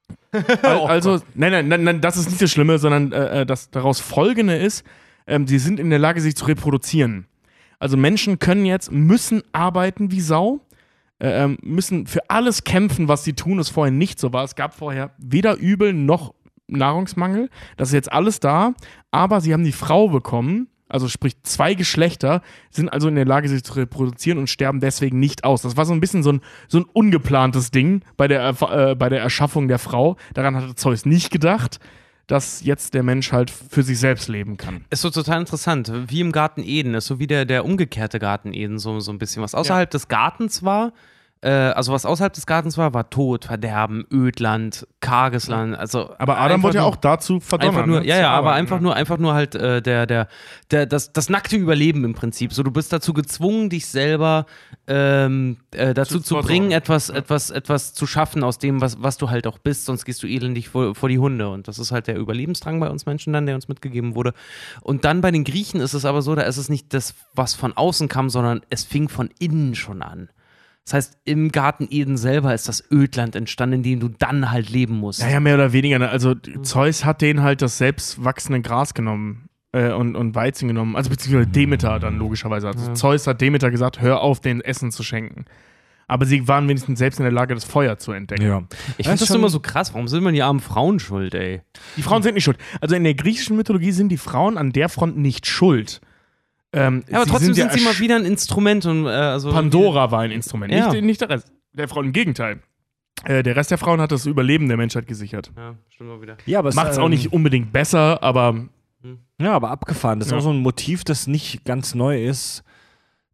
Al- also, nein, nein, nein, nein, das ist nicht das Schlimme, sondern äh, äh, das daraus folgende ist, ähm, sie sind in der Lage, sich zu reproduzieren. Also Menschen können jetzt, müssen arbeiten wie Sau, äh, ähm, müssen für alles kämpfen, was sie tun, das vorher nicht so war. Es gab vorher weder Übel noch Nahrungsmangel. Das ist jetzt alles da, aber sie haben die Frau bekommen, also sprich zwei Geschlechter, sind also in der Lage, sich zu reproduzieren und sterben deswegen nicht aus. Das war so ein bisschen so ein, so ein ungeplantes Ding bei der, äh, bei der Erschaffung der Frau. Daran hatte Zeus nicht gedacht, dass jetzt der Mensch halt für sich selbst leben kann. Ist so total interessant. Wie im Garten Eden, ist so wie der, der umgekehrte Garten Eden, so, so ein bisschen. Was außerhalb des Gartens war, äh, also was außerhalb des Gartens war, war Tod, Verderben, Ödland, karges Land. Also Aber Adam wurde ja nur- auch dazu verdonnert. Einfach nur, ne, ja, ja, aber einfach ne? nur, einfach nur halt äh, der, der, der, das, das nackte Überleben im Prinzip. So, du bist dazu gezwungen, dich selber ähm, äh, dazu Zu zu, bringen, etwas, etwas, etwas zu schaffen aus dem, was, was du halt auch bist, sonst gehst du elendig vor, vor die Hunde. Und das ist halt der Überlebensdrang bei uns Menschen dann, der uns mitgegeben wurde. Und dann bei den Griechen ist es aber so, da ist es nicht das, was von außen kam, sondern es fing von innen schon an. Das heißt, im Garten Eden selber ist das Ödland entstanden, in dem du dann halt leben musst. Ja, ja, mehr oder weniger. ne? Also Zeus hat denen halt das selbst wachsende Gras genommen äh, und, und Weizen genommen. Also beziehungsweise Demeter dann logischerweise. Also Zeus hat Demeter gesagt, hör auf, den Essen zu schenken. Aber sie waren wenigstens selbst in der Lage, das Feuer zu entdecken. Ja. Ich Ja, finde das schon- immer so krass. Warum sind immer die armen Frauen schuld, ey? Die Frauen sind nicht schuld. Also in der griechischen Mythologie sind die Frauen an der Front nicht schuld. Ähm, Ja, aber trotzdem sind, ja sie mal wieder ein Instrument und äh, also Pandora war ein Instrument, Ja. nicht, nicht der Rest der Frauen. Im Gegenteil. Äh, der Rest der Frauen hat das Überleben der Menschheit gesichert. Ja, stimmt mal wieder. Ja, aber Macht es auch ähm, nicht unbedingt besser, aber Ja, aber abgefahren. Das ist Ja. auch so ein Motiv, das nicht ganz neu ist.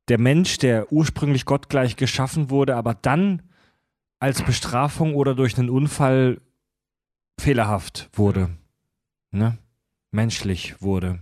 der Mensch, der ursprünglich gottgleich geschaffen wurde, aber dann als Bestrafung oder durch einen Unfall fehlerhaft wurde. Ne? Menschlich wurde.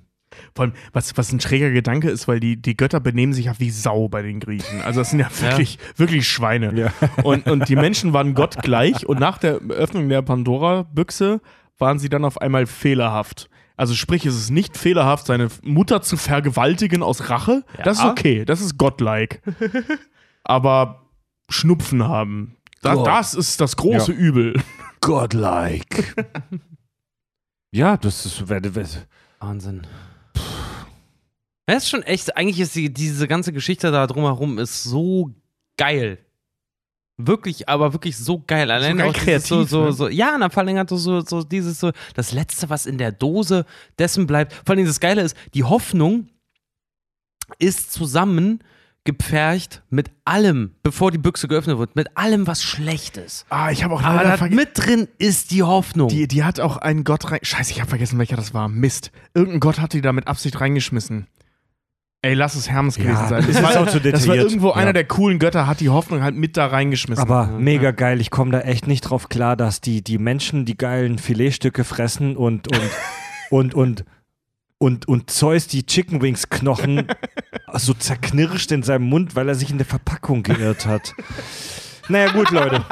Vor allem, was, was ein schräger Gedanke ist, weil die, die Götter benehmen sich ja wie Sau bei den Griechen. Also das sind ja wirklich, wirklich Schweine. Ja. Und, und die Menschen waren Gott gleich und nach der Öffnung der Pandora-Büchse waren sie dann auf einmal fehlerhaft. Also sprich, es ist nicht fehlerhaft, seine Mutter zu vergewaltigen aus Rache. Das ist Ja. okay, das ist godlike. Aber Schnupfen haben, da, das ist das große Ja. Übel. Godlike. ja, das ist. Wahnsinn. Das ist schon echt, eigentlich ist die, diese ganze Geschichte da drumherum ist so geil. Wirklich, aber wirklich so geil. Allein geil auch dieses so, kreativ, so, ne? so, ja, und dann vor allem hat so, so dieses so, das Letzte, was in der Dose dessen bleibt. Vor allem das Geile ist, die Hoffnung ist zusammen gepfercht mit allem, bevor die Büchse geöffnet wird, mit allem, was schlecht ist. Ah, ich habe auch Aber leider da vergessen. mit drin ist die Hoffnung. Die, die hat auch einen Gott rein. Scheiße, ich habe vergessen, welcher das war. Mist. Irgendein Gott hat die da mit Absicht reingeschmissen. Ey, lass es Hermes gewesen Ja, sein. das ist war, auch zu das war detailliert. irgendwo Ja. einer der coolen Götter, hat die Hoffnung halt mit da reingeschmissen. Aber mega geil. Ich komme da echt nicht drauf klar, dass die, die Menschen die geilen Filetstücke fressen und, und, und, und, und, und Zeus die Chicken Wings Knochen so zerknirscht in seinem Mund, weil er sich in der Verpackung geirrt hat. Naja, gut, Leute.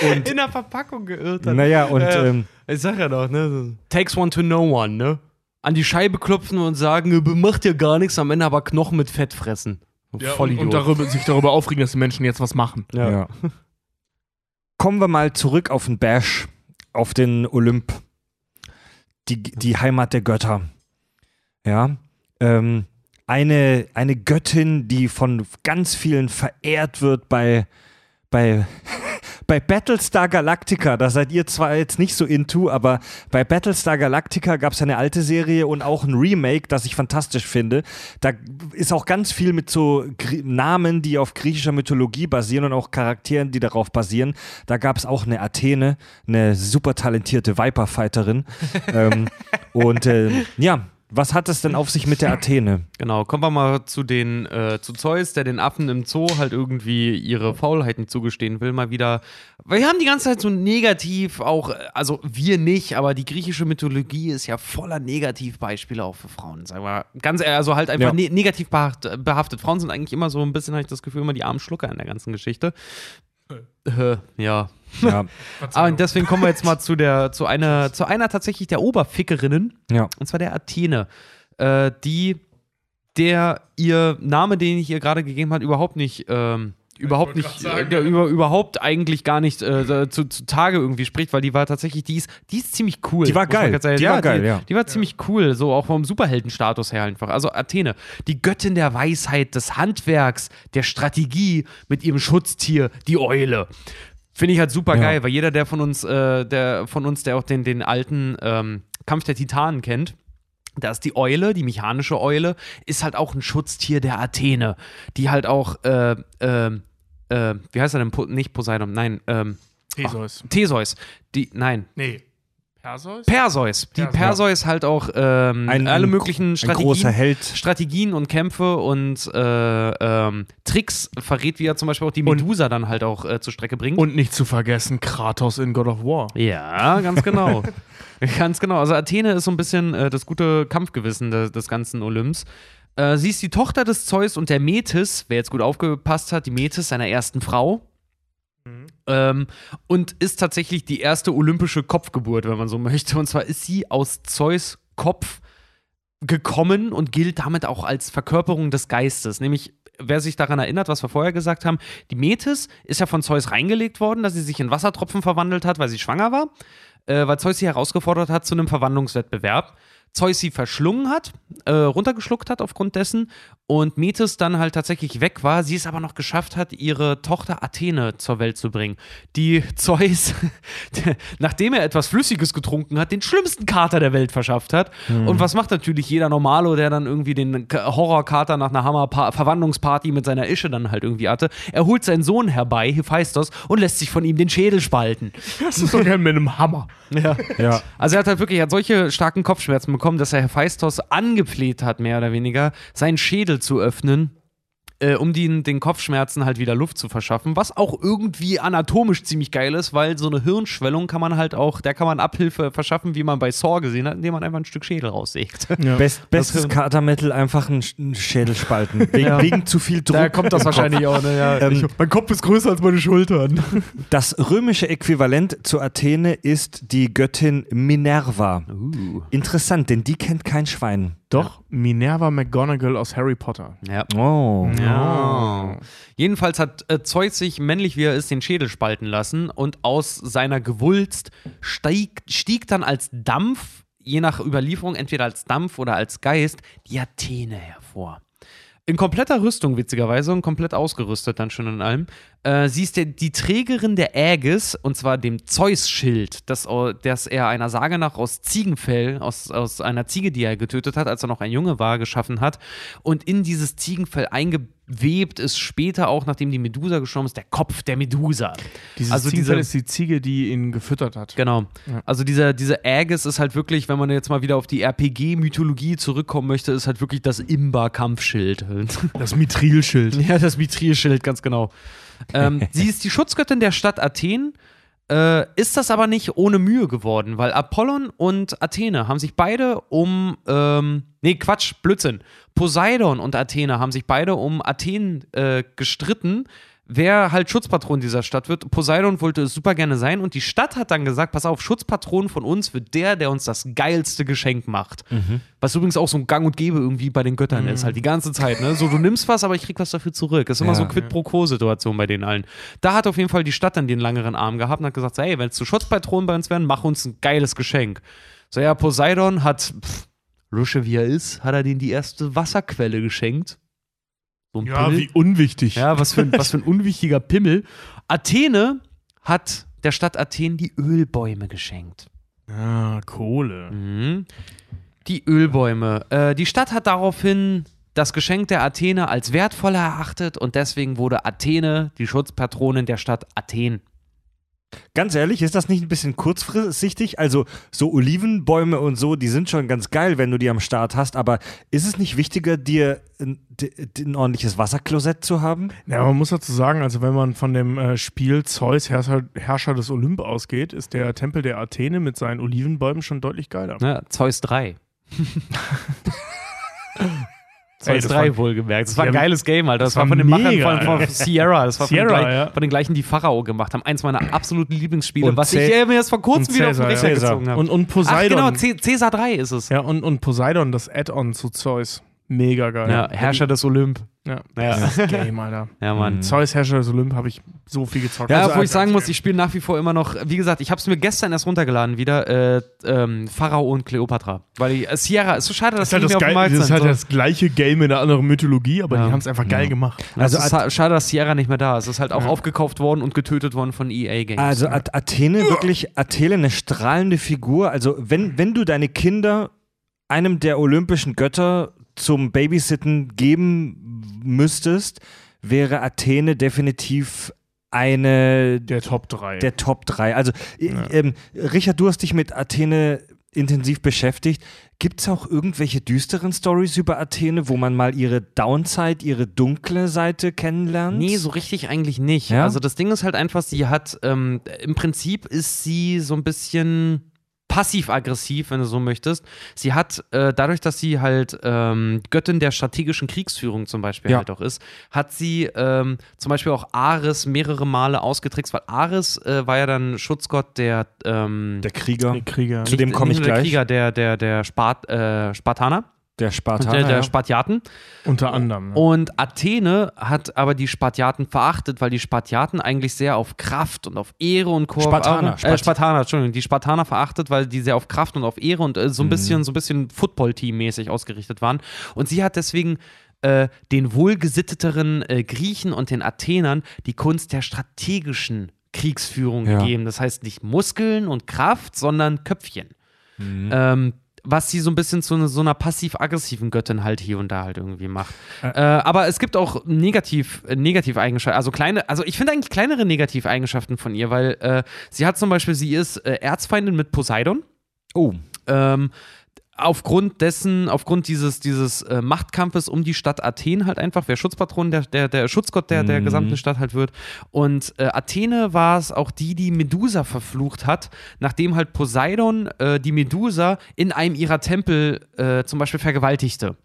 in der Verpackung geirrt hat. Naja, und Ja, ja. ähm, Ich sag ja doch, ne? Takes one to know one, ne? An die Scheibe klopfen und sagen, "Äh, macht ja gar nichts, am Ende aber Knochen mit Fett fressen. ja, und, Vollidiot. und darüber, sich darüber aufregen, dass die Menschen jetzt was machen. ja. Kommen wir mal zurück auf den Bash, auf den Olymp, die, die Heimat der Götter. Ja, ähm, eine, eine Göttin, die von ganz vielen verehrt wird bei, bei, bei Battlestar Galactica. Da seid ihr zwar jetzt nicht so into, aber bei Battlestar Galactica gab es eine alte Serie und auch ein Remake, das ich fantastisch finde. Da ist auch ganz viel mit so Grie Namen, die auf griechischer Mythologie basieren und auch Charakteren, die darauf basieren. Da gab es auch eine Athene, eine super talentierte Viper-Fighterin. ähm, und äh, ja, was hat es denn auf sich mit der Athene? Genau, kommen wir mal zu den, äh, zu Zeus, der den Affen im Zoo halt irgendwie ihre Faulheit nicht zugestehen will, mal wieder. Weil wir haben die ganze Zeit so negativ auch, also wir nicht, aber die griechische Mythologie ist ja voller Negativbeispiele auch für Frauen, sagen wir. Ganz also halt einfach Ja. ne negativ behaft, behaftet. Frauen sind eigentlich immer so ein bisschen, habe ich das Gefühl, immer die armen Schlucker in der ganzen Geschichte. Ja. Ja, Aber Ah, deswegen kommen wir jetzt mal zu der, zu einer, zu einer tatsächlich der Oberfickerinnen. ja. Und zwar der Athene, äh, die der ihr Name, den ich ihr gerade gegeben habe, überhaupt nicht, ähm, überhaupt nicht, grad sagen, äh, über, überhaupt eigentlich gar nicht äh, zu, zu Tage irgendwie spricht, weil die war tatsächlich, die ist, die ist ziemlich cool. Die war geil. ehrlich- Die war geil, die, ja. Die war ziemlich cool, so auch vom Superheldenstatus her einfach. Also Athene, die Göttin der Weisheit, des Handwerks, der Strategie mit ihrem Schutztier, die Eule. Finde ich halt super Ja. geil, weil jeder, der von uns, äh, der von uns, der auch den, den alten ähm, Kampf der Titanen kennt, da ist die Eule, die mechanische Eule, ist halt auch ein Schutztier der Athene, die halt auch, äh, ähm, äh, wie heißt er denn? Po nicht Poseidon, nein, ähm, Theseus. Theseus. Die, nein, Nee. Perseus? Perseus. Die Perseus. Perseus halt auch ähm, Ein- alle ein- möglichen Ein Strategien, großer Held. Strategien und Kämpfe und äh, ähm, Tricks verrät, wie er zum Beispiel auch die Und- Medusa dann halt auch äh, zur Strecke bringt. Und nicht zu vergessen, Kratos in God of War. Ja, ganz genau. ganz genau. Also Athene ist so ein bisschen äh, das gute Kampfgewissen des, des ganzen Olymps. Äh, sie ist die Tochter des Zeus und der Metis, wer jetzt gut aufgepasst hat, die Metis, seiner ersten Frau. Ähm, und ist tatsächlich die erste olympische Kopfgeburt, wenn man so möchte. Und zwar ist sie aus Zeus Kopf gekommen und gilt damit auch als Verkörperung des Geistes. Nämlich, wer sich daran erinnert, was wir vorher gesagt haben, die Metis ist ja von Zeus reingelegt worden, dass sie sich in Wassertropfen verwandelt hat, weil sie schwanger war, äh, weil Zeus sie herausgefordert hat zu einem Verwandlungswettbewerb. Zeus sie verschlungen hat, äh, runtergeschluckt hat aufgrund dessen und Metis dann halt tatsächlich weg war, sie es aber noch geschafft hat, ihre Tochter Athene zur Welt zu bringen. Die Zeus, nachdem er etwas Flüssiges getrunken hat, den schlimmsten Kater der Welt verschafft hat. Und was macht natürlich jeder Normalo, der dann irgendwie den Horrorkater nach einer Hammer-Verwandlungsparty mit seiner Ische dann halt irgendwie hatte? Er holt seinen Sohn herbei, Hephaistos, und lässt sich von ihm den Schädel spalten. Das ist sogar mit einem Hammer. Ja. Ja. Also er hat halt wirklich hat solche starken Kopfschmerzen bekommen, dass er Hephaistos angefleht hat, mehr oder weniger, seinen Schädel zu öffnen. Äh, um den, den Kopfschmerzen halt wieder Luft zu verschaffen, was auch irgendwie anatomisch ziemlich geil ist, weil so eine Hirnschwellung kann man halt auch, der kann man Abhilfe verschaffen, wie man bei Saw gesehen hat, indem man einfach ein Stück Schädel raussägt. Best, bestes. Katermittel, einfach einen einen Schädel spalten. Wegen, wegen zu viel Druck. Da kommt das im Kopf. wahrscheinlich auch, ne? Ja. Ähm, Mein Kopf ist größer als meine Schultern. Das römische Äquivalent zu Athene ist die Göttin Minerva. Uh. Interessant, denn die kennt kein Schwein. Doch, Minerva McGonagall aus Harry Potter. ja. Oh. Ja. Jedenfalls hat äh, Zeus sich, männlich wie er ist, den Schädel spalten lassen und aus seiner Gewulst steig, stieg dann als Dampf, je nach Überlieferung, entweder als Dampf oder als Geist, die Athene hervor. In kompletter Rüstung, witzigerweise, und komplett ausgerüstet dann schon in allem. Äh, sie ist der, die Trägerin der Ägis, und zwar dem Zeus-Schild, das, das er einer Sage nach aus Ziegenfell, aus, aus einer Ziege, die er getötet hat, als er noch ein Junge war, geschaffen hat. Und in dieses Ziegenfell eingewebt ist später auch, nachdem die Medusa gestorben ist, der Kopf der Medusa. Dieses Also also diese- ist die Ziege, die ihn gefüttert hat. Genau. Ja. Also dieser, diese Aegis ist halt wirklich, wenn man jetzt mal wieder auf die RPG-Mythologie zurückkommen möchte, ist halt wirklich das Imba-Kampfschild. Das Mithrilschild. Ja, das Mithril-Schild, ganz genau. Ähm, sie ist die Schutzgöttin der Stadt Athen, äh, ist das aber nicht ohne Mühe geworden, weil Apollon und Athene haben sich beide um, ähm, nee, Quatsch, Blödsinn. Poseidon und Athene haben sich beide um Athen äh, gestritten, wer halt Schutzpatron dieser Stadt wird. Poseidon wollte es super gerne sein und die Stadt hat dann gesagt, pass auf, Schutzpatron von uns wird der, der uns das geilste Geschenk macht. Was übrigens auch so ein Gang und Gäbe irgendwie bei den Göttern ist, halt die ganze Zeit, ne? So, du nimmst was, aber ich krieg was dafür zurück. Ist immer Ja. so Quid pro Quo-Situation bei denen allen. Da hat auf jeden Fall die Stadt dann den langeren Arm gehabt und hat gesagt, so, hey, wenn es zu Schutzpatronen bei uns werden, mach uns ein geiles Geschenk. So, ja, Poseidon hat, pff, Lusche wie er ist, hat er denen die erste Wasserquelle geschenkt. So Ja, Pimmel. wie unwichtig. Ja, was für, ein, was für ein unwichtiger Pimmel. Athene hat der Stadt Athen die Ölbäume geschenkt. Ah, Kohle. Mhm. Die Ölbäume. Äh, die Stadt hat daraufhin das Geschenk der Athene als wertvoller erachtet und deswegen wurde Athene die Schutzpatronin der Stadt Athen. Ganz ehrlich, ist das nicht ein bisschen kurzfristig? Also so Olivenbäume und so, die sind schon ganz geil, wenn du die am Start hast, aber ist es nicht wichtiger, dir ein, ein ordentliches Wasserklosett zu haben? Ja, man muss dazu sagen, also wenn man von dem äh, Spiel Zeus, Herrscher, Herrscher des Olymp ausgeht, ist der Tempel der Athene mit seinen Olivenbäumen schon deutlich geiler. Ne? Zeus 3. Ey, Zeus das 3 war- wohlgemerkt. Das war ein geiles Game, Alter. Das, das war von den Machern mega, von, von Sierra. Das war von, den gleich, ja. von den gleichen, die Pharao gemacht haben. Eins meiner absoluten Lieblingsspiele, Und was Cä- ich äh, mir erst vor kurzem wieder auf den Cäsar, Rechner ja. gezogen habe. Und, und Ach Poseidon. genau, C Cäsar 3 ist es. ja, und, und Poseidon, das Add-on zu Zeus. Mega geil. Ja, Herrscher des Olymp. Ja. Ja, Das Game, Alter. ja Mann. Zeus, Herrscher des Olymp, habe ich so viel gezockt. Ja, Also, wo ich sagen muss, ich spiele nach wie vor immer noch, wie gesagt, ich habe es mir gestern erst runtergeladen wieder, äh, ähm, Pharao und Cleopatra. Weil die, äh, Sierra, ist so schade, dass Das ist, halt die das, nicht mehr auf dem geil, das ist halt so. das gleiche Game in einer anderen Mythologie, aber Ja. die haben es einfach geil gemacht. Also, Also es ist ha- schade, dass Sierra nicht mehr da ist. Es ist halt auch Ja. aufgekauft worden und getötet worden von EA Games. Also At Athene, wirklich Athene, eine strahlende Figur. Also wenn, wenn du deine Kinder einem der olympischen Götter zum Babysitten geben müsstest, wäre Athene definitiv eine Der Top 3. der Top 3. Also, ähm, Richard, du hast dich mit Athene intensiv beschäftigt. Gibt es auch irgendwelche düsteren Stories über Athene, wo man mal ihre Downside, ihre dunkle Seite kennenlernt? Nee, so richtig eigentlich nicht. Ja? Also das Ding ist halt einfach, sie hat, ähm, im Prinzip ist sie so ein bisschen passiv-aggressiv, wenn du so möchtest. Sie hat, äh, dadurch, dass sie halt ähm, Göttin der strategischen Kriegsführung zum Beispiel Ja. halt auch ist, hat sie ähm, zum Beispiel auch Ares mehrere Male ausgetrickst, weil Ares äh, war ja dann Schutzgott der, ähm, Der Krieger, Die Krieger. Zu dem komme ich nur der gleich. Krieger, der, der, der Spart, äh, Spartaner, der Spartaner. der, der ja. Spartiaten. Unter anderem. Ne? Und Athene hat aber die Spartiaten verachtet, weil die Spartiaten eigentlich sehr auf Kraft und auf Ehre und Co. Spartaner, Äh, Spartaner, Entschuldigung, die Spartaner verachtet, weil die sehr auf Kraft und auf Ehre und äh, so ein Mhm. bisschen, so ein bisschen Football-Team-mäßig ausgerichtet waren. Und sie hat deswegen äh, den wohlgesitteteren äh, Griechen und den Athenern die Kunst der strategischen Kriegsführung Ja. gegeben. Das heißt nicht Muskeln und Kraft, sondern Köpfchen. Mhm. Ähm, was sie so ein bisschen zu ne- so einer passiv-aggressiven Göttin halt hier und da halt irgendwie macht. Äh, aber es gibt auch negativ, äh, Negativeigenschaften, also kleine, also ich finde eigentlich kleinere Negativeigenschaften von ihr, weil äh, sie hat zum Beispiel, sie ist äh, Erzfeindin mit Poseidon. Oh, Ähm, aufgrund dessen, aufgrund dieses, dieses äh, Machtkampfes um die Stadt Athen halt einfach, wer Schutzpatron, der, der, der Schutzgott der, der gesamten Stadt halt wird. Und äh, Athene war es auch die, die Medusa verflucht hat, nachdem halt Poseidon äh, die Medusa in einem ihrer Tempel äh, zum Beispiel vergewaltigte.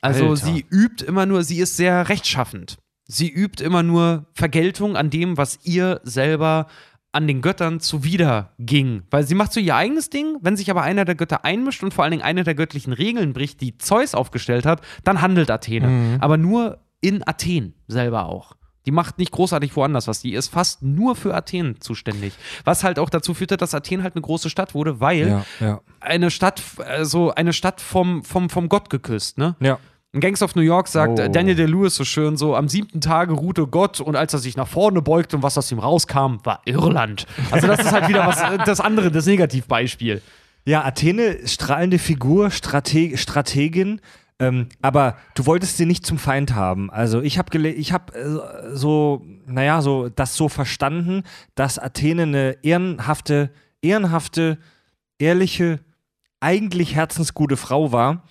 Also Alter. sie übt immer nur, sie ist sehr rechtschaffend. Sie übt immer nur Vergeltung an dem, was ihr selber an den Göttern zuwider ging. Weil sie macht so ihr eigenes Ding, wenn sich aber einer der Götter einmischt und vor allen Dingen eine der göttlichen Regeln bricht, die Zeus aufgestellt hat, dann handelt Athene. Aber nur in Athen selber auch. Die macht nicht großartig woanders was. Die ist fast nur für Athen zuständig. Was halt auch dazu führte, dass Athen halt eine große Stadt wurde, weil Ja, ja. eine Stadt, also eine Stadt vom, vom, vom Gott geküsst, ne? Ja. In Gangs of New York sagt Oh. Daniel Day-Lewis so schön so, am siebten Tage ruhte Gott und als er sich nach vorne beugte und was aus ihm rauskam, war Irland. Also das ist halt wieder was, äh, das andere, das Negativbeispiel. Ja, Athene, strahlende Figur, Strate Strategin, ähm, aber du wolltest sie nicht zum Feind haben. Also ich habe ich hab, äh, so, naja, so das so verstanden, dass Athene eine ehrenhafte, ehrenhafte, ehrliche, eigentlich herzensgute Frau war.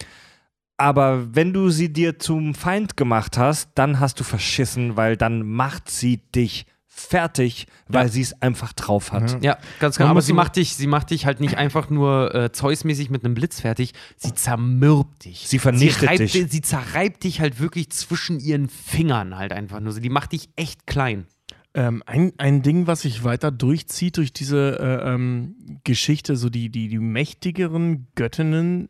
Aber wenn du sie dir zum Feind gemacht hast, dann hast du verschissen, weil dann macht sie dich fertig, weil sie es einfach drauf hat. Ja, ganz genau. Aber sie macht dich, sie macht dich halt nicht einfach nur äh, Zeus-mäßig mit einem Blitz fertig, sie zermürbt dich. Sie vernichtet sie reibt, dich. Sie zerreibt dich halt wirklich zwischen ihren Fingern halt einfach nur. Die macht dich echt klein. Ähm, ein, ein Ding, was sich weiter durchzieht durch diese äh, ähm, Geschichte, so die, die, die mächtigeren Göttinnen,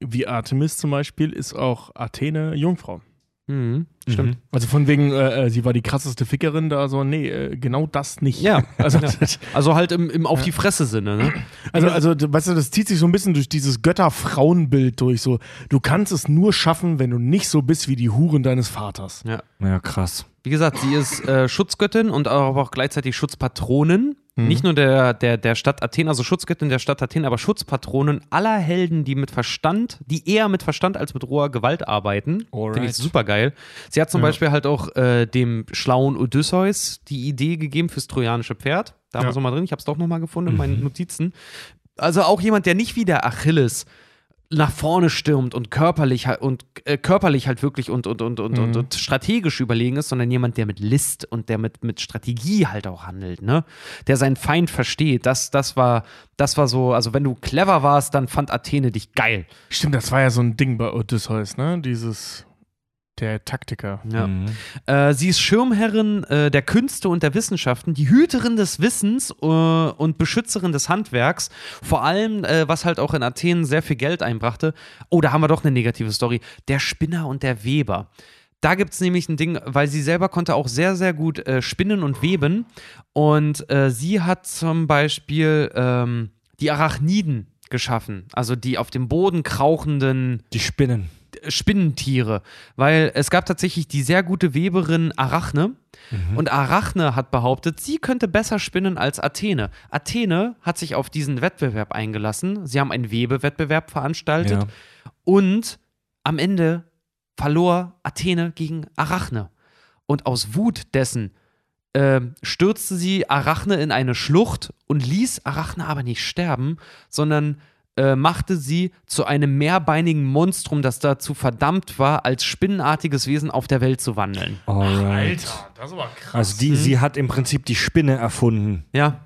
wie Artemis zum Beispiel, ist auch Athene Jungfrau. Mhm, stimmt. Also von wegen, äh, äh, sie war die krasseste Fickerin da, so, nee, äh, genau das nicht. Ja, Also, Also halt im, im Auf die Fresse Sinne, ne? also, also, weißt du, das zieht sich so ein bisschen durch dieses Götter-Frauenbild durch. So, du kannst es nur schaffen, wenn du nicht so bist wie die Huren deines Vaters. Ja. Ja, krass. Wie gesagt, sie ist äh, Schutzgöttin und aber auch gleichzeitig Schutzpatronin. Nicht nur der, der, der Stadt Athen, also Schutzgöttin der Stadt Athen, aber Schutzpatronin aller Helden, die mit Verstand, die eher mit Verstand als mit roher Gewalt arbeiten. Finde ich super geil. Sie hat zum Beispiel halt auch äh, dem schlauen Odysseus die Idee gegeben fürs trojanische Pferd. Da haben wir Ja. es nochmal drin. Ich habe es doch nochmal gefunden in meinen Notizen. Also auch jemand, der nicht wie der Achilles nach vorne stürmt und körperlich halt und äh, körperlich halt wirklich und, und, und, und, und, und strategisch überlegen ist, sondern jemand, der mit List und der mit, mit Strategie halt auch handelt, ne? Der seinen Feind versteht. Das, das war, das war so, also wenn du clever warst, dann fand Athene dich geil. Stimmt, das war ja so ein Ding bei Odysseus, ne? Dieses, der Taktiker. Ja. Mhm. Äh, sie ist Schirmherrin äh, der Künste und der Wissenschaften, die Hüterin des Wissens äh, und Beschützerin des Handwerks. Vor allem, äh, was halt auch in Athen sehr viel Geld einbrachte. Oh, da haben wir doch eine negative Story. Der Spinner und der Weber. Da gibt es nämlich ein Ding, weil sie selber konnte auch sehr, sehr gut äh, spinnen und weben. Und äh, sie hat zum Beispiel ähm, die Arachniden geschaffen. Also die auf dem Boden krauchenden Die Spinnen. Spinnentiere, weil es gab tatsächlich die sehr gute Weberin Arachne und Arachne hat behauptet, sie könnte besser spinnen als Athene. Athene hat sich auf diesen Wettbewerb eingelassen, sie haben einen Webewettbewerb veranstaltet Ja. und am Ende verlor Athene gegen Arachne. Und aus Wut dessen ähm, stürzte sie Arachne in eine Schlucht und ließ Arachne aber nicht sterben, sondern äh, machte sie zu einem mehrbeinigen Monstrum, das dazu verdammt war, als spinnenartiges Wesen auf der Welt zu wandeln. Alright. das war krass. Also die, sie hat im Prinzip die Spinne erfunden. Ja.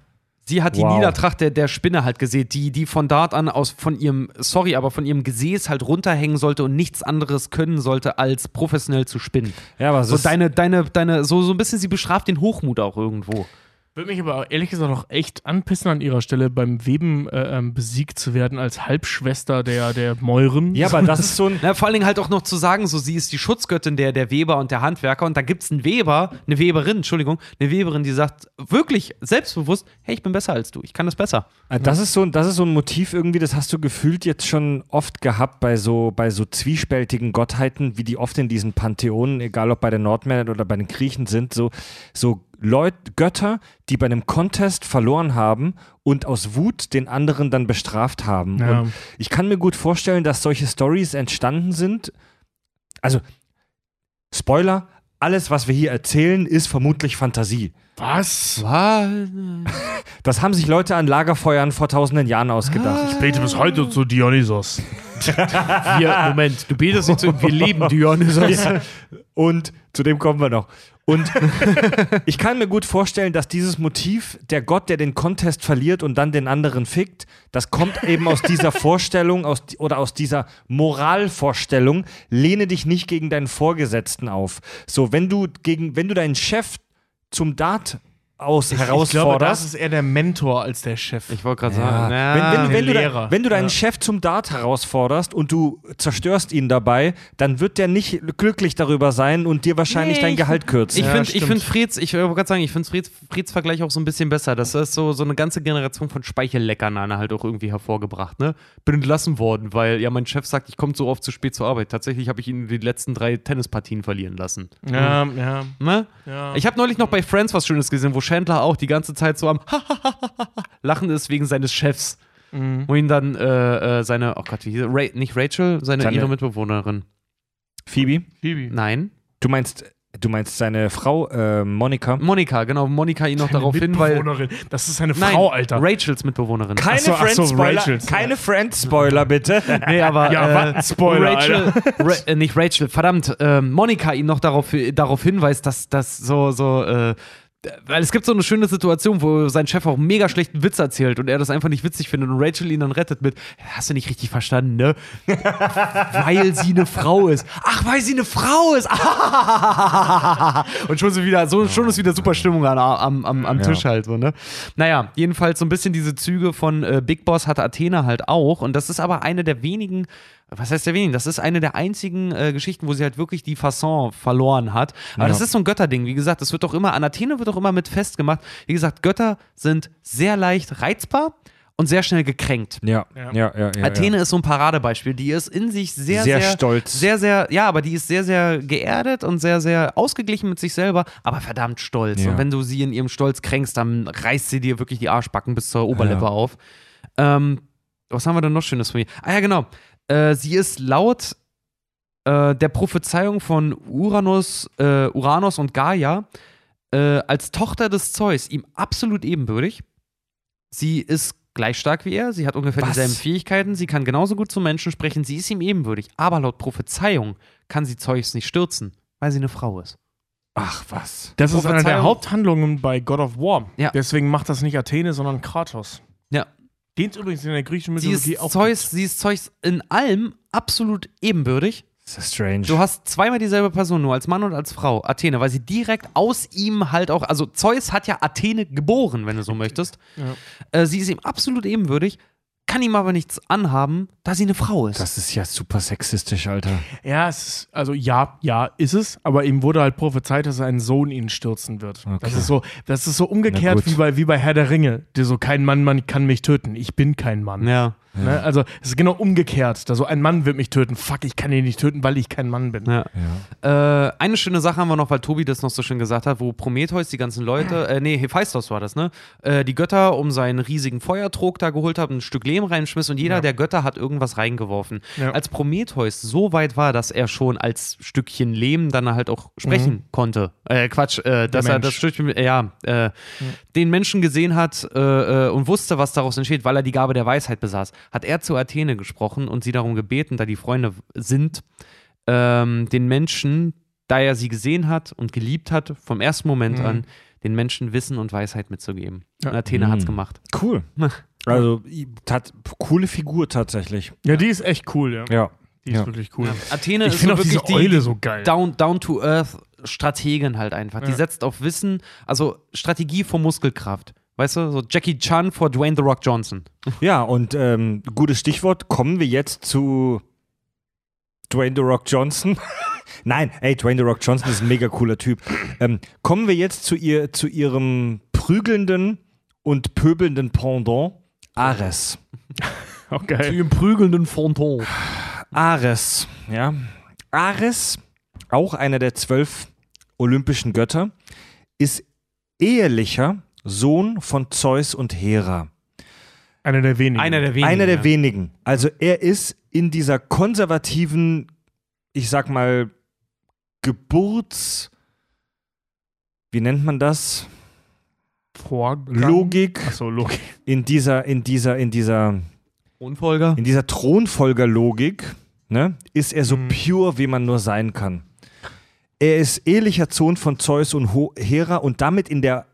Sie hat die Wow. Niedertracht der, der Spinne halt gesehen, die, die von dort an aus von ihrem, sorry, aber von ihrem Gesäß halt runterhängen sollte und nichts anderes können sollte, als professionell zu spinnen. Ja, aber So das deine, deine, deine, so, so ein bisschen, sie bestraft den Hochmut auch irgendwo. Würde mich aber ehrlich gesagt auch echt anpissen an ihrer Stelle, beim Weben äh, ähm, besiegt zu werden als Halbschwester der, der Mäuren. ja, aber das ist so ein Na, vor allen Dingen halt auch noch zu sagen, so sie ist die Schutzgöttin der, der Weber und der Handwerker und da gibt es einen Weber, eine Weberin, Entschuldigung, eine Weberin, die sagt wirklich selbstbewusst, hey, ich bin besser als du, ich kann das besser. Äh, Das ist, so, ein- das ist so ein Motiv irgendwie, das hast du gefühlt jetzt schon oft gehabt bei so, bei so zwiespältigen Gottheiten, wie die oft in diesen Pantheonen, egal ob bei den Nordmännern oder bei den Griechen sind, so, so Leut, Götter, die bei einem Contest verloren haben und aus Wut den anderen dann bestraft haben. Ja. Und ich kann mir gut vorstellen, dass solche Stories entstanden sind. Also, Spoiler, alles, was wir hier erzählen, ist vermutlich Fantasie. Was? Was? Das haben sich Leute an Lagerfeuern vor tausenden Jahren ausgedacht. Ich bete bis heute zu Dionysos. Wir, Moment, du betest nicht so, wir leben Dionysos. Und zu dem kommen wir noch. Und ich kann mir gut vorstellen, dass dieses Motiv, der Gott, der den Contest verliert und dann den anderen fickt, das kommt eben aus dieser Vorstellung aus, oder aus dieser Moralvorstellung, lehne dich nicht gegen deinen Vorgesetzten auf. So, wenn du gegen, wenn du deinen Chef zum Dart aus Ich glaube, das ist eher der Mentor als der Chef. Ich wollte gerade Ja. sagen, ja, wenn, wenn, wenn, du, da, wenn du deinen Chef zum Dart herausforderst und du zerstörst ihn dabei, dann wird der nicht glücklich darüber sein und dir wahrscheinlich Nee, dein ich- Gehalt kürzen. Ich Ja, finde ich find Freds, ich wollte gerade sagen, ich finde Freds, Freds Vergleich auch so ein bisschen besser. Das ist so, so eine ganze Generation von Speichelleckern halt auch irgendwie hervorgebracht. Ne? Bin entlassen worden, weil ja mein Chef sagt, ich komme so oft zu spät zur Arbeit. Tatsächlich habe ich ihn die letzten drei Tennispartien verlieren lassen. Ja, ja. Ne? ja. Ich habe neulich noch bei Friends was Schönes gesehen, wo Chandler auch die ganze Zeit so am Lachen ist wegen seines Chefs. Mhm. Wo ihn dann äh, äh, seine, oh Gott, wie hieß? Ra nicht Rachel, seine, Seine- ihre Mitbewohnerin. Phoebe, Phoebe. Nein. du meinst, du meinst seine Frau äh, Monika? Monika, genau, Monika ihn noch darauf hin, weil. Mitbewohnerin. Das ist eine Nein, Frau, Alter. Rachels Mitbewohnerin. Keine Ach so, ach so, Friends-Spoiler, Rachels. keine Friends-Spoiler, bitte. Nee, aber Ja, äh, was? Spoiler, Rachel, Ra äh, nicht Rachel, verdammt, äh, Monika ihn noch darauf, darauf hinweist, dass das so, so, äh, weil es gibt so eine schöne Situation, wo sein Chef auch mega schlechten Witz erzählt und er das einfach nicht witzig findet und Rachel ihn dann rettet mit, hast du nicht richtig verstanden, ne? weil sie eine Frau ist. Ach, weil sie eine Frau ist. und schon so wieder, so, schon ist wieder super Stimmung an, am, am, am Ja. Tisch halt so, ne? Naja, jedenfalls so ein bisschen diese Züge von äh, Big Boss hatte Athena halt auch und das ist aber eine der wenigen was heißt der wenigen? Das ist eine der einzigen äh, Geschichten, wo sie halt wirklich die Fasson verloren hat. Aber Ja. das ist so ein Götterding. Wie gesagt, das wird doch immer, an Athene wird doch immer mit festgemacht. Wie gesagt, Götter sind sehr leicht reizbar und sehr schnell gekränkt. Ja, Ja. ja, ja. ja, Athene ja. ist so ein Paradebeispiel. Die ist in sich sehr, Sehr sehr, stolz. Sehr, sehr, ja, aber die ist sehr, sehr geerdet und sehr, sehr ausgeglichen mit sich selber, aber verdammt stolz. Ja. Und wenn du sie in ihrem Stolz kränkst, dann reißt sie dir wirklich die Arschbacken bis zur Oberlippe Ja. auf. Ähm, was haben wir denn noch Schönes von ihr? Ah ja, genau. Äh, sie ist laut äh, der Prophezeiung von Uranus, äh, Uranus und Gaia äh, als Tochter des Zeus ihm absolut ebenbürtig. Sie ist gleich stark wie er, sie hat ungefähr Was? dieselben Fähigkeiten, sie kann genauso gut zu Menschen sprechen, sie ist ihm ebenbürtig. Aber laut Prophezeiung kann sie Zeus nicht stürzen, weil sie eine Frau ist. Ach, was. Das ist eine der Haupthandlungen bei God of War. Ja. Deswegen macht das nicht Athene, sondern Kratos. Ja. Den es übrigens in der griechischen Sie Mythologie ist, auch Zeus, sie ist Zeus in allem absolut ebenbürtig. Das ist strange. Du hast zweimal dieselbe Person, nur als Mann und als Frau, Athene, weil sie direkt aus ihm halt auch, also Zeus hat ja Athene geboren, wenn du so möchtest. Äh, sie ist ihm absolut ebenbürtig, kann ihm aber nichts anhaben, da sie eine Frau ist. das ist ja super sexistisch, Alter. Ja, es ist, also ja, ja, ist es, aber ihm wurde halt prophezeit, dass sein Sohn ihn stürzen wird. Okay. Das ist so, das ist so umgekehrt wie bei, wie bei Herr der Ringe, der so kein Mann, Mann kann mich töten. Ich bin kein Mann. ja. Ne? Also es ist genau umgekehrt. Da so ein Mann wird mich töten. Fuck, ich kann ihn nicht töten, weil ich kein Mann bin. ja. Ja. Äh, eine schöne Sache haben wir noch, weil Tobi das noch so schön gesagt hat, wo Prometheus die ganzen Leute, äh, nee, Hephaistos war das, ne? Äh, die Götter um seinen riesigen Feuertrog da geholt haben, ein Stück Lehm reinschmiss und jeder Ja. der Götter hat irgendwas reingeworfen. Ja. Als Prometheus so weit war, dass er schon als Stückchen Lehm dann halt auch sprechen konnte. Äh, Quatsch, äh, dass er das Stückchen, äh, ja, äh, den Menschen gesehen hat äh, und wusste, was daraus entsteht, weil er die Gabe der Weisheit besaß, hat er zu Athene gesprochen und sie darum gebeten, da die Freunde sind, ähm, den Menschen, da er sie gesehen hat und geliebt hat, vom ersten Moment Mhm. an, den Menschen Wissen und Weisheit mitzugeben. Ja. Und Athene Mhm. gemacht. Cool. Also, tat, coole Figur tatsächlich. Ja, die ist echt cool, ja. Ja. Die ist Ja. wirklich cool. Athene Ich ist so auch diese wirklich Eule die so geil. down, down to earth Strategin halt einfach. Die Ja. setzt auf Wissen, also Strategie vor Muskelkraft. Weißt du, so Jackie Chan vor Dwayne The Rock Johnson. Ja, und ähm, gutes Stichwort, kommen wir jetzt zu Dwayne The Rock Johnson. Nein, ey, Dwayne The Rock Johnson ist ein mega cooler Typ. Ähm, kommen wir jetzt zu, ihr, zu ihrem prügelnden und pöbelnden Pendant, Ares. Okay. dem prügelnden Fonton. Ares, ja. Ares, auch einer der zwölf olympischen Götter, ist ehelicher Sohn von Zeus und Hera. Einer der wenigen. Einer der wenigen. Einer der ja. wenigen. Also er ist in dieser konservativen, ich sag mal, Geburts, wie nennt man das? Vorgang. Logik, Achso, Logik. in dieser, in dieser, in dieser, Unfolger. in dieser Thronfolgerlogik, ne, ist er so pure, wie man nur sein kann. Er ist ehelicher Sohn von Zeus und Ho Hera und damit in der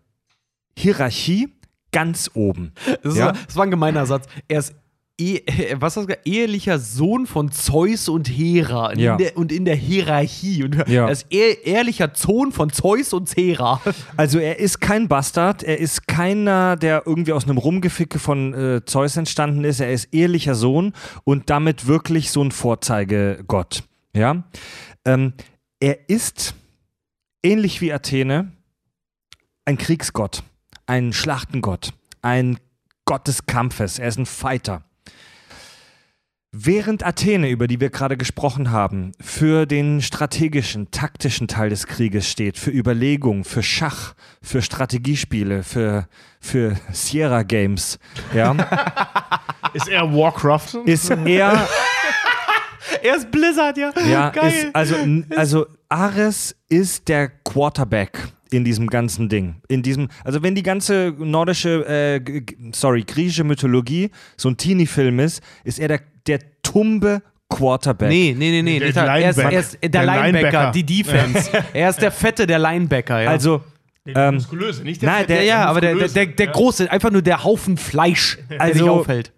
Hierarchie ganz oben. Das, Ja. war, das war ein gemeiner Satz. Er ist eh, was hast du gesagt? ehelicher Sohn von Zeus und Hera in Ja. der, und in der Hierarchie. Und Ja. Er ist eh, ehrlicher Sohn von Zeus und Hera. Also er ist kein Bastard, er ist keiner, der irgendwie aus einem Rumgeficke von äh, Zeus entstanden ist, er ist ehrlicher Sohn und damit wirklich so ein Vorzeigegott. Ja? Ähm, er ist ähnlich wie Athene ein Kriegsgott, ein Schlachtengott, ein Gott des Kampfes, er ist ein Fighter. Während Athene, über die wir gerade gesprochen haben, für den strategischen, taktischen Teil des Krieges steht, für Überlegung, für Schach, für Strategiespiele, für, für Sierra Games, ja, Ist er Warcraft? ist er Er ist Blizzard, ja. Ja, Geil. ist, also, also Ares ist der Quarterback in diesem ganzen Ding. In diesem, also wenn die ganze nordische, äh, sorry, griechische Mythologie so ein Teenie-Film ist, ist er der, der tumbe Quarterback. Nee, nee, nee, nee. Der der, er, ist, Linebacker. er ist der, Der Linebacker, Linebacker. die Defense. er ist der Fette, der Linebacker, ja. Also, ähm, muskulöse, nicht nein, ja, der, ja, aber der, der, der, der große, einfach nur der Haufen Fleisch, der sich Also- aufhält.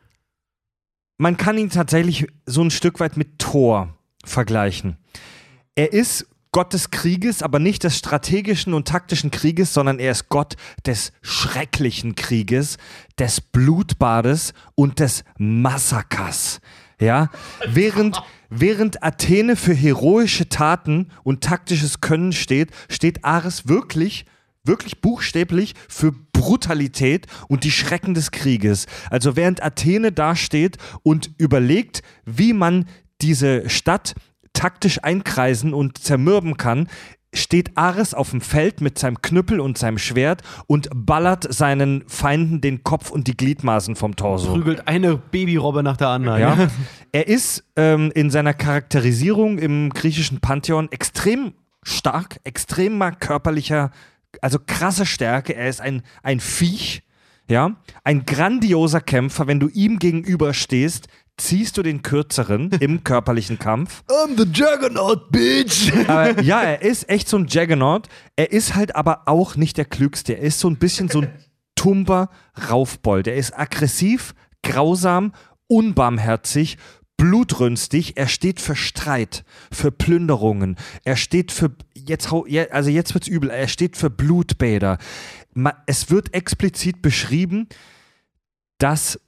man kann ihn tatsächlich so ein Stück weit mit Thor vergleichen. Er ist Gott des Krieges, aber nicht des strategischen und taktischen Krieges, sondern er ist Gott des schrecklichen Krieges, des Blutbades und des Massakers. Ja, während, während Athene für heroische Taten und taktisches Können steht, steht Ares wirklich wirklich buchstäblich für Brutalität und die Schrecken des Krieges. Also während Athene dasteht und überlegt, wie man diese Stadt taktisch einkreisen und zermürben kann, steht Ares auf dem Feld mit seinem Knüppel und seinem Schwert und ballert seinen Feinden den Kopf und die Gliedmaßen vom Torso. Prügelt eine Babyrobbe nach der anderen. Ja. Er ist ähm, in seiner Charakterisierung im griechischen Pantheon extrem stark, extremer körperlicher, also krasse Stärke. Er ist ein, ein Viech, ja, ein grandioser Kämpfer. Wenn du ihm gegenüberstehst, ziehst du den kürzeren im körperlichen Kampf. I'm the Juggernaut, bitch! Aber ja, er ist echt so ein Juggernaut. Er ist halt aber auch nicht der Klügste. Er ist so ein bisschen so ein tumber Raufbold. Er ist aggressiv, grausam, unbarmherzig, blutrünstig. Er steht für Streit, für Plünderungen. Er steht für, jetzt, also jetzt wird's übel, er steht für Blutbäder. Es wird explizit beschrieben, dass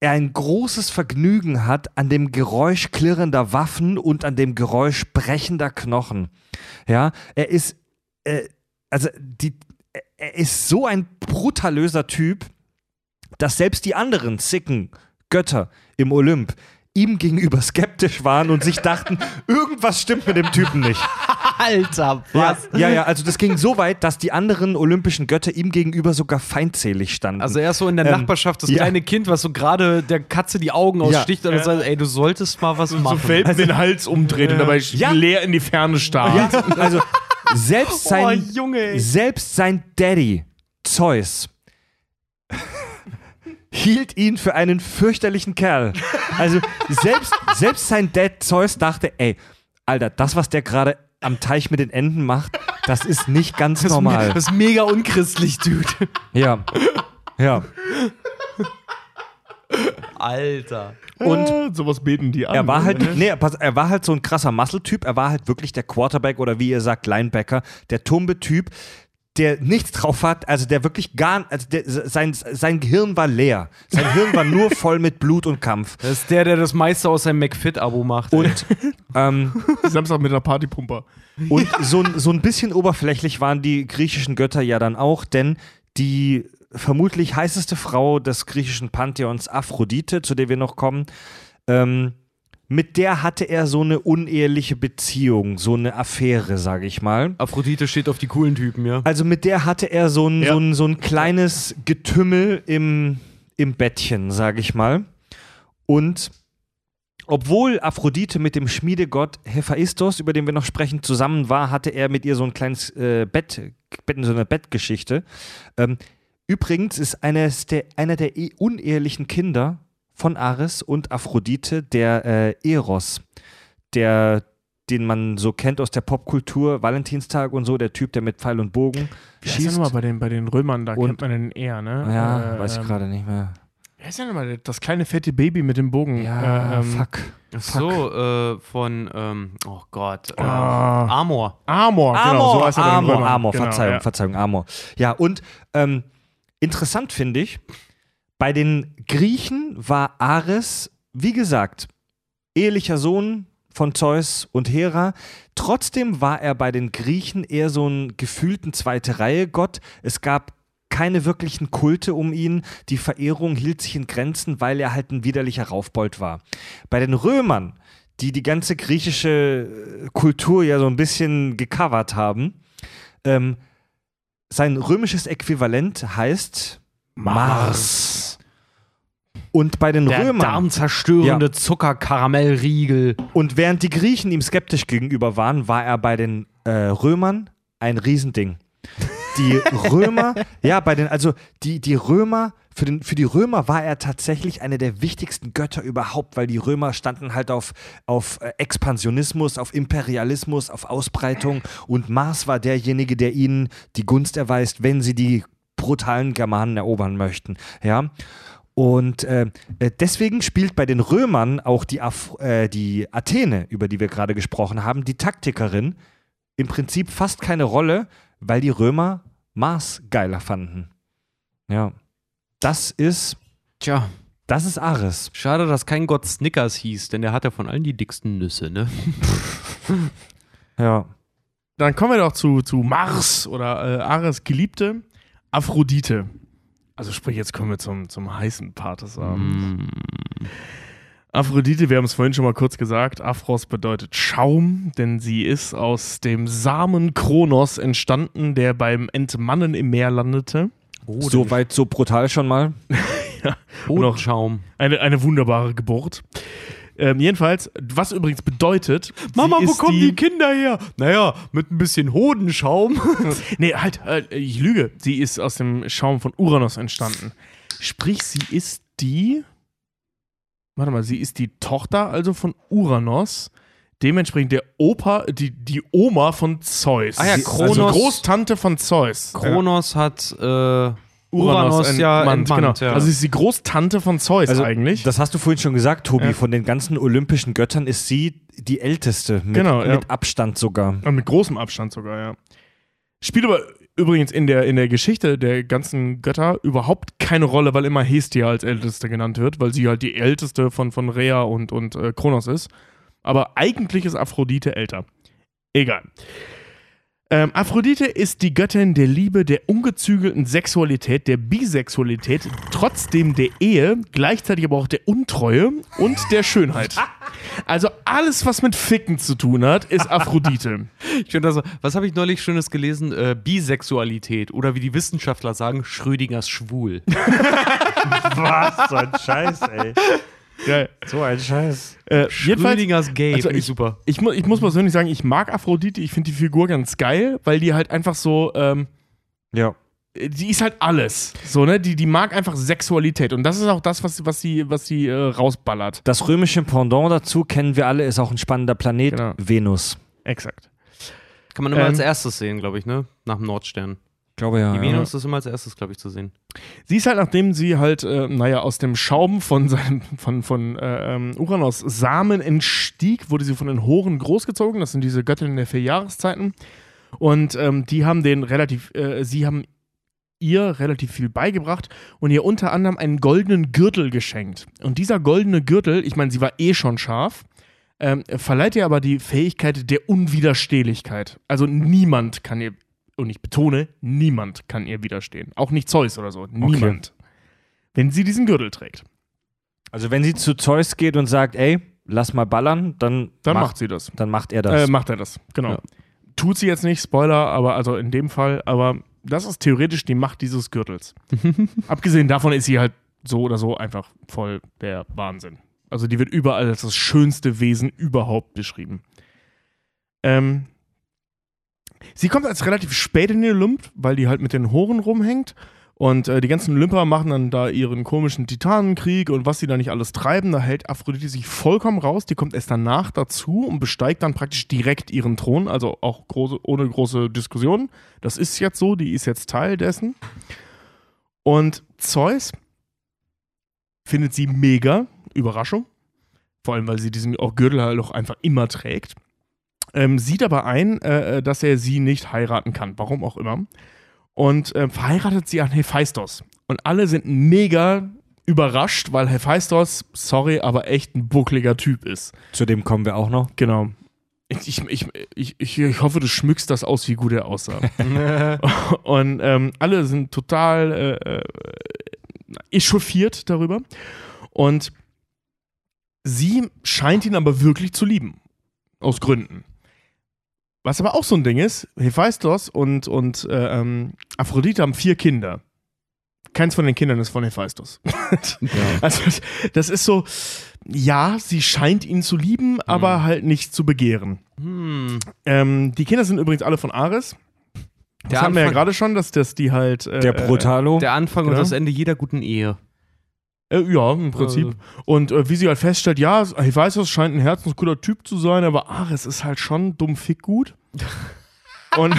er ein großes Vergnügen hat an dem Geräusch klirrender Waffen und an dem Geräusch brechender Knochen. Ja, er ist, äh, also die, er ist so ein brutalöser Typ, dass selbst die anderen sicken Götter im Olymp ihm gegenüber skeptisch waren und sich dachten, irgendwas stimmt mit dem Typen nicht. Alter, was? Ja, ja, also das ging so weit, dass die anderen olympischen Götter ihm gegenüber sogar feindselig standen. Also er ist so in der Ähm, Nachbarschaft das ja. kleine Kind, was so gerade der Katze die Augen aussticht und dann sagt, ey, du solltest mal was So machen. Welpen den Hals umdreht und dabei Ja. leer in die Ferne starrt. Ja, also selbst sein, Oh, Junge, ey. selbst sein Daddy, Zeus, hielt ihn für einen fürchterlichen Kerl. Also selbst, selbst sein Dad Zeus dachte, ey, Alter, das, was der gerade am Teich mit den Enten macht, das ist nicht ganz Das ist, normal. me- das ist mega unchristlich, Dude. Ja. Ja. Alter. Und Ah, sowas beten die an. Er war halt, ne? nee, pass, er war halt so ein krasser Muscle-Typ. Er war halt wirklich der Quarterback oder wie ihr sagt, Linebacker, der Tumbe-Typ, der nichts drauf hat, also der wirklich gar, also der, sein, sein Gehirn war leer. Sein Hirn war nur voll mit Blut und Kampf. Das ist der, der das meiste aus seinem McFit-Abo macht. Und, ähm, Samstag mit einer Partypumper. und so, ein- so ein bisschen oberflächlich waren die griechischen Götter ja dann auch, denn die vermutlich heißeste Frau des griechischen Pantheons, Aphrodite, zu der wir noch kommen, ähm, mit der hatte er so eine uneheliche Beziehung, so eine Affäre, sage ich mal. Aphrodite steht auf die coolen Typen, ja. Also mit der hatte er so ein, Ja. so ein, so ein kleines Getümmel im, im Bettchen, sage ich mal. Und obwohl Aphrodite mit dem Schmiedegott Hephaistos, über den wir noch sprechen, zusammen war, hatte er mit ihr so ein kleines äh, Bett so einer Bettgeschichte. Ähm, übrigens ist eines der, einer der eh- unehelichen Kinder von Ares und Aphrodite der äh, Eros, der den man so kennt aus der Popkultur, Valentinstag und so, der Typ, der mit Pfeil und Bogen Wie schießt. nochmal bei den, bei den Römern? Da Und- kennt man den eher, ne? Ja, Äh, weiß ich ähm, gerade nicht mehr. Wer ist denn nochmal das kleine fette Baby mit dem Bogen? Ja, äh, ähm, fuck. Ach so, äh, von, ähm, oh Gott, äh, Ah. Amor. Amor, genau, so heißt er Amor, Römern. Amor, genau, Verzeihung, ja. Verzeihung, Amor. Ja, und ähm, interessant finde ich, bei den Griechen war Ares, wie gesagt, ehelicher Sohn von Zeus und Hera. Trotzdem war er bei den Griechen eher so ein gefühlten zweite Reihe Gott. Es gab keine wirklichen Kulte um ihn. Die Verehrung hielt sich in Grenzen, weil er halt ein widerlicher Raufbold war. Bei den Römern, die die ganze griechische äh, Kultur ja so ein bisschen gecovert haben, ähm, sein römisches Äquivalent heißt Mars. Und bei den Der Römern darmzerstörende Ja. Zuckerkaramellriegel. und während die Griechen ihm skeptisch gegenüber waren, war er bei den äh, Römern ein Riesending. Die Römer, ja, bei den, also die, die Römer, für, den, für die Römer war er tatsächlich einer der wichtigsten Götter überhaupt, weil die Römer standen halt auf, auf äh, Expansionismus, auf Imperialismus, auf Ausbreitung und Mars war derjenige, der ihnen die Gunst erweist, wenn sie die brutalen Germanen erobern möchten. Ja. Und äh, deswegen spielt bei den Römern auch die, Af äh, die Athene, über die wir gerade gesprochen haben, die Taktikerin, im Prinzip fast keine Rolle, weil die Römer Mars geiler fanden. Ja. Das ist, Tja, das ist Ares. schade, dass kein Gott Snickers hieß, denn der hat ja von allen die dicksten Nüsse, ne? Ja. Dann kommen wir doch zu, zu Mars oder äh, Ares Geliebte, Aphrodite. Also sprich, jetzt kommen wir zum, zum heißen Part des Abends. Aphrodite, wir haben es vorhin schon mal kurz gesagt, Aphros bedeutet Schaum, denn sie ist aus dem Samen Kronos entstanden, der beim Entmannen im Meer landete. so weit, so brutal schon mal. Bodenschaum. Eine, eine wunderbare Geburt. Ähm, jedenfalls, was übrigens bedeutet, Mama, wo kommen die Kinder her? Naja, mit ein bisschen Hodenschaum. Nee, halt, halt, ich lüge. Sie ist aus dem Schaum von Uranus entstanden. Sprich, sie ist die. Warte mal, sie ist die Tochter also von Uranus. Dementsprechend der Opa, die, die Oma von Zeus. Ah ja, Sie- Kronos- Also Großtante von Zeus. Kronos hat äh, Ja. Uranus ja entmannt, entmannt. genau. Ja. Also sie ist die Großtante von Zeus Also, eigentlich. Das hast du vorhin schon gesagt, Tobi. Ja. Von den ganzen olympischen Göttern ist sie die älteste. Mit, Genau, ja. mit Abstand sogar. Und mit großem Abstand sogar, ja. Spielt aber übrigens in der, in der Geschichte der ganzen Götter überhaupt keine Rolle, weil immer Hestia als Älteste genannt wird, weil sie halt die Älteste von, von Rhea und, und äh, Kronos ist. Aber eigentlich ist Aphrodite älter. Egal. Ähm, Aphrodite ist die Göttin der Liebe, der ungezügelten Sexualität, der Bisexualität, trotzdem der Ehe, gleichzeitig aber auch der Untreue und der Schönheit. Also alles, was mit Ficken zu tun hat, ist Aphrodite. Ich finde das so, was habe ich neulich Schönes gelesen? Äh, Bisexualität oder wie die Wissenschaftler sagen, Schrödingers schwul. Was? So ein Scheiß, ey. Ja, So ein Scheiß. äh, Schrödingers gay, also finde ich ich- super. ich, mu ich muss persönlich sagen, ich mag Aphrodite, ich finde die Figur ganz geil, weil die halt einfach so, ähm, Ja. die ist halt alles. So, ne? Die, die mag einfach Sexualität. Und das ist auch das, was, was sie, was sie äh, rausballert. Das römische Pendant dazu kennen wir alle, ist auch ein spannender Planet, Genau. Venus. Exakt. Kann man immer Ähm, als erstes sehen, glaube ich, ne? Nach dem Nordstern. Ich glaube ja. Die ja. Venus ist immer als erstes, glaube ich, zu sehen. Sie ist halt, nachdem sie halt, äh, naja, aus dem Schaum von, seinem, von, von äh, ähm, Uranus Samen entstieg, wurde sie von den Horen großgezogen. Das sind diese Göttinnen der vier Jahreszeiten. Und ähm, die haben den relativ, äh, sie haben ihr relativ viel beigebracht und ihr unter anderem einen goldenen Gürtel geschenkt. Und dieser goldene Gürtel, ich meine, sie war eh schon scharf, ähm, verleiht ihr aber die Fähigkeit der Unwiderstehlichkeit. Also niemand kann ihr, und ich betone, niemand kann ihr widerstehen. Auch nicht Zeus oder so. Niemand. Wenn sie diesen Gürtel trägt, Also wenn sie zu Zeus geht und sagt, ey, lass mal ballern, dann, dann macht, macht sie das. dann macht er das. Äh, macht er das, genau. Ja. Tut sie jetzt nicht, Spoiler, aber also in dem Fall, aber das ist theoretisch die Macht dieses Gürtels. Abgesehen davon ist sie halt so oder so einfach voll der Wahnsinn. Also die wird überall als das schönste Wesen überhaupt beschrieben. Ähm, Sie kommt als relativ spät in den Olymp, weil die halt mit den Horen rumhängt. Und äh, die ganzen Olymper machen dann da ihren komischen Titanenkrieg und was sie da nicht alles treiben. Da hält Aphrodite sich vollkommen raus. Die kommt erst danach dazu und besteigt dann praktisch direkt ihren Thron. Also auch große, ohne große Diskussion. Das ist jetzt so, die ist jetzt Teil dessen. Und Zeus findet sie mega. Überraschung. Vor allem, weil sie diesen auch Gürtel halt auch einfach immer trägt. Ähm, sieht aber ein, äh, dass er sie nicht heiraten kann. Warum auch immer und äh, verheiratet sie an Hephaistos. Und alle sind mega überrascht, weil Hephaistos, sorry, aber echt ein buckliger Typ ist. Zu dem kommen wir auch noch. Genau. Ich, ich, ich, ich, ich, ich hoffe, du schmückst das aus, wie gut er aussah. und ähm, alle sind total äh, äh, echauffiert darüber. Und sie scheint ihn aber wirklich zu lieben. Aus Gründen. Was aber auch so ein Ding ist, Hephaistos und, und äh, ähm, Aphrodite haben vier Kinder. Keins von den Kindern ist von Hephaistos. Also das, das ist so, ja, sie scheint ihn zu lieben, aber halt nicht zu begehren. Hm. Ähm, die Kinder sind übrigens alle von Ares. Das Der haben wir ja Anfang- gerade schon, dass, dass die halt. Äh, Der Brutalo. Der Anfang Genau. und das Ende jeder guten Ehe. Äh, ja, im Prinzip. Und äh, wie sie halt feststellt, ja, Hephaistos scheint ein herzensguter Typ zu sein, aber Ares ist halt schon dumm fick gut. Und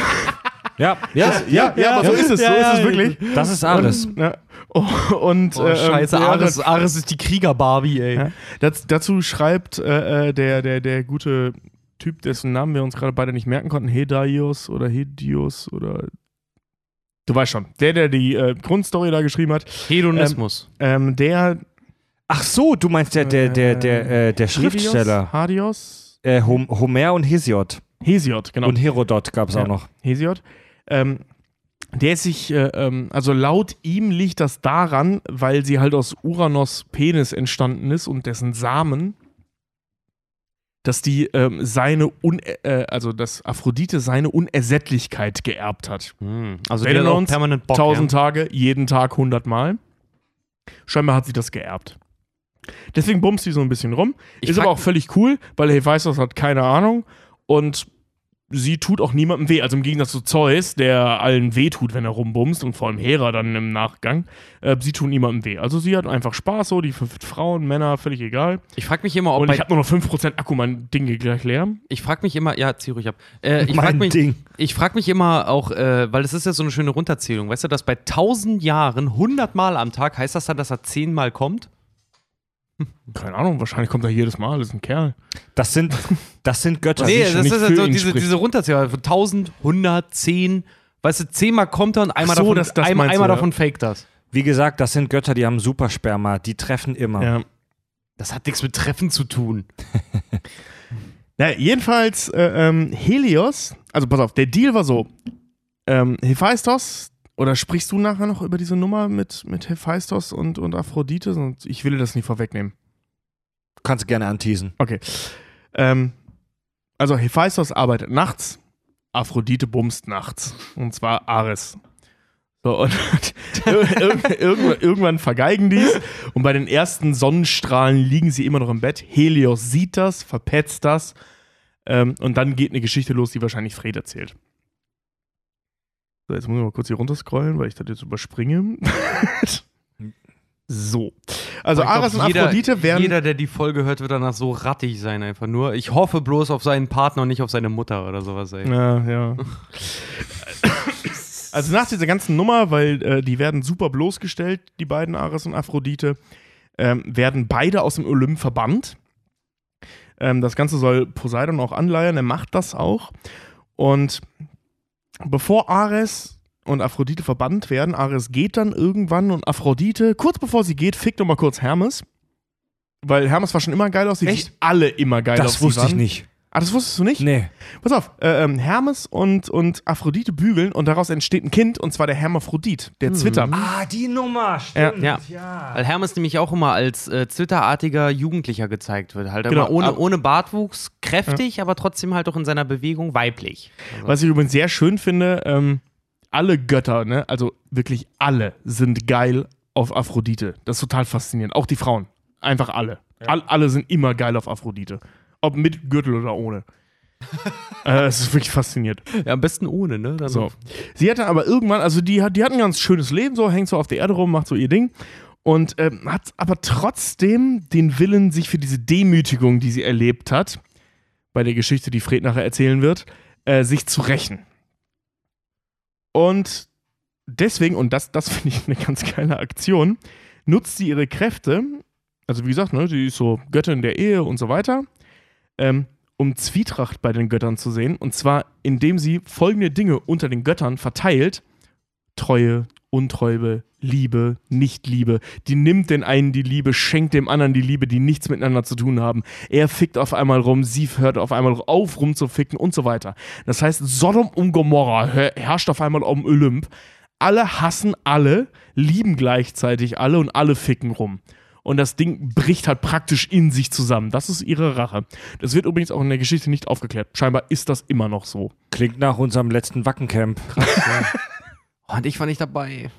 ja, ja, ja, ja, aber so ist es, so ist es wirklich. Das ist alles. Und, ja, oh, und Oh, äh, scheiße, ja, Ares, Ares ist die Krieger-Barbie, ey. Ja. Das, dazu schreibt äh, äh, der, der, der gute Typ, dessen Namen wir uns gerade beide nicht merken konnten, Hedaios oder Hedios oder. Du weißt schon, der, der die äh, Grundstory da geschrieben hat, Hedonismus. ähm, der. Ach so, du meinst der, der, der, der, äh, der Schriftsteller. Hadios? Äh, Hom Homer und Hesiod. Hesiod, genau. Und Herodot gab es Ja. auch noch. Hesiod. Ähm, der sich, äh, ähm, also laut ihm liegt das daran, weil sie halt aus Uranos Penis entstanden ist und dessen Samen, dass die ähm, seine, Un äh, also dass Aphrodite seine Unersättlichkeit geerbt hat. Hm. Also der auch uns, permanent Bock. 1000 ja. Tage, jeden Tag 100 Mal. Scheinbar hat sie das geerbt. Deswegen bumst sie so ein bisschen rum. Ich ist aber auch völlig cool, weil Hephaistos hat keine Ahnung und sie tut auch niemandem weh. Also im Gegensatz zu Zeus, der allen weh tut, wenn er rumbumst und vor allem Hera dann im Nachgang. Äh, sie tun niemandem weh. Also sie hat einfach Spaß so, die verführt Frauen, Männer, völlig egal. Ich frage mich immer, ob Und ich habe nur noch 5% Akku, mein Ding geht gleich leer. ich frage mich immer, ja, zieh ruhig ab. Äh, ich Mein frage mich, Ding. ich frag mich immer auch, äh, weil das ist ja so eine schöne Runterzählung, weißt du, dass bei 1000 Jahren 100 Mal am Tag heißt das dann, dass er 10 Mal kommt? Keine Ahnung, wahrscheinlich kommt er jedes Mal, das ist ein Kerl. Das sind, das sind Götter. nee, das ist ja für so diese, spricht. diese Runterzählung von 1000, 100, 10, weißt du, 10 Mal kommt er und einmal, so, davon, das- das einmal, meinst einmal du, ja. davon faked das. Wie gesagt, das sind Götter, die haben Supersperma. Die treffen immer. Ja. Das hat nichts mit Treffen zu tun. Na, jedenfalls, äh, ähm, Helios, also pass auf, der Deal war so: ähm, Hephaistos, oder sprichst du nachher noch über diese Nummer mit, mit Hephaistos und, und Aphrodite? Sonst, ich will das nicht vorwegnehmen. Kannst du gerne anteasen. Okay. Ähm, also, Hephaistos arbeitet nachts, Aphrodite bumst nachts. Und zwar Ares. So, und ir- ir- irgendwann, irgendwann vergeigen die und bei den ersten Sonnenstrahlen liegen sie immer noch im Bett. Helios sieht das, verpetzt das ähm, und dann geht eine Geschichte los, die wahrscheinlich Fred erzählt. So, jetzt muss ich mal kurz hier runterscrollen, weil ich das jetzt überspringe. so. Also glaub, Ares und jeder- Aphrodite werden... Jeder, der die Folge hört, wird danach so rattig sein, einfach nur. Ich hoffe bloß auf seinen Partner und nicht auf seine Mutter oder sowas, ey. Ja, ja. Also nach dieser ganzen Nummer, weil äh, die werden super bloßgestellt, die beiden Ares und Aphrodite, ähm, werden beide aus dem Olymp verbannt. Ähm, das Ganze soll Poseidon auch anleiern, er macht das auch. Und bevor Ares und Aphrodite verbannt werden, Ares geht dann irgendwann und Aphrodite, kurz bevor sie geht, fickt nochmal kurz Hermes. Weil Hermes war schon immer geil aus, sie Echt? alle immer geil aus. Das wusste ich nicht. Ah, das wusstest du nicht? Nee. Pass auf, äh, ähm, Hermes und, und Aphrodite bügeln und daraus entsteht ein Kind und zwar der Hermaphrodit, der Zwitter. Ah, die Nummer. Ja. Stimmt. Ja. Weil Hermes nämlich auch immer als äh, zwitterartiger Jugendlicher gezeigt wird. Halt Genau. immer ohne, Ab- ohne Bartwuchs, kräftig, aber trotzdem halt auch in seiner Bewegung weiblich. Was ich übrigens sehr schön finde, ähm, alle Götter, ne, also wirklich alle sind geil auf Aphrodite. Das ist total faszinierend. Auch die Frauen. Einfach alle. All, alle sind immer geil auf Aphrodite. Ob mit Gürtel oder ohne. äh, es ist wirklich faszinierend. Ja, am besten ohne, ne? Dann So. Sie hatte aber irgendwann, also die, hat- die hat ein ganz schönes Leben, so hängt so auf der Erde rum, macht so ihr Ding und ähm, hat aber trotzdem den Willen, sich für diese Demütigung, die sie erlebt hat, bei der Geschichte, die Fred nachher erzählen wird, äh, sich zu rächen. Und deswegen, und das, das finde ich eine ganz geile Aktion, nutzt sie ihre Kräfte, also wie gesagt, ne, sie ist so Göttin der Ehe und so weiter, ähm, um Zwietracht bei den Göttern zu sehen. Und zwar, indem sie folgende Dinge unter den Göttern verteilt: Treue, Untreue, Liebe, Nichtliebe. Die nimmt den einen die Liebe, schenkt dem anderen die Liebe, die nichts miteinander zu tun haben. Er fickt auf einmal rum, sie hört auf einmal auf rumzuficken und so weiter. Das heißt, Sodom und Gomorra her- herrscht auf einmal um Olymp. Alle hassen alle, lieben gleichzeitig alle und alle ficken rum. Und das Ding bricht halt praktisch in sich zusammen. Das ist ihre Rache. Das wird übrigens auch in der Geschichte nicht aufgeklärt. Scheinbar ist das immer noch so. Klingt nach unserem letzten Wackencamp. Oh, und ich war nicht dabei.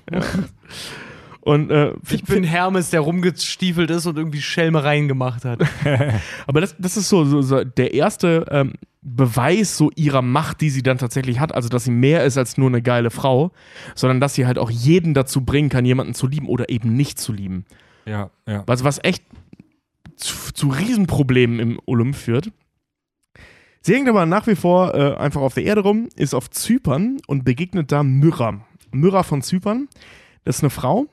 Und äh, Ich bin Hermes, der rumgestiefelt ist und irgendwie Schelmereien gemacht hat. Aber das, das ist so, so, so der erste ähm, Beweis so ihrer Macht, die sie dann tatsächlich hat. Also, dass sie mehr ist als nur eine geile Frau, sondern dass sie halt auch jeden dazu bringen kann, jemanden zu lieben oder eben nicht zu lieben. Ja, ja. Was, was echt zu, zu Riesenproblemen im Olymp führt. Sie hängt aber nach wie vor äh, einfach auf der Erde rum, ist auf Zypern und begegnet da Myrrha. Myrrha von Zypern, das ist eine Frau.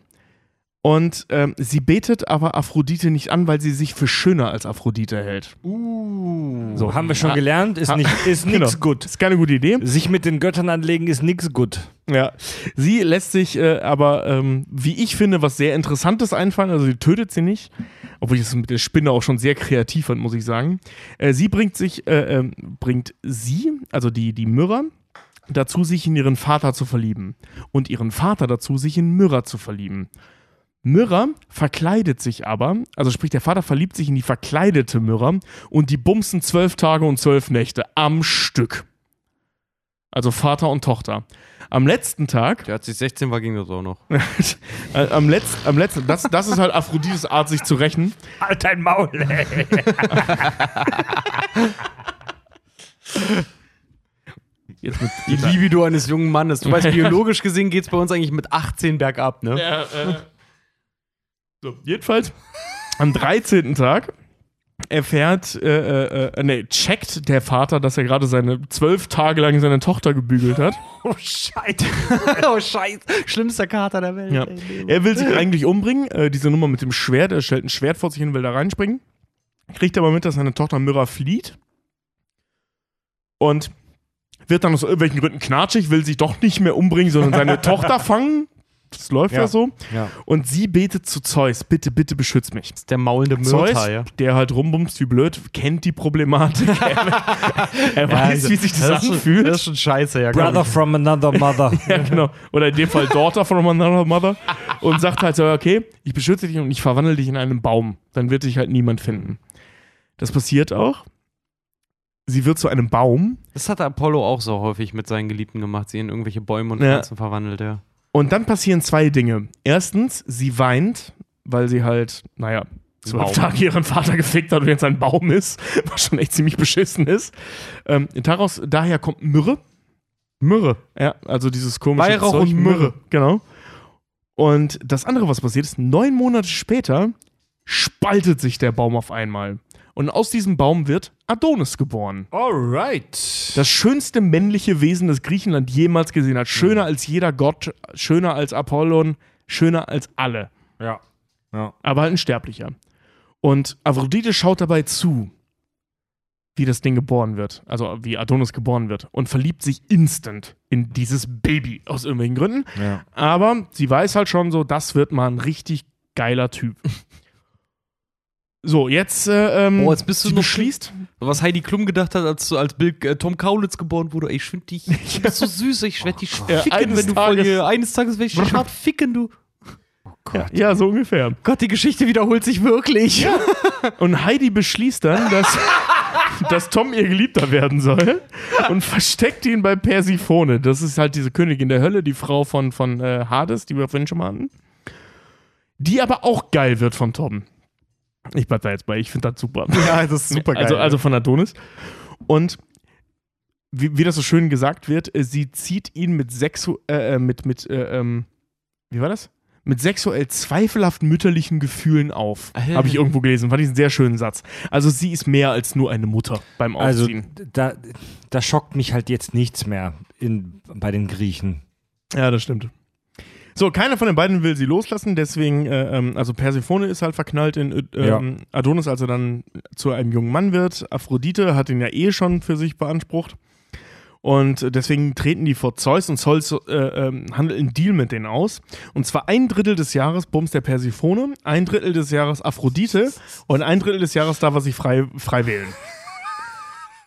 Und ähm, sie betet aber Aphrodite nicht an, weil sie sich für schöner als Aphrodite hält. So, haben wir schon Ah. gelernt, ist, nicht, ist Genau. nix gut. Ist keine gute Idee. Sich mit den Göttern anlegen ist nix gut. Ja. Sie lässt sich äh, aber, ähm, wie ich finde, was sehr Interessantes einfallen. Also, sie tötet sie nicht. Obwohl ich das mit der Spinne auch schon sehr kreativ fand, muss ich sagen. Äh, sie bringt sich, äh, ähm, bringt sie, also die, die Myrrha, dazu, sich in ihren Vater zu verlieben. Und ihren Vater dazu, sich in Myrrha zu verlieben. Myrrha verkleidet sich aber, also sprich, der Vater verliebt sich in die verkleidete Myrrha und die bumsen zwölf Tage und zwölf Nächte am Stück. Also Vater und Tochter. Am letzten Tag Der hat sich 16 war, ging das auch noch. am, Letz-, am letzten, das, das ist halt Aphrodites Art, sich zu rächen. Halt dein Maul, ey. Jetzt mit, Die Libido eines jungen Mannes. Du weißt, biologisch gesehen geht es bei uns eigentlich mit 18 bergab, ne? Ja, äh, so, jedenfalls, am 13. Tag erfährt, äh, äh, äh, nee, checkt der Vater, dass er gerade seine zwölf Tage lang seine Tochter gebügelt hat. Oh, Scheiße. oh, Scheiße. Schlimmster Kater der Welt. Ja. ey. Er will sich eigentlich umbringen, äh, diese Nummer mit dem Schwert, er stellt ein Schwert vor sich hin, will da reinspringen. Kriegt aber mit, dass seine Tochter Myrrha flieht. Und wird dann aus irgendwelchen Gründen knatschig, will sich doch nicht mehr umbringen, sondern seine Tochter fangen. Das läuft ja, Ja. so. Ja. Und sie betet zu Zeus, bitte, bitte beschütz mich. Das ist der maulende Zeus, Mörder, ja. der halt rumbumst wie blöd, kennt die Problematik. er er weiß, wie sich das, das, ist schon, anfühlt. das ist schon scheiße, ja. Brother from another mother. Ja, genau. Oder in dem Fall Daughter from another mother. Und sagt halt so, okay, ich beschütze dich und ich verwandle dich in einen Baum. Dann wird dich halt niemand finden. Das passiert auch. Sie wird zu einem Baum. Das hat Apollo auch so häufig mit seinen Geliebten gemacht. Sie in irgendwelche Bäume und Ja. Pflanzen verwandelt, ja. Und dann passieren zwei Dinge. Erstens, sie weint, weil sie halt, naja, zwölf. Tage ihren Vater gefickt hat und jetzt ein Baum ist, was schon echt ziemlich beschissen ist. Ähm, daraus, daher kommt Myrrhe. Myrrhe. Ja, also dieses komische Weihrauch Zeug, und Myrrhe. Genau. Und das andere, was passiert ist, neun Monate später spaltet sich der Baum auf einmal. Und aus diesem Baum wird Adonis geboren. Alright. Das schönste männliche Wesen, das Griechenland jemals gesehen hat. Schöner als jeder Gott, schöner als Apollon, schöner als alle. Ja. Ja. Aber halt ein Sterblicher. Und Aphrodite schaut dabei zu, wie das Ding geboren wird. Also wie Adonis geboren wird. Und verliebt sich instant in dieses Baby. Aus irgendwelchen Gründen. ja. Aber sie weiß halt schon so, das wird mal ein richtig geiler Typ. So, jetzt, äh, ähm, Oh, jetzt bist du noch- beschließt. Was Heidi Klum gedacht hat, als, als Bill, äh, Tom Kaulitz geboren wurde. Ey, ich find dich, du bist so süß. Ich werde dich Ja, ficken, eines wenn du Tages- dir, eines Tages werde ich dich hart ficken, du. Ja, ja, so ungefähr. Gott, die Geschichte wiederholt sich wirklich. Und Heidi beschließt dann, dass, dass Tom ihr Geliebter werden soll und versteckt ihn bei Persephone. Das ist halt diese Königin der Hölle, die Frau von, von äh, Hades, die wir vorhin schon mal hatten. Die aber auch geil wird von Tom. Ich bleib da jetzt bei, ich finde das super. Ja, das ist super geil. Also, also von Adonis. Und wie, wie das so schön gesagt wird, äh, sie zieht ihn mit sexu äh, äh, mit, mit, äh, ähm, wie war das? Mit sexuell zweifelhaft mütterlichen Gefühlen auf. Ah. Habe ich irgendwo gelesen. Fand ich einen sehr schönen Satz. Also sie ist mehr als nur eine Mutter beim Also Aufziehen. da, da schockt mich halt jetzt nichts mehr in, bei den Griechen. Ja, das stimmt. So, keiner von den beiden will sie loslassen, deswegen, äh, ähm, also Persephone ist halt verknallt in äh, Ja. ähm, Adonis, als er dann zu einem jungen Mann wird. Aphrodite hat ihn ja eh schon für sich beansprucht. Und äh, deswegen treten die vor Zeus und Zeus äh, ähm, handelt einen Deal mit denen aus. Und zwar ein Drittel des Jahres bums der Persephone, ein Drittel des Jahres Aphrodite und ein Drittel des Jahres darf er sich frei, frei wählen.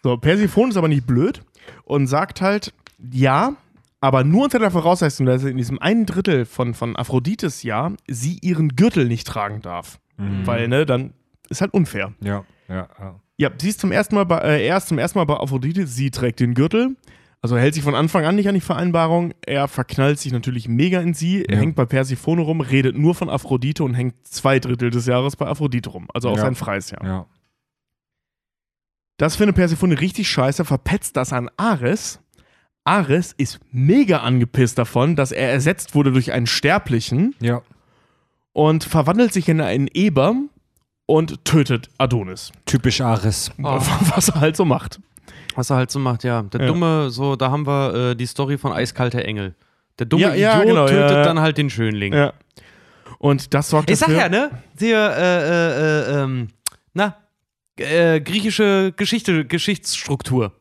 So, Persephone ist aber nicht blöd und sagt halt, ja, aber nur unter der Voraussetzung, dass in diesem einen Drittel von, von Aphrodites Jahr sie ihren Gürtel nicht tragen darf. Weil, ne, dann ist halt unfair. Ja, ja, ja. Ja, sie ist zum ersten Mal bei, äh, er ist zum ersten Mal bei Aphrodite, sie trägt den Gürtel. Also er hält sich von Anfang an nicht an die Vereinbarung. Er verknallt sich natürlich mega in sie. Er Ja. hängt bei Persephone rum, redet nur von Aphrodite und hängt zwei Drittel des Jahres bei Aphrodite rum. Also auch Ja. sein freies Jahr. ja. Das findet Persephone richtig scheiße, verpetzt das an Ares. Ares ist mega angepisst davon, dass er ersetzt wurde durch einen Sterblichen Ja. und verwandelt sich in einen Eber und tötet Adonis. Typisch Ares. Oh. Was er halt so macht. Was er halt so macht, ja. Der Ja. dumme, so, da haben wir äh, die Story von Eiskalter Engel. Der dumme Ja, ja, Idiot genau, tötet ja. dann halt den Schönling. Ja. Und das sorgt Ich sag dafür. ja, ne? Der, äh, äh, äh, ähm, na, äh, griechische Geschichte, Geschichtsstruktur.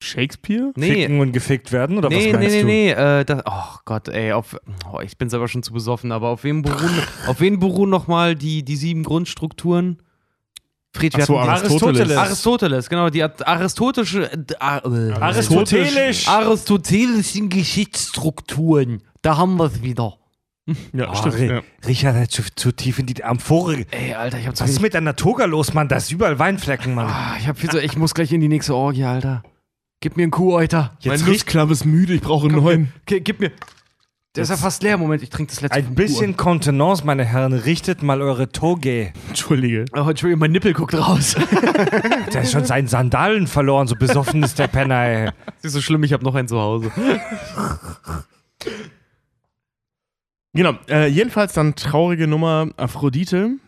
Shakespeare? Nee, Ficken und gefickt werden oder nee, was nee, meinst nee, du? nee, äh, das, oh Gott, ey, auf, oh, ich bin selber schon zu besoffen, aber auf wem beruhen, auf wen beruhen nochmal die, die sieben Grundstrukturen? Fried, wir Ach so, Aristoteles. Aristoteles, genau, die aristotische, äh, äh, Aristotelisch. aristotelischen Geschichtsstrukturen. Da haben wir es wieder. Ja, Oh, stimmt. Ja. Richard hat zu, zu tief in die Amphore. Ey, Alter, ich hab zu Was ist mit deiner Toga los, Mann? Da ist überall Weinflecken, Mann. Ah, ich hab viel zu, ich muss gleich in die nächste Orgie, Alter. Gib mir einen Kuhäuter. Mein Jetzt Lustklamm ist müde, ich brauche einen neuen. Gib, gib mir. Der ist ja fast leer. Moment, ich trinke das letzte Ein bisschen Kontenance, meine Herren. Richtet mal eure Toge. Entschuldige. Oh, Entschuldigung, mein Nippel guckt raus. Der ist schon seinen Sandalen verloren, so besoffen ist der Penner, ey. das ist so schlimm, ich habe noch einen zu Hause. Genau, äh, jedenfalls dann traurige Nummer Aphrodite,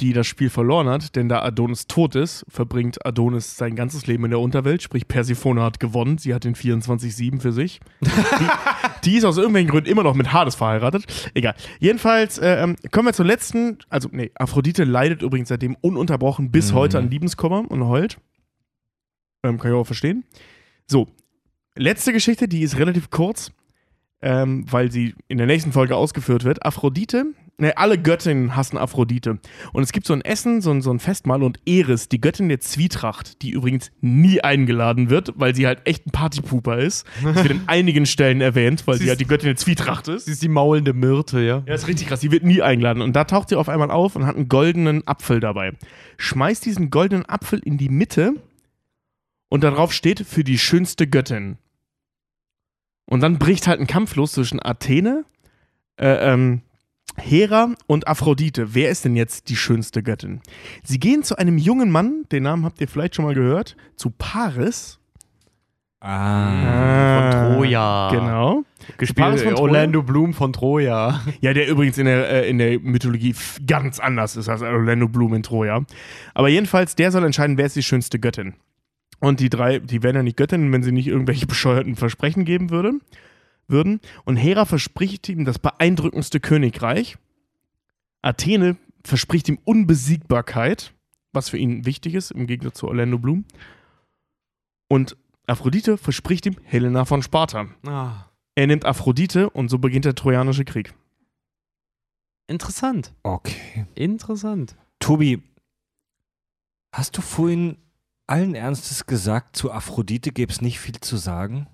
die das Spiel verloren hat, denn da Adonis tot ist, verbringt Adonis sein ganzes Leben in der Unterwelt, sprich Persephone hat gewonnen, sie hat den 24-7 für sich. die, die ist aus irgendwelchen Gründen immer noch mit Hades verheiratet. Egal. Jedenfalls äh, ähm, kommen wir zur letzten, also nee, Aphrodite leidet übrigens seitdem ununterbrochen bis heute an Liebeskummer und heult. Ähm, kann ich auch verstehen. So, letzte Geschichte, die ist relativ kurz ähm, weil sie in der nächsten Folge ausgeführt wird. Aphrodite, ne, alle Göttinnen hassen Aphrodite. Und es gibt so ein Essen, so ein, so ein Festmahl und Eris, die Göttin der Zwietracht, die übrigens nie eingeladen wird, weil sie halt echt ein Partypooper ist. Das wird in einigen Stellen erwähnt, weil sie, Sie halt die Göttin der Zwietracht ist. Sie ist die maulende Myrte, ja. Ja, ist richtig krass. Die wird nie eingeladen. Und da taucht sie auf einmal auf und hat einen goldenen Apfel dabei. Schmeißt diesen goldenen Apfel in die Mitte und darauf steht für die schönste Göttin. Und dann bricht halt ein Kampf los zwischen Athene, äh, ähm, Hera und Aphrodite. Wer ist denn jetzt die schönste Göttin? Sie gehen zu einem jungen Mann, den Namen habt ihr vielleicht schon mal gehört, zu Paris. Ah. Von Troja. Genau. Gespielt von Troja. Orlando Bloom von Troja. Ja, der übrigens in der, äh, in der Mythologie ganz anders ist als Orlando Bloom in Troja. Aber jedenfalls, der soll entscheiden, wer ist die schönste Göttin. Und die drei, die wären ja nicht Göttinnen, wenn sie nicht irgendwelche bescheuerten Versprechen geben würde, würden. Und Hera verspricht ihm das beeindruckendste Königreich. Athene verspricht ihm Unbesiegbarkeit, was für ihn wichtig ist, im Gegensatz zu Orlando Bloom. Und Aphrodite verspricht ihm Helena von Sparta. Ah, Er nimmt Aphrodite und so beginnt der Trojanische Krieg. interessant. Okay. Interessant. Tobi, hast du vorhin allen Ernstes gesagt, zu Aphrodite gäbe es nicht viel zu sagen?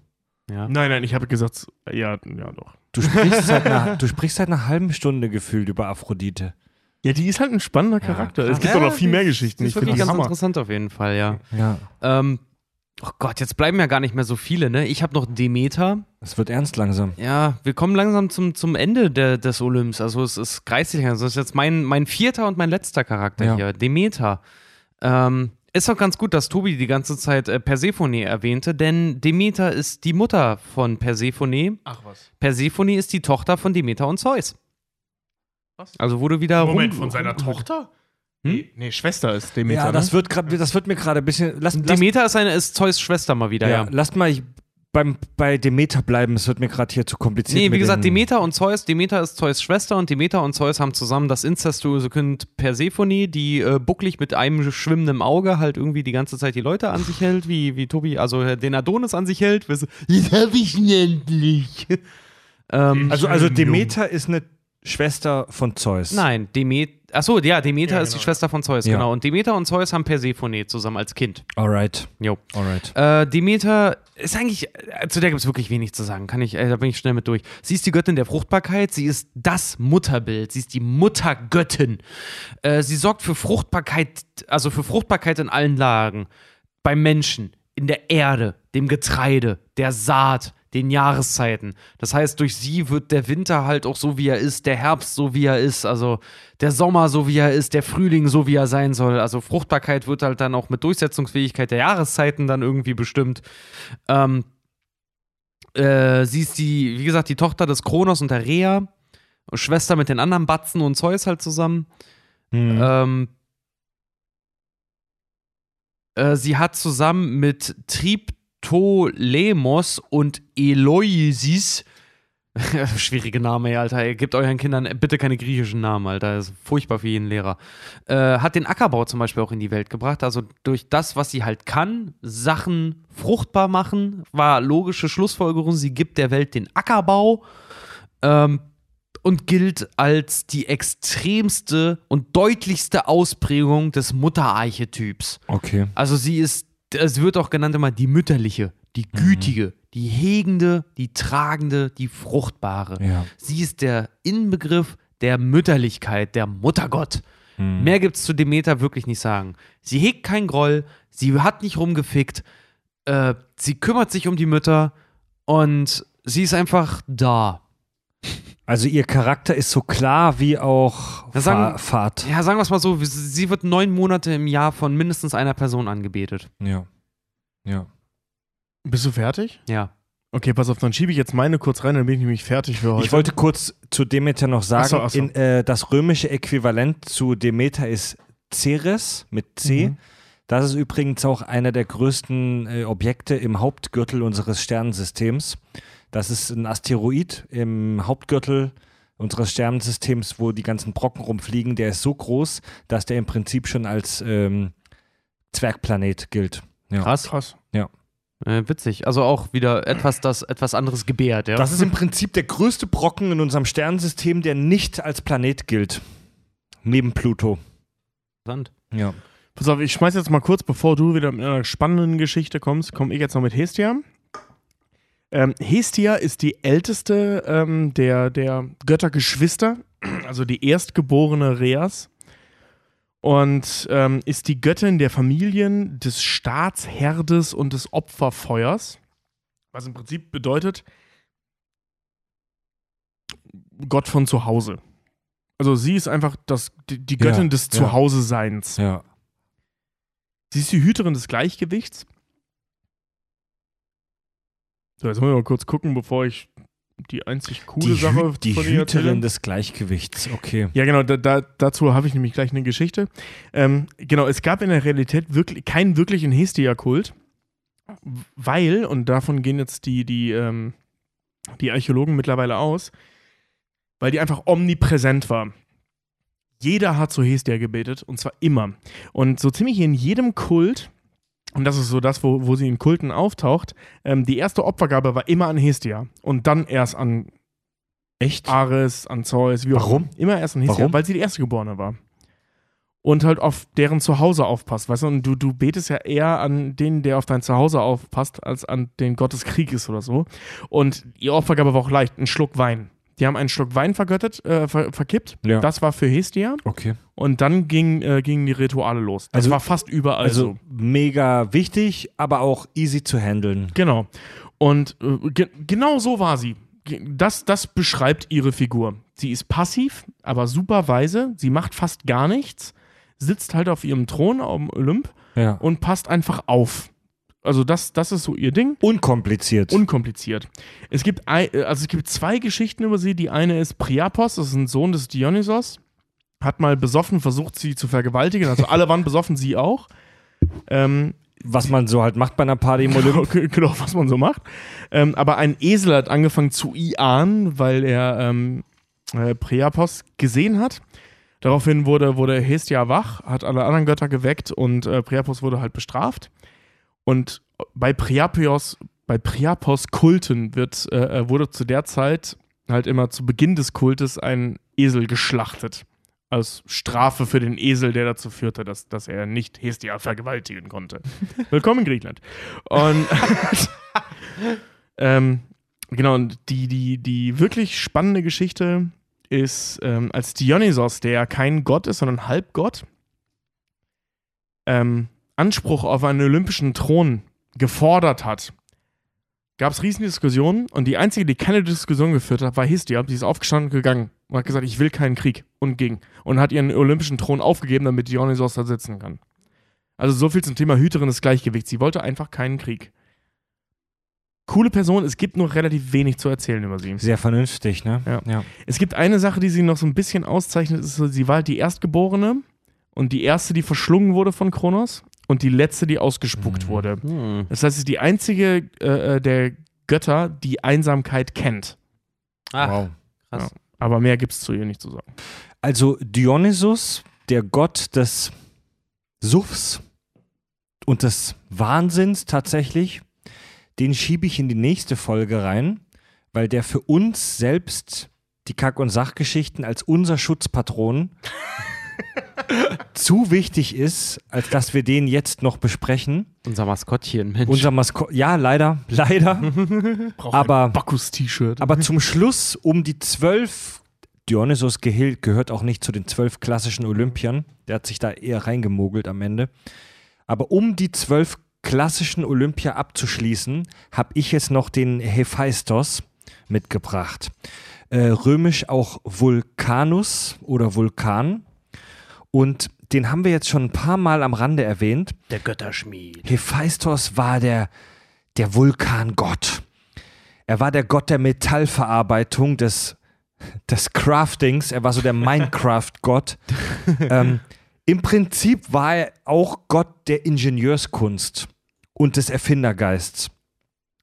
Ja. Nein, nein, ich habe gesagt, ja, ja doch. Du sprichst, seit einer, du sprichst seit einer halben Stunde gefühlt über Aphrodite. Ja, die ist halt ein spannender Charakter. es gibt doch noch viel mehr Geschichten. Das Ich ist finde wirklich die ganz Hammer. interessant auf jeden Fall, ja. Ja. Ähm, oh Gott, jetzt bleiben ja gar nicht mehr so viele, ne? Ich habe noch Demeter. Es wird ernst langsam. Ja, wir kommen langsam zum, zum Ende der, des Olymps. Also es ist kreislich. Also das ist jetzt mein, mein vierter und mein letzter Charakter Ja. hier. Demeter. Ähm, Ist doch ganz gut, dass Tobi die ganze Zeit äh, Persephone erwähnte, denn Demeter ist die Mutter von Persephone. Ach was. Persephone ist die Tochter von Demeter und Zeus. Was? Also wurde wieder Moment, rum- von seiner Tochter? Hm? Nee, nee, Schwester ist Demeter. Ja, das ne? wird, grad, das wird mir gerade ein bisschen. Lass, lass, Demeter ist, eine, ist Zeus Schwester mal wieder, ja, ja. lasst mal beim, bei Demeter bleiben. Es wird mir gerade hier zu kompliziert. Nee, wie gesagt, Demeter und Zeus, Demeter ist Zeus Schwester und Demeter und Zeus haben zusammen das inzestuöse Kind Persephone, die äh, bucklig mit einem schwimmenden Auge halt irgendwie die ganze Zeit die Leute an sich hält, wie, wie Tobi, also äh, den Adonis an sich hält. Jetzt hab ich ihn endlich. ähm, Also, also Demeter ist eine Schwester von Zeus. nein, Demeter, achso, ja, Demeter Ja, ist die genau. Schwester von Zeus, Ja. genau. Und Demeter und Zeus haben Persephone zusammen als Kind. Alright. Jo. Alright. Äh, Demeter ist eigentlich, äh, zu der gibt es wirklich wenig zu sagen. Kann ich, äh, da bin ich schnell mit durch. Sie ist die Göttin der Fruchtbarkeit, sie ist das Mutterbild, sie ist die Muttergöttin. Äh, sie sorgt für Fruchtbarkeit, also für Fruchtbarkeit in allen Lagen. Beim Menschen, in der Erde, dem Getreide, der Saat, den Jahreszeiten. Das heißt, durch sie wird der Winter halt auch so, wie er ist, der Herbst so, wie er ist, also der Sommer so, wie er ist, der Frühling so, wie er sein soll. Also Fruchtbarkeit wird halt dann auch mit Durchsetzungsfähigkeit der Jahreszeiten dann irgendwie bestimmt. Ähm, äh, sie ist die, wie gesagt, die Tochter des Kronos und der Rhea, Schwester mit den anderen Batzen und Zeus halt zusammen. Mhm. Ähm, äh, sie hat zusammen mit Triptolemos und Eloisis Schwierige Name, ey, Alter. Ihr gebt euren Kindern bitte keine griechischen Namen, Alter. Das ist furchtbar für jeden Lehrer. Äh, hat den Ackerbau zum Beispiel auch in die Welt gebracht. Also durch das, was sie halt kann, Sachen fruchtbar machen, war logische Schlussfolgerung. Sie gibt der Welt den Ackerbau. Ähm, und gilt als die extremste und deutlichste Ausprägung des Mutterarchetyps. okay. Also sie ist, es wird auch genannt immer die mütterliche, die gütige, die hegende, die tragende, die fruchtbare. Ja. Sie ist der Inbegriff der Mütterlichkeit, der Muttergott. Mhm. Mehr gibt's zu Demeter wirklich nicht sagen. Sie hegt keinen Groll, sie hat nicht rumgefickt, äh, sie kümmert sich um die Mütter und sie ist einfach da. Also ihr Charakter ist so klar wie auch Ja, sagen- Fa Fahrt. Ja, sagen wir es mal so, sie wird neun Monate im Jahr von mindestens einer Person angebetet. Ja. Ja. Bist du fertig? Ja. Okay, pass auf, dann schiebe ich jetzt meine kurz rein, dann bin ich nämlich fertig für heute. Ich wollte kurz zu Demeter noch sagen, Ach so, ach so. In, äh, das römische Äquivalent zu Demeter ist Ceres mit C. Mhm. Das ist übrigens auch einer der größten äh, Objekte im Hauptgürtel unseres Sternensystems. Das ist ein Asteroid im Hauptgürtel unseres Sternensystems, wo die ganzen Brocken rumfliegen. Der ist so groß, dass der im Prinzip schon als ähm, Zwergplanet gilt. Ja. Krass. Krass. Äh, witzig. Also auch wieder etwas, das etwas anderes gebärt, ja. Das ist im Prinzip der größte Brocken in unserem Sternensystem, der nicht als Planet gilt. Neben Pluto. interessant. Ja. Pass auf, ich schmeiß jetzt mal kurz, bevor du wieder mit einer spannenden Geschichte kommst, komme ich jetzt noch mit Hestia. Ähm, Hestia ist die älteste ähm, der, der Göttergeschwister, also die erstgeborene Reas. Und ähm, ist die Göttin der Familien, des Staatsherdes und des Opferfeuers. Was im Prinzip bedeutet, Gott von zu Hause. Also sie ist einfach das, die, die Ja, Göttin des ja. Zuhause-Seins. Ja. Sie ist die Hüterin des Gleichgewichts. So, jetzt müssen wir mal kurz gucken, bevor ich die einzig coole Die, Sache Hü die von ihr erzähle. Hüterin des Gleichgewichts. Okay. Ja, genau, da, da, dazu habe ich nämlich gleich eine Geschichte. Ähm, genau, es gab in der Realität wirklich keinen wirklichen Hestia-Kult, weil, und davon gehen jetzt die, die, ähm, die Archäologen mittlerweile aus, weil die einfach omnipräsent war. Jeder hat zu Hestia gebetet, und zwar immer. Und so ziemlich in jedem Kult, und das ist so das, wo, wo sie in Kulten auftaucht, ähm, die erste Opfergabe war immer an Hestia und dann erst an Echt? Ares, an Zeus, wie auch Warum? immer. Erst an Hestia, Warum? weil sie die erste Geborene war. Und halt auf deren Zuhause aufpasst, weißt du? Und du, du betest ja eher an den, der auf dein Zuhause aufpasst, als an den Gott des Krieges oder so. Und ihr Opfergabe war auch leicht, ein Schluck Wein. Die haben einen Schluck Wein vergöttet, äh, ver verkippt. Ja. Das war für Hestia. Okay. Und dann ging, äh, gingen die Rituale los. Das Also- war fast überall Also so. mega wichtig, aber auch easy zu handeln. Genau. Und äh, ge genau so war sie. Das, das beschreibt ihre Figur. Sie ist passiv, aber super weise. Sie macht fast gar nichts. sitzt halt auf ihrem Thron am Olymp Ja. und passt einfach auf. Also das, das ist so ihr Ding. Unkompliziert. Unkompliziert. Es gibt, ein, also es gibt zwei Geschichten über sie. Die eine ist Priapos, das ist ein Sohn des Dionysos. Hat mal besoffen versucht, sie zu vergewaltigen. Also alle waren besoffen, sie auch. Ähm, was man so halt macht bei einer Party im Olymp. Genau, genau, was man so macht. Ähm, aber ein Esel hat angefangen zu iahn, weil er ähm, äh, Priapos gesehen hat. Daraufhin wurde, wurde Hestia wach, hat alle anderen Götter geweckt und äh, Priapos wurde halt bestraft. Und bei Priapos, bei Priapos Kulten wird, äh, äh, wurde zu der Zeit halt immer zu Beginn des Kultes ein Esel geschlachtet. Als Strafe für den Esel, der dazu führte, dass, dass er nicht Hestia vergewaltigen konnte. Willkommen in Griechenland. Und ähm, genau, und die, die, die wirklich spannende Geschichte ist, ähm, als Dionysos, der ja kein Gott ist, sondern Halbgott, ähm, Anspruch auf einen olympischen Thron gefordert hat, gab es riesige Diskussionen und die einzige, die keine Diskussion geführt hat, war Hestia. Die ist aufgestanden und gegangen und hat gesagt, ich will keinen Krieg und ging und hat ihren olympischen Thron aufgegeben, damit Dionysos da sitzen kann. Also so viel zum Thema Hüterin des Gleichgewichts. Sie wollte einfach keinen Krieg. Coole Person, es gibt nur relativ wenig zu erzählen über sie. Sehr vernünftig, ne? Ja. ja. Es gibt eine Sache, die sie noch so ein bisschen auszeichnet, ist sie war halt die Erstgeborene und die erste, die verschlungen wurde von Kronos und die letzte, die ausgespuckt wurde. Hm. Das heißt, sie ist die einzige äh, äh, der Götter, die Einsamkeit kennt. Ach, Wow. krass. Aber mehr gibt es zu ihr nicht zu sagen. Also Dionysus, der Gott des Suffs und des Wahnsinns tatsächlich, den schiebe ich in die nächste Folge rein, weil der für uns selbst die Kack- und Sachgeschichten als unser Schutzpatron zu wichtig ist, als dass wir den jetzt noch besprechen. Unser Maskottchen, Mensch. Unser Maskott, ja, leider, leider. Braucht Aber- Bacchus-T-Shirt. Aber zum Schluss um die zwölf, Dionysos Gehil gehört auch nicht zu den zwölf klassischen Olympiern, der hat sich da eher reingemogelt am Ende. Aber um die zwölf klassischen Olympia abzuschließen, habe ich jetzt noch den Hephaistos mitgebracht. Äh, römisch auch Vulcanus oder Vulkan. Und den haben wir jetzt schon ein paar Mal am Rande erwähnt. der Götterschmied. Hephaistos war der, der Vulkangott. Er war der Gott der Metallverarbeitung, des, des Craftings. Er war so der Minecraft-Gott. ähm, Im Prinzip war er auch Gott der Ingenieurskunst und des Erfindergeists.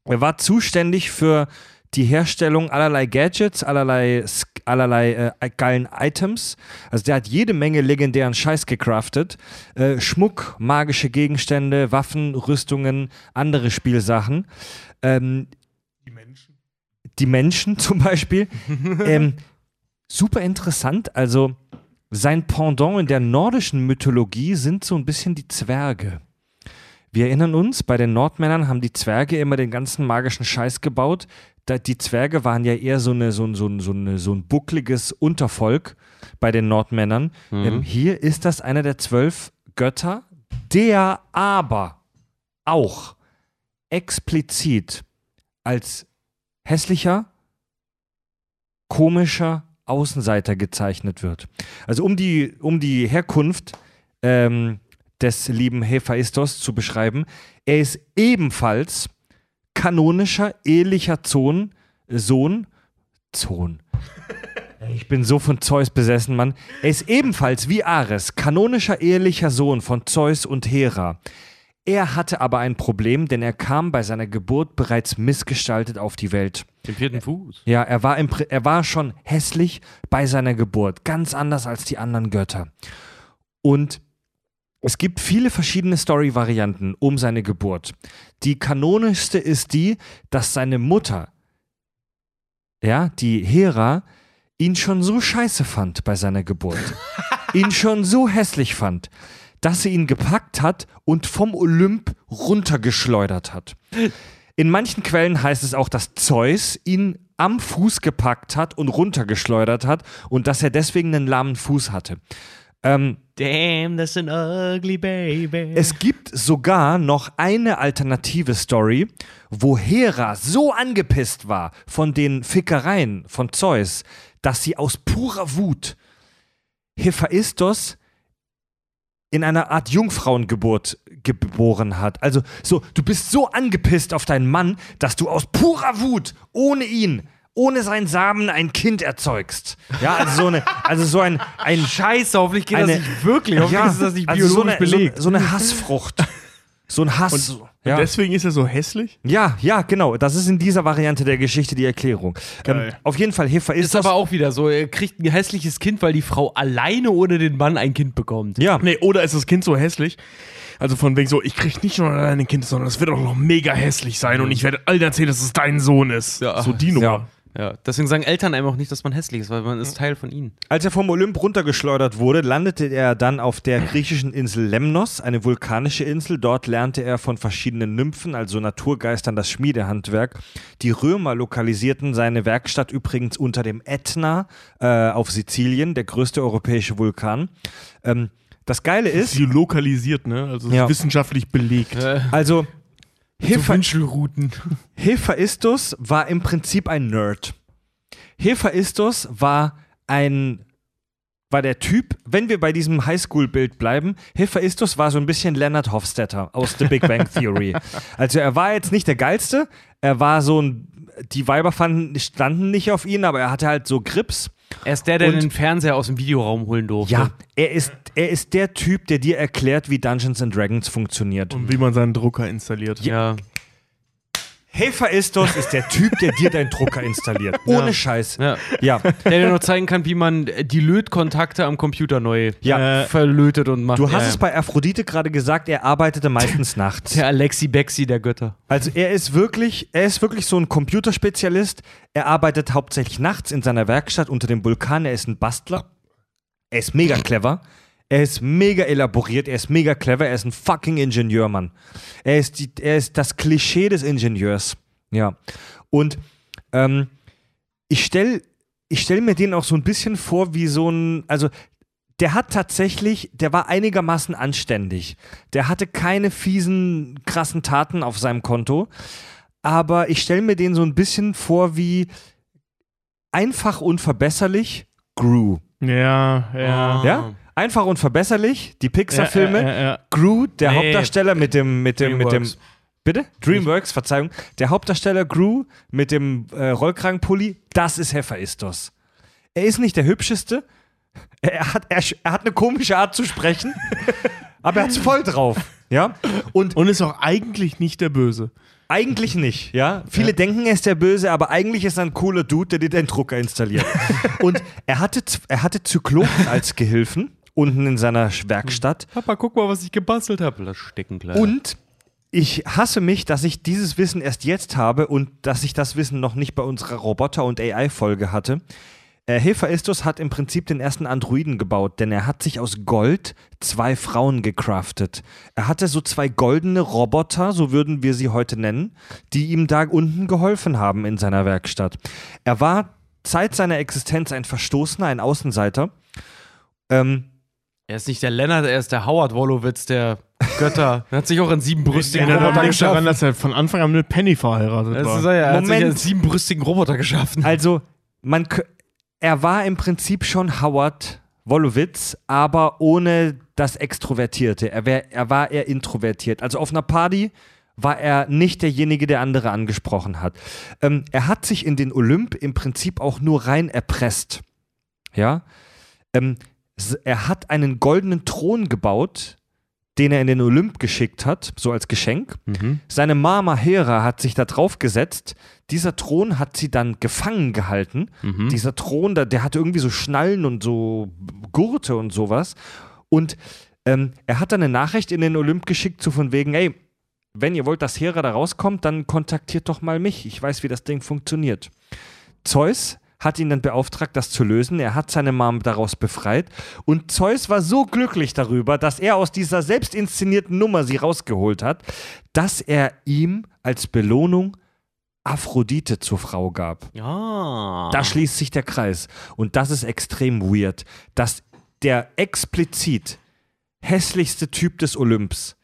Er war zuständig für die Herstellung allerlei Gadgets, allerlei, allerlei äh, geilen Items. Also der hat jede Menge legendären Scheiß gecraftet. Äh, Schmuck, magische Gegenstände, Waffen, Rüstungen, andere Spielsachen. Ähm, die Menschen. die Menschen zum Beispiel. ähm, super interessant. Also sein Pendant in der nordischen Mythologie sind so ein bisschen die Zwerge. Wir erinnern uns, bei den Nordmännern haben die Zwerge immer den ganzen magischen Scheiß gebaut. Die Zwerge waren ja eher so, eine, so, ein- so, ein- so, eine, so ein buckliges Untervolk bei den Nordmännern. Ähm, hier ist das einer der zwölf Götter, der aber auch explizit als hässlicher, komischer Außenseiter gezeichnet wird. Also um die, um die Herkunft ähm, des lieben Hephaistos zu beschreiben, er ist ebenfalls kanonischer, ehelicher Sohn, Sohn, Sohn. Ich bin so von Zeus besessen, Mann. Er ist ebenfalls wie Ares, kanonischer ehelicher Sohn von Zeus und Hera. Er hatte aber ein Problem, denn er kam bei seiner Geburt bereits missgestaltet auf die Welt. Den vierten Fuß. Ja, er war, im, er war schon hässlich bei seiner Geburt, ganz anders als die anderen Götter. Und es gibt viele verschiedene Story-Varianten um seine Geburt. Die kanonischste ist die, dass seine Mutter, ja, die Hera, ihn schon so scheiße fand bei seiner Geburt. ihn schon so hässlich fand, dass sie ihn gepackt hat und vom Olymp runtergeschleudert hat. In manchen Quellen heißt es auch, dass Zeus ihn am Fuß gepackt hat und runtergeschleudert hat und dass er deswegen einen lahmen Fuß hatte. Ähm, Damn, that's an ugly baby. es gibt sogar noch eine alternative Story, wo Hera so angepisst war von den Fickereien von Zeus, dass sie aus purer Wut Hephaistos in einer Art Jungfrauengeburt geboren hat. Also so, du bist so angepisst auf deinen Mann, dass du aus purer Wut, ohne ihn, ohne seinen Samen ein Kind erzeugst. Ja, also so eine, also so ein, ein Scheiße, hoffentlich geht eine- das nicht wirklich. Hoffentlich ja, ist das nicht also so biologisch eine, so, belegt. so eine Hassfrucht. So ein Hass. Und ja. deswegen ist er so hässlich? ja, ja, genau. Das ist in dieser Variante der Geschichte die Erklärung. Ähm, auf jeden Fall, Hephaistos. ist aber auch wieder so, er kriegt ein hässliches Kind, weil die Frau alleine ohne den Mann ein Kind bekommt. ja, Nee, oder ist das Kind so hässlich? Also von wegen so, ich krieg nicht nur allein ein Kind, sondern es wird auch noch mega hässlich sein und ich werde allen erzählen, dass es dein Sohn ist. Ja. So die Nummer. Ja. Ja, deswegen sagen Eltern einem auch nicht, dass man hässlich ist, weil man ist Teil von ihnen. Als er vom Olymp runtergeschleudert wurde, landete er dann auf der griechischen Insel Lemnos, eine vulkanische Insel. Dort lernte er von verschiedenen Nymphen, also Naturgeistern, das Schmiedehandwerk. Die Römer lokalisierten seine Werkstatt übrigens unter dem Ätna äh, auf Sizilien, der größte europäische Vulkan. Ähm, das Geile ist, Sie lokalisiert, ne? Also Ja. wissenschaftlich belegt. also Hepha Wünschelrouten. Hephaistos war im Prinzip ein Nerd. Hephaistos war ein war der Typ, wenn wir bei diesem Highschool-Bild bleiben, Hephaistos war so ein bisschen Leonard Hofstetter aus The Big Bang Theory. Also er war jetzt nicht der Geilste, er war so ein, die Weiber fanden, standen nicht auf ihn, aber er hatte halt so Grips. Er ist der, der Und- den Fernseher aus dem Videoraum holen durfte. Ja, er ist, er ist der Typ, der dir erklärt, wie Dungeons and Dragons funktioniert. Und wie man seinen Drucker installiert. Ja. Hephaistos ist der Typ, der dir deinen Drucker installiert. Ohne Ja. Scheiß. ja. Ja. Der dir noch zeigen kann, wie man die Lötkontakte am Computer neu Ja. äh, verlötet und macht. Du hast ja, es bei Aphrodite gerade gesagt, er arbeitete meistens nachts. Der Alexi Bexi der Götter. Also er ist wirklich, er ist wirklich so ein Computerspezialist. Er arbeitet hauptsächlich nachts in seiner Werkstatt unter dem Vulkan. Er ist ein Bastler. Er ist mega clever. Er ist mega elaboriert, er ist mega clever, er ist ein fucking Ingenieur, Mann. Er ist, die, er ist das Klischee des Ingenieurs. Ja. Und ähm, ich stelle ich stell mir den auch so ein bisschen vor wie so ein, also der hat tatsächlich, der war einigermaßen anständig. Der hatte keine fiesen, krassen Taten auf seinem Konto. Aber ich stelle mir den so ein bisschen vor wie einfach unverbesserlich Gru. Ja, ja. Ja? Einfach und verbesserlich, die Pixar-Filme. Ja, ja, ja. Gru, der Nee. Hauptdarsteller mit dem, mit dem, mit dem. Bitte? Dreamworks, Verzeihung. Der Hauptdarsteller Gru mit dem äh, Rollkragenpulli, das ist Hephaistos. Er ist nicht der hübscheste. Er hat, er, er hat eine komische Art zu sprechen, aber er hat's voll drauf. Ja? Und Und ist auch eigentlich nicht der Böse. eigentlich nicht, ja. Viele denken, er ist der Böse, aber eigentlich ist er ein cooler Dude, der dir den Drucker installiert. Und er hatte, er hatte Zyklopen als Gehilfen unten in seiner Werkstatt. Papa, guck mal, was ich gebastelt habe. Das stecken klar. Und ich hasse mich, dass ich dieses Wissen erst jetzt habe und dass ich das Wissen noch nicht bei unserer Roboter- und AI-Folge hatte. Äh, Hephaistos hat im Prinzip den ersten Androiden gebaut, denn er hat sich aus Gold zwei Frauen gecraftet. Er hatte so zwei goldene Roboter, so würden wir sie heute nennen, die ihm da unten geholfen haben in seiner Werkstatt. Er war seit seiner Existenz ein Verstoßener, ein Außenseiter. Ähm, er ist nicht der Lennart, er ist der Howard Wolowitz der Götter. Er hat sich auch einen siebenbrüstigen Erinnert Roboter nicht daran, geschaffen. dass er von Anfang an mit Penny verheiratet Das war. ist er, ja. er hat sich Moment. einen siebenbrüstigen Roboter geschaffen. Also, man, er war im Prinzip schon Howard Wolowitz, aber ohne das Extrovertierte. Er, wär, er war eher introvertiert. Also auf einer Party war er nicht derjenige, der andere angesprochen hat. Ähm, er hat sich in den Olymp im Prinzip auch nur rein erpresst. Ja. Ähm, er hat einen goldenen Thron gebaut, den er in den Olymp geschickt hat, so als Geschenk. Seine Mama Hera hat sich da drauf gesetzt. Dieser Thron hat sie dann gefangen gehalten. Dieser Thron, der, der hatte irgendwie so Schnallen und so Gurte und sowas. Und ähm, er hat dann eine Nachricht in den Olymp geschickt, so von wegen, ey, wenn ihr wollt, dass Hera da rauskommt, dann kontaktiert doch mal mich. Ich weiß, wie das Ding funktioniert. Zeus hat ihn dann beauftragt, das zu lösen. Er hat seine Mom daraus befreit. Und Zeus war so glücklich darüber, dass er aus dieser selbst inszenierten Nummer sie rausgeholt hat, dass er ihm als Belohnung Aphrodite zur Frau gab. Ja. Da schließt sich der Kreis. Und das ist extrem weird, dass der explizit hässlichste Typ des Olymps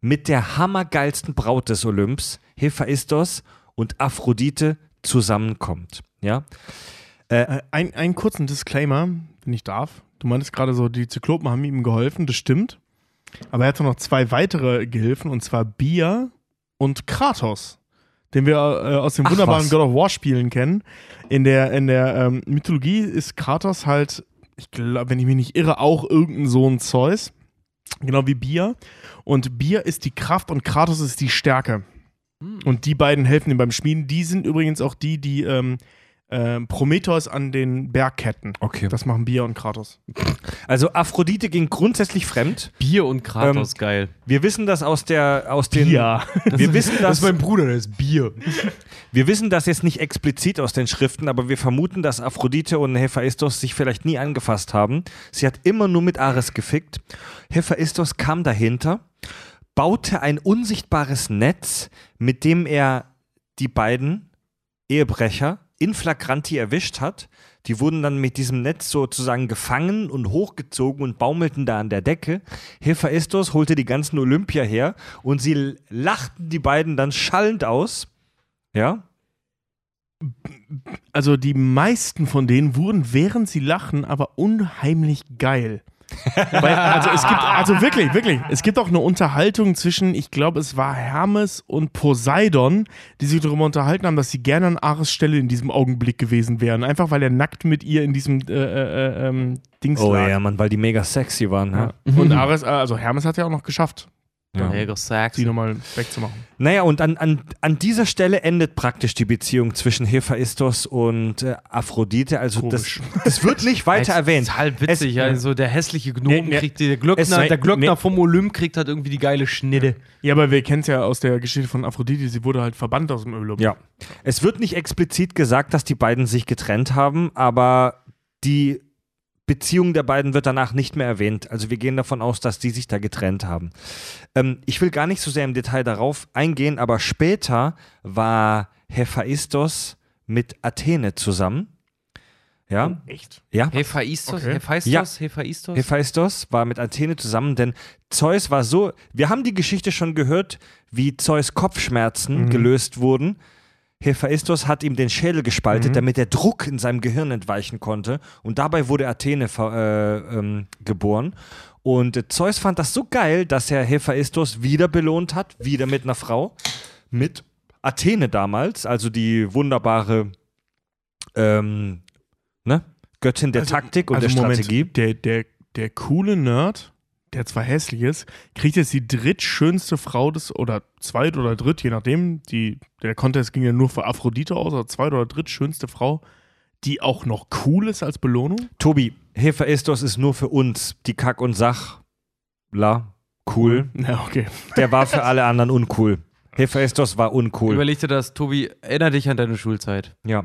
mit der hammergeilsten Braut des Olymps, Hephaistos und Aphrodite zusammenkommt. Ja? Äh, ein, einen kurzen Disclaimer, wenn ich darf. Du meintest gerade so, die Zyklopen haben ihm geholfen, das stimmt. Aber er hatte noch zwei weitere Gehilfen, und zwar Bia und Kratos, den wir äh, aus den Ach, wunderbaren was. God of War Spielen kennen. In der, in der ähm, Mythologie ist Kratos halt, ich glaube, wenn ich mich nicht irre, auch irgendein Sohn Zeus. Genau wie Bia. Und Bia ist die Kraft und Kratos ist die Stärke. Und die beiden helfen ihm beim Schmieden. Die sind übrigens auch die, die ähm, ähm, Prometheus an den Berg ketten. Okay. Das machen Bia und Kratos. Also Aphrodite ging grundsätzlich fremd. Bier und Kratos, Ähm, geil. Wir wissen das aus der aus den Bia. wir wissen das, Bruder, das ist Bier. wir wissen das jetzt nicht explizit aus den Schriften, aber wir vermuten, dass Aphrodite und Hephaistos sich vielleicht nie angefasst haben. Sie hat immer nur mit Ares gefickt. Hephaistos kam dahinter, baute ein unsichtbares Netz, mit dem er die beiden Ehebrecher in flagranti erwischt hat. Die wurden dann mit diesem Netz sozusagen gefangen und hochgezogen und baumelten da an der Decke. Hephaistos holte die ganzen Olympia her und sie lachten die beiden dann schallend aus. Ja? Also die meisten von denen wurden, während sie lachen, aber unheimlich geil. Weil, also es gibt, also wirklich, wirklich, es gibt auch eine Unterhaltung zwischen, ich glaube, es war Hermes und Poseidon, die sich darüber unterhalten haben, dass sie gerne an Ares Stelle in diesem Augenblick gewesen wären. Einfach weil er nackt mit ihr in diesem äh, äh, ähm, Dings Oh lag. ja, Mann, weil die mega sexy waren. Ja. Und Ares, äh, also Hermes hat ja auch noch geschafft, Ja. Mega sexy. sie nochmal wegzumachen. Naja, und an, an, an dieser Stelle endet praktisch die Beziehung zwischen Hephaistos und äh, Aphrodite. Also das, Komisch. das wird nicht weiter Das erwähnt. ist halt witzig, Es- ja. So der hässliche Gnom Nee, nee. kriegt, der Es Glöckner, sei- der Glöckner nee. vom Olymp kriegt halt irgendwie die geile Schnitte. Ja, aber wir kennen es ja aus der Geschichte von Aphrodite, sie wurde halt verbannt aus dem Olymp. Ja. Es wird nicht explizit gesagt, dass die beiden sich getrennt haben, aber die Beziehung der beiden wird danach nicht mehr erwähnt. Also wir gehen davon aus, dass die sich da getrennt haben. Ähm, ich will gar nicht so sehr im Detail darauf eingehen, aber später war Hephaistos mit Athene zusammen. Ja, Echt? ja. Hephaistos, Okay. Hephaistos, Hephaistos. Hephaistos war mit Athene zusammen, denn Zeus war so. Wir haben die Geschichte schon gehört, wie Zeus Kopfschmerzen gelöst wurden. Hephaistos hat ihm den Schädel gespaltet, damit der Druck in seinem Gehirn entweichen konnte. Und dabei wurde Athene äh, ähm, geboren. Und Zeus fand das so geil, dass er Hephaistos wieder belohnt hat, wieder mit einer Frau, mit Athene damals, also die wunderbare ähm, ne? Göttin der Taktik und der Also Moment, Strategie. Der, der, der coole Nerd, der zwar hässlich ist, kriegt jetzt die drittschönste Frau des, oder zweit oder dritt, je nachdem, die, der Contest ging ja nur für Aphrodite aus, oder zweit oder drittschönste Frau, die auch noch cool ist als Belohnung. Tobi, Hephaistos ist nur für uns die Kack- und Sachler cool. Ja, okay. Der war für alle anderen uncool. Hephaistos war uncool. Überleg dir das, Tobi, erinner dich an deine Schulzeit. Ja.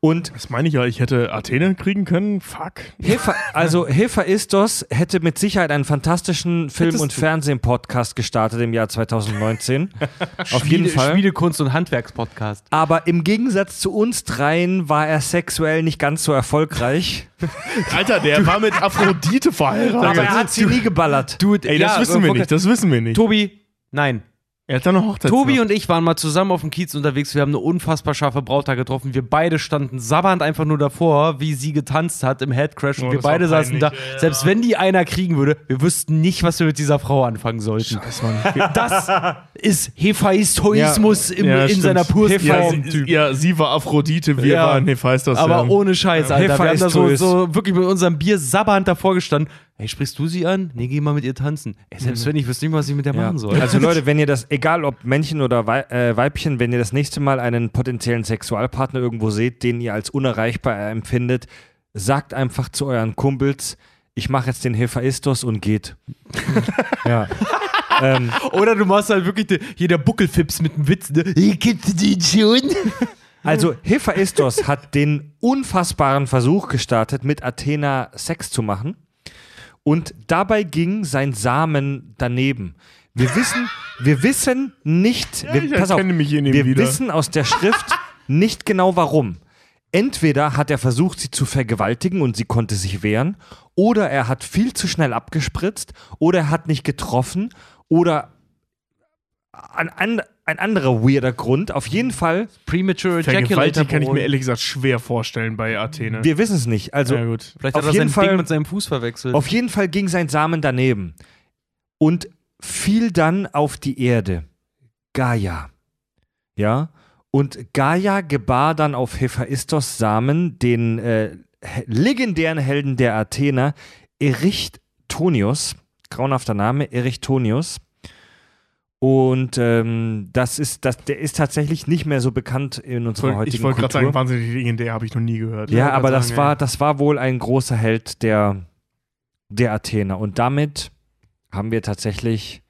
Und Das meine ich ja, ich hätte Athene kriegen können. Fuck. Hepha also Hephaistos hätte mit Sicherheit einen fantastischen Film- Hättest und Fernsehen-Podcast gestartet im Jahr 2019. Auf jeden Fall. Schmiedekunst- und Handwerkspodcast. Aber im Gegensatz zu uns dreien war er sexuell nicht ganz so erfolgreich. Alter, der war mit Aphrodite verheiratet. Aber er hat sie nie geballert. Du, Ey, das wissen wir nicht, das wissen wir nicht. Tobi, nein. Er hat da eine Hochzeit. Tobi und ich waren mal zusammen auf dem Kiez unterwegs. Wir haben eine unfassbar scharfe Braut da getroffen. Wir beide standen sabbernd einfach nur davor, wie sie getanzt hat im Headcrash. Und Oh, wir das war beide saßen da. ja. Selbst wenn die einer kriegen würde, wir wüssten nicht, was wir mit dieser Frau anfangen sollten. Scheiß, Mann. Das ist Hephaistoismus im, Ja, in stimmt. seiner pursten Ja, Form. sie, ja, sie war Aphrodite, wir Ja. waren Hephaistos. Aber ja. ohne Scheiß, Alter. Wir haben da so, so wirklich mit unserem Bier sabbernd davor gestanden. Hey, sprichst du sie an? Nee, geh mal mit ihr tanzen. Ey, selbst wenn ich wüsste nicht, was ich mit der Ja. machen soll. Also Leute, wenn ihr das, egal ob Männchen oder Wei äh, Weibchen, wenn ihr das nächste Mal einen potenziellen Sexualpartner irgendwo seht, den ihr als unerreichbar empfindet, sagt einfach zu euren Kumpels, ich mache jetzt den Hephaistos und geht. ja. ähm, Oder du machst halt wirklich die, hier der Buckelfips mit dem Witz, ne? Kennst du den schon? also Hephaistos hat den unfassbaren Versuch gestartet, mit Athena Sex zu machen. Und dabei ging sein Samen daneben. Wir wissen, wir wissen nicht, wir, ich pass auf, wir wieder. wissen aus der Schrift nicht genau warum. Entweder hat er versucht, sie zu vergewaltigen und sie konnte sich wehren, oder er hat viel zu schnell abgespritzt, oder er hat nicht getroffen, oder ein, an, ein anderer weirder Grund. Auf jeden Fall, Premature Ejaculator. Kann ich mir ehrlich gesagt schwer vorstellen bei Athene. wir wissen es nicht. Also ja, gut. Vielleicht auf hat er jeden sein Fall- Ding mit seinem Fuß verwechselt. Auf jeden Fall ging sein Samen daneben. und fiel dann auf die Erde. Gaia. Ja. Und Gaia gebar dann auf Hephaistos Samen den äh, legendären Helden der Athener, Erichtonius. Grauenhafter Name, Erichtonius. Und ähm, das ist, das, der ist tatsächlich nicht mehr so bekannt in unserer Ich heutigen wollte gerade sagen, wahnsinnig legendär habe ich noch nie gehört. Ja, wollte aber das sagen, war, ja. das war wohl ein großer Held der, der Athener. Und damit haben wir tatsächlich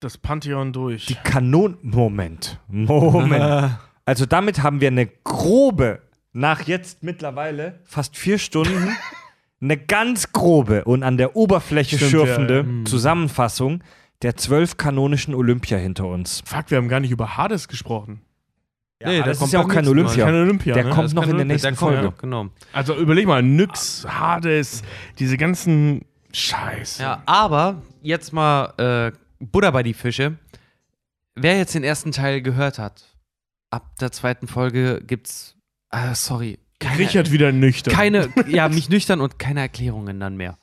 Das Pantheon durch. die Kanon. Moment. Moment. Also damit haben wir eine grobe, nach jetzt mittlerweile fast vier Stunden, eine ganz grobe und an der Oberfläche Stimmt, schürfende ja, ja. Zusammenfassung der zwölf kanonischen Olympia hinter uns. Fuck, wir haben gar nicht über Hades gesprochen. Nee, der das kommt ist ja auch kein. Olympia. Kein Olympia, Der ne? kommt noch in der nächsten Der kommt, Folge. ja, genau. Also überleg mal, Nyx, Hades, diese ganzen Scheiße. Ja, aber jetzt mal äh, Buddha bei die Fische. Wer jetzt den ersten Teil gehört hat, ab der zweiten Folge gibt's, ah, sorry, keine, Richard wieder nüchtern. keine, ja, mich nüchtern und keine Erklärungen dann mehr.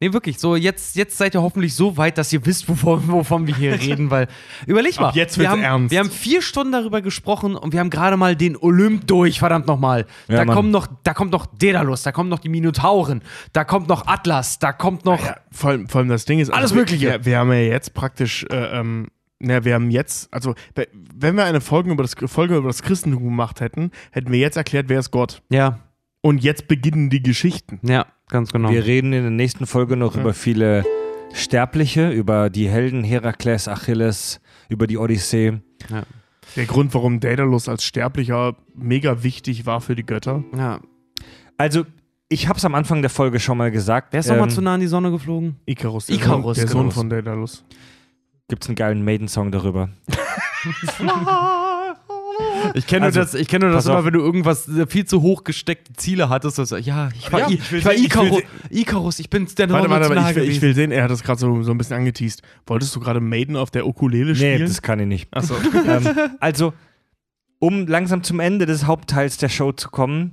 Nee, wirklich, so jetzt, jetzt seid ihr hoffentlich so weit, dass ihr wisst, wovon, wovon wir hier reden, weil überleg mal, Ab jetzt wir wird's haben, ernst. wir haben vier Stunden darüber gesprochen und wir haben gerade mal den Olymp durch, verdammt nochmal. Ja, da Mann. kommen noch, da kommt noch Daedalus, da kommt noch die Minotauren, da kommt noch Atlas, da kommt noch Ja, vor, allem, vor allem das Ding ist, Alles wir- Mögliche. Wir, wir haben ja jetzt praktisch, äh, ähm, na, wir haben jetzt, also we- wenn wir eine Folge über das Folge über das Christentum gemacht hätten, hätten wir jetzt erklärt, wer ist Gott. Ja, Und jetzt beginnen die Geschichten. ja, ganz genau. Wir reden in der nächsten Folge noch über viele Sterbliche, über die Helden Herakles, Achilles, über die Odyssee. Der Grund, warum Daedalus als Sterblicher mega wichtig war für die Götter. ja. Also, ich habe es am Anfang der Folge schon mal gesagt. Wer ist nochmal ähm, zu nah an die Sonne geflogen? Icarus, der, Icarus, Sohn, der genau. Sohn von Daedalus. Gibt's einen geilen Maiden-Song darüber? Ich kenne Also, nur das, ich kenne nur das immer, auf. wenn du irgendwas äh, viel zu hoch gesteckte Ziele hattest. du- ja, ich war, Ja, I, ich ich war sehen- ich Icarus, Icarus, ich bin der Warte, warte, nahe ich will, ich will sehen, er hat das gerade so, so ein bisschen angeteased. Wolltest du gerade Maiden auf der Ukulele Nee, spielen? das kann ich nicht. Achso. ähm, also, um langsam zum Ende des Hauptteils der Show zu kommen.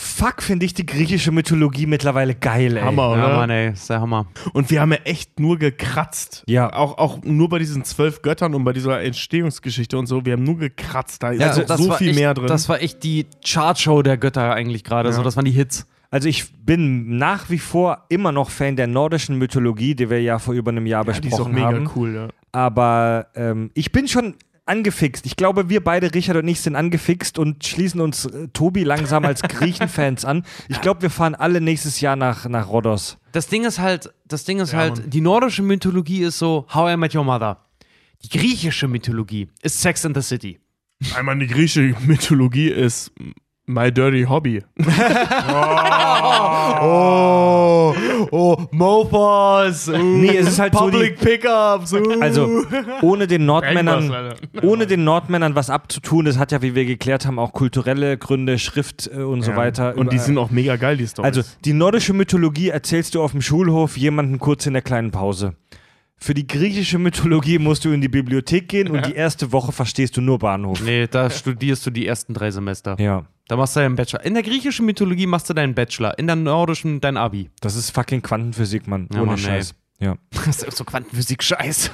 Fuck, finde ich die griechische Mythologie mittlerweile geil, ey. Hammer, oder? Ja, Mann, ey, ist der Hammer. Und wir haben ja echt nur gekratzt. Ja. Auch, auch nur bei diesen zwölf Göttern und bei dieser Entstehungsgeschichte und so. Wir haben nur gekratzt. Da ist Ja, also so viel echt, mehr drin. Das war echt die Chartshow der Götter eigentlich gerade. Ja. So, das waren die Hits. Also ich bin nach wie vor immer noch Fan der nordischen Mythologie, die wir ja vor über einem Jahr ja, die ist auch besprochen mega haben. cool, ja. Aber ähm, ich bin schon angefixt. Ich glaube, wir beide, Richard und ich, sind angefixt und schließen uns äh, Tobi langsam als Griechenfans an. Ich glaube, wir fahren alle nächstes Jahr nach, nach Rhodos. Das Ding ist halt, das Ding ist Ja, halt, Mann. die nordische Mythologie ist so How I Met Your Mother. Die griechische Mythologie ist Sex in the City. Einmal die griechische Mythologie ist My Dirty Hobby. Oh, oh, Mofos. Nee, es ist halt so die, Pickups. Also, ohne den Nordmännern, ohne den Nordmännern was abzutun, das hat ja, wie wir geklärt haben, auch kulturelle Gründe, Schrift äh, und so Ja. weiter. Und die Über- sind auch mega geil, die Storys. Also, die nordische Mythologie erzählst du auf dem Schulhof jemanden kurz in der kleinen Pause. Für die griechische Mythologie musst du in die Bibliothek gehen und die erste Woche verstehst du nur Bahnhof. Nee, da studierst du die ersten drei Semester. Ja, Da machst du deinen Bachelor. In der griechischen Mythologie machst du deinen Bachelor. In der nordischen dein Abi. das ist fucking Quantenphysik, Mann. Ja, Ohne Mann, ey. Scheiß. Ja. Das ist so Quantenphysik-Scheiß.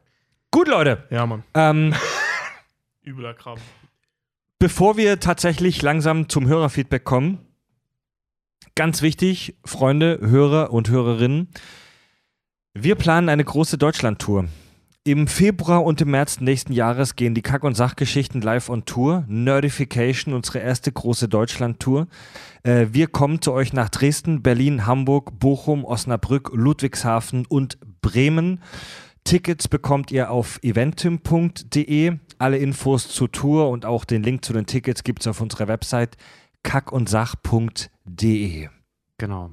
Gut, Leute. ja, Mann. Ähm, Übler Kram. bevor wir tatsächlich langsam zum Hörerfeedback kommen, ganz wichtig, Freunde, Hörer und Hörerinnen, wir planen eine große Deutschland-Tour. Im Februar und im März nächsten Jahres gehen die Kack- und Sachgeschichten live on Tour. Nerdification, unsere erste große Deutschland-Tour. Äh, wir kommen zu euch nach Dresden, Berlin, Hamburg, Bochum, Osnabrück, Ludwigshafen und Bremen. Tickets bekommt ihr auf eventim.de. Alle Infos zur Tour und auch den Link zu den Tickets gibt es auf unserer Website kackundsach.de. Genau.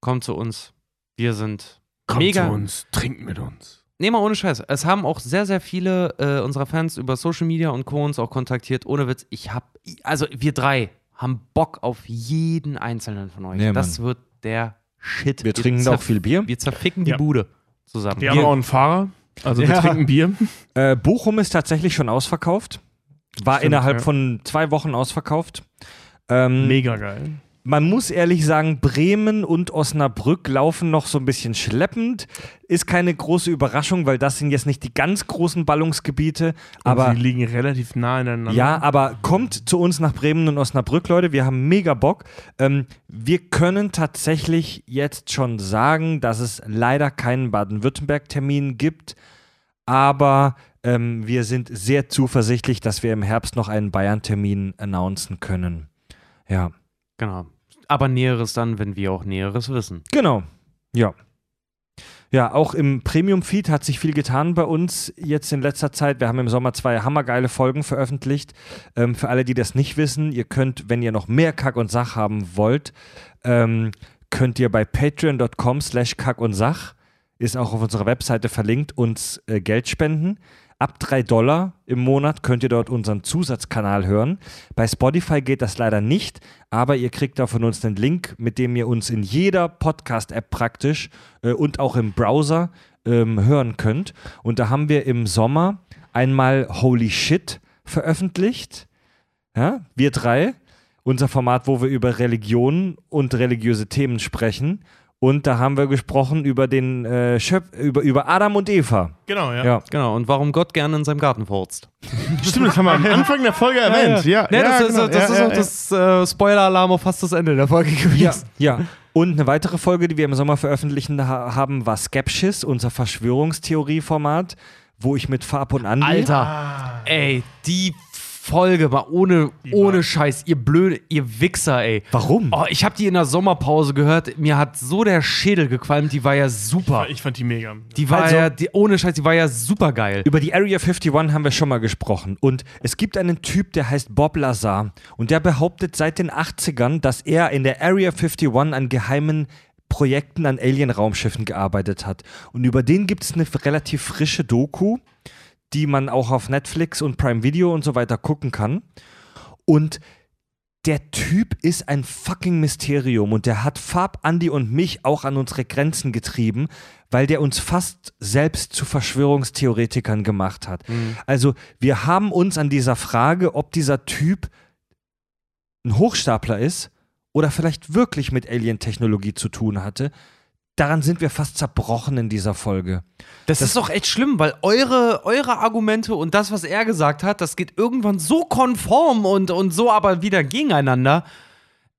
Kommt zu uns. Wir sind Kommt mega. zu uns, trinkt mit uns. Nee, mal ohne Scheiß. Es haben auch sehr, sehr viele äh, unserer Fans über Social Media und Co. uns auch kontaktiert. Ohne Witz, ich hab, also wir drei haben Bock auf jeden einzelnen von euch. Ja, das wird der Shit. Wir trinken da auch viel Bier. Wir zerficken die Ja. Bude zusammen. Wir haben auch einen Fahrer. Also wir Ja. trinken Bier. Äh, Bochum ist tatsächlich schon ausverkauft. War Stimmt, innerhalb ja. von zwei Wochen ausverkauft. Ähm, Mega geil. Man muss ehrlich sagen, Bremen und Osnabrück laufen noch so ein bisschen schleppend. Ist keine große Überraschung, weil das sind jetzt nicht die ganz großen Ballungsgebiete. Aber sie liegen relativ nah ineinander. ja, aber kommt zu uns nach Bremen und Osnabrück, Leute. Wir haben mega Bock. Ähm, wir können tatsächlich jetzt schon sagen, dass es leider keinen Baden-Württemberg-Termin gibt. Aber ähm, wir sind sehr zuversichtlich, dass wir im Herbst noch einen Bayern-Termin announcen können. Ja, Genau. Aber Näheres dann, wenn wir auch Näheres wissen. genau. Ja. Ja, auch im Premium-Feed hat sich viel getan bei uns jetzt in letzter Zeit. Wir haben im Sommer zwei hammergeile Folgen veröffentlicht. Ähm, für alle, die das nicht wissen, ihr könnt, wenn ihr noch mehr Kack und Sach haben wollt, ähm, könnt ihr bei patreon.com slash Kack und Sach, ist auch auf unserer Webseite verlinkt, uns äh, Geld spenden. Ab 3 Dollar im Monat könnt ihr dort unseren Zusatzkanal hören. Bei Spotify geht das leider nicht, aber ihr kriegt da von uns einen Link, mit dem ihr uns in jeder Podcast-App praktisch äh, und auch im Browser ähm, hören könnt. Und da haben wir im Sommer einmal Holy Shit veröffentlicht. Ja, wir drei. Unser Format, wo wir über Religion und religiöse Themen sprechen. Und da haben wir gesprochen über den äh, Schöp über, über Adam und Eva. Genau, ja. Ja. Genau. Und warum Gott gerne in seinem Garten furzt. Stimmt, das haben wir am Anfang der Folge erwähnt. Ja, das ja, ist, genau. das ja, ist ja, auch das äh, Spoiler-Alarm auf fast das Ende der Folge gewesen. Ja, ja. Und eine weitere Folge, die wir im Sommer veröffentlichen ha haben, war Skepsis, unser Verschwörungstheorie-Format, wo ich mit Farb und Andi. Alter, ey, die Folge mal ohne, ohne Scheiß, ihr blöde, ihr Wichser, ey. Warum? Oh, ich habe die in der Sommerpause gehört. Mir hat so der Schädel gequalmt. Die war ja super. Ich fand die mega. Die war Also- ja, die, ohne Scheiß, die war ja super geil. Über die Area 51 haben wir schon mal gesprochen. Und es gibt einen Typ, der heißt Bob Lazar. Und der behauptet seit den 80ern, dass er in der Area 51 an geheimen Projekten an Alien-Raumschiffen gearbeitet hat. Und über den gibt es eine relativ frische Doku, die man auch auf Netflix und Prime Video und so weiter gucken kann. Und der Typ ist ein fucking Mysterium und der hat Farb, Andi und mich auch an unsere Grenzen getrieben, weil der uns fast selbst zu Verschwörungstheoretikern gemacht hat. Also wir haben uns an dieser Frage, ob dieser Typ ein Hochstapler ist oder vielleicht wirklich mit Alien-Technologie zu tun hatte, daran sind wir fast zerbrochen in dieser Folge. Das, ist doch echt schlimm, weil eure, eure Argumente und das, was er gesagt hat, das geht irgendwann so konform und, und so aber wieder gegeneinander.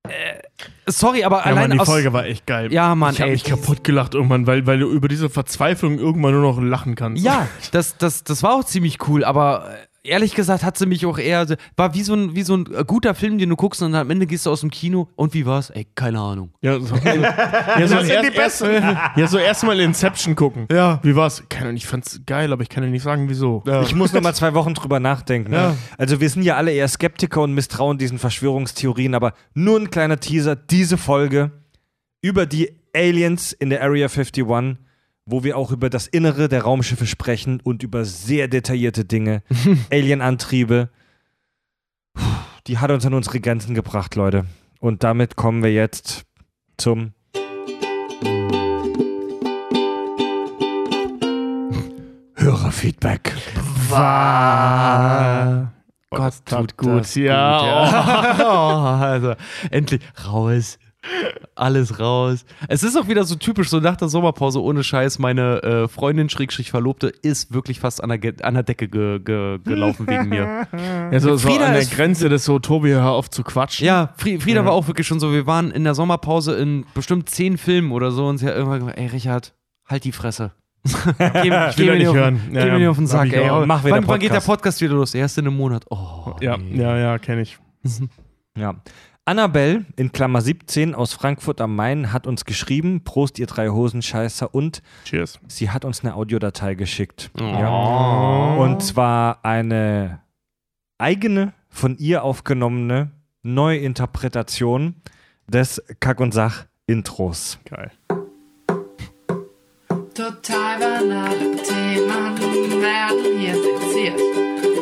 Äh, sorry, aber Ja, allein Mann, die aus, Folge war echt geil. Ja, Mann, Ich habe mich kaputt gelacht irgendwann, weil, weil du über diese Verzweiflung irgendwann nur noch lachen kannst. Ja, das, das, das war auch ziemlich cool, aber äh, ehrlich gesagt hat sie mich auch eher, war wie so ein, wie so ein äh, guter Film, den du guckst und am Ende gehst du aus dem Kino und wie war's? Ey, keine Ahnung. Ja, so, ja, so, erst, erst, ja, so erstmal Inception gucken. Ja. Wie war's? Keine Ahnung, ich fand's geil, aber ich kann dir nicht sagen, wieso. Ich muss noch mal zwei Wochen drüber nachdenken. Ja. Also wir sind ja alle eher Skeptiker und misstrauen diesen Verschwörungstheorien, aber nur ein kleiner Teaser, diese Folge über die Aliens in der Area 51, wo wir auch über das Innere der Raumschiffe sprechen und über sehr detaillierte Dinge, Alienantriebe. Die hat uns an unsere Grenzen gebracht, Leute. Und damit kommen wir jetzt zum Hörerfeedback. War. Gott, tut tut gut. das Ja, oh, also, endlich raus. Alles raus. Es ist auch wieder so typisch, so nach der Sommerpause ohne Scheiß. Meine äh, Freundin, Schrägstrich Verlobte, ist wirklich fast an der, Ge an der Decke ge ge gelaufen wegen mir. Ja, so, so an der Grenze des so, Tobi, hör auf zu quatschen. Ja, Fri Frieda war auch wirklich schon so. Wir waren in der Sommerpause in bestimmt zehn Filmen oder so und sie hat irgendwann gesagt: Ey, Richard, halt die Fresse. geh, will geh mir nicht auf, hören. Geh Ja, mir ja. auf den Sack, ich ey. auch. Mach wieder wann, wann geht der Podcast. Podcast wieder los? Erst in einem Monat. Oh, Ja, ey. ja, ja, kenne ich. Ja. Annabelle in Klammer 17 aus Frankfurt am Main hat uns geschrieben, Prost ihr drei Hosenscheißer und Cheers. sie hat uns eine Audiodatei geschickt. Oh. Ja. Und zwar eine eigene, von ihr aufgenommene Neuinterpretation des Kack- und Sach-Intros. Geil. Total banale Themen werden hier fixiert.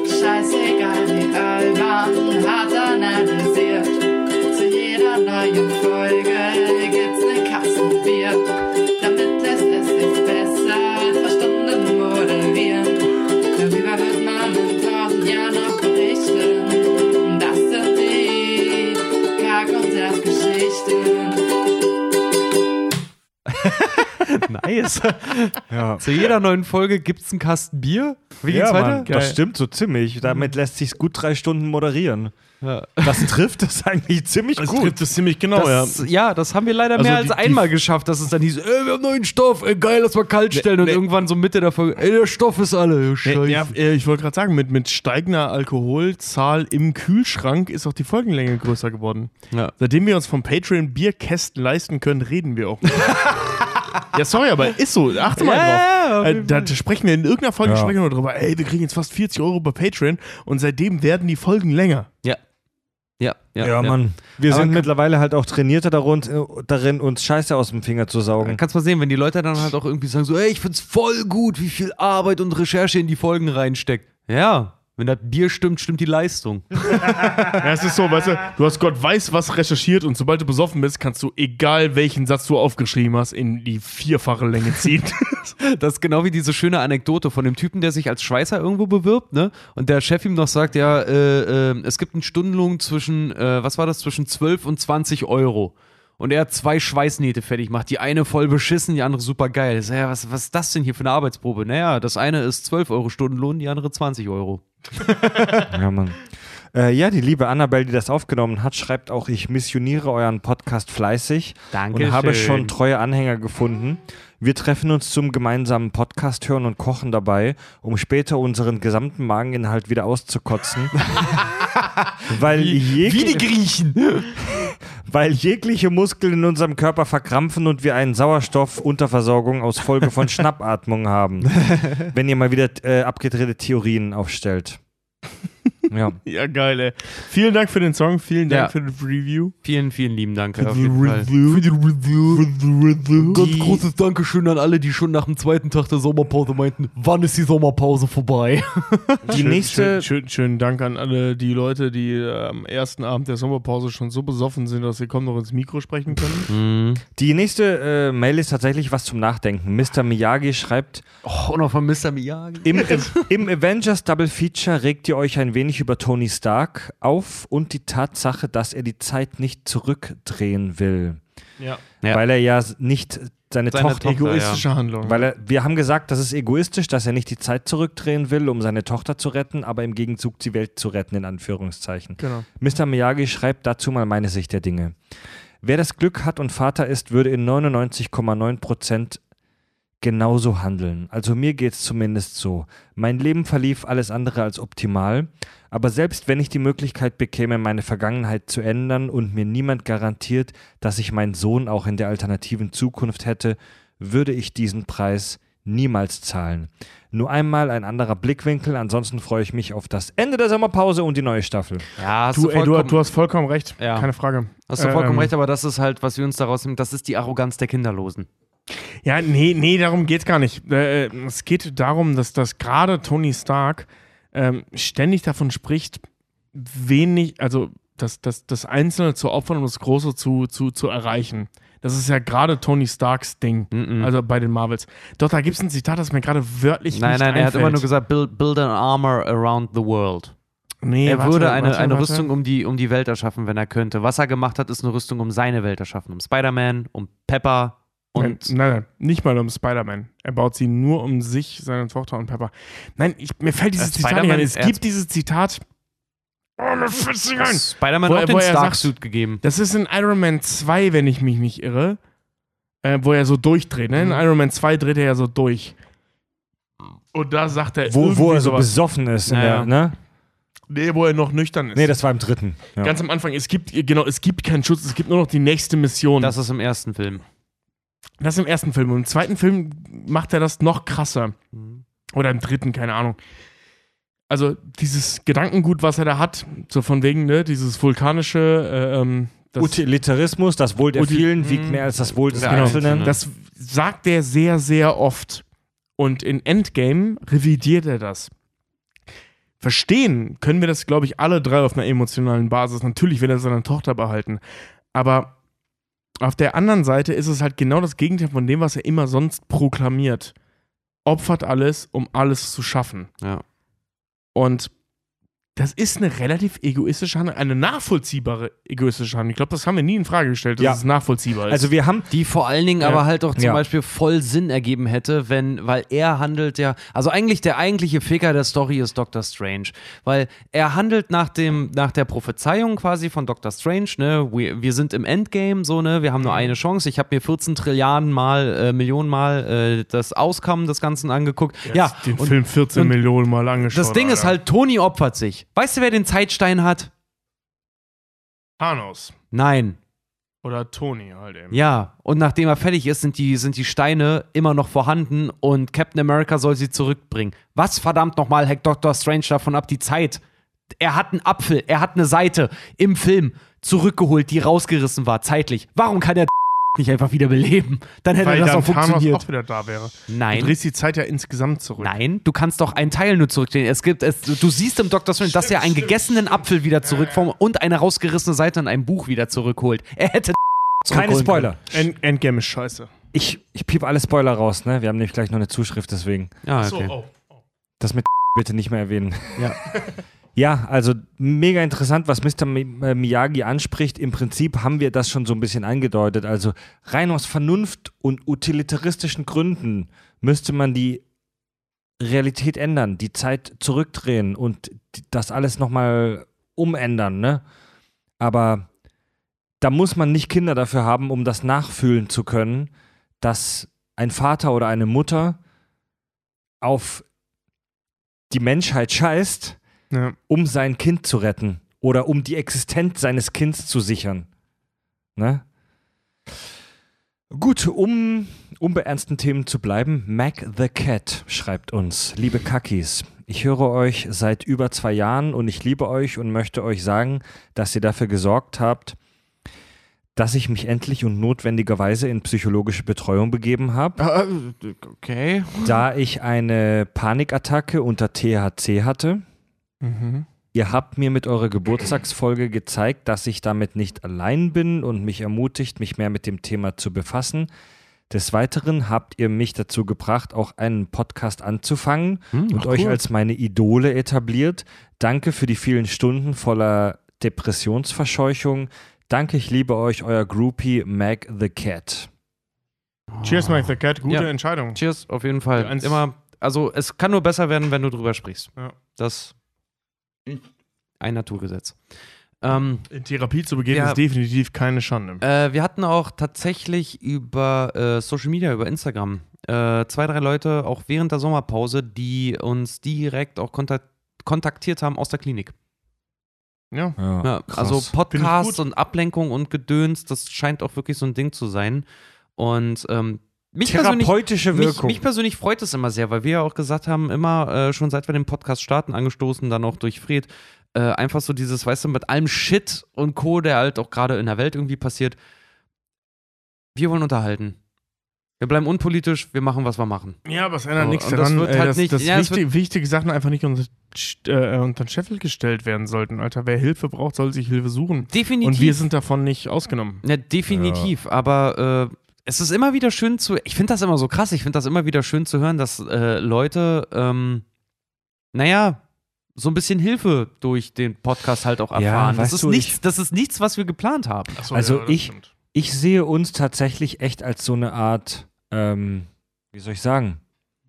Scheißegal, wie albern, hart analysiert. Zu jeder neuen Scheiße. Ja. Zu jeder neuen Folge gibt es einen Kasten Bier. Wie geht's Ja, weiter? Mann, das stimmt so ziemlich. Damit lässt sich gut drei Stunden moderieren. Ja. Das trifft es eigentlich ziemlich Das gut. trifft es ziemlich genau, ja. Das, ja. das haben wir leider Also mehr die- als die- einmal geschafft, dass es dann hieß, ey, wir haben neuen Stoff, ey, geil, lass mal kalt stellen. und ne- irgendwann so Mitte der Folge, ey, der Stoff ist alle. Scheiße. Ja, äh, ich wollte gerade sagen, mit, mit steigender Alkoholzahl im Kühlschrank ist auch die Folgenlänge größer geworden. Ja. Seitdem wir uns vom Patreon Bierkästen leisten können, reden wir auch. ja, sorry, aber ist so. Achte mal Ja, ja, drauf. auf Äh, jeden da sprechen wir in irgendeiner Folge Ja. sprechen wir drüber. Ey, wir kriegen jetzt fast 40 Euro bei Patreon und seitdem werden die Folgen länger. Ja. Ja, ja, Ja, Mann. Wir Aber sind mittlerweile halt auch trainierter darin, uns Scheiße aus dem Finger zu Dann saugen. kannst du mal sehen, wenn die Leute dann halt auch irgendwie sagen so, ey, ich find's voll gut, wie viel Arbeit und Recherche in die Folgen reinsteckt. Ja, wenn das Bier stimmt, stimmt die Leistung. Ja, es ist so, weißt du, du hast Gott weiß was recherchiert und sobald du besoffen bist, kannst du, egal welchen Satz du aufgeschrieben hast, in die vierfache Länge ziehen. Das ist genau wie diese schöne Anekdote von dem Typen, der sich als Schweißer irgendwo bewirbt, ne? Und der Chef ihm noch sagt, ja, äh, äh, es gibt einen Stundenlohn zwischen, äh, was war das, zwischen 12 und 20 Euro. Und er hat zwei Schweißnähte fertig gemacht. Die eine voll beschissen, die andere super geil. Sag, ja, was, was ist das denn hier für eine Arbeitsprobe? Naja, das eine ist 12 Euro Stundenlohn, die andere 20 Euro. Ja, Mann. Äh, ja, die liebe Annabelle, die das aufgenommen hat, schreibt auch, ich missioniere euren Podcast fleißig und habe schon treue Anhänger gefunden. Wir treffen uns zum gemeinsamen Podcast hören und kochen dabei, um später unseren gesamten Mageninhalt wieder auszukotzen. weil, jegli Griechen. Weil jegliche Muskeln in unserem Körper verkrampfen und wir eine Sauerstoffunterversorgung aus Folge von Schnappatmung haben. wenn ihr mal wieder äh, abgedrehte Theorien aufstellt. Ja. ja, geil, ey. Vielen Dank für den Song, vielen Dank Ja. für das Review. Vielen, vielen lieben Dank. Für auf die jeden Fall. Review. Für die Review. Ganz großes Dankeschön an alle, die schon nach dem zweiten Tag der Sommerpause meinten, wann ist die Sommerpause vorbei? Die Schön, nächste, Schön, schön, schönen Dank an alle die Leute, die äh, am ersten Abend der Sommerpause schon so besoffen sind, dass sie kaum noch ins Mikro sprechen können. Die nächste äh, Mail ist tatsächlich was zum Nachdenken. Mr. Miyagi schreibt, Oh, noch von Mr. Miyagi. im, im Avengers Double Feature regt ihr euch ein wenig über Tony Stark auf und die Tatsache, dass er die Zeit nicht zurückdrehen will. Ja. Ja. Weil er ja nicht seine, Seine Tochter... Egoistische Handlung. Weil er, wir haben gesagt, das ist egoistisch, dass er nicht die Zeit zurückdrehen will, um seine Tochter zu retten, aber im Gegenzug die Welt zu retten, in Anführungszeichen. genau. Mr. Miyagi schreibt dazu mal meine Sicht der Dinge. Wer das Glück hat und Vater ist, würde in 99,9 Prozent genauso handeln. Also mir geht es zumindest so. Mein Leben verlief alles andere als optimal, aber selbst wenn ich die Möglichkeit bekäme, meine Vergangenheit zu ändern und mir niemand garantiert, dass ich meinen Sohn auch in der alternativen Zukunft hätte, würde ich diesen Preis niemals zahlen. Nur einmal ein anderer Blickwinkel, ansonsten freue ich mich auf das Ende der Sommerpause und die neue Staffel. Ja, hast Du, du, ey, du, du hast vollkommen recht. Ja. Keine Frage. hast du vollkommen Ähm, recht, aber das ist halt, was wir uns daraus nehmen, das ist die Arroganz der Kinderlosen. Ja, nee, nee, darum geht's gar nicht. Äh, es geht darum, dass das gerade Tony Stark ähm, ständig davon spricht, wenig, also das, das, das Einzelne zu opfern, um das Große zu, zu, zu erreichen. Das ist ja gerade Tony Starks Ding, Mhm. also bei den Marvels. Doch, da gibt es ein Zitat, das mir gerade wörtlich Nein, nicht nein, er hat immer nur gesagt, build, build an armor around the world. nee, er warte, würde eine, warte, eine warte. Rüstung um die, um die Welt erschaffen, wenn er könnte. Was er gemacht hat, ist eine Rüstung um seine Welt erschaffen. Um Spider-Man, um Pepper und. nein, nein, nein, nicht mal um Spider-Man. Er baut sie nur um sich, seine Tochter und Pepper. Nein, ich, mir fällt dieses Äh, Zitat nicht Spider-Man- ein. Es gibt dieses Zitat. Oh, mir fällt's nicht ein. Spider-Man Wo auch er- den Stark-Suit gegeben. Das ist in Iron Man 2, wenn ich mich nicht irre, äh, wo er so durchdreht. Ne? In Mhm. Iron Man 2 dreht er ja so durch. Und da sagt er Wo, wo er so sowas. besoffen ist. In Ja, der, ne? Nee, wo er noch nüchtern ist. Nee, das war im dritten. Ja. Ganz am Anfang, es gibt, genau, es gibt keinen Schutz, es gibt nur noch die nächste Mission. Das ist im ersten Film. Das ist im ersten Film. Und im zweiten Film macht er das noch krasser. Mhm. Oder im dritten, keine Ahnung. Also dieses Gedankengut, was er da hat, so von wegen, ne, dieses vulkanische, äh, ähm, das, Utilitarismus, das Wohl der Uti- vielen wiegt mehr als das Wohl des Der Einzelnen. Einzelne. das sagt er sehr, sehr oft. Und in Endgame revidiert er das. Verstehen können wir das, glaube ich, alle drei auf einer emotionalen Basis. Natürlich will er seine Tochter behalten. Aber auf der anderen Seite ist es halt genau das Gegenteil von dem, was er immer sonst proklamiert. Opfert alles, um alles zu schaffen. Ja. Und das ist eine relativ egoistische Handlung, eine nachvollziehbare egoistische Handlung. Ich glaube, das haben wir nie in Frage gestellt, dass Ja. es nachvollziehbar ist. Also wir haben, Die vor allen Dingen Ja. aber halt auch zum Ja. Beispiel voll Sinn ergeben hätte, wenn, weil er handelt ja, also eigentlich der eigentliche Ficker der Story ist Doctor Strange, weil er handelt nach dem, nach der Prophezeiung quasi von Doctor Strange, ne, wir, wir sind im Endgame, so, ne, wir haben nur eine Chance, ich habe mir 14 Trilliarden mal, äh, Millionen mal äh, das Auskommen des Ganzen angeguckt. ja, den und Film 14 und Millionen Mal angeschaut. das Ding ist Alter. halt, Tony opfert sich. Weißt du, wer den Zeitstein hat? Thanos. Nein. Oder Tony halt eben. Ja, und nachdem er fertig ist, sind die, sind die Steine immer noch vorhanden und Captain America soll sie zurückbringen. Was verdammt nochmal hackt Doctor Strange davon ab? Die Zeit. Er hat einen Apfel, er hat eine Seite im Film zurückgeholt, die rausgerissen war, zeitlich. Warum kann er nicht einfach wieder beleben? Dann hätte Weil das dann auch Thanos funktioniert. auch wieder da wäre. Du Nein. drehst die Zeit ja insgesamt zurück. Nein, du kannst doch einen Teil nur zurückdrehen. Es gibt, es, du siehst im Dr. Strange, dass er einen gegessenen Apfel wieder zurückformt und eine rausgerissene Seite in einem Buch wieder zurückholt. Er hätte keine Spoiler. End Endgame ist scheiße. Ich, ich piep alle Spoiler raus, ne? Wir haben nämlich gleich noch eine Zuschrift, deswegen. Ja, okay. oh. Das mit bitte nicht mehr erwähnen. Ja. Ja, also mega interessant, was Mr. Äh, Miyagi anspricht. Im Prinzip haben wir das schon so ein bisschen angedeutet. Also rein aus Vernunft und utilitaristischen Gründen müsste man die Realität ändern, die Zeit zurückdrehen und das alles nochmal umändern, ne? Aber da muss man nicht Kinder dafür haben, um das nachfühlen zu können, dass ein Vater oder eine Mutter auf die Menschheit scheißt, Ja. um sein Kind zu retten oder um die Existenz seines Kindes zu sichern. Ne? Gut, um, um bei ernsten Themen zu bleiben, Mac the Cat schreibt uns, liebe Kakis, ich höre euch seit über zwei Jahren und ich liebe euch und möchte euch sagen, dass ihr dafür gesorgt habt, dass ich mich endlich und notwendigerweise in psychologische Betreuung begeben habe, Äh, Okay. da ich eine Panikattacke unter THC hatte. Mhm. Ihr habt mir mit eurer Geburtstagsfolge gezeigt, dass ich damit nicht allein bin und mich ermutigt, mich mehr mit dem Thema zu befassen. Des Weiteren habt ihr mich dazu gebracht, auch einen Podcast anzufangen und euch als meine Idole etabliert. Danke für die vielen Stunden voller Depressionsverscheuchung. Danke, ich liebe euch, euer Groupie Mag the Cat. Cheers, Mike the Cat. Gute Ja. Entscheidung. Cheers, auf jeden Fall. Immer, also es kann nur besser werden, wenn du drüber sprichst. Ja. Das ein Naturgesetz. Ähm, In Therapie zu begehen Ja. ist definitiv keine Schande. äh, wir hatten auch tatsächlich über äh, Social Media, über Instagram, äh, zwei, drei Leute, auch während der Sommerpause, die uns direkt auch kontak kontaktiert haben aus der Klinik. ja. Ja, also Podcast und Ablenkung und Gedöns, das scheint auch wirklich so ein Ding zu sein. Und ähm, mich persönlich Therapeutische mich, Wirkung. mich persönlich freut es immer sehr, weil wir ja auch gesagt haben, immer äh, schon seit wir den Podcast starten, angestoßen, dann auch durch Fred, äh, einfach so dieses, weißt du, mit allem Shit und Co., der halt auch gerade in der Welt irgendwie passiert. Wir wollen unterhalten. Wir bleiben unpolitisch, wir machen, was wir machen. Ja, aber es ändert So, nichts und das daran, wird halt dass, nicht- dass ja, wichtig, wichtige Sachen einfach nicht unter, äh, unter den Scheffel gestellt werden sollten. Alter, wer Hilfe braucht, soll sich Hilfe suchen. Definitiv. Und wir sind davon nicht ausgenommen. Ja, definitiv. Aber äh, es ist immer wieder schön zu. Ich finde das immer so krass. Ich finde das immer wieder schön zu hören, dass äh, Leute, ähm, naja, so ein bisschen Hilfe durch den Podcast halt auch Ja, erfahren. das, weißt ist du, nichts, das ist nichts, was wir geplant haben. Achso, Also das ich- stimmt. Ich sehe uns tatsächlich echt als so eine Art, ähm, wie soll ich sagen?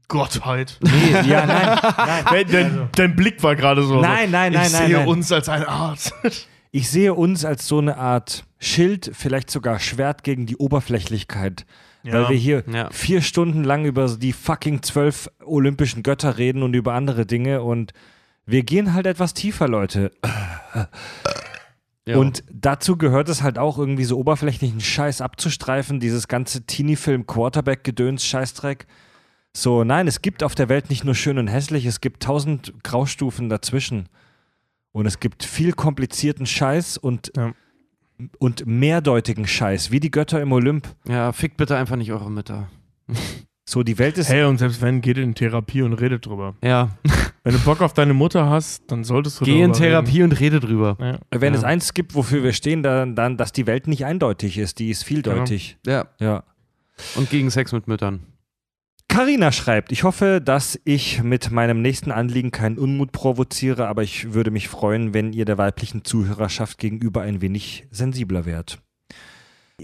Gottheit. Nee, ja, nein, nein. Dein, dein, dein Blick war gerade so. Nein, nein, nein, ich nein, sehe nein. uns als eine Art. Ich sehe uns als so eine Art Schild, vielleicht sogar Schwert gegen die Oberflächlichkeit. Weil wir hier Ja. vier Stunden lang über die fucking zwölf olympischen Götter reden und über andere Dinge und wir gehen halt etwas tiefer, Leute. Ja. Und dazu gehört es halt auch irgendwie so oberflächlichen Scheiß abzustreifen, dieses ganze Teenie-Film-Quarterback-Gedöns-Scheißdreck. So, nein, es gibt auf der Welt nicht nur schön und hässlich, es gibt tausend Graustufen dazwischen. Und es gibt viel komplizierten Scheiß und, Ja. und mehrdeutigen Scheiß, wie die Götter im Olymp. ja, fickt bitte einfach nicht eure Mütter. So, die Welt ist. Hey, und selbst wenn, geht in Therapie und redet drüber. Ja, Wenn du Bock auf deine Mutter hast, dann solltest du geh in Therapie und rede drüber. Reden. Ja. Wenn Ja. es eins gibt, wofür wir stehen, dann, dann, dass die Welt nicht eindeutig ist, die ist vieldeutig. Ja, Ja. und gegen Sex mit Müttern. Carina schreibt, ich hoffe, dass ich mit meinem nächsten Anliegen keinen Unmut provoziere, aber ich würde mich freuen, wenn ihr der weiblichen Zuhörerschaft gegenüber ein wenig sensibler wärt.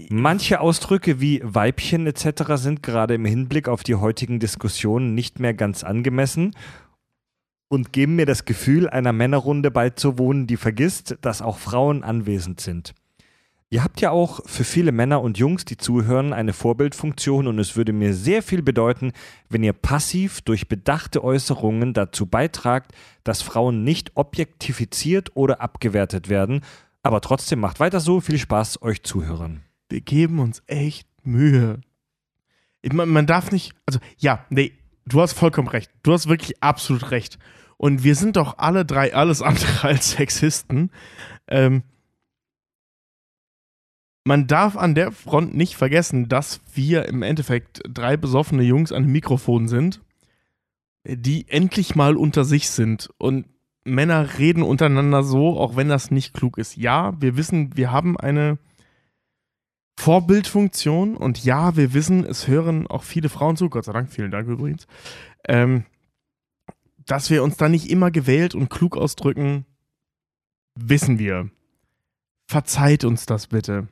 Manche Ausdrücke wie Weibchen etc. sind gerade im Hinblick auf die heutigen Diskussionen nicht mehr ganz angemessen und geben mir das Gefühl, einer Männerrunde beizuwohnen, die vergisst, dass auch Frauen anwesend sind. Ihr habt ja auch für viele Männer und Jungs, die zuhören, eine Vorbildfunktion und es würde mir sehr viel bedeuten, wenn ihr passiv durch bedachte Äußerungen dazu beitragt, dass Frauen nicht objektifiziert oder abgewertet werden. Aber trotzdem macht weiter so. Viel Spaß euch Zuhörern. wir geben uns echt Mühe. Man, man darf nicht, also ja, nee, du hast vollkommen recht. Du hast wirklich absolut recht. Und wir sind doch alle drei alles andere als Sexisten. Ähm, man darf an der Front nicht vergessen, dass wir im Endeffekt drei besoffene Jungs an dem Mikrofon sind, die endlich mal unter sich sind. Und Männer reden untereinander so, auch wenn das nicht klug ist. Ja, wir wissen, wir haben eine Vorbildfunktion und ja, wir wissen, es hören auch viele Frauen zu, Gott sei Dank, vielen Dank übrigens, ähm, dass wir uns da nicht immer gewählt und klug ausdrücken, wissen wir. Verzeiht uns das bitte.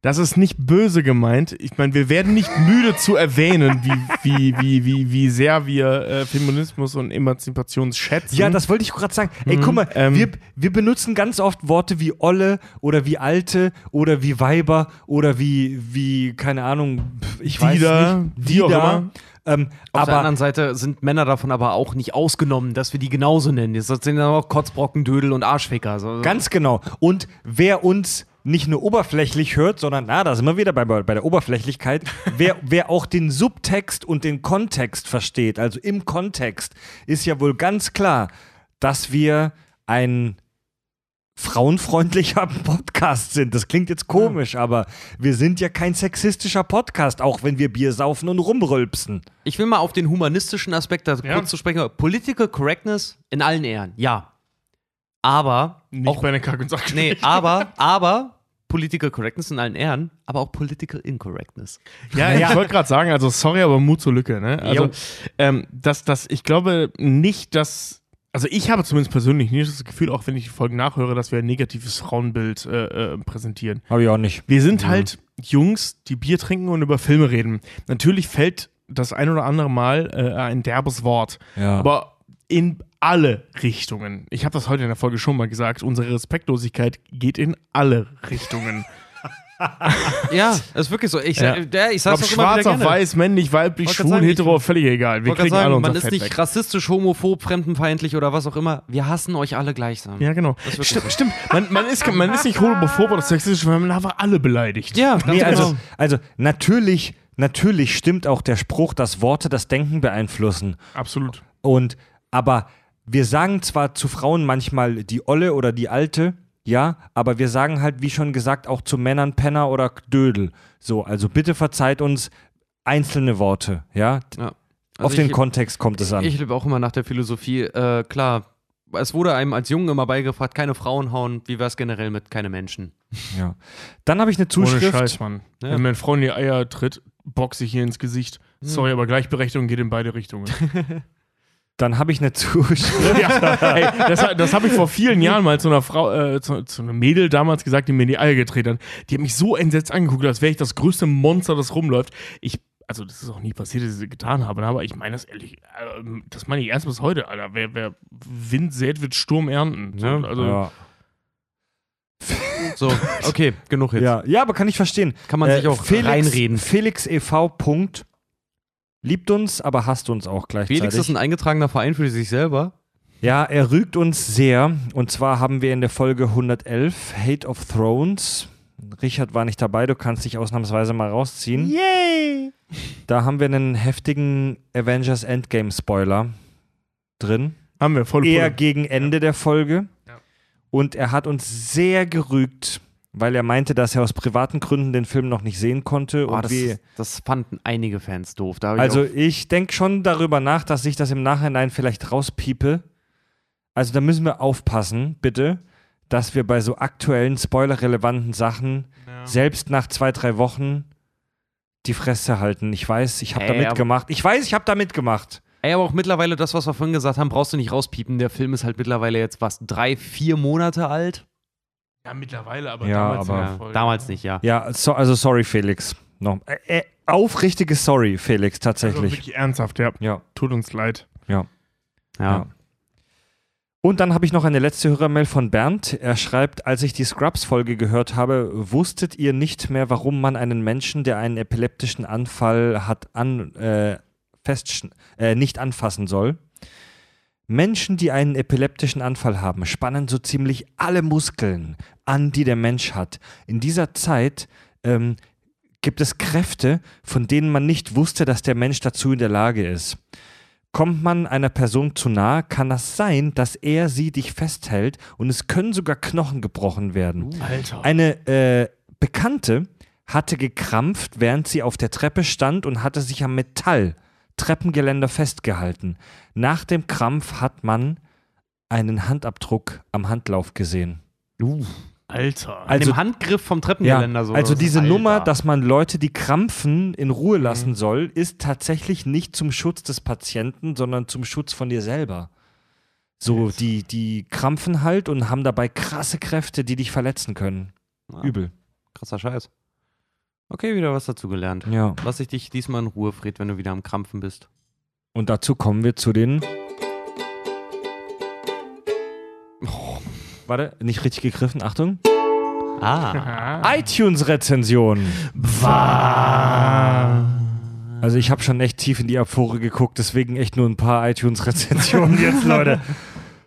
Das ist nicht böse gemeint. Ich meine, wir werden nicht müde zu erwähnen, wie, wie, wie, wie, wie sehr wir äh, Feminismus und Emanzipation schätzen. Ja, das wollte ich gerade sagen. Ey, Mhm, guck mal, ähm, wir, wir benutzen ganz oft Worte wie Olle oder wie Alte oder wie Weiber oder wie, wie keine Ahnung, ich weiß Dieter, nicht. wie auch immer. Ähm, Auf der anderen Seite sind Männer davon aber auch nicht ausgenommen, dass wir die genauso nennen. Jetzt sind ja auch Kotzbrocken, Dödel und Arschficker. So. Ganz genau. Und wer uns nicht nur oberflächlich hört, sondern, na, da sind wir wieder bei, bei der Oberflächlichkeit, wer, wer auch den Subtext und den Kontext versteht, also im Kontext, ist ja wohl ganz klar, dass wir ein frauenfreundlicher Podcast sind. Das klingt jetzt komisch, aber wir sind ja kein sexistischer Podcast, auch wenn wir Bier saufen und rumrülpsen. Ich will mal auf den humanistischen Aspekt da Ja. kurz zu sprechen. Political Correctness in allen Ehren, ja. Aber, Nicht auch, bei der Kack- und Sack. nee, aber, aber, Political Correctness in allen Ehren, aber auch Political Incorrectness. Ja, ich wollte gerade sagen, also sorry, aber Mut zur Lücke. Ne? Also, ähm, dass, dass, ich glaube nicht, dass. Also ich habe zumindest persönlich nicht das Gefühl, auch wenn ich die Folgen nachhöre, dass wir ein negatives Frauenbild äh, äh, präsentieren. Habe ich auch nicht. Wir sind halt Jungs, die Bier trinken und über Filme reden. Natürlich fällt das ein oder andere Mal äh, ein derbes Wort. Ja. Aber in alle Richtungen. Ich habe das heute in der Folge schon mal gesagt. Unsere Respektlosigkeit geht in alle Richtungen. Ja, ist wirklich so. Ich, Ja. ja. der, ich Ob sag's auch immer schwarz auf weiß, männlich, weiblich, schwul, sagen, ich- hetero, völlig egal. Wir kriegen alle sagen, unser man ist Fett nicht weg. rassistisch, homophob, fremdenfeindlich oder was auch immer. Wir hassen euch alle gleichsam. Ja, genau. Stimmt, so. stimmt. Man, man, ist, man ist nicht homophob oder sexistisch, weil man aber alle beleidigt. Ja, Nee, genau. also, also natürlich, natürlich stimmt auch der Spruch, dass Worte das Denken beeinflussen. Absolut. Und aber wir sagen zwar zu Frauen manchmal die Olle oder die Alte, ja, aber wir sagen halt, wie schon gesagt, auch zu Männern Penner oder Dödel. So, also bitte verzeiht uns einzelne Worte, ja. Ja. Auf Also den ich- Kontext kommt es an. Ich lebe auch immer nach der Philosophie, äh, klar, es wurde einem als Jungen immer beigebracht, keine Frauen hauen, wie wäre es generell mit keine Menschen? ja. Dann habe ich eine Ohne Zuschrift. Scheiß, Mann. Ja. Wenn mir eine Frau in die Eier tritt, boxe ich ihr ins Gesicht. Sorry, aber Gleichberechtigung geht in beide Richtungen. Dann habe ich eine Zuschrift. ja, ey, das das habe ich vor vielen Jahren mal zu einer Frau, äh, zu, zu einem Mädel damals gesagt, die mir in die Eier getreten hat. Die hat mich so entsetzt angeguckt, als wäre ich das größte Monster, das rumläuft. Ich, also das ist auch nie passiert, dass ich das getan habe, ne, aber ich meine das ehrlich, äh, das meine ich erst bis heute, Alter. Wer, wer Wind sät, wird Sturm ernten. Ne? Also, ja. So, okay, genug jetzt. Ja. ja, aber kann ich verstehen. Kann man sich auch Felix, reinreden. Felix e.V. Punkt. Liebt uns, aber hasst uns auch gleichzeitig. Felix ist ein eingetragener Verein für sich selber. Ja, er rügt uns sehr. Und zwar haben wir in der Folge 111 Hate of Thrones. Richard war nicht dabei, du kannst dich ausnahmsweise mal rausziehen. Yay! Da haben wir einen heftigen Avengers Endgame Spoiler drin. Haben wir voll Eher voll. gegen Ende der Folge. Ja. Und er hat uns sehr gerügt, weil er meinte, dass er aus privaten Gründen den Film noch nicht sehen konnte. Oh, und das, wir, das fanden einige Fans doof. Ich also auch, ich denke schon darüber nach, dass ich das im Nachhinein vielleicht rauspiepe. Also da müssen wir aufpassen, bitte, dass wir bei so aktuellen, spoilerrelevanten Sachen selbst nach zwei, drei Wochen die Fresse halten. Ich weiß, ich habe da mitgemacht. Ich weiß, ich habe da mitgemacht. Ey, aber auch mittlerweile das, was wir vorhin gesagt haben, brauchst du nicht rauspiepen. Der Film ist halt mittlerweile jetzt was, drei, vier Monate alt? Ja, mittlerweile, aber Ja, damals aber- Folge. damals nicht, ja. Ja, so, also sorry, Felix. No. Äh, äh, aufrichtiges Sorry, Felix, Also tatsächlich. wirklich ernsthaft, ja. ja, Tut uns leid. ja. Ja. Ja. Und dann habe ich noch eine letzte Hörermail von Bernd. Er schreibt, als ich die Scrubs-Folge gehört habe, wusstet ihr nicht mehr, warum man einen Menschen, der einen epileptischen Anfall hat, an, äh, äh, nicht anfassen soll. Menschen, die einen epileptischen Anfall haben, spannen so ziemlich alle Muskeln an, die der Mensch hat. In dieser Zeit ähm, gibt es Kräfte, von denen man nicht wusste, dass der Mensch dazu in der Lage ist. Kommt man einer Person zu nahe, kann das sein, dass er sie dich festhält und es können sogar Knochen gebrochen werden. Alter. Eine äh, Bekannte hatte gekrampft, während sie auf der Treppe stand und hatte sich am Metall Treppengeländer festgehalten. Nach dem Krampf hat man einen Handabdruck am Handlauf gesehen. Alter. An Also- dem Handgriff vom Treppengeländer so. also diese Alter. Nummer, dass man Leute, die krampfen, in Ruhe lassen soll, ist tatsächlich nicht zum Schutz des Patienten, sondern zum Schutz von dir selber. So, die, die krampfen halt und haben dabei krasse Kräfte, die dich verletzen können. Ja, Übel. Krasser Scheiß. Okay, wieder was dazu gelernt. Ja. Lass ich dich diesmal in Ruhe, Fred, wenn du wieder am Krampfen bist. Und dazu kommen wir zu den. Warte, nicht richtig gegriffen, Achtung. Ah. iTunes-Rezension. Also ich habe schon echt tief in die Apore geguckt, deswegen echt nur ein paar iTunes-Rezensionen jetzt, Leute.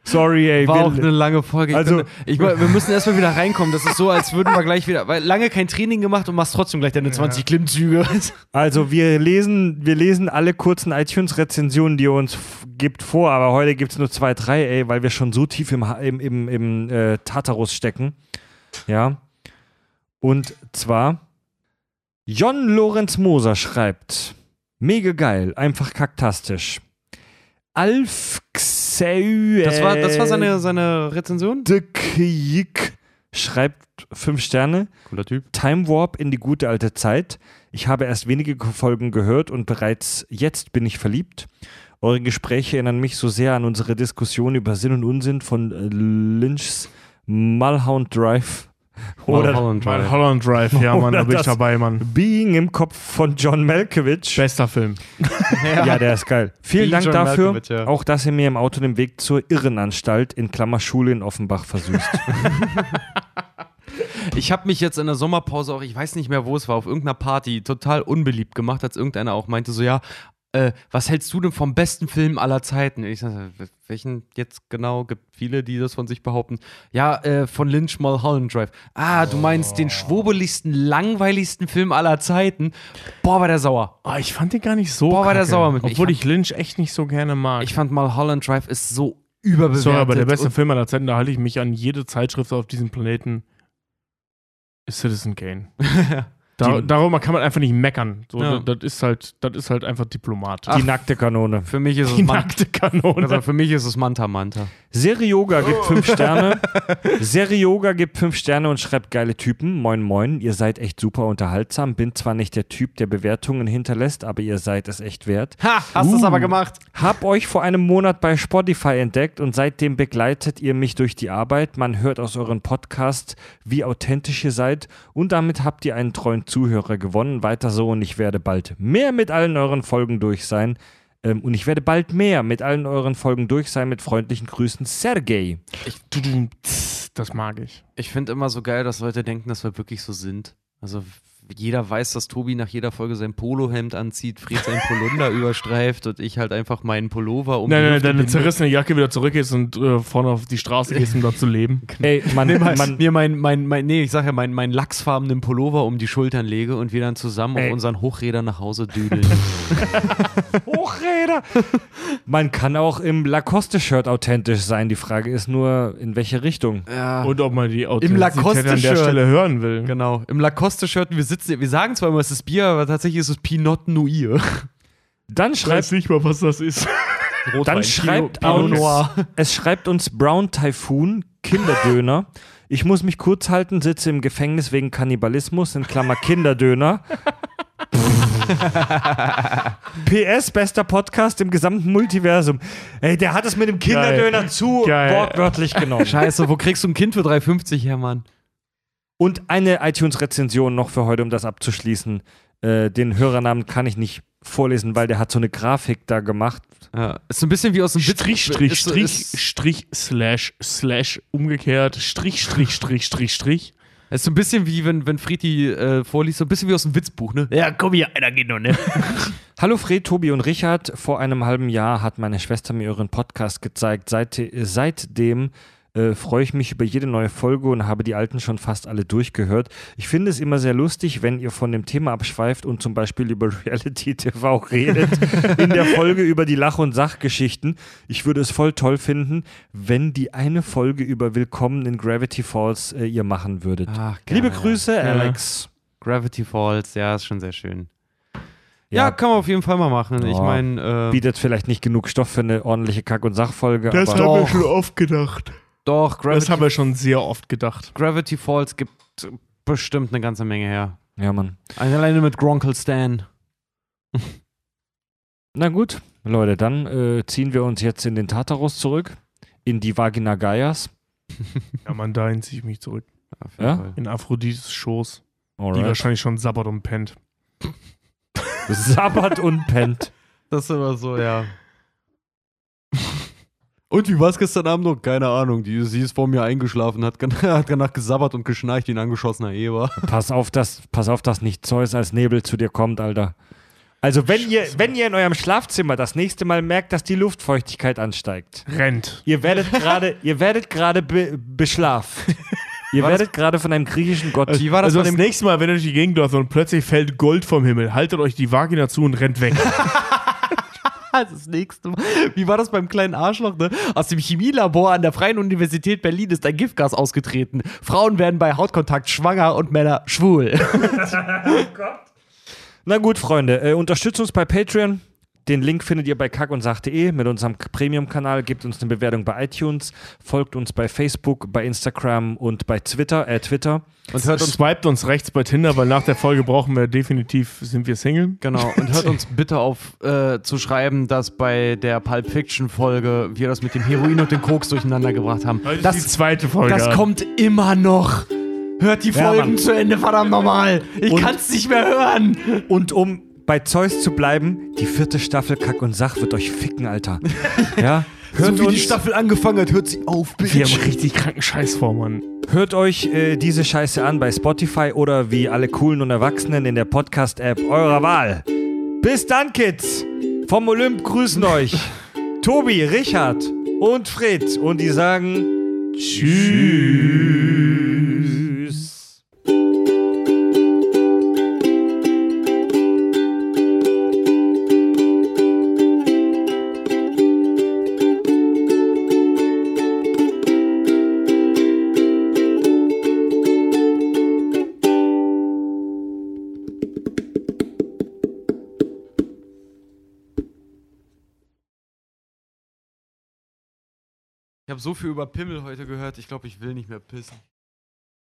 Sorry, ey. War wir- auch eine lange Folge. Ich Also- bin, ich, wir müssen erstmal wieder reinkommen. Das ist so, als würden wir gleich wieder. Weil lange kein Training gemacht und machst trotzdem gleich deine 20 Klimmzüge. Also wir lesen, wir lesen alle kurzen iTunes-Rezensionen, die ihr uns gibt, vor, aber heute gibt es nur zwei, drei, ey, weil wir schon so tief im, im, im, im äh, Tartarus stecken. Ja. Und zwar Jon Lorenz Moser schreibt, mega geil, einfach kaktastisch. Alf Xeu Das war, das war seine, seine Rezension. Kjik schreibt fünf Sterne. Cooler Typ. Time Warp in die gute alte Zeit. Ich habe erst wenige Folgen gehört und bereits jetzt bin ich verliebt. Eure Gespräche erinnern mich so sehr an unsere Diskussion über Sinn und Unsinn von äh, Lynchs Mulhound Drive oder Mulholland Mal Drive. Holland Drive, ja, Mann, da bin ich dabei, Mann. Being im Kopf von John Malkovich. Bester Film. Ja, der ist geil. Vielen Being Dank John dafür. Ja. Auch, dass ihr mir im Auto den Weg zur Irrenanstalt in Klammer Schule in Offenbach versüßt. Ich habe mich jetzt in der Sommerpause auch, ich weiß nicht mehr, wo es war, auf irgendeiner Party total unbeliebt gemacht, als irgendeiner auch meinte, so, ja, äh, was hältst du denn vom besten Film aller Zeiten? Ich sage, welchen jetzt genau? Gibt viele, die das von sich behaupten. Ja, äh, von Lynch Mulholland Drive. Ah, du meinst den schwurbeligsten, langweiligsten Film aller Zeiten? Boah, war der sauer. Oh, ich fand den gar nicht so Boah, war der sauer mit mir. Obwohl Ich ich, Lynch echt nicht so gerne mag. Ich fand Mulholland Drive ist so überbewertet. Sorry, aber der beste Film aller Zeiten, da halte ich mich an jede Zeitschrift auf diesem Planeten, ist Citizen Kane. Da, Die- darüber kann man einfach nicht meckern. So, Ja. das, das ist halt, das ist halt einfach Diplomat. Die nackte Kanone. Für mich ist es Die Man nackte Kanone. also für mich ist es Manta Manta. Seri Yoga gibt fünf Sterne. Seri Yoga gibt fünf Sterne und schreibt geile Typen. Moin, moin. Ihr seid echt super unterhaltsam. Bin zwar nicht der Typ, der Bewertungen hinterlässt, aber ihr seid es echt wert. Ha, hast du es Uh. aber gemacht. Hab euch vor einem Monat bei Spotify entdeckt und seitdem begleitet ihr mich durch die Arbeit. Man hört aus euren Podcasts, wie authentisch ihr seid und damit habt ihr einen treuen Zuhörer gewonnen. Weiter so und ich werde bald mehr mit allen euren Folgen durch sein. Ähm, und ich werde bald mehr mit allen euren Folgen durch sein. Mit freundlichen Grüßen, Sergej. Tss, Das mag ich. Ich finde immer so geil, dass Leute denken, dass wir wirklich so sind. Also jeder weiß, dass Tobi nach jeder Folge sein Polohemd anzieht, Fred sein Polunder überstreift und ich halt einfach meinen Pullover um Nein, nein, deine zerrissene Jacke wieder zurückgehst und äh, vorne auf die Straße gehst, um da zu leben. Ey, man, man, mir mein, mein, mein, nee, ich sag ja, mein, mein lachsfarbenen Pullover um die Schultern lege und wir dann zusammen Ey. auf unseren Hochrädern nach Hause düdeln. Hochräder. Man kann auch im Lacoste-Shirt authentisch sein. Die Frage ist nur, in welche Richtung. ja. Und ob man die Authentizität an der. Stelle hören will. Genau. Im Lacoste-Shirt, wir sitzen, wir sagen zwar immer, es ist Bier, aber tatsächlich ist es Pinot Noir. Dann Ich schreibt, weiß nicht mal, was das ist. dann schreibt Pinot uns, Noir. es schreibt uns Brown Typhoon, Kinderdöner. Ich muss mich kurz halten, sitze im Gefängnis wegen Kannibalismus, in Klammer Kinderdöner. PS, bester Podcast im gesamten Multiversum. Ey, der hat es mit dem Kinderdöner zu Geil. wortwörtlich genommen. Scheiße, wo kriegst du ein Kind für 3,50 her, Mann? Und eine iTunes-Rezension noch für heute, um das abzuschließen. Äh, den Hörernamen kann ich nicht vorlesen, weil der hat so eine Grafik da gemacht. Ja, ist so ein bisschen wie aus dem Strich, Witz- Strich, Strich, Ist, Strich, Slash, Slash, umgekehrt, Strich, Strich, Strich, Strich, Strich. ist so ein bisschen wie, wenn, wenn Friedi äh, vorliest, so ein bisschen wie aus dem Witzbuch, ne? Ja, komm hier, einer geht noch, ne? Hallo Fred, Tobi und Richard. Vor einem halben Jahr hat meine Schwester mir euren Podcast gezeigt. Seit, seitdem äh, freue ich mich über jede neue Folge und habe die alten schon fast alle durchgehört. Ich finde es immer sehr lustig, wenn ihr von dem Thema abschweift und zum Beispiel über Reality TV redet. in der Folge über die Lach- und Sachgeschichten. Ich würde es voll toll finden, wenn die eine Folge über Willkommen in Gravity Falls äh, ihr machen würdet. Ach, Liebe ja. Grüße, Ja. Alex. Gravity Falls, ja, ist schon sehr schön. Ja, kann man auf jeden Fall mal machen. Ich Ja. meine, äh, Bietet vielleicht nicht genug Stoff für eine ordentliche Kack- und Sachfolge. Das aber haben wir schon oft gedacht. Doch, Das Gravity, haben wir schon sehr oft gedacht. Gravity Falls gibt bestimmt eine ganze Menge her. ja, Mann. Alleine mit Gronkle Stan. Na gut, Leute, dann äh, ziehen wir uns jetzt in den Tartarus zurück, in die Vagina Gaias. Ja, man, dahin ziehe ich mich zurück. Ja? In Aphrodites Schoß, die Alright. wahrscheinlich schon sabbert und pennt. Sabbert und pennt. Das ist immer so, ja. Und wie war es gestern Abend noch? Keine Ahnung. Die, sie ist vor mir eingeschlafen, hat, hat danach gesabbert und geschnarcht wie ein angeschossener Eber. Pass auf, dass, pass auf, dass nicht Zeus als Nebel zu dir kommt, Alter. Also wenn ihr, wenn ihr in eurem Schlafzimmer das nächste Mal merkt, dass die Luftfeuchtigkeit ansteigt, Rennt. ihr werdet gerade, ihr werdet gerade be beschlaft. Ihr werdet gerade von einem griechischen Gott. Wie war das also das dem- nächste Mal, wenn ihr durch die Gegend läuft und plötzlich fällt Gold vom Himmel, haltet euch die Vagina zu und rennt weg. Das nächste Mal. Wie war das beim kleinen Arschloch, ne? Aus dem Chemielabor an der Freien Universität Berlin ist ein Giftgas ausgetreten. Frauen werden bei Hautkontakt schwanger und Männer schwul. Na gut, Freunde, äh, unterstützt uns bei Patreon. Den Link findet ihr bei kackundsach.de mit unserem Premium-Kanal. Gebt uns eine Bewertung bei iTunes, folgt uns bei Facebook, bei Instagram und bei Twitter, äh, Twitter. Und hört uns Swiped uns rechts bei Tinder, weil nach der Folge brauchen wir definitiv, sind wir Single. Genau, und hört uns bitte auf äh, zu schreiben, dass bei der Pulp Fiction Folge wir das mit dem Heroin und dem Koks durcheinander gebracht haben. Das, Das, ist die zweite Folge. das kommt immer noch. Hört die Ja, Folgen Mann. zu Ende, verdammt nochmal. Ich Und- kann's nicht mehr hören. Und um bei Zeus zu bleiben, die vierte Staffel Kack und Sach wird euch ficken, Alter. Ja? Hört, so wie die uns, Staffel angefangen hat, hört sie auf, wir Bitch. haben richtig kranken Scheiß vor, Mann. hört euch äh, diese Scheiße an bei Spotify oder wie alle coolen und Erwachsenen in der Podcast-App eurer Wahl. Bis dann, Kids. Vom Olymp grüßen euch Tobi, Richard und Fred. Und die sagen Tschüss. Ich habe so viel über Pimmel heute gehört, ich glaube, ich will nicht mehr pissen.